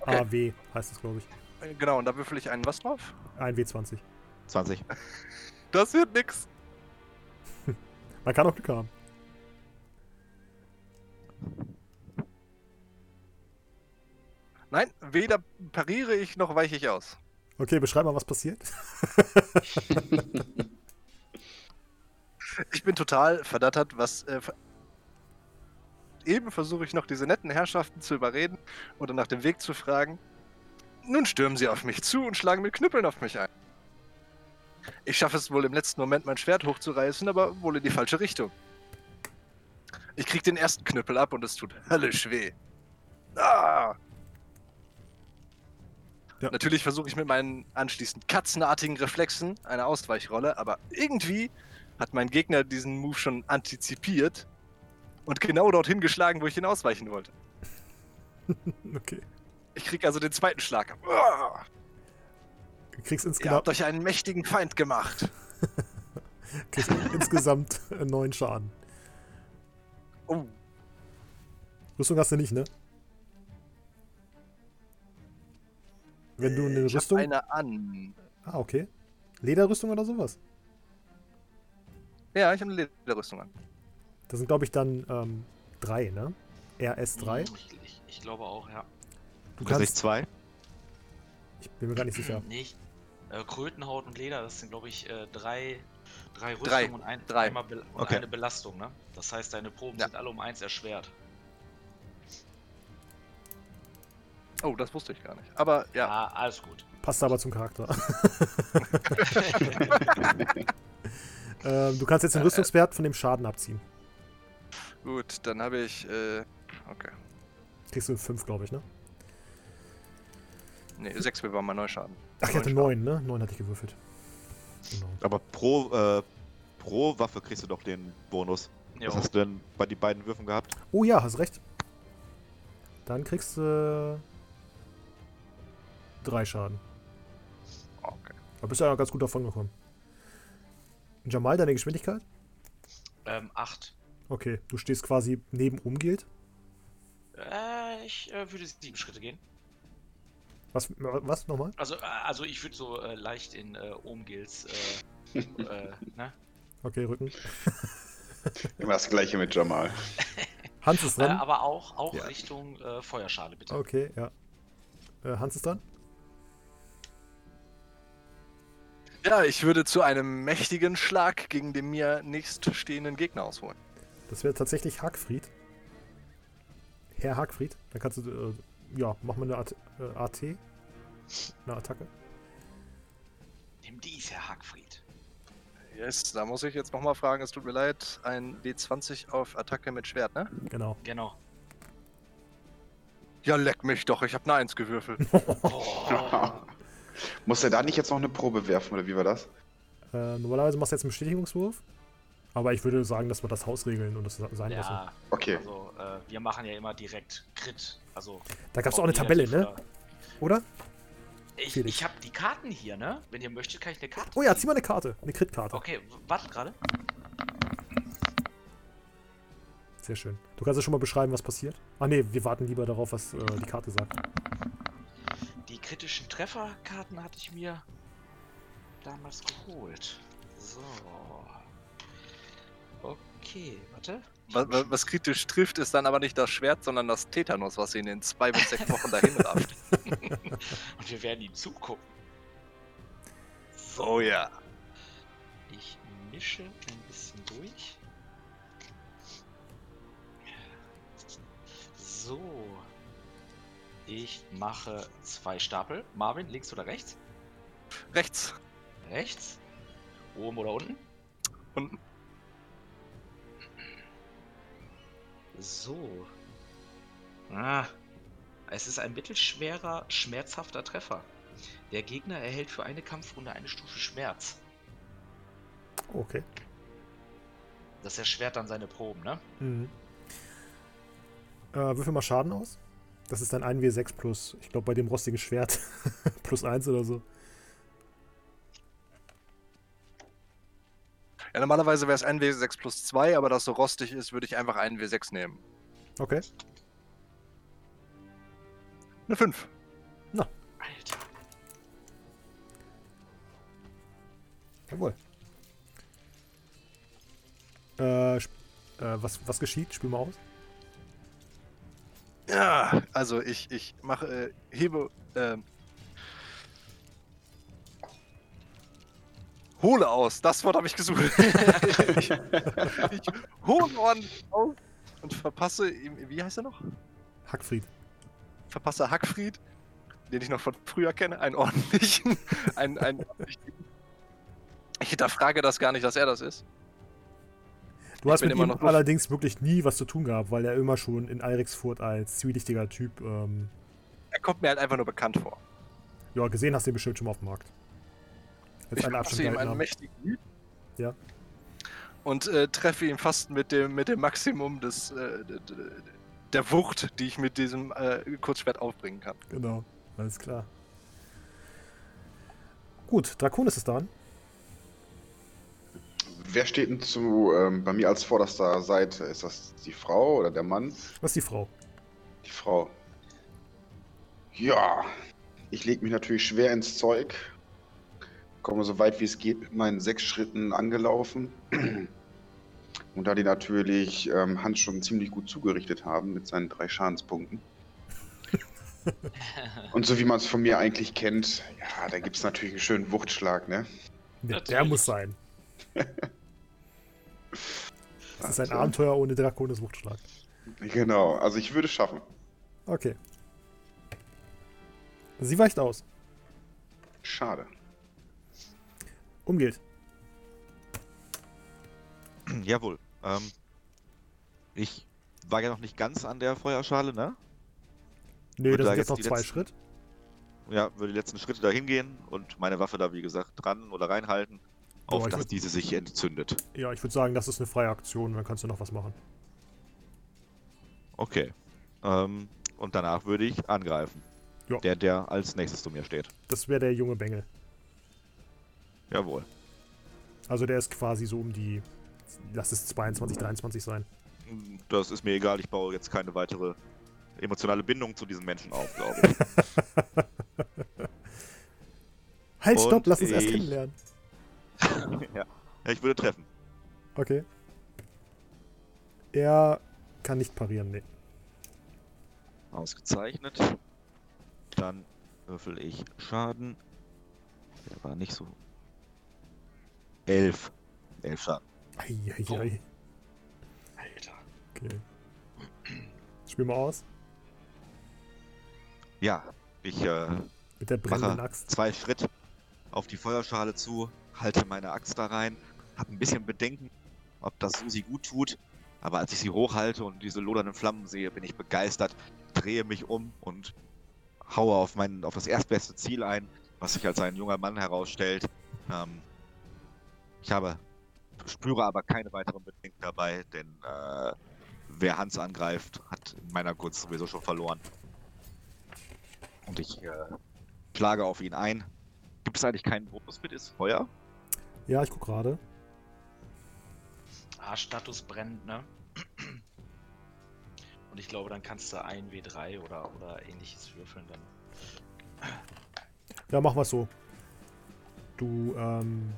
okay. AW heißt es, glaube ich. Äh, Genau, und da würfel ich einen was drauf? Ein W20. 20. [LAUGHS] Das wird nix. [LAUGHS] Man kann auch Glück haben. Nein, weder pariere ich noch weiche ich aus. Okay, beschreib mal, was passiert. [LAUGHS] Ich bin total verdattert, was. Äh, ver- Eben versuche ich noch diese netten Herrschaften zu überreden oder nach dem Weg zu fragen. Nun stürmen sie auf mich zu und schlagen mit Knüppeln auf mich ein. Ich schaffe es wohl im letzten Moment, mein Schwert hochzureißen, aber wohl in die falsche Richtung. Ich krieg den ersten Knüppel ab und es tut höllisch weh. Ah! Ja. Natürlich versuche ich mit meinen anschließend katzenartigen Reflexen eine Ausweichrolle, aber irgendwie hat mein Gegner diesen Move schon antizipiert und genau dorthin geschlagen, wo ich ihn ausweichen wollte. [LAUGHS] Okay. Ich krieg also den zweiten Schlag. Uah! Du kriegst Ihr insgesamt, habt euch einen mächtigen Feind gemacht. [LAUGHS] kriegst insgesamt äh, neun Schaden. Oh, Rüstung hast du nicht, ne? Wenn du eine ich hab Rüstung. eine an. Ah, okay. Lederrüstung oder sowas? Ja, ich habe eine Lederrüstung an. Das sind, glaube ich, dann ähm, drei, ne? RS3. Ich, ich, ich glaube auch, ja. Du Das nicht kannst. zwei? Ich bin mir gar nicht sicher. Nicht. Äh, Krötenhaut und Leder, das sind, glaube ich, äh, drei, drei Rüstungen Drei. und, ein, Drei. Einmal Be und Okay. eine Belastung, ne? Das heißt, deine Proben Ja. sind alle um eins erschwert. Oh, das wusste ich gar nicht. Aber ja, Ja, alles gut. Passt aber zum Charakter. [LAUGHS] ähm, du kannst jetzt den Rüstungswert von dem Schaden abziehen. gut, dann habe ich. Äh, okay. Kriegst du 5, glaube ich, ne? Nee, 6 war mein Neuschaden. Ach, ich hatte Neun 9, ne? 9 hatte ich gewürfelt. Genau. Aber pro, äh, pro Waffe kriegst du doch den Bonus. Jo. Was hast du denn bei den beiden Würfen gehabt? Oh ja, hast recht. Dann kriegst du. Drei Schaden. Okay. Da bist du ja ganz gut davon gekommen. Jamal, deine Geschwindigkeit? Ähm, acht. Okay, du stehst quasi neben Umgilt. Äh, ich äh, würde sieben Schritte gehen. Was, was nochmal? Also, äh, also ich würde so äh, leicht in äh, Omgils, äh, [LAUGHS] äh, ne? Okay, Rücken. [LAUGHS] Immer das gleiche mit Jamal. Hans ist Äh, dran. aber auch, auch Ja. Richtung äh, Feuerschale, bitte. Okay, ja. Äh, Hans ist dran. Ja, ich würde zu einem mächtigen Schlag gegen den mir nächststehenden Gegner ausholen. Das wäre tatsächlich Hagfried. Herr Hagfried. Dann kannst du, äh, ja, mach mal eine At äh, AT. Eine Attacke. Nimm dies, Herr Hackfried. Yes, da muss ich jetzt nochmal fragen, es tut mir leid, ein W20 auf Attacke mit Schwert, ne? Genau. Genau. Ja, leck mich doch, ich habe eine 1 gewürfelt. [LAUGHS] [LAUGHS] Oh, Muss er da nicht jetzt noch eine Probe werfen, oder wie war das? Äh, normalerweise machst du jetzt einen Bestätigungswurf. Aber ich würde sagen, dass wir das Haus regeln und das sein lassen. ja, Okay. also äh, wir machen ja immer direkt Crit. Also Da gab's auch eine Tabelle, ne? oder- Oder? Ich, Felix. ich habe die Karten hier, ne? Wenn ihr möchtet, kann ich eine Karte. Oh ja, zieh mal eine Karte. Eine Crit-Karte. Okay, w- wartet gerade. Sehr schön. Du kannst ja schon mal beschreiben, was passiert. Ah ne, wir warten lieber darauf, was äh, die Karte sagt. Die kritischen Trefferkarten hatte ich mir damals geholt. So. Okay, warte. Was, was- kritisch trifft, ist dann aber nicht das Schwert, sondern das Tetanus, was ihn in zwei bis sechs Wochen dahin rafft. [LAUGHS] Und wir werden ihm zugucken. Oh ja. Ich mische ein bisschen durch. So. Ich mache zwei Stapel. Marvin, links oder rechts? Rechts. Rechts. Oben oder unten? Unten. So. Ah. Es ist ein mittelschwerer, schmerzhafter Treffer. Der Gegner erhält für eine Kampfrunde eine Stufe Schmerz. Okay. Das erschwert dann seine Proben, ne? Mhm. Äh, würfel mal Schaden aus. Das ist dann 1W6 plus, ich glaube bei dem rostigen Schwert, [LAUGHS] plus 1 oder so. Ja, normalerweise wäre es ein W6 plus 2, aber da es so rostig ist, würde ich einfach einen W6 nehmen. Okay. Eine 5. Alter. Jawohl. Äh, äh, was, was geschieht? Spiel mal aus. Ja, also ich, ich mache, äh, hebe, ähm, hole aus. Das Wort habe ich gesucht. ich, [LAUGHS] ich hole ordentlich aus und verpasse ihm, wie heißt er noch? Hackfried. Verpasse Hackfried, den ich noch von früher kenne, einen ordentlichen, [LAUGHS] einen, einen ich hinterfrage das gar nicht, dass er das ist. Du hast mit ihm allerdings wirklich nie was zu tun gehabt, weil er immer schon in Alrexfurt als zwielichtiger Typ, ähm, Er kommt mir halt einfach nur bekannt vor. ja, gesehen hast du ihn bestimmt schon mal auf dem Markt. Als Ich Abstand ihm einen haben. mächtigen. Ja. und äh, treffe ihn fast mit dem, mit dem Maximum des, äh, der Wucht, die ich mit diesem äh, Kurzschwert aufbringen kann. Genau, alles klar. Gut, Draconis ist dran. Wer steht denn zu, ähm, bei mir als vorderster Seite? Ist das die Frau oder der Mann? Was ist die Frau? Die Frau. Ja, ich lege mich natürlich schwer ins Zeug. Komme so weit wie es geht mit meinen sechs Schritten angelaufen. [CLEARS THROAT] Und da die natürlich ähm, Hans schon ziemlich gut zugerichtet haben mit seinen drei Schadenspunkten. [LAUGHS] Und so wie man es von mir eigentlich kennt, ja, da gibt es natürlich einen schönen Wuchtschlag, ne? Der muss sein. [LAUGHS] Das ist ein Abenteuer ohne Draconis Wuchtschlag. Genau, also ich würde es schaffen. Okay. Sie weicht aus. Schade. Umgeht. Jawohl. Ähm, ich war ja noch nicht ganz an der Feuerschale, ne? Nee, Wird das da sind jetzt noch zwei letzten- Schritt. Ja, würde die letzten Schritte da hingehen und meine Waffe da, wie gesagt, dran oder reinhalten, auf dass diese sich entzündet. Ja, ich würde sagen, das ist eine freie Aktion, dann kannst du noch was machen. Okay. Ähm, und danach würde ich angreifen. Ja. Der, der als nächstes zu mir steht. Das wäre der junge Bengel. Jawohl. Also der ist quasi so um die. Lass es 22, 23 sein. Das ist mir egal, ich baue jetzt keine weitere emotionale Bindung zu diesem Menschen auf, glaube ich. [LAUGHS] Halt, Und stopp, lass uns erst kennenlernen. [LAUGHS] ja. ja, ich würde treffen. Okay. Er kann nicht parieren, nee. Ausgezeichnet. Dann würfel ich Schaden. Der war nicht so. Elf. Elf Schaden. Eieiei. Oh. Alter. Okay. Spiel mal aus. Ja, ich äh, Mit der brennenden mache Axt. zwei Schritt auf die Feuerschale zu, halte meine Axt da rein, habe ein bisschen Bedenken, ob das Susi gut tut. Aber als ich sie hochhalte und diese lodernden Flammen sehe, bin ich begeistert, drehe mich um und haue auf, mein, auf das erstbeste Ziel ein, was sich als ein junger Mann herausstellt. Ähm, ich habe, spüre aber keine weiteren Bedenken dabei, denn äh, wer Hans angreift, hat in meiner Gunst sowieso schon verloren. Und ich äh, schlage auf ihn ein. Gibt es eigentlich keinen Bonus mit ist Feuer? Ja, ich guck gerade. Ah, Status brennt, ne? Und ich glaube, dann kannst du ein W3 oder, oder ähnliches würfeln dann. Ja, mach mal so. Du ähm,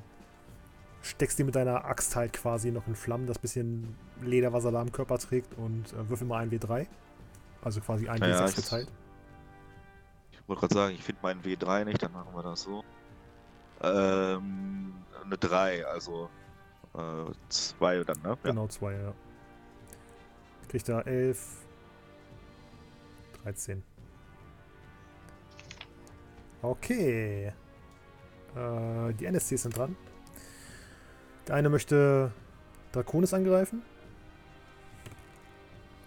steckst dir mit deiner Axt halt quasi noch in Flammen, das bisschen Leder, was er da am Körper trägt und äh, würfel mal ein W3. Also quasi ein Ja, ja, W6 ich- geteilt. Ich wollte gerade sagen, ich finde meinen W3 nicht, dann machen wir das so. Ähm, eine 3, also 2 dann, ne? Genau, zwei, ja. Kriegt er 11, 13. Okay. Äh, die NSCs sind dran. Der eine möchte Draconis angreifen.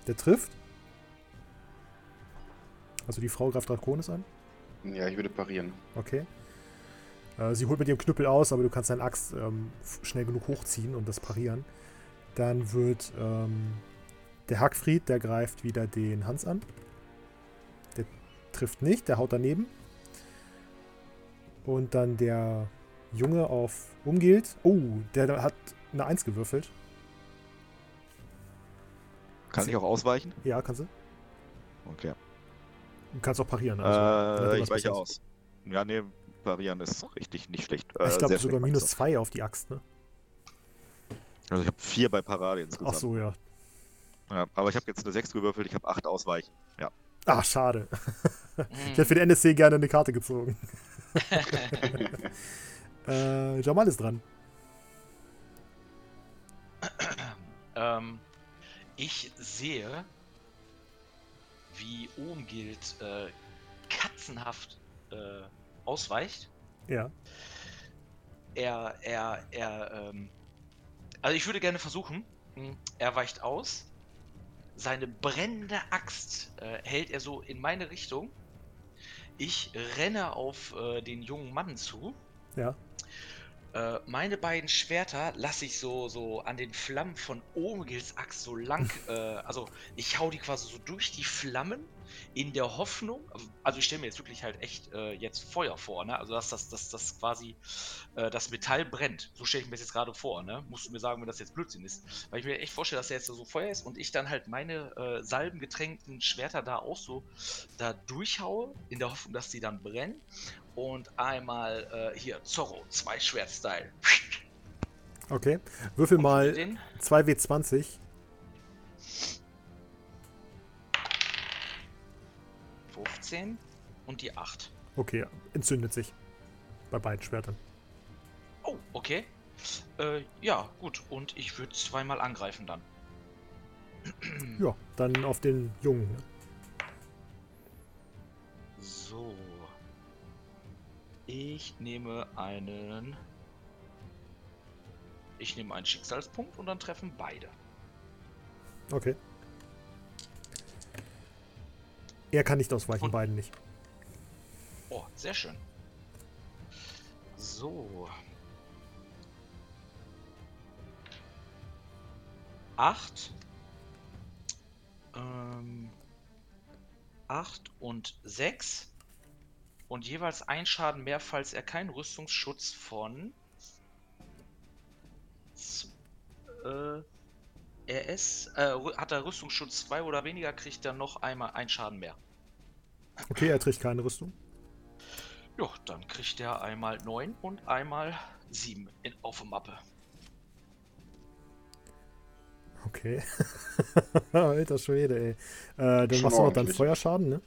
Der trifft. Also die Frau greift Draconis an. Ja, ich würde parieren. Okay. Äh, sie holt mit ihrem Knüppel aus, aber du kannst deine Axt ähm, schnell genug hochziehen und das parieren. Dann wird ähm, der Hackfried, der greift wieder den Hans an. Der trifft nicht, der haut daneben. Und dann der Junge auf Umgilt. Oh, der hat eine 1 gewürfelt. Kann ich auch ausweichen? Ja, kannst du. Okay. Du kannst auch parieren. Also, äh, ich weiche aus. Ja, nee, parieren ist richtig nicht schlecht. ich Äh, glaube sehr sogar schlecht, minus meinst 2 auf die Axt, ne? Also ich habe 4 bei Parade Ach insgesamt. so, ja. Ja, aber ich habe jetzt eine 6 gewürfelt, ich habe 8 ausweichen. Ja. Ach, schade. Hm. [LAUGHS] Ich hätte für den NSC gerne eine Karte gezogen. [LAUGHS] [LAUGHS] äh, Jamal ist dran. Ähm, ich sehe, wie Ohmgild äh, katzenhaft äh, ausweicht. Ja. Er, er, er, ähm, also ich würde gerne versuchen, mh, er weicht aus. Seine brennende Axt äh, hält er so in meine Richtung. Ich renne auf äh, den jungen Mann zu. Ja. Äh, meine beiden Schwerter lasse ich so, so an den Flammen von Omegils Axt so lang. [LAUGHS] Äh, also ich hau die quasi so durch die Flammen in der Hoffnung. Also ich stelle mir jetzt wirklich halt echt äh, jetzt Feuer vor, ne? Also dass das, das, das quasi äh, das Metall brennt. So stelle ich mir das jetzt gerade vor, ne? Musst du mir sagen, wenn das jetzt Blödsinn ist. Weil ich mir echt vorstelle, dass da jetzt so Feuer ist und ich dann halt meine äh, salbengetränkten Schwerter da auch so da durchhaue, in der Hoffnung, dass die dann brennen. Und einmal äh, hier Zorro, zwei Schwert-Style. Okay. Würfel mal Den 2W20. 15 und die 8. Okay, entzündet sich. Bei beiden Schwertern. Oh, okay. Äh, ja, gut. Und ich würde zweimal angreifen dann. [CLEARS THROAT] Ja, dann auf den Jungen. ne? So. Ich nehme einen. Ich nehme einen Schicksalspunkt und dann treffen beide. Okay. Er kann nicht ausweichen, Und- beiden nicht. Oh, sehr schön. So. Acht. Ähm, acht und sechs. Und jeweils ein Schaden mehr, falls er keinen Rüstungsschutz von äh, RS, äh, hat er Rüstungsschutz 2 oder weniger, kriegt er noch einmal einen Schaden mehr. Okay, er trägt keine Rüstung. Ja, dann kriegt er einmal 9 und einmal 7 in, auf der Mappe. Okay. [LAUGHS] Alter Schwede, ey. Äh, dann Schon machst du noch dann ordentlich. Feuerschaden, ne?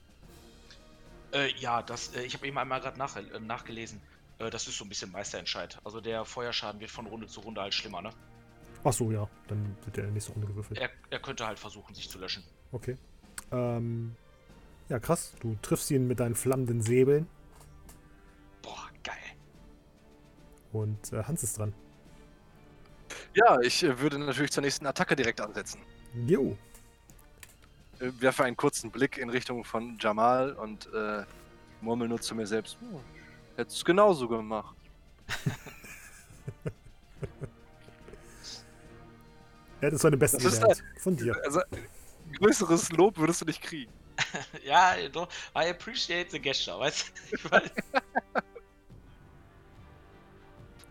Äh, ja, das, äh, ich habe eben einmal gerade nach, äh, nachgelesen. Äh, das ist so ein bisschen Meisterentscheid. Also der Feuerschaden wird von Runde zu Runde halt schlimmer, ne? Ach so, ja. Dann wird der nächste Runde gewürfelt. Er, er könnte halt versuchen, sich zu löschen. Okay. Ähm, ja, krass. Du triffst ihn mit deinen flammenden Säbeln Boah, geil. und äh, Hans ist dran. Ja, ich äh, würde natürlich zur nächsten Attacke direkt ansetzen. Jo. Äh, werfe einen kurzen Blick in Richtung von Jamal und äh, murmel nur zu mir selbst. Oh, Hättest es genauso gemacht. [LAUGHS] Er hat es seine Besten Das ist gelernt. Von dir. Also, größeres Lob würdest du nicht kriegen. [LAUGHS] ja, doch. I appreciate the gesture, weißt du? [LAUGHS]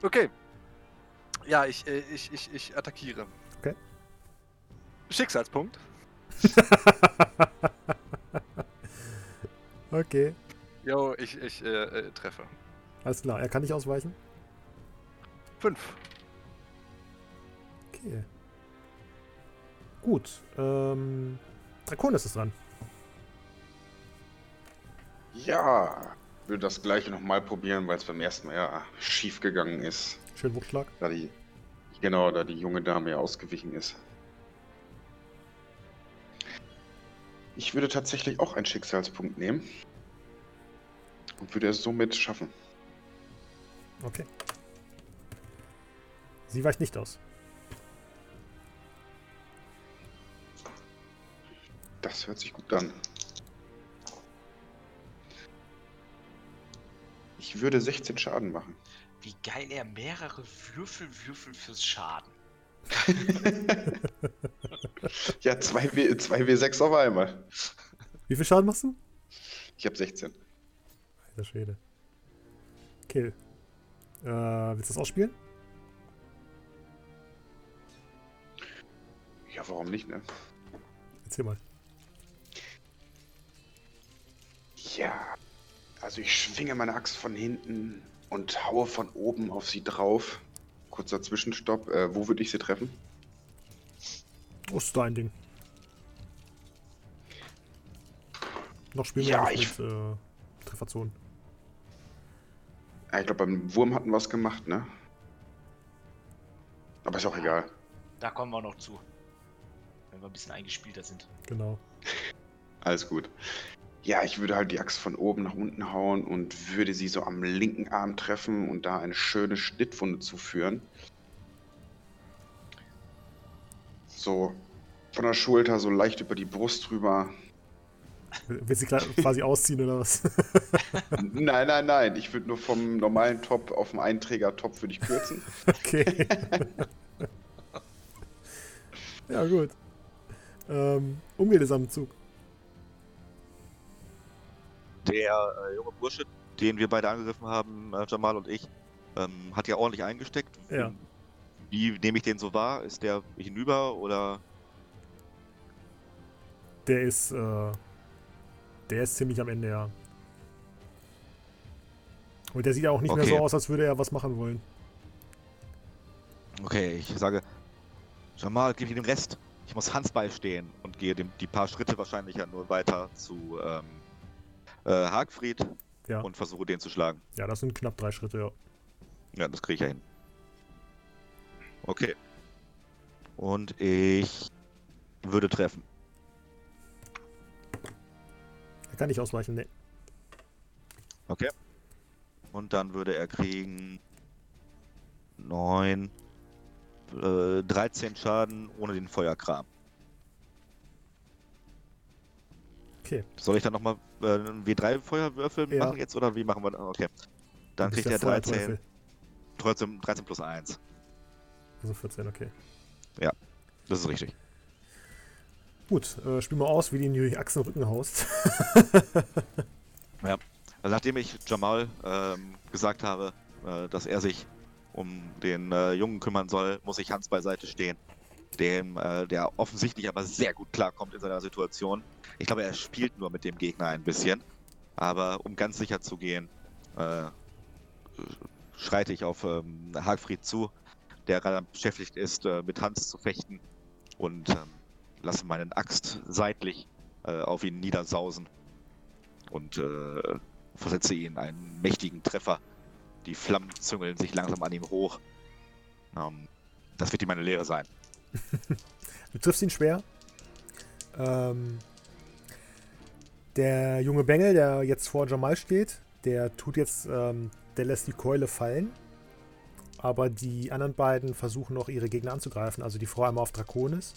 Okay. Ja, ich, äh, ich, ich, ich attackiere. Okay. Schicksalspunkt. [LAUGHS] Okay. Jo, ich, ich äh, äh, treffe. Alles klar. Er kann nicht ausweichen. Fünf. Okay. Gut. Ähm, Draconis ist dran. Ja, würde das gleiche nochmal probieren, weil es beim ersten Mal ja schief gegangen ist. Schön Wuchtschlag. Da die, genau, da die junge Dame ja ausgewichen ist. Ich würde tatsächlich auch einen Schicksalspunkt nehmen. Und würde es somit schaffen. Okay. Sie weicht nicht aus. Das hört sich gut an. Ich würde 16 Schaden machen. Wie geil er mehrere Würfel würfelt fürs Schaden. [LAUGHS] Ja, 2W, 2W6 auf einmal. Wie viel Schaden machst du? Ich habe 16. Alter Schwede. Okay. Äh, willst du das ausspielen? Ja, warum nicht, ne? Erzähl mal. Ja. Also ich schwinge meine Axt von hinten und haue von oben auf sie drauf. Kurzer Zwischenstopp. Äh, wo würde ich sie treffen? Ist dein Ding. Noch spielen wir Ja, ich- mit äh, Trefferzonen. Ja, ich glaube, beim Wurm hatten wir es gemacht, ne? Aber ist auch egal. Da kommen wir noch zu. Wenn wir ein bisschen eingespielter sind. Genau. Alles gut. Ja, ich würde halt die Axt von oben nach unten hauen und würde sie so am linken Arm treffen und da eine schöne Schnittwunde zuführen. So von der Schulter so leicht über die Brust rüber. Willst du [LAUGHS] quasi ausziehen oder was? [LAUGHS] nein, nein, nein. Ich würde nur vom normalen Top auf den Einträger-Top würde ich kürzen. [LAUGHS] okay. ja, gut. Ähm, Umgeld ist am Zug. Der äh, junge Bursche, den wir beide angegriffen haben, äh, Jamal und ich, ähm, hat ja ordentlich eingesteckt. Ja. Wie nehme ich den so wahr? Ist der hinüber oder? Der ist, äh, der ist ziemlich am Ende, ja. Und der sieht auch nicht mehr Okay. so aus, als würde er was machen wollen. Okay, ich sage, Jamal, gib ihm den Rest. Ich muss Hans beistehen und gehe dem, die paar Schritte wahrscheinlich ja nur weiter zu ähm, äh, Hagfried Ja. und versuche den zu schlagen. Ja, das sind knapp drei Schritte, ja. Ja, das kriege ich ja hin. Okay. Und ich würde treffen. Er kann nicht ausweichen, ne. Okay. Und dann würde er kriegen 9, äh, 13 Schaden ohne den Feuerkram. Okay. Soll ich dann nochmal einen W3-Feuerwürfel Ja. machen jetzt oder wie machen wir das? Okay. Dann kriegt der er 13, Feuerteufel. trotzdem 13 plus 1. Also 14, okay. Das ist richtig. Gut, äh, spiel mal aus, wie du ihn in die Achsen und Rücken haust. [LAUGHS] Also nachdem ich Jamal ähm, gesagt habe, äh, dass er sich um den äh, Jungen kümmern soll, muss ich Hans beiseite stehen. Dem, äh, der offensichtlich aber sehr gut klarkommt in seiner Situation. Ich glaube, er spielt nur mit dem Gegner ein bisschen. Aber um ganz sicher zu gehen, äh, schreite ich auf ähm, Hagfried zu, der gerade beschäftigt ist, äh, mit Hans zu fechten und ähm, lasse meinen Axt seitlich äh, auf ihn niedersausen und äh, versetze ihn einen mächtigen Treffer. Die Flammen züngeln sich langsam an ihm hoch. Ähm, das wird ihm eine Lehre sein. [LAUGHS] Du triffst ihn schwer. Ähm, der junge Bengel, der jetzt vor Jamal steht, der tut jetzt, ähm, der lässt die Keule fallen. Aber die anderen beiden versuchen noch ihre Gegner anzugreifen. Also die Frau einmal auf Draconis.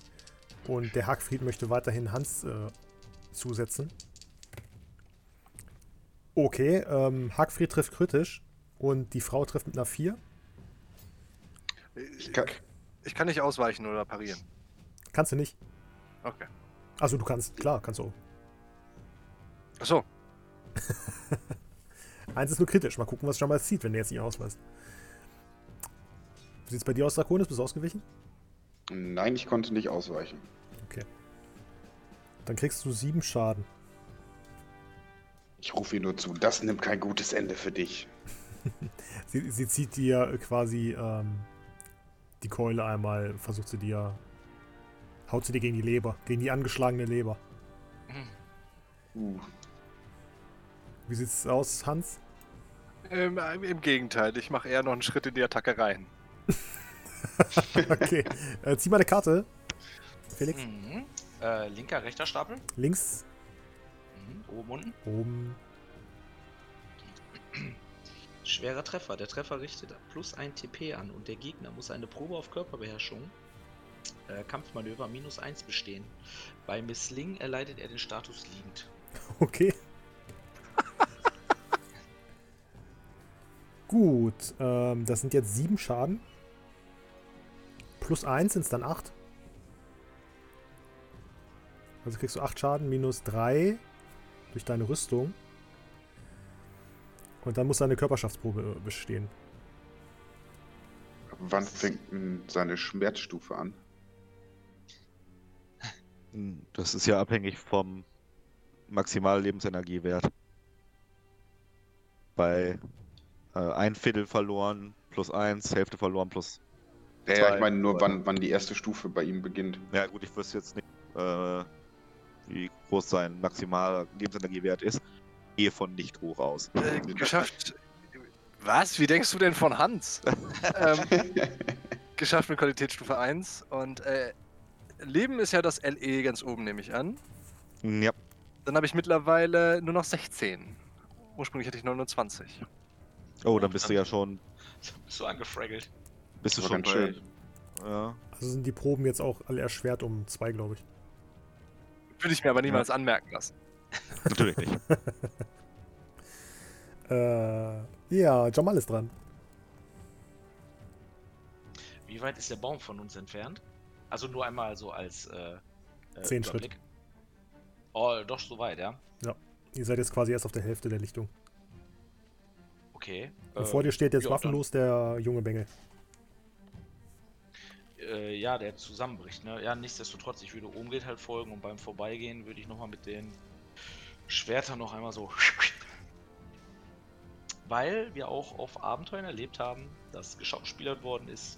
Und der Hackfried möchte weiterhin Hans äh, zusetzen. Okay, ähm, Hackfried trifft kritisch. Und die Frau trifft mit einer 4. Ich kann- ich kann nicht ausweichen oder parieren. Kannst du nicht. Okay. Also du kannst, klar, kannst du auch. Achso, [LAUGHS] Eins ist nur kritisch. Mal gucken, was Jamal zieht, wenn der jetzt nicht ausweist. Wie sieht's bei dir aus, Draconis? Bist du ausgewichen? Nein, ich konnte nicht ausweichen. Dann kriegst du sieben Schaden. Ich rufe ihr nur zu, das nimmt kein gutes Ende für dich. [LAUGHS] Sie, sie zieht dir quasi ähm, die Keule einmal, versucht sie dir. Haut sie dir gegen die Leber, gegen die angeschlagene Leber. Uh, Wie sieht's aus, Hans? ähm, im Gegenteil, ich mache eher noch einen Schritt in die Attacke rein. [LAUGHS] Okay. äh, zieh mal eine Karte. Felix. Mhm. Äh, linker, rechter Stapel. Links, Mhm. Oben, unten. oben. Schwerer Treffer. Der Treffer richtet plus ein TP an und der Gegner muss eine Probe auf Körperbeherrschung, äh, Kampfmanöver minus 1 bestehen. Bei Misslingen erleidet er den Status liegend. Okay. Gut, ähm, das sind jetzt sieben Schaden. Plus eins sind es dann acht. Also kriegst du acht Schaden minus drei durch deine Rüstung. Und dann muss deine Körperschaftsprobe äh, bestehen. wann fängt denn seine Schmerzstufe an? Das ist ja abhängig vom Maximal-Lebensenergiewert. Bei äh, ein Viertel verloren plus eins, Hälfte verloren plus. Ja, ja, Zwei. ich meine nur, wann, wann die erste Stufe bei ihm beginnt. Ja, gut, ich wüsste jetzt nicht, äh, wie groß sein maximaler Lebensenergiewert ist. Gehe von nicht hoch aus. Äh, geschafft. Was? Wie denkst du denn von Hans? [LAUGHS] ähm, [LAUGHS] geschafft mit Qualitätsstufe 1 und äh, Leben ist ja das LE ganz oben, nehme ich an. Ja, Dann habe ich mittlerweile nur noch 16. Ursprünglich hatte ich 29. oh, dann bist du ja schon, [LAUGHS] Bist du angefraggelt? bist du schon schön. ja, Also sind die Proben jetzt auch alle erschwert um zwei, glaube ich. Würde ich mir aber niemals anmerken lassen. [LAUGHS] Natürlich nicht. [LAUGHS] Äh, ja, Jamal ist dran. Wie weit ist der Baum von uns entfernt? Also nur einmal so als äh, äh, Zehn Schritt. Überblick. Oh, doch so weit, ja. Ihr seid jetzt quasi erst auf der Hälfte der Lichtung. Okay. Und vor dir steht jetzt ja, waffenlos der junge Bengel. äh, ja, der zusammenbricht. Ne? Ja, nichtsdestotrotz, ich würde Umgeht halt folgen und beim Vorbeigehen würde ich nochmal mit den Schwertern noch einmal so. [LAUGHS] Weil wir auch auf Abenteuern erlebt haben, dass geschauspielert worden ist.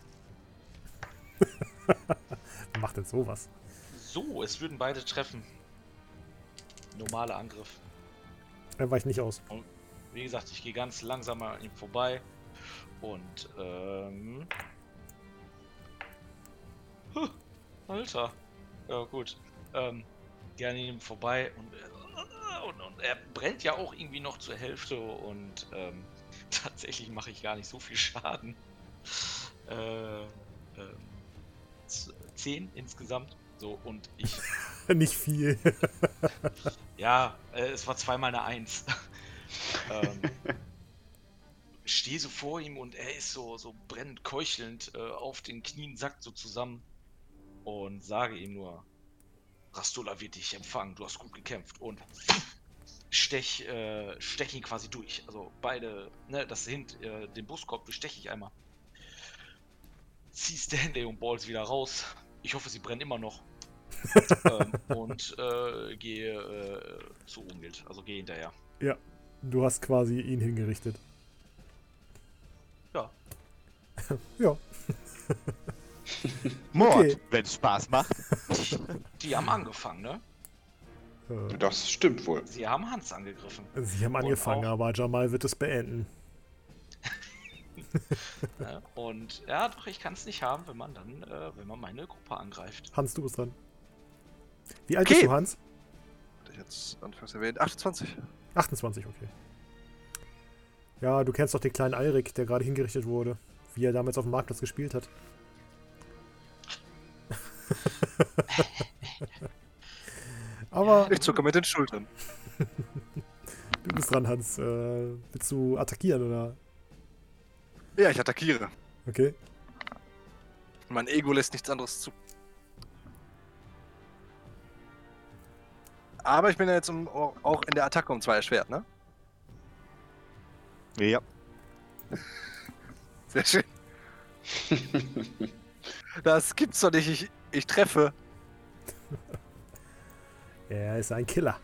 [LAUGHS] Macht denn sowas? So, es würden beide treffen. Normaler Angriff. Er weicht nicht aus. Wie gesagt, ich gehe ganz langsam an ihm vorbei und ähm. Huh, Alter. Ja gut. Ähm, an ihm vorbei und, äh, und, und er brennt ja auch irgendwie noch zur Hälfte und ähm, [LAUGHS] tatsächlich mache ich gar nicht so viel Schaden. Äh, ähm, zehn insgesamt. So und ich [LAUGHS] nicht viel. ja, äh, es war zweimal eine Eins. [LAUGHS] ähm, [LAUGHS] stehe so vor ihm und er ist so, so brennend keuchelnd äh, auf den Knien, sackt so zusammen und sage ihm nur, Rastola wird dich empfangen, du hast gut gekämpft und stech, äh, stech ihn quasi durch. Also beide, ne, das hint, äh, den Brustkorb besteche ich einmal. Zieh Stanley und Balls wieder raus. Ich hoffe, sie brennen immer noch. [LAUGHS] ähm, und äh, gehe äh, zu Umgild, also gehe hinterher. Du hast quasi ihn hingerichtet. Ja. [LAUGHS] ja. [LAUGHS] Mord, Okay. wenn's Spaß macht. [LAUGHS] Die haben angefangen, ne? Äh, Das stimmt wohl. Sie haben Hans angegriffen. Sie haben angefangen, aber Jamal wird es beenden. Und ja, doch, ich kann es nicht haben, wenn man dann, äh, wenn man meine Gruppe angreift. Hans, du bist dran. Wie alt Okay. bist du, Hans? Hatte ich jetzt anfangs erwähnt. 28. 28, okay. Ja, du kennst doch den kleinen Eirik, der gerade hingerichtet wurde. Wie er damals auf dem Marktplatz gespielt hat. [LAUGHS] Aber Ich zucke mit den Schultern. [LAUGHS] du bist dran, Hans. Äh, willst du attackieren oder? Ja, ich attackiere. Okay. Mein Ego lässt nichts anderes zu. Aber ich bin ja jetzt um, auch in der Attacke um zwei erschwert, ne? Ja. [LAUGHS] Sehr schön. Das gibt's doch nicht. Ich, ich treffe. [LAUGHS] Er ist ein Killer.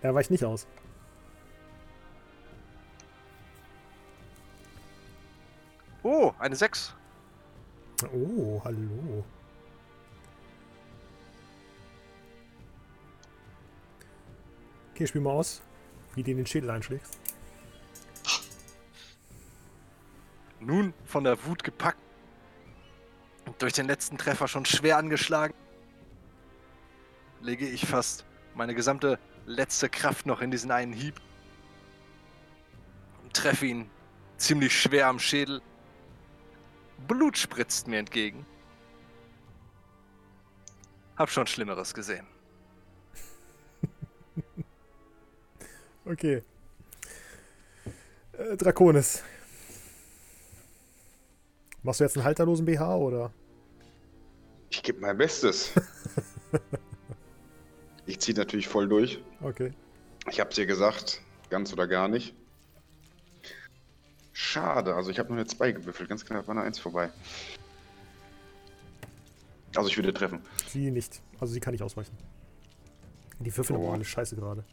Er weicht nicht aus. Oh, eine 6. Oh, hallo. Okay, spiel mal aus, wie du in den Schädel einschlägst. Nun von der Wut gepackt. Und durch den letzten Treffer schon schwer angeschlagen. Lege ich fast meine gesamte letzte Kraft noch in diesen einen Hieb. Und treffe ihn ziemlich schwer am Schädel. Blut spritzt mir entgegen. Hab schon Schlimmeres gesehen. [LAUGHS] Okay. Äh, Draconis. Machst du jetzt einen halterlosen BH oder? Ich gebe mein Bestes. [LAUGHS] ich ziehe natürlich voll durch. Okay. Ich hab's dir gesagt, ganz oder gar nicht. Schade, also ich habe nur eine 2 gewürfelt, ganz knapp war eine 1 vorbei. Also ich würde treffen. Sie nicht. Also sie kann nicht ausweichen. Die Würfel Oh. aber alle scheiße gerade.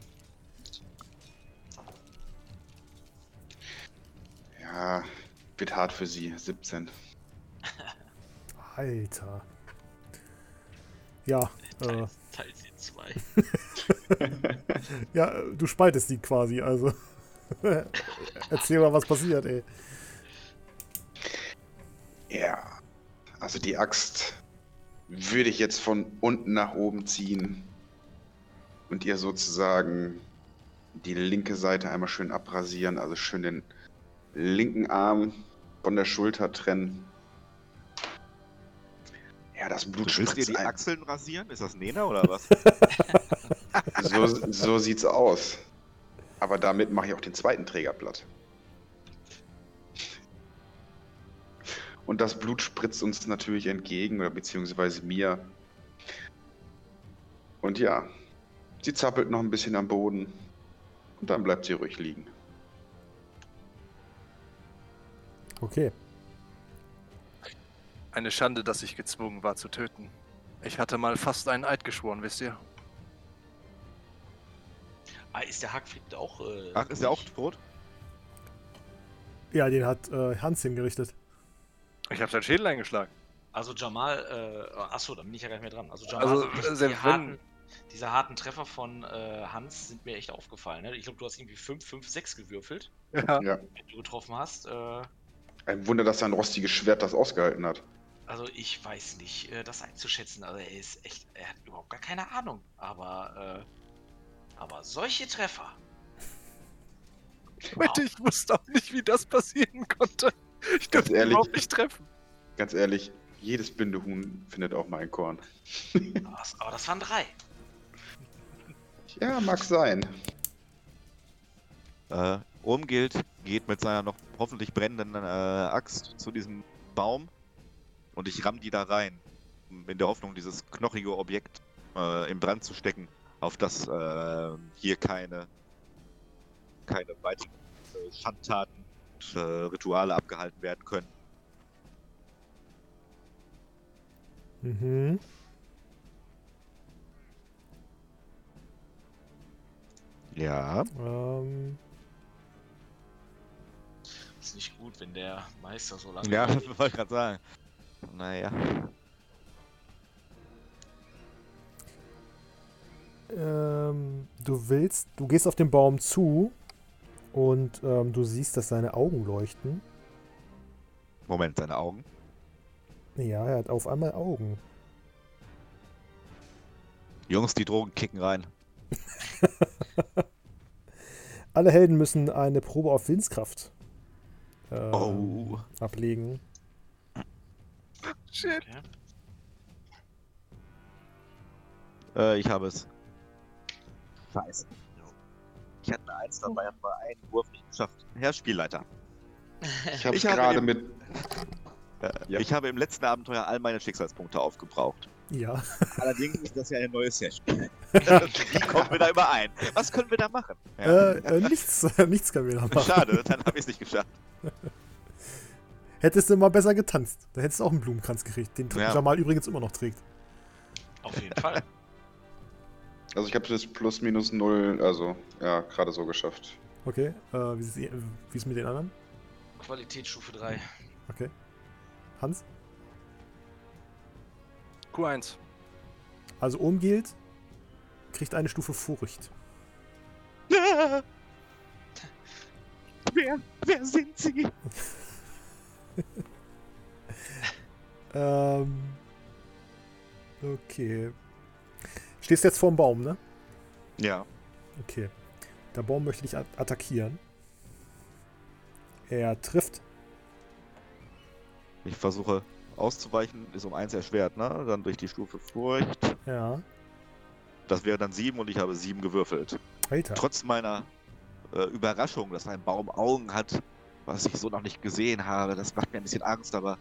Ja, wird hart für sie. 17. Alter. Ja, äh, Teil, Teil sie zwei. [LAUGHS] ja, äh, du spaltest die quasi, also. [LAUGHS] Erzähl mal, was passiert, ey. Ja, also die Axt würde ich jetzt von unten nach oben ziehen und ihr sozusagen die linke Seite einmal schön abrasieren, also schön den linken Arm von der Schulter trennen. Ja, das Du Blut willst dir die ein- Achseln rasieren? Ist das Nena oder was? [LAUGHS] So, so sieht's aus. Aber damit mache ich auch den zweiten Träger platt. Und das Blut spritzt uns natürlich entgegen, oder beziehungsweise mir. Und ja, sie zappelt noch ein bisschen am Boden. Und dann bleibt sie ruhig liegen. Okay. Eine Schande, dass ich gezwungen war zu töten. Ich hatte mal fast einen Eid geschworen, wisst ihr? Ah, ist der Hackfried auch. Äh, Ach, ist er auch tot? Ja, den hat äh, Hans hingerichtet. Ich habe seinen Schädel eingeschlagen. Also Jamal, äh, achso, da bin ich ja gar nicht mehr dran. Also Jamal, Also, die, äh, die harten, diese harten Treffer von äh, Hans sind mir echt aufgefallen. Ne? Ich glaube, du hast irgendwie 5, 5, 6 gewürfelt. Ja. wenn du getroffen hast. Äh, Ein Wunder, dass sein rostiges Schwert das ausgehalten hat. also ich weiß nicht, äh, das einzuschätzen. Also er ist echt, er hat überhaupt gar keine Ahnung. Aber, äh, aber solche Treffer. [LAUGHS] Leute, ich wusste auch nicht, wie das passieren konnte. Ich Ganz durfte ehrlich. überhaupt nicht treffen. Ganz ehrlich, jedes Bindehuhn findet auch mal ein Korn. Aber das, aber das waren drei. Ja, mag sein. Äh, Urmgild geht mit seiner noch hoffentlich brennenden äh, Axt zu diesem Baum und ich ramm die da rein, in der Hoffnung, dieses knochige Objekt äh, in Brand zu stecken, auf das äh, hier keine, keine weiteren äh, Schandtaten und äh, Rituale abgehalten werden können. Mhm. Ja. Ähm, Ist nicht gut, wenn der Meister so lange. Ja, überlegt. [LAUGHS] wollte ich gerade sagen. Naja. ähm, du willst, du gehst auf den Baum zu und ähm, du siehst, dass seine Augen leuchten. Moment, seine Augen. Ja, er hat auf einmal Augen. Jungs, die Drogen kicken rein. [LAUGHS] Alle Helden müssen eine Probe auf Willenskraft ähm, Oh. ablegen. Shit. Okay. Äh, ich habe es. Scheiße. Ich hatte eine Eins dabei, habe mal einen Wurf nicht geschafft. Herr Spielleiter. [LAUGHS] Ich habe Ich habe gerade mit. Äh, Ja. Ich habe im letzten Abenteuer all meine Schicksalspunkte aufgebraucht. Ja. [LAUGHS] Allerdings ist das ja eine neue Session. Wie kommen wir da überein? Was können wir da machen? Ja. Äh, äh, nichts, [LAUGHS] nichts kann wir da machen. Schade, dann habe ich es nicht geschafft. [LAUGHS] Hättest du mal besser getanzt. Da hättest du auch einen Blumenkranz gekriegt, den Ja. Jamal übrigens immer noch trägt. Auf jeden Fall. Also ich habe das plus minus null, also ja, gerade so geschafft. Okay. Äh, wie ist wie ist mit den anderen? Qualitätsstufe 3. Okay. Hans? Q1. Also Umgilt kriegt eine Stufe Furcht. [LAUGHS] Wer, wer sind Sie? [LAUGHS] Ähm. Okay. Stehst jetzt vorm Baum, ne? Ja. Okay. Der Baum möchte dich at- attackieren. Er trifft. Ich versuche auszuweichen, ist um eins erschwert, ne? Dann durch die Stufe Furcht. Ja. Das wäre dann sieben und ich habe sieben gewürfelt. Alter. Trotz meiner äh, Überraschung, dass ein Baum Augen hat, was ich so noch nicht gesehen habe, das macht mir ein bisschen Angst, aber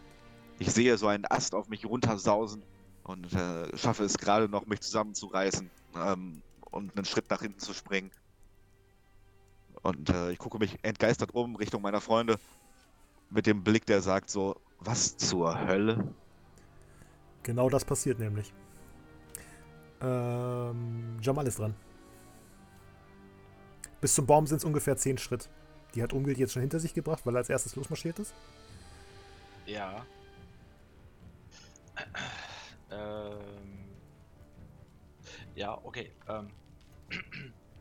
ich sehe so einen Ast auf mich runtersausen und äh, schaffe es gerade noch, mich zusammenzureißen ähm, und einen Schritt nach hinten zu springen. Und äh, ich gucke mich entgeistert um Richtung meiner Freunde mit dem Blick, der sagt so, was zur Hölle? Genau das passiert nämlich. Ähm, Jamal ist dran. Bis zum Baum sind es ungefähr 10 Schritt. Die hat Umgilt jetzt schon hinter sich gebracht, weil er als erstes losmarschiert ist. Ja. Ähm. Ja, okay. Ähm.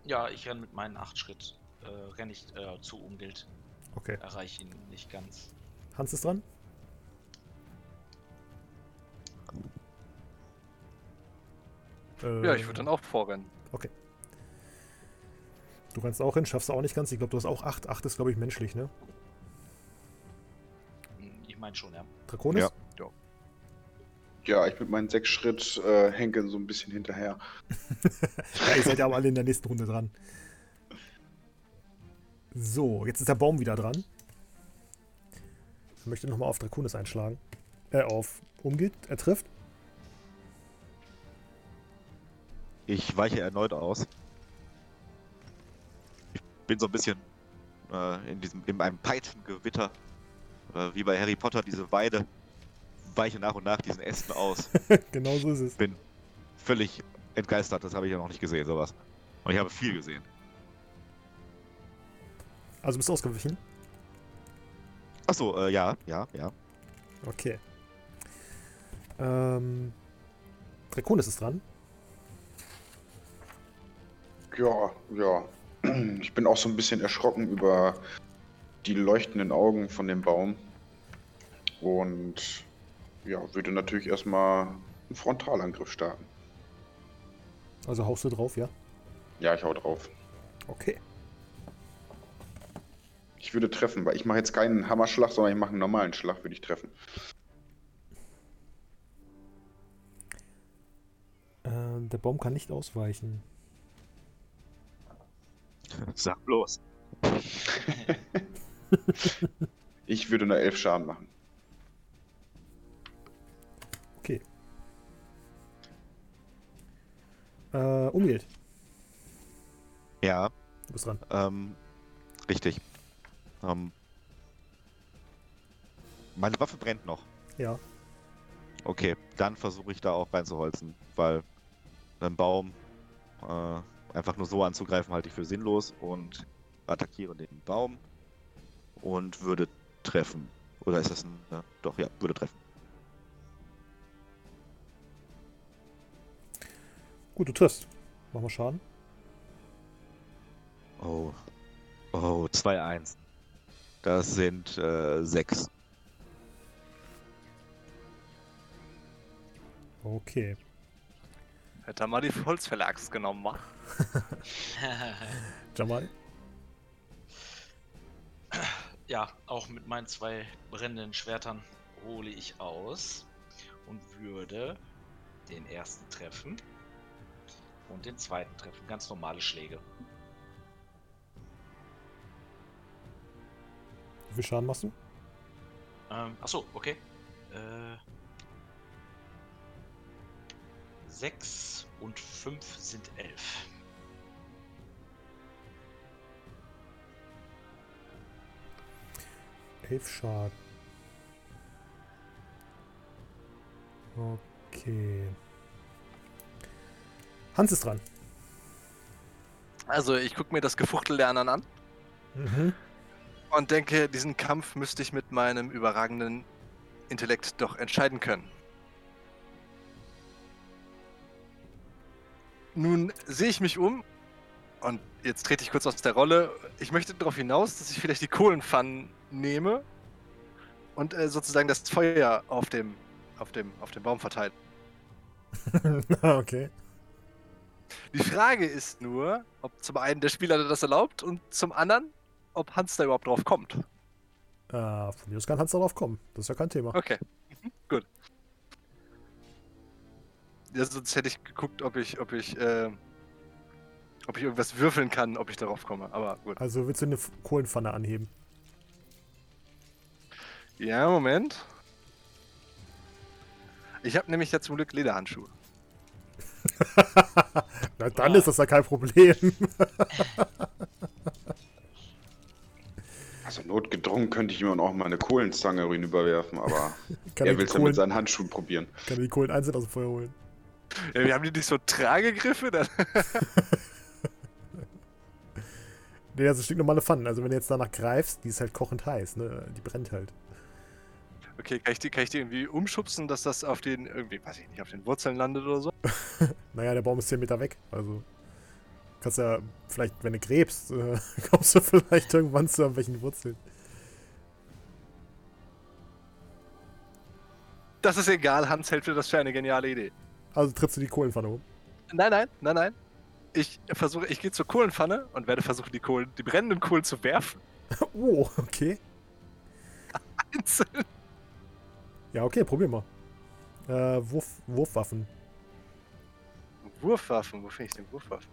Ja, ich renne mit meinen 8 Schritt. Äh, renne ich äh, zu Umgild. Okay. Erreiche ihn nicht ganz. Hans ist dran. Ja, ich würde dann auch vorrennen. Du rennst auch hin, schaffst du auch nicht ganz. Ich glaube, du hast auch 8. 8 ist, glaube ich, menschlich, ne? Hm, Ich meine schon, ja. Draconis? Ja. Ja, ich mit meinen sechs Schritt äh, henke so ein bisschen hinterher. [LAUGHS] Ja, ihr seid ja auch alle in der nächsten Runde dran. So, jetzt ist der Baum wieder dran. Ich möchte nochmal auf Draconis einschlagen. Äh, auf Umgeht. Er trifft. Ich weiche erneut aus. Ich bin so ein bisschen äh, in diesem, in einem Peitschengewitter, äh, wie bei Harry Potter, diese Weide, weiche nach und nach diesen Ästen aus. [LAUGHS] genau so ist es. Bin völlig entgeistert, das habe ich ja noch nicht gesehen, sowas. Und ich habe viel gesehen. Also bist du ausgewichen? Achso, äh, ja, ja, ja. Okay. Ähm. Draconis ist dran. Ja, ja. Ich bin auch so ein bisschen erschrocken über die leuchtenden Augen von dem Baum. Und ja, würde natürlich erstmal einen Frontalangriff starten. Also haust du drauf, ja? Ja, ich hau drauf. Okay. Ich würde treffen, weil ich mache jetzt keinen Hammerschlag, sondern ich mache einen normalen Schlag, würde ich treffen. Der Baum kann nicht ausweichen. [LAUGHS] Sag bloß. [LAUGHS] Ich würde eine 11 Schaden machen. Okay. Äh, Umgeht. Ja, Du bist dran. ähm, richtig. Ähm, meine Waffe brennt noch. Ja. Okay, dann versuche ich da auch reinzuholzen, weil einen Baum äh, einfach nur so anzugreifen halte ich für sinnlos und attackiere den Baum und würde treffen. Oder ist das ein. Ja, doch, ja, würde treffen. Gut, du triffst. Mach mal Schaden. Oh. Oh, 2-1. Das sind äh, 6. Okay. Hätte er mal die Holzfäller-Axt genommen, wa? [LAUGHS] Jamal. ja, auch mit meinen zwei brennenden Schwertern hole ich aus und würde den ersten treffen und den zweiten treffen. Ganz normale Schläge. Wie viel Schaden machst du? Ähm, achso, okay. Äh, sechs und fünf sind elf. Elf Schaden. Okay. Hans ist dran. Also, ich gucke mir das Gefuchtel der anderen an Mhm. und denke, diesen Kampf müsste ich mit meinem überragenden Intellekt doch entscheiden können. Nun sehe ich mich um und jetzt trete ich kurz aus der Rolle. Ich möchte darauf hinaus, dass ich vielleicht die Kohlenpfannen nehme und äh, sozusagen das Feuer auf dem, auf dem, auf dem Baum verteile. [LAUGHS] okay. Die Frage ist nur, ob zum einen der Spieler das erlaubt und zum anderen, ob Hans da überhaupt drauf kommt. Äh, von mir aus kann Hans darauf kommen. Das ist ja kein Thema. Okay, mhm. gut. Ja, sonst hätte ich geguckt, ob ich, ob ich, äh, ob ich irgendwas würfeln kann, ob ich darauf komme. Aber gut. Also willst du eine Kohlenpfanne anheben? Ja, Moment. Ich habe nämlich ja zum Glück Lederhandschuhe. [LAUGHS] Na, dann ist das ja kein Problem. Also notgedrungen könnte ich ihm auch mal eine Kohlenzange rüberwerfen, aber [LAUGHS] er will es ja mit seinen Handschuhen probieren. kann er die Kohlen einzeln aus dem Feuer holen. Ja, wir haben die nicht so Tragegriffe? Dann [LAUGHS] Nee, das ist ein Stück normale Pfannen. Also wenn du jetzt danach greifst, die ist halt kochend heiß, ne? Die brennt halt. okay, kann ich, die, kann ich die irgendwie umschubsen, dass das auf den, irgendwie, weiß ich nicht, auf den Wurzeln landet oder so? [LAUGHS] Naja, der Baum ist 10 Meter weg. Also kannst ja vielleicht, wenn du gräbst, äh, [LAUGHS] kommst du vielleicht irgendwann zu irgendwelchen Wurzeln. Das ist egal, Hans hält für das für eine geniale Idee. Also trittst du die Kohlenpfanne um. Nein, nein, nein, nein. Ich versuche, ich gehe zur Kohlenpfanne und werde versuchen, die Kohlen, die brennenden Kohlen zu werfen. [LAUGHS] [LAUGHS] Oh, okay. Einzeln. Ja, okay, probier mal. Äh, Wurf, Wurfwaffen. Wurfwaffen, wo finde ich denn Wurfwaffen?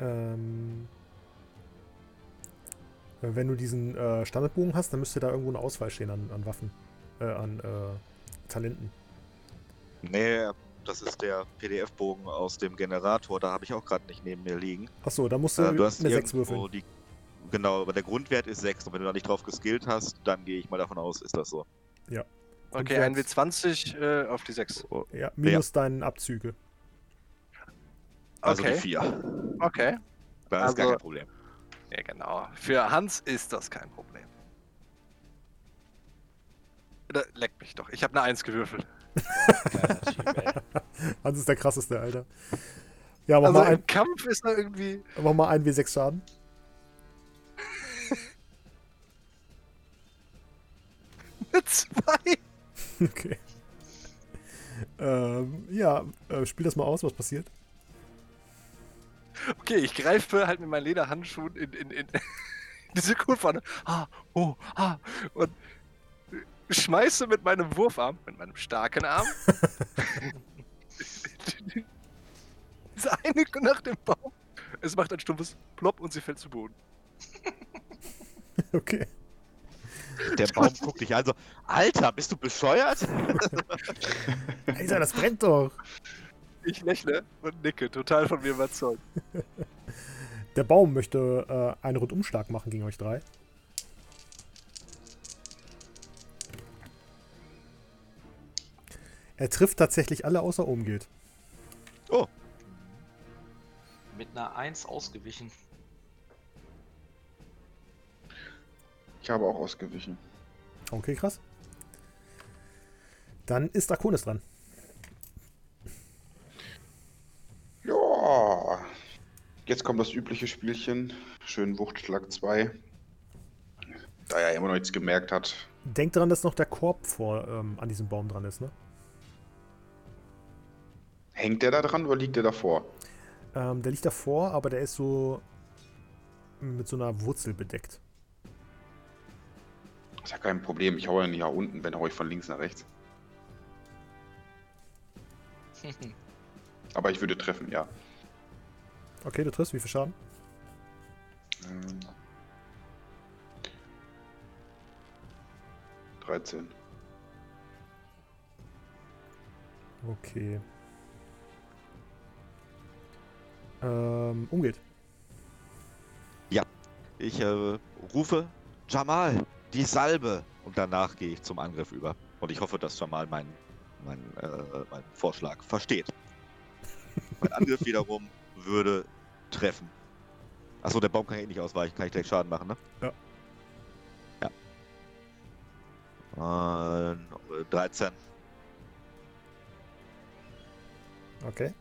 Ähm, äh, wenn du diesen äh, Standardbogen hast, dann müsste da irgendwo eine Auswahl stehen an, an Waffen. Äh, an äh, Talenten. Nee, das ist der PDF-Bogen aus dem Generator. Da habe ich auch gerade nicht neben mir liegen. Achso, da musst du, Äh, du hast eine 6 irgendwo würfeln. die. Genau, aber der Grundwert ist 6 und wenn du da nicht drauf geskillt hast, dann gehe ich mal davon aus, ist das so. Okay, jetzt- ein W20 äh, auf die 6. Ja, minus deinen Abzüge. Also Okay. die 4. Okay. Das ist gar Also- kein Problem. Ja, genau. Für Hans ist das kein Problem. Da, leck mich doch. Ich habe eine 1 gewürfelt. [LAUGHS] Hans ist der krasseste, Alter. Ja, mach, Also mal, im Kampf ist er irgendwie. ein, mach mal ein W6 Schaden. [LAUGHS] Eine 2. Okay. Ähm, ja, äh, spiel das mal aus, was passiert. Okay, ich greife halt mit meinen Lederhandschuhen in, in, in [LAUGHS] diese Kurpfanne. Ah, oh, ah, und schmeiße mit meinem Wurfarm, mit meinem starken Arm, [LAUGHS] diese eine nach dem Baum. Es macht ein stumpfes Plopp und sie fällt zu Boden. [LAUGHS] Okay. Der Baum guckt dich an so, Alter, bist du bescheuert? [LAUGHS] Alter, das brennt doch. Ich lächle und nicke, total von mir überzeugt. Der Baum möchte äh, einen Rundumschlag machen gegen euch drei. Er trifft tatsächlich alle außer Omgild. Oh, Mit einer 1 ausgewichen. Ich habe auch ausgewichen. Okay, krass. Dann ist Akonis dran. Ja. Jetzt kommt das übliche Spielchen. Schön Wuchtschlag 2. Da er immer noch nichts gemerkt hat. Denkt daran, dass noch der Korb vor ähm, an diesem Baum dran ist, ne? Hängt der da dran oder liegt der davor? Ähm, der liegt davor, aber der ist so mit so einer Wurzel bedeckt. Ist ja kein Problem. Ich hau ja nicht nach unten, wenn hau ich von links nach rechts. [LAUGHS] Aber ich würde treffen, ja. Okay, du triffst, wie viel Schaden? Ähm, 13. Okay. Ähm, umgeht. ich äh, rufe Jamal, die Salbe. Und danach gehe ich zum Angriff über. Und ich hoffe, dass Jamal meinen mein, äh, meinen Vorschlag versteht. mein Angriff [LAUGHS] wiederum würde treffen. Achso, der Baum kann ich nicht ausweichen, kann ich direkt Schaden machen, ne? Ja. Ja. Äh, 13. Okay.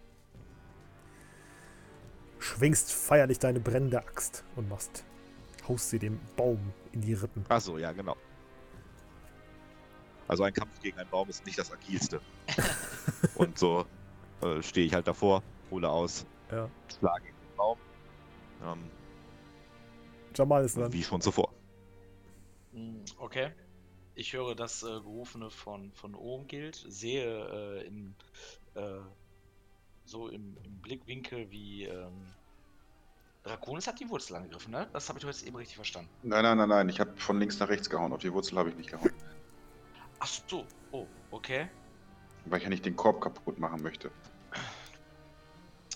Schwingst feierlich deine brennende Axt und machst, haust sie dem Baum in die Rippen. Achso, ja, genau. Also ein Kampf gegen einen Baum ist nicht das agilste. [LAUGHS] Und so äh, stehe ich halt davor, hole aus, Ja. schlage gegen den Baum. Ähm, Jamal ist dran. wie schon zuvor. Hm, Okay. Ich höre das äh, Gerufene von, von Ohmgild, sehe äh, im, äh, so im, im Blickwinkel, wie ähm, Draconis hat die Wurzel angegriffen, ne? Das habe ich jetzt eben richtig verstanden. Nein, nein, nein, nein. Ich habe von links nach rechts gehauen. Auf die Wurzel habe ich nicht gehauen. Ach so, oh, okay. Weil ich ja nicht den Korb kaputt machen möchte.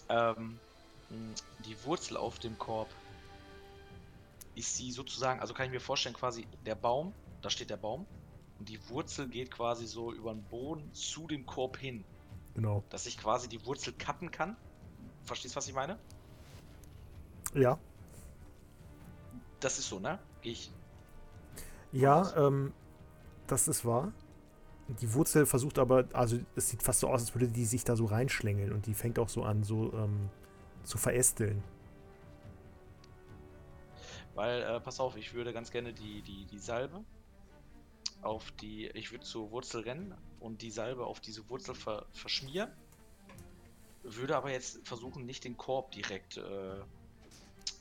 Ähm, die Wurzel auf dem Korb, ist sie sozusagen, also kann ich mir vorstellen, quasi der Baum, da steht der Baum, und die Wurzel geht quasi so über den Boden zu dem Korb hin, Genau. dass ich quasi die Wurzel cutten kann. Verstehst du, was ich meine? Ja. Das ist so, ne? Ich. Ja, ähm, das ist wahr. Die Wurzel versucht aber, also es sieht fast so aus, als würde die sich da so reinschlängeln und die fängt auch so an, so ähm, zu verästeln. Weil, äh, pass auf, ich würde ganz gerne die, die, die Salbe auf die. Ich würde zur Wurzel rennen und die Salbe auf diese Wurzel ver, verschmieren. Würde aber jetzt versuchen, nicht den Korb direkt äh,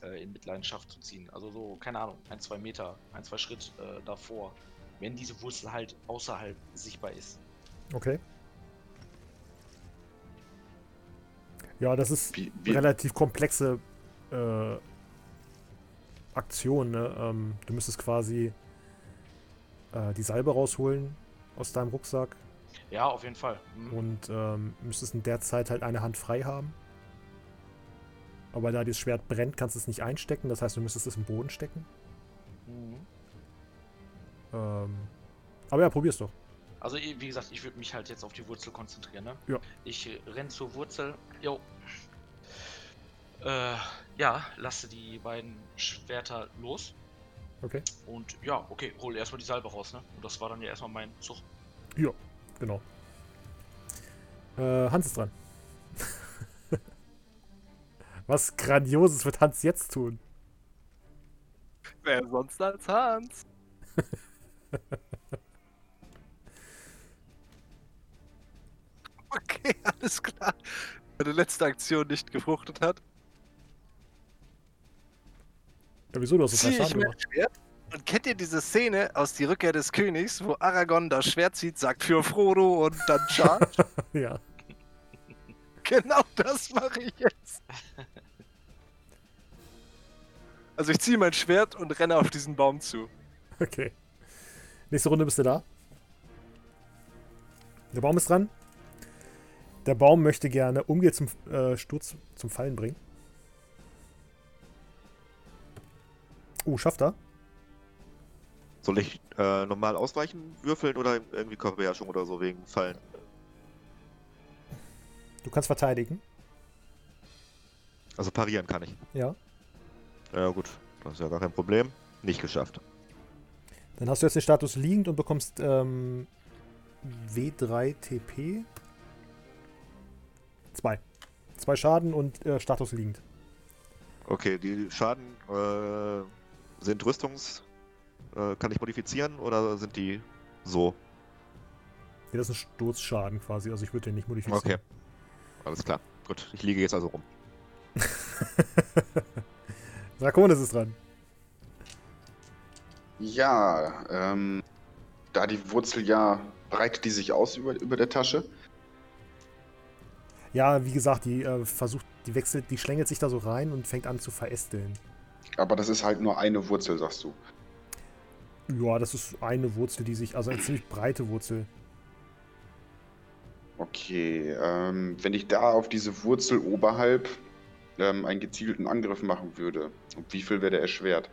äh, in Mitleidenschaft zu ziehen. Also so, keine Ahnung, ein, zwei Meter, ein, zwei Schritt äh, davor. Wenn diese Wurzel halt außerhalb sichtbar ist. Okay. Ja, das ist Wie, wie, relativ komplexe äh, Aktion. Ne? Ähm, du müsstest quasi äh, die Salbe rausholen aus deinem Rucksack Ja, auf jeden Fall. Mhm. und ähm, müsstest in der Zeit halt eine Hand frei haben. Aber da das Schwert brennt, kannst du es nicht einstecken. Das heißt, du müsstest es im Boden stecken. Mhm. Ähm, aber ja, probier's doch. Also, wie gesagt, ich würde mich halt jetzt auf die Wurzel konzentrieren, ne? Ja. Ich renn zur Wurzel. Jo. Äh, ja, lasse die beiden Schwerter los. Okay. Und ja, okay, hol erstmal die Salbe raus, ne? Und das war dann ja erstmal mein Zug. Ja, genau. Äh, Hans ist dran. [LAUGHS] Was Grandioses wird Hans jetzt tun? Wer sonst als Hans? [LAUGHS] okay, [LAUGHS] alles klar. Meine letzte Aktion nicht gefruchtet hat, Ja, wieso? Du hast ziehe ich mein. Schwert. Und kennt ihr diese Szene aus Die Rückkehr des Königs, wo Aragorn das Schwert zieht, sagt für Frodo und dann [LAUGHS] charge? Ja. genau das mache ich jetzt. Also ich ziehe mein Schwert und renne auf diesen Baum zu. Okay. Nächste Runde bist du da. Der Baum ist dran. Der Baum möchte gerne Umgeh zum äh, Sturz zum Fallen bringen. Oh, schafft er? Soll ich äh, normal ausweichen, würfeln oder irgendwie Körperbeherrschung oder so wegen Fallen? Du kannst verteidigen. Also parieren kann ich. Ja. Ja gut, das ist ja gar kein Problem. Nicht geschafft. Dann hast du jetzt den Status liegend und bekommst ähm, W3 TP. Zwei. Zwei Schaden und äh, Status liegend. Okay, die Schaden äh, sind Rüstungs... Äh, kann ich modifizieren oder sind die so? Ja, das ist ein Sturzschaden quasi, also ich würde den nicht modifizieren. Okay. Alles klar. Gut, ich liege jetzt also rum. [LAUGHS] Draconis ist dran. Ja, ähm, da die Wurzel ja breitet die sich aus über, über der Tasche. Ja, wie gesagt, die äh, versucht, die wechselt, die schlängelt sich da so rein und fängt an zu verästeln. Aber das ist halt nur eine Wurzel, sagst du. Ja, das ist eine Wurzel, die sich, also eine ziemlich breite Wurzel. Okay, ähm, wenn ich da auf diese Wurzel oberhalb ähm, einen gezielten Angriff machen würde, um wie viel wäre der erschwert?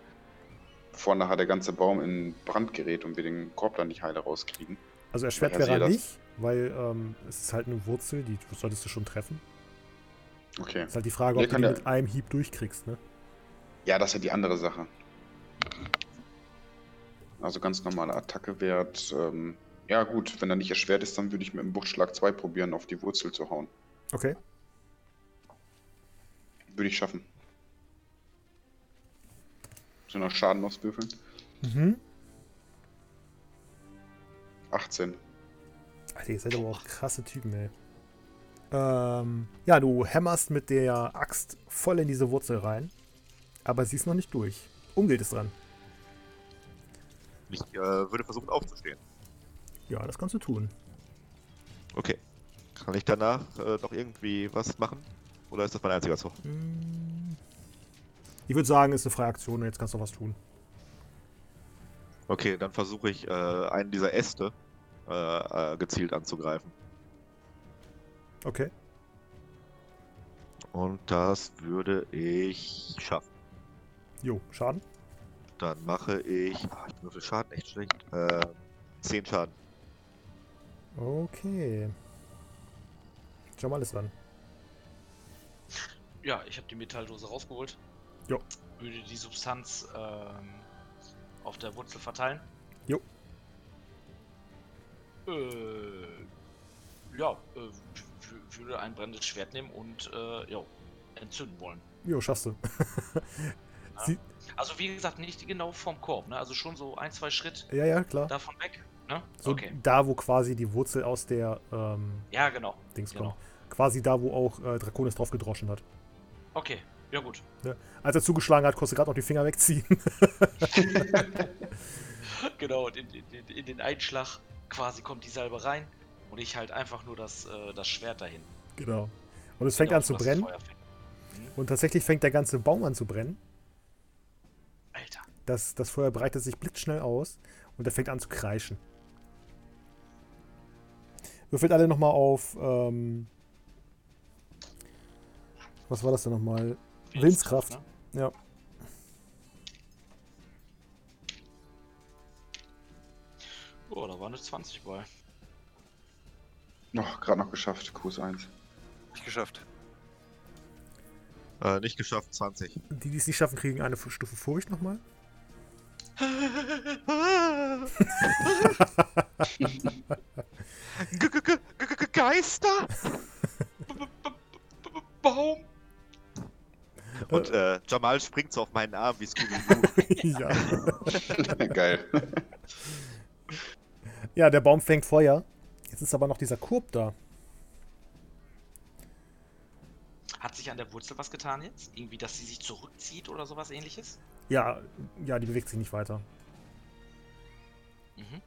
Bevor nachher der ganze Baum in Brand gerät und wir den Korb dann nicht heile rauskriegen. Also erschwert wäre er nicht, weil ähm, es ist halt eine Wurzel, die solltest du schon treffen. Okay. Ist halt die Frage, ob du kann die mit einem Hieb durchkriegst, ne? Ja, das ist ja die andere Sache. Also ganz normaler Attackewert. Ähm, ja gut, wenn er nicht erschwert ist, dann würde ich mit dem Buchtschlag 2 probieren, auf die Wurzel zu hauen. Okay. Würde ich schaffen. So noch Schaden auswürfeln. Mhm. 18. Alter, ihr seid aber auch krasse Typen, ey. Ähm, ja, du hämmerst mit der Axt voll in diese Wurzel rein. Aber sie ist noch nicht durch. Umgilt ist dran. Ich äh, würde versuchen aufzustehen. Ja, das kannst du tun. Okay. Kann ich danach äh, noch irgendwie was machen? Oder ist das mein einziger Zug? Mm. Ich würde sagen, ist eine freie Aktion und jetzt kannst du was tun. Okay, dann versuche ich äh, einen dieser Äste äh, äh, gezielt anzugreifen. Okay. Und das würde ich schaffen. Jo, Schaden. Dann mache ich. Ah, ich würfel Schaden echt schlecht. Äh, 10 Schaden. Okay. Schau mal alles dran. Ja, ich habe die Metalldose rausgeholt. Jo. Würde die Substanz ähm, auf der Wurzel verteilen. Jo. Äh, ja, äh, würde ein brennendes Schwert nehmen und äh, ja, entzünden wollen. Jo, schaffst du. [LAUGHS] Sie, Also wie gesagt, nicht genau vom Korb, ne? Also schon so ein, zwei Schritt ja, ja, klar. davon weg. Ne? So okay. da, wo quasi die Wurzel aus der ähm, Ja, genau. Dings Genau. kommt. Quasi da, wo auch äh, Draconis drauf gedroschen hat. Okay, ja gut. Als er zugeschlagen hat, konntest du gerade noch die Finger wegziehen. [LAUGHS] [LAUGHS] genau, und in, in, in, den Einschlag quasi kommt die Salbe rein. Und ich halt einfach nur das, äh, das Schwert dahin. Genau. Und es fängt Genau, an zu brennen. Und tatsächlich fängt der ganze Baum an zu brennen. Das, das Feuer breitet sich blitzschnell aus und er fängt an zu kreischen. Würfelt alle nochmal auf. Ähm, was war das denn nochmal? Willenskraft. Ne? Ja. Oh, da war eine 20 bei. Noch, gerade noch geschafft, QS1. Nicht geschafft. Äh, nicht geschafft, 20. Die, die es nicht schaffen, kriegen eine Stufe Furcht nochmal. G -g -g -g -g Geister? Baum! Und äh, Jamal springt so auf meinen Arm wie Scooby-Doo. [LAUGHS] ja. [LAUGHS] Geil. ja, der Baum fängt Feuer. Jetzt ist aber noch dieser Kurb da. Hat sich an der Wurzel was getan jetzt? Irgendwie, dass sie sich zurückzieht oder sowas ähnliches? Ja, ja, die bewegt sich nicht weiter. Mhm.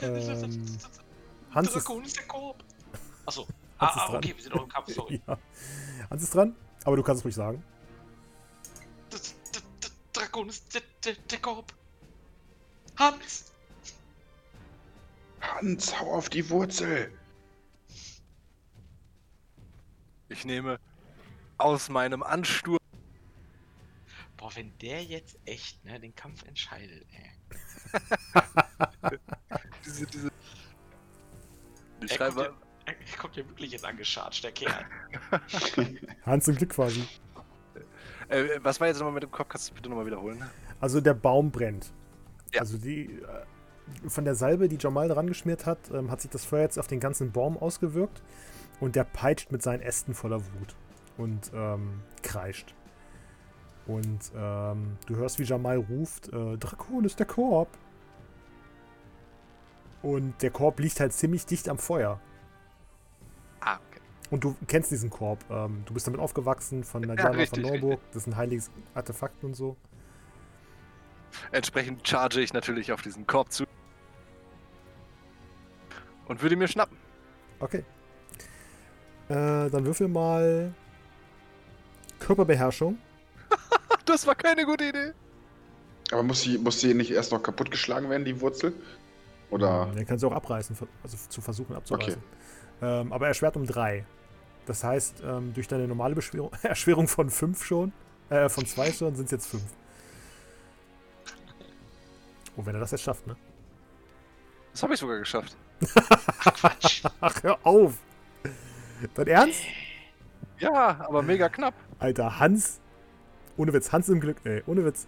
Ähm, Hans ist, Dragon ist der Korb. Achso. Ah, ah, dran. okay, wir sind noch im Kampf, sorry. [LAUGHS] ja. Hans ist dran, aber du kannst es ruhig sagen. D- D- D- Dragon ist der, der, der Korb. Hans! Hans, hau auf die Wurzel. Ich nehme aus meinem Ansturm. Boah, wenn der jetzt echt, ne, den Kampf entscheidet, ey. [LAUGHS] Diese, diese. Ich Er kommt, schreibe. ja, er kommt ja wirklich jetzt angescharrt, der Kerl. [LAUGHS] Hans im Glück quasi. Äh, was war jetzt nochmal mit dem Kopf? Kannst du das bitte nochmal wiederholen? Also der Baum brennt. Ja. Also die äh, von der Salbe, die Jamal dran geschmiert hat, ähm, hat sich das Feuer jetzt auf den ganzen Baum ausgewirkt und der peitscht mit seinen Ästen voller Wut und ähm, kreischt. Und ähm, du hörst, wie Jamal ruft, äh, Drakon ist der Korb. Und der Korb liegt halt ziemlich dicht am Feuer. Ah, okay. Und du kennst diesen Korb. Ähm, du bist damit aufgewachsen von [LAUGHS] der Ja, von Norburg. Das ist ein heiliges Artefakt und so. Entsprechend charge ich natürlich auf diesen Korb zu. Und würde mir schnappen. Okay. Äh, dann würfel mal Körperbeherrschung. Ach, [LAUGHS] das war keine gute Idee. Aber muss sie, muss sie nicht erst noch kaputtgeschlagen werden, die Wurzel? Oder? Den kannst du auch abreißen, also zu versuchen abzureißen. Ähm, aber erschwert um 3. Das heißt, ähm, durch deine normale Beschwerung, [LAUGHS] Erschwerung von 5 schon, äh, von 2 schon, sind es jetzt 5. Oh, wenn er das jetzt schafft, ne? Das habe ich sogar geschafft. [LAUGHS] Quatsch. Ach, hör auf! Dein Ernst? Ja, aber mega knapp. Alter, Hans. Ohne Witz, Hans im Glück, ey, ohne Witz.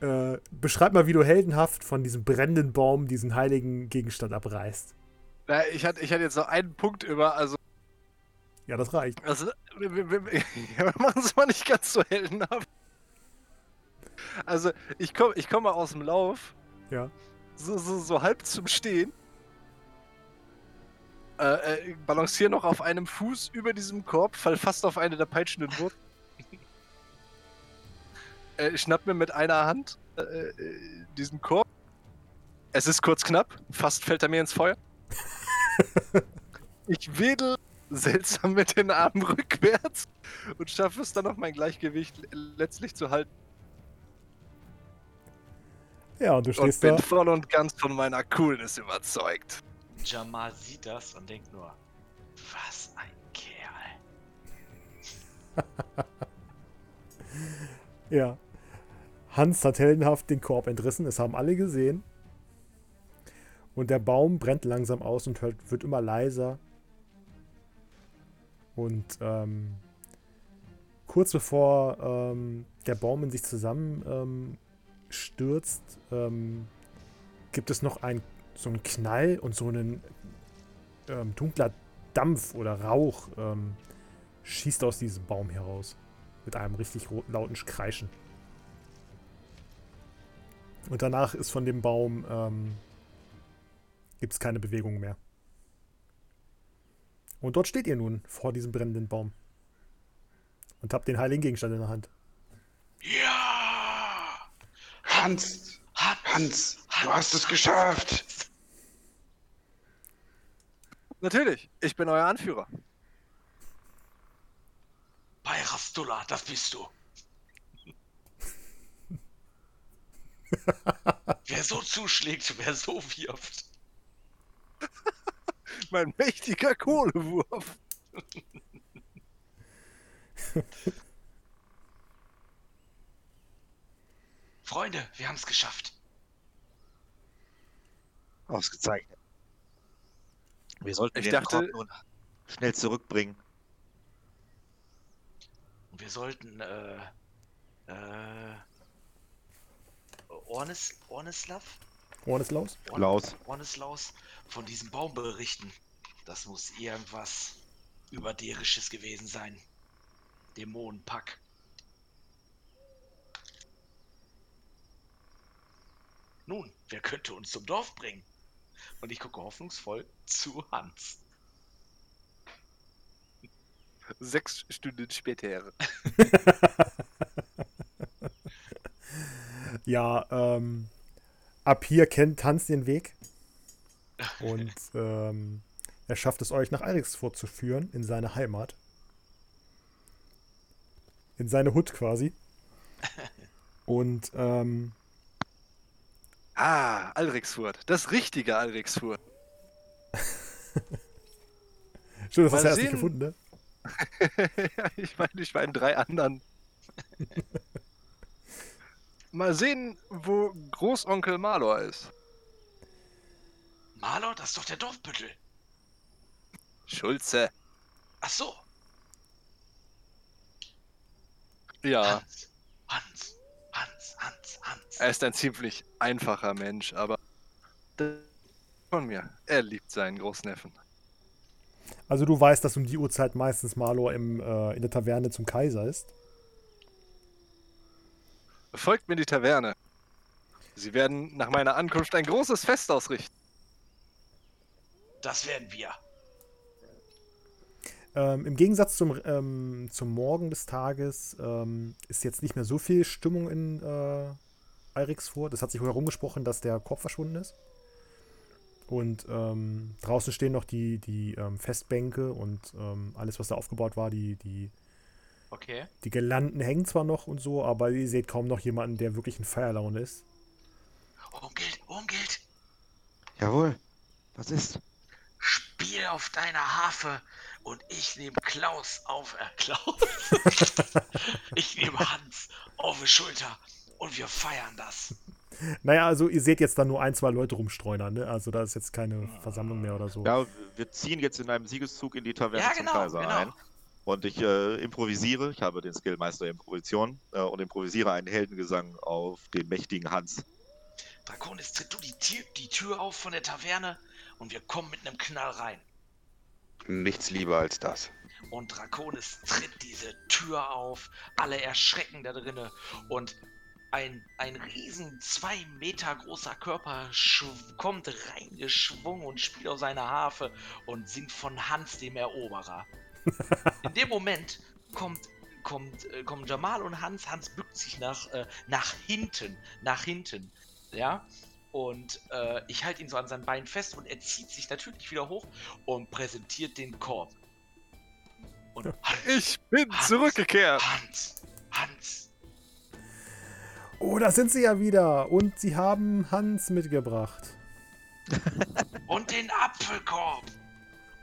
Äh, beschreib mal, wie du heldenhaft von diesem brennenden Baum diesen heiligen Gegenstand abreißt. Na, ich, hatte, ich hatte jetzt noch einen Punkt über, also, Ja, das reicht. also wir, wir, wir, [LAUGHS] wir machen es mal nicht ganz so heldenhaft. Also, ich komme ich komm mal aus dem Lauf, Ja. so, so, so halb zum Stehen. Äh, äh, balanciere noch auf einem Fuß über diesem Korb, fall fast auf eine der peitschenden Wurzeln. [LAUGHS] äh, schnapp mir mit einer Hand äh, äh, diesen Korb. Es ist kurz knapp, fast fällt er mir ins Feuer. [LAUGHS] ich wedel seltsam mit den Armen rückwärts und schaffe es dann noch mein Gleichgewicht letztlich zu halten. Ja, und du Und stehst bin da. voll und ganz von meiner Coolness überzeugt. Jamal sieht das und denkt nur, was ein Kerl. [LAUGHS] Ja. Hans hat heldenhaft den Korb entrissen, es haben alle gesehen. Und der Baum brennt langsam aus und hört, wird immer leiser. Und ähm, kurz bevor ähm, der Baum in sich zusammen ähm, ähm, gibt es noch ein, so einen Knall und so einen ähm, dunkler Dampf oder Rauch ähm, schießt aus diesem Baum heraus. Mit einem richtig lauten Kreischen. Und danach ist von dem Baum ähm, gibt es keine Bewegung mehr. Und dort steht ihr nun vor diesem brennenden Baum. Und habt den heiligen Gegenstand in der Hand. Ja! Hans! Hans! Hans! Du hast es geschafft! Natürlich, ich bin euer Anführer. Bei Rastula, das bist du. [LAUGHS] wer so zuschlägt, wer so wirft. [LAUGHS] Mein mächtiger Kohlewurf. Freunde, wir haben es geschafft. Ausgezeichnet. Wir sollten Ich den dachte- Korb nun schnell zurückbringen. Und wir sollten, äh, äh, Ornis, Ornislav? Orneslaus? Orn- Klaus. Ornislaus von diesem Baum berichten. Das muss irgendwas Überderisches gewesen sein. Dämonenpack. Nun, wer könnte uns zum Dorf bringen? Und ich gucke hoffnungsvoll zu Hans. Sechs Stunden später. [LAUGHS] Ja, ähm, ab hier kennt Hans den Weg. Und [LAUGHS] ähm, er schafft es euch nach Eirix vorzuführen, in seine Heimat. In seine Hut quasi. [LAUGHS] Und ähm, Ah, Alrixfurt. Das richtige Alrixfurt. [LAUGHS] schön, dass das erst nicht gefunden, ne? [LAUGHS] ja, ich meine, ich war in drei anderen. [LAUGHS] Mal sehen, wo Großonkel Malor ist. Malor, das ist doch der Dorfbüttel. Schulze. Ach so. Ja, Hans, Hans. Er ist ein ziemlich einfacher Mensch, aber von mir. Er liebt seinen Großneffen. Also du weißt, dass um die Uhrzeit meistens Malor im, äh, in der Taverne zum Kaiser ist. Folgt mir in die Taverne. Sie werden nach meiner Ankunft ein großes Fest ausrichten. Das werden wir. Ähm, Im Gegensatz zum, ähm, zum Morgen des Tages ähm, ist jetzt nicht mehr so viel Stimmung in äh, Eirixfurt. Es hat sich herumgesprochen, dass der Korb verschwunden ist. Und ähm, draußen stehen noch die, die ähm, Festbänke und ähm, alles, was da aufgebaut war. Die, die, Okay. die Girlanden hängen zwar noch und so, aber ihr seht kaum noch jemanden, der wirklich in Feierlaune ist. Umgeld, Umgeld. Jawohl. Was ist? Spiel auf deiner Harfe und ich nehme Klaus auf. Äh, Klaus? [LAUGHS] ich nehme Hans auf die Schulter und wir feiern das. Naja, also ihr seht jetzt da nur ein, zwei Leute rumstreunern, ne? Also da ist jetzt keine Versammlung mehr oder so. Ja, wir ziehen jetzt in einem Siegeszug in die Taverne Ja, zum genau, Kaiser genau. ein. Und ich äh, improvisiere, ich habe den Skillmeister Improvisation äh, und improvisiere einen Heldengesang auf den mächtigen Hans. Draconis, tritt du die Tür, die Tür auf von der Taverne und wir kommen mit einem Knall rein. Nichts lieber als das. Und Draconis tritt diese Tür auf, alle erschrecken da drinne und ein, ein riesen zwei Meter großer Körper kommt reingeschwungen und spielt auf seiner Harfe und singt von Hans dem Eroberer. [LAUGHS] In dem Moment kommt, kommt, äh, kommen Jamal und Hans. Hans bückt sich nach, äh, nach hinten, nach hinten, ja. Und äh, ich halte ihn so an seinen Beinen fest und er zieht sich natürlich wieder hoch und präsentiert den Korb. Und Hans, Ich bin Hans. zurückgekehrt. Hans, Hans, Oh, da sind sie ja wieder. Und sie haben Hans mitgebracht. [LAUGHS] und den Apfelkorb.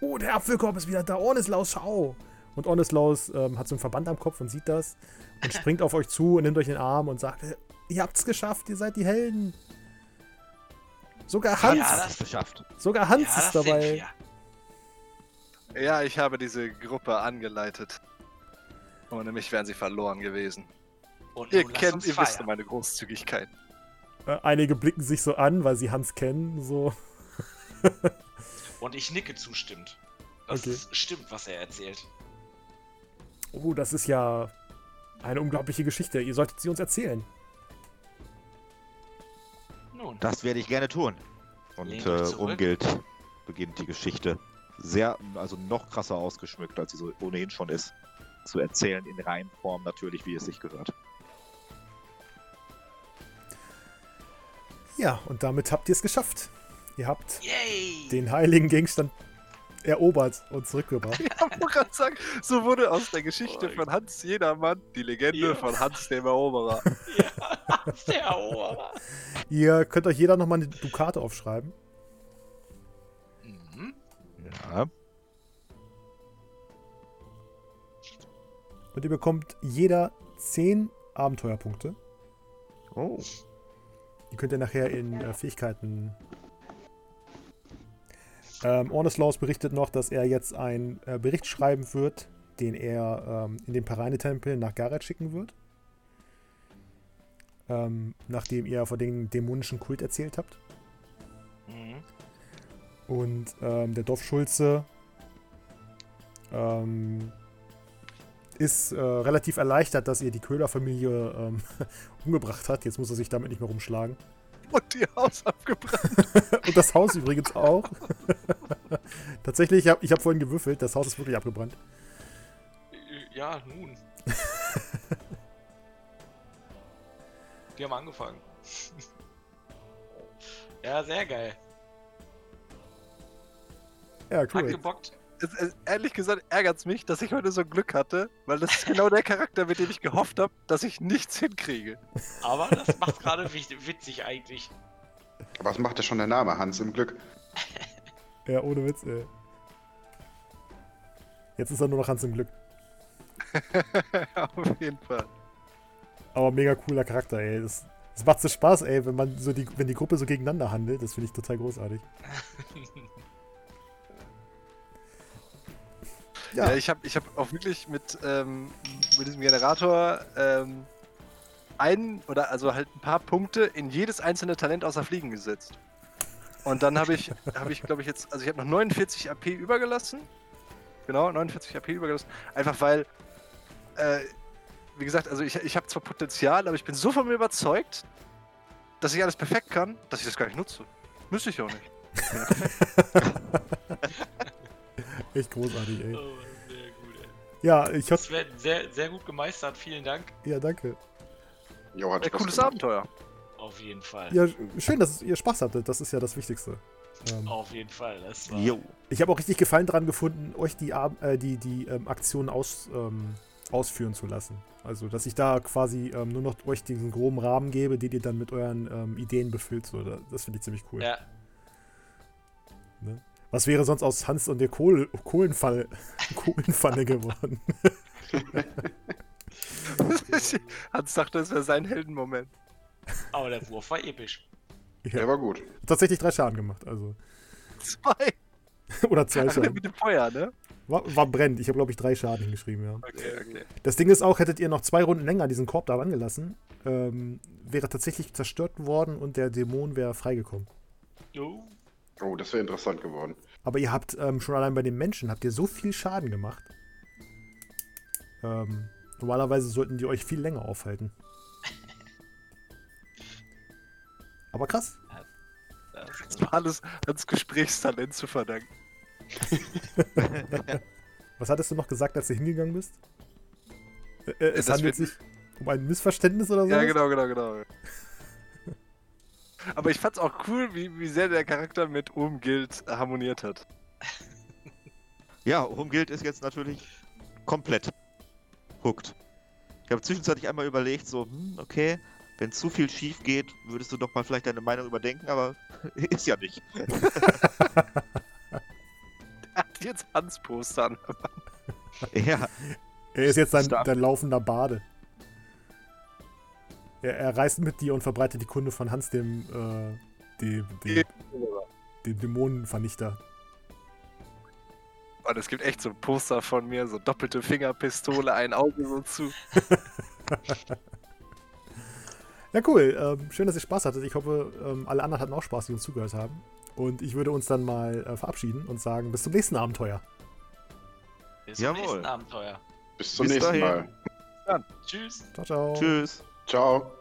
Oh, der Apfelkorb ist wieder da. Orneslaus, schau. Und Orneslaus ähm, hat so einen Verband am Kopf und sieht das und [LAUGHS] springt auf euch zu und nimmt euch in den Arm und sagt, ihr habt's geschafft, ihr seid die Helden. Sogar Hans, Ja, Das geschafft. sogar Hans ja, das ist dabei. Ja, ich habe diese Gruppe angeleitet. Ohne mich wären sie verloren gewesen. Und Ihr kennt, ihr wisst feiern. um meine Großzügigkeit. Äh, einige blicken sich so an, weil sie Hans kennen. So. Und ich nicke zustimmend. Das Okay. ist, stimmt, was er erzählt. Oh, das ist ja eine unglaubliche Geschichte. Ihr solltet sie uns erzählen. Nun, Das werde ich gerne tun. Und äh. Umgild beginnt die Geschichte sehr, also noch krasser ausgeschmückt, als sie so ohnehin schon ist, zu erzählen in Reihenform natürlich, wie es sich gehört. Ja, und damit habt ihr es geschafft. Ihr habt Yay! den heiligen Gegenstand erobert und zurückgebracht. [LAUGHS] Ja, wollte gerade sagen, so wurde aus der Geschichte Oh, von Hans Jedermann die Legende Ja. von Hans dem Eroberer. [LAUGHS] Ja, der Eroberer. Ihr könnt euch jeder nochmal eine Dukate aufschreiben. Mhm. Ja. Und ihr bekommt jeder 10 Abenteuerpunkte. Oh. Die könnt ihr nachher in äh, Fähigkeiten. Ähm, Orneslaus berichtet noch, dass er jetzt einen äh, Bericht schreiben wird, den er ähm, in den Parane-Tempel nach Gareth schicken wird. Ähm, nachdem ihr von dem dämonischen Kult erzählt habt. Mhm. Und ähm, der Dorfschulze ähm, ist äh, relativ erleichtert, dass ihr die Köhlerfamilie ähm, [LAUGHS] umgebracht hat. Jetzt muss er sich damit nicht mehr rumschlagen. Und ihr Haus abgebrannt. [LAUGHS] Und das Haus übrigens auch. [LAUGHS] Tatsächlich, ich habe hab vorhin gewürfelt, das Haus ist wirklich abgebrannt. Ja, nun. Die haben angefangen. ja, sehr geil. Ja, Hat cool. gebockt. Es, es, ehrlich gesagt ärgert es mich, dass ich heute so Glück hatte, weil das ist genau der Charakter, mit dem ich gehofft habe, dass ich nichts hinkriege. Aber das macht gerade witzig eigentlich. Was macht ja schon der Name? Hans im Glück. [LAUGHS] Ja, ohne Witz, ey. Jetzt ist er nur noch Hans im Glück. [LAUGHS] Auf jeden Fall. Aber mega cooler Charakter, ey. Das, das macht so Spaß, ey, wenn man so die, wenn die Gruppe so gegeneinander handelt. Das finde ich total großartig. [LAUGHS] Ja, Ja, ich habe ich hab auch wirklich mit, ähm, mit diesem Generator ähm, einen oder also halt ein paar Punkte in jedes einzelne Talent außer Fliegen gesetzt. Und dann habe ich, [LAUGHS] habe ich glaube ich jetzt, also ich habe noch 49 AP übergelassen. Genau, 49 AP übergelassen. Einfach weil, äh, wie gesagt, also ich, ich habe zwar Potenzial, aber ich bin so von mir überzeugt, dass ich alles perfekt kann, dass ich das gar nicht nutze. Müsste ich auch nicht. [LAUGHS] [LAUGHS] echt großartig, ey. Oh, sehr gut, ey. Ja, ich hab. Wird sehr, sehr gut gemeistert. Vielen Dank. Ja, danke. Jo, hat Ein Spaß cooles gemacht. Abenteuer. Auf jeden Fall. Ja, schön, dass ihr Spaß hattet. Das ist ja das Wichtigste. Ähm, Auf jeden Fall. Das war Jo. Ich habe auch richtig Gefallen daran gefunden, euch die, Ab- äh, die, die ähm, Aktionen aus, ähm, ausführen zu lassen. Also, dass ich da quasi ähm, nur noch euch diesen groben Rahmen gebe, den ihr dann mit euren ähm, Ideen befüllt. So, da- das finde ich ziemlich cool. Ja, Ne? Was wäre sonst aus Hans und der Kohl Kohlenfalle, [LAUGHS] Kohlenpfanne geworden? [LAUGHS] Hans dachte, es wäre sein Heldenmoment. aber der Wurf war episch. Der war gut. Tatsächlich drei Schaden gemacht, also. Zwei. [LAUGHS] Oder zwei Schaden. mit dem Feuer, ne? War, war brennt. Ich habe, glaube ich, drei Schaden hingeschrieben, ja. Okay, okay. Das Ding ist auch, hättet ihr noch zwei Runden länger diesen Korb da angelassen, ähm, wäre tatsächlich zerstört worden und der Dämon wäre freigekommen. Jo. Oh, das wäre interessant geworden. Aber ihr habt ähm, schon allein bei den Menschen habt ihr so viel Schaden gemacht. Ähm, normalerweise sollten die euch viel länger aufhalten. [LAUGHS] Aber krass. Das Das war alles ans Gesprächstalent zu verdanken. [LAUGHS] [LAUGHS] Was hattest du noch gesagt, als du hingegangen bist? Äh, äh, es Das handelt sich um ein Missverständnis oder so? Ja, genau, genau, genau. Aber ich fand's auch cool, wie, wie sehr der Charakter mit Umgild harmoniert hat. Ja, Umgild ist jetzt natürlich komplett hooked. Ich habe zwischenzeitlich einmal überlegt, so, hm, okay, wenn zu viel schief geht, würdest du doch mal vielleicht deine Meinung überdenken, aber [LAUGHS] ist ja nicht. Er [LAUGHS] hat jetzt Hans-Poster an. Ja, Er ist jetzt dein, dein laufender Bade. Er, er reist mit dir und verbreitet die Kunde von Hans, dem, äh, dem, dem, dem Dämonenvernichter. Und es gibt echt so ein Poster von mir, so doppelte Fingerpistole, ein Auge so zu. [LAUGHS] Ja, cool. Ähm, schön, dass ihr Spaß hattet. Ich hoffe, ähm, alle anderen hatten auch Spaß, die uns zugehört haben. Und ich würde uns dann mal äh, verabschieden und sagen, bis zum nächsten Abenteuer. Bis zum Jawohl. nächsten Abenteuer. Bis zum Bis nächsten dahin. Mal. Tschüss. Ciao, ciao. tschüss. Ciao.